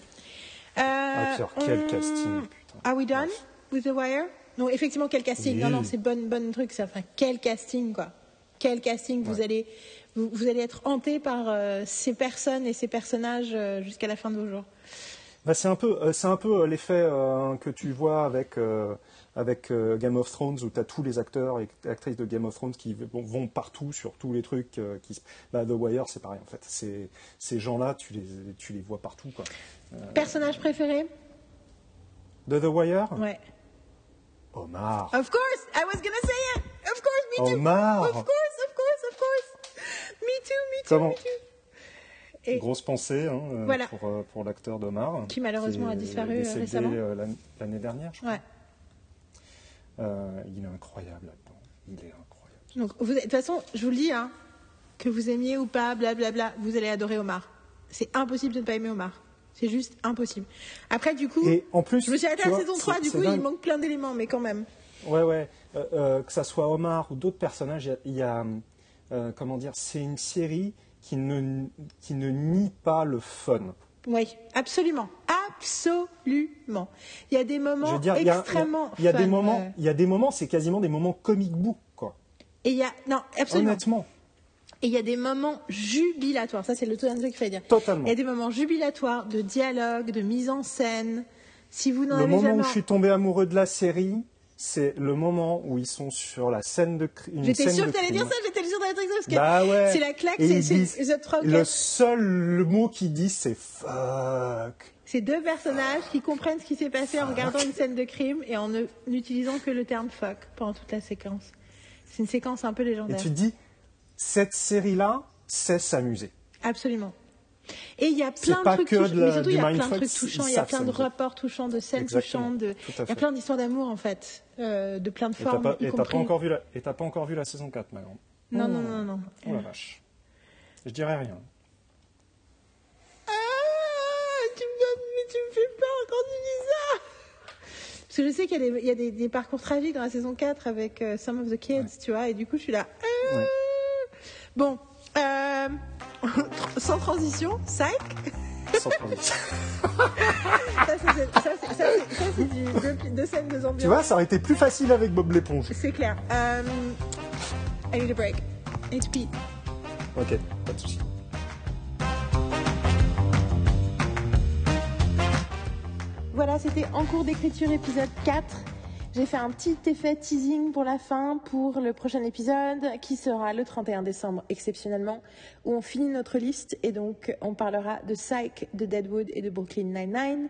A: Euh,
B: Ah, Pierre, quel
A: on-
B: casting, putain.
A: Are we done with The Wire? Non, effectivement, quel casting? Non,
B: Oui.
A: non, c'est bonne, bonne truc. Ça. Enfin, quel casting, quoi. Quel casting. Vous, allez, vous, vous allez être hanté par euh, ces personnes et ces personnages euh, jusqu'à la fin de vos jours.
B: Bah, c'est un peu, euh, c'est un peu euh, l'effet euh, que tu vois avec, euh, avec euh, Game of Thrones où tu as tous les acteurs et actrices de Game of Thrones qui vont, partout sur tous les trucs. euh, qui, se- bah, The Wire, c'est pareil en fait. C'est, ces gens-là, tu les, tu les vois partout. Quoi.
A: Personnage préféré?
B: De The Wire?
A: Ouais.
B: Omar.
A: Of course, I was gonna say it. Of course, me too.
B: Omar
A: Of course, of course, of course. Me too, me too,
B: Comment
A: me too. Et-
B: Grosse pensée hein, euh,
A: Voilà.
B: pour, euh, pour l'acteur d'Omar.
A: Qui, malheureusement, a
B: est
A: disparu, euh,
B: décédé,
A: récemment.
B: l'an- l'année dernière, je crois.
A: Ouais.
B: Euh, il est incroyable là-dedans. Il est incroyable.
A: Donc, vous, de toute façon, je vous le dis, hein, que vous aimiez ou pas, blablabla, vous allez adorer Omar. C'est impossible de ne pas aimer Omar. C'est juste impossible. Après, du coup,
B: Et en plus,
A: je me suis arrêtée à la saison
B: c'est-
A: 3, du coup, il manque plein d'éléments, mais quand même.
B: Ouais, ouais. Euh, euh, que ça soit Omar ou d'autres personnages, il y a, il y a, comment dire, c'est une série qui ne, qui ne nie pas le fun.
A: Oui, absolument. Absolument. Il y a des moments
B: Je veux dire, il y a, il y a-
A: extrêmement
B: il y a des moments,
A: ouais.
B: il y a des moments, c'est quasiment des moments comic book, quoi.
A: Et il y a, non, absolument.
B: Honnêtement,
A: Et il y a des moments jubilatoires. Ça, c'est le truc qu'il fallait dire.
B: Totalement.
A: Il y a des moments jubilatoires de dialogue, de mise en scène. Si vous n'en
B: le
A: avez
B: moment
A: jamais.
B: où je suis tombé amoureux de la série, c'est le moment où ils sont sur la scène de cri- une
A: J'étais sûre que t'allais
B: crime.
A: dire ça, j'étais sûre t'allais dire ça, parce que
B: Bah ouais.
A: c'est la claque,
B: Et
A: c'est
B: Le
A: Cat.
B: seul le mot qu'ils disent, c'est fuck.
A: C'est deux personnages qui comprennent ce qui s'est passé en regardant une scène de crime et en n'utilisant que le terme fuck pendant toute la séquence. C'est une séquence un peu
B: Et
A: légendaire.
B: tu te dis, cette série-là, c'est s'amuser.
A: Absolument. Et il y a plein de trucs touchants.
B: la-
A: Mais surtout, il y a plein de
B: mindfuck,
A: trucs touchants.
B: ils
A: Il y a
B: savent
A: plein de
B: s'amuser.
A: rapports touchants, de scènes touchantes. De... Il y a plein d'histoires d'amour, en fait. euh, de plein de
B: Et
A: formes.
B: pas,
A: y
B: et t'as pas encore vu la, et t'as pas encore vu la saison 4, ma grande.
A: Non,
B: Oh.
A: non, non, non.
B: Oh la vache. Je dirais rien.
A: Ah, tu me, tu me fais peur quand tu dis ça Parce que je sais qu'il y a, des, il y a des, des parcours tragiques dans la saison 4 avec euh, Some of the Kids, tu vois, et du coup je suis là.
B: Ouais.
A: Bon, euh, sans transition, Psych,
B: Sans transition.
A: ça c'est du deux scènes, deux ambiances.
B: tu vois, ça aurait été plus facile avec Bob l'éponge.
A: C'est clair. Euh, I need a break. Pee.
B: Ok, pas de souci.
A: Voilà, c'était en cours d'écriture épisode 4. J'ai fait un petit effet teasing pour la fin pour le prochain épisode qui sera le 31 décembre exceptionnellement où on finit notre liste et donc on parlera de Psych, de Deadwood et de Brooklyn Nine-Nine.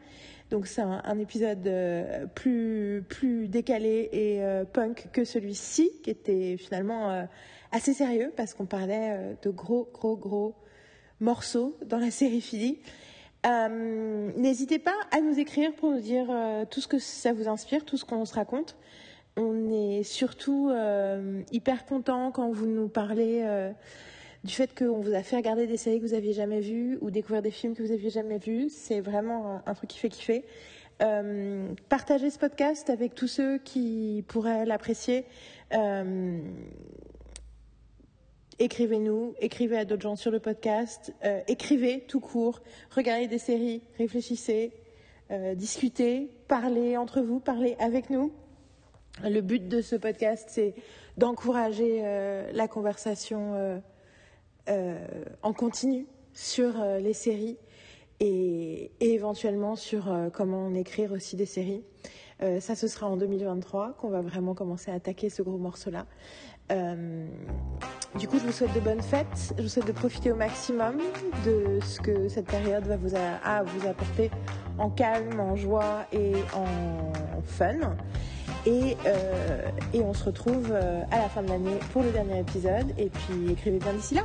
A: Donc c'est un, épisode euh, plus, plus décalé et euh, punk que celui-ci qui était finalement euh, assez sérieux parce qu'on parlait de gros, gros, gros morceaux dans la série Philly. N'hésitez pas à nous écrire pour nous dire tout ce que ça vous inspire, tout ce qu'on se raconte. On est surtout hyper content quand vous nous parlez du fait qu'on vous a fait regarder des séries que vous aviez jamais vues ou découvrir des films que vous aviez jamais vus. C'est vraiment un, truc qui fait kiffer. Euh, partagez ce podcast avec tous ceux qui pourraient l'apprécier. Euh, écrivez-nous, écrivez à d'autres gens sur le podcast, euh, écrivez tout court, regardez des séries, réfléchissez, discutez, parlez entre vous, parlez avec nous. Le but de ce podcast, c'est d'encourager la conversation en continu sur les séries et, éventuellement sur euh, comment écrire aussi des séries. Euh, ça, ce sera en 2023 qu'on va vraiment commencer à attaquer ce gros morceau-là. Euh, du coup, je vous souhaite de bonnes fêtes. Je vous souhaite de profiter au maximum de ce que cette période va vous, apporter en calme, en joie et en fun. Et, et on se retrouve à la fin de l'année pour le dernier épisode. Et puis, écrivez bien d'ici là.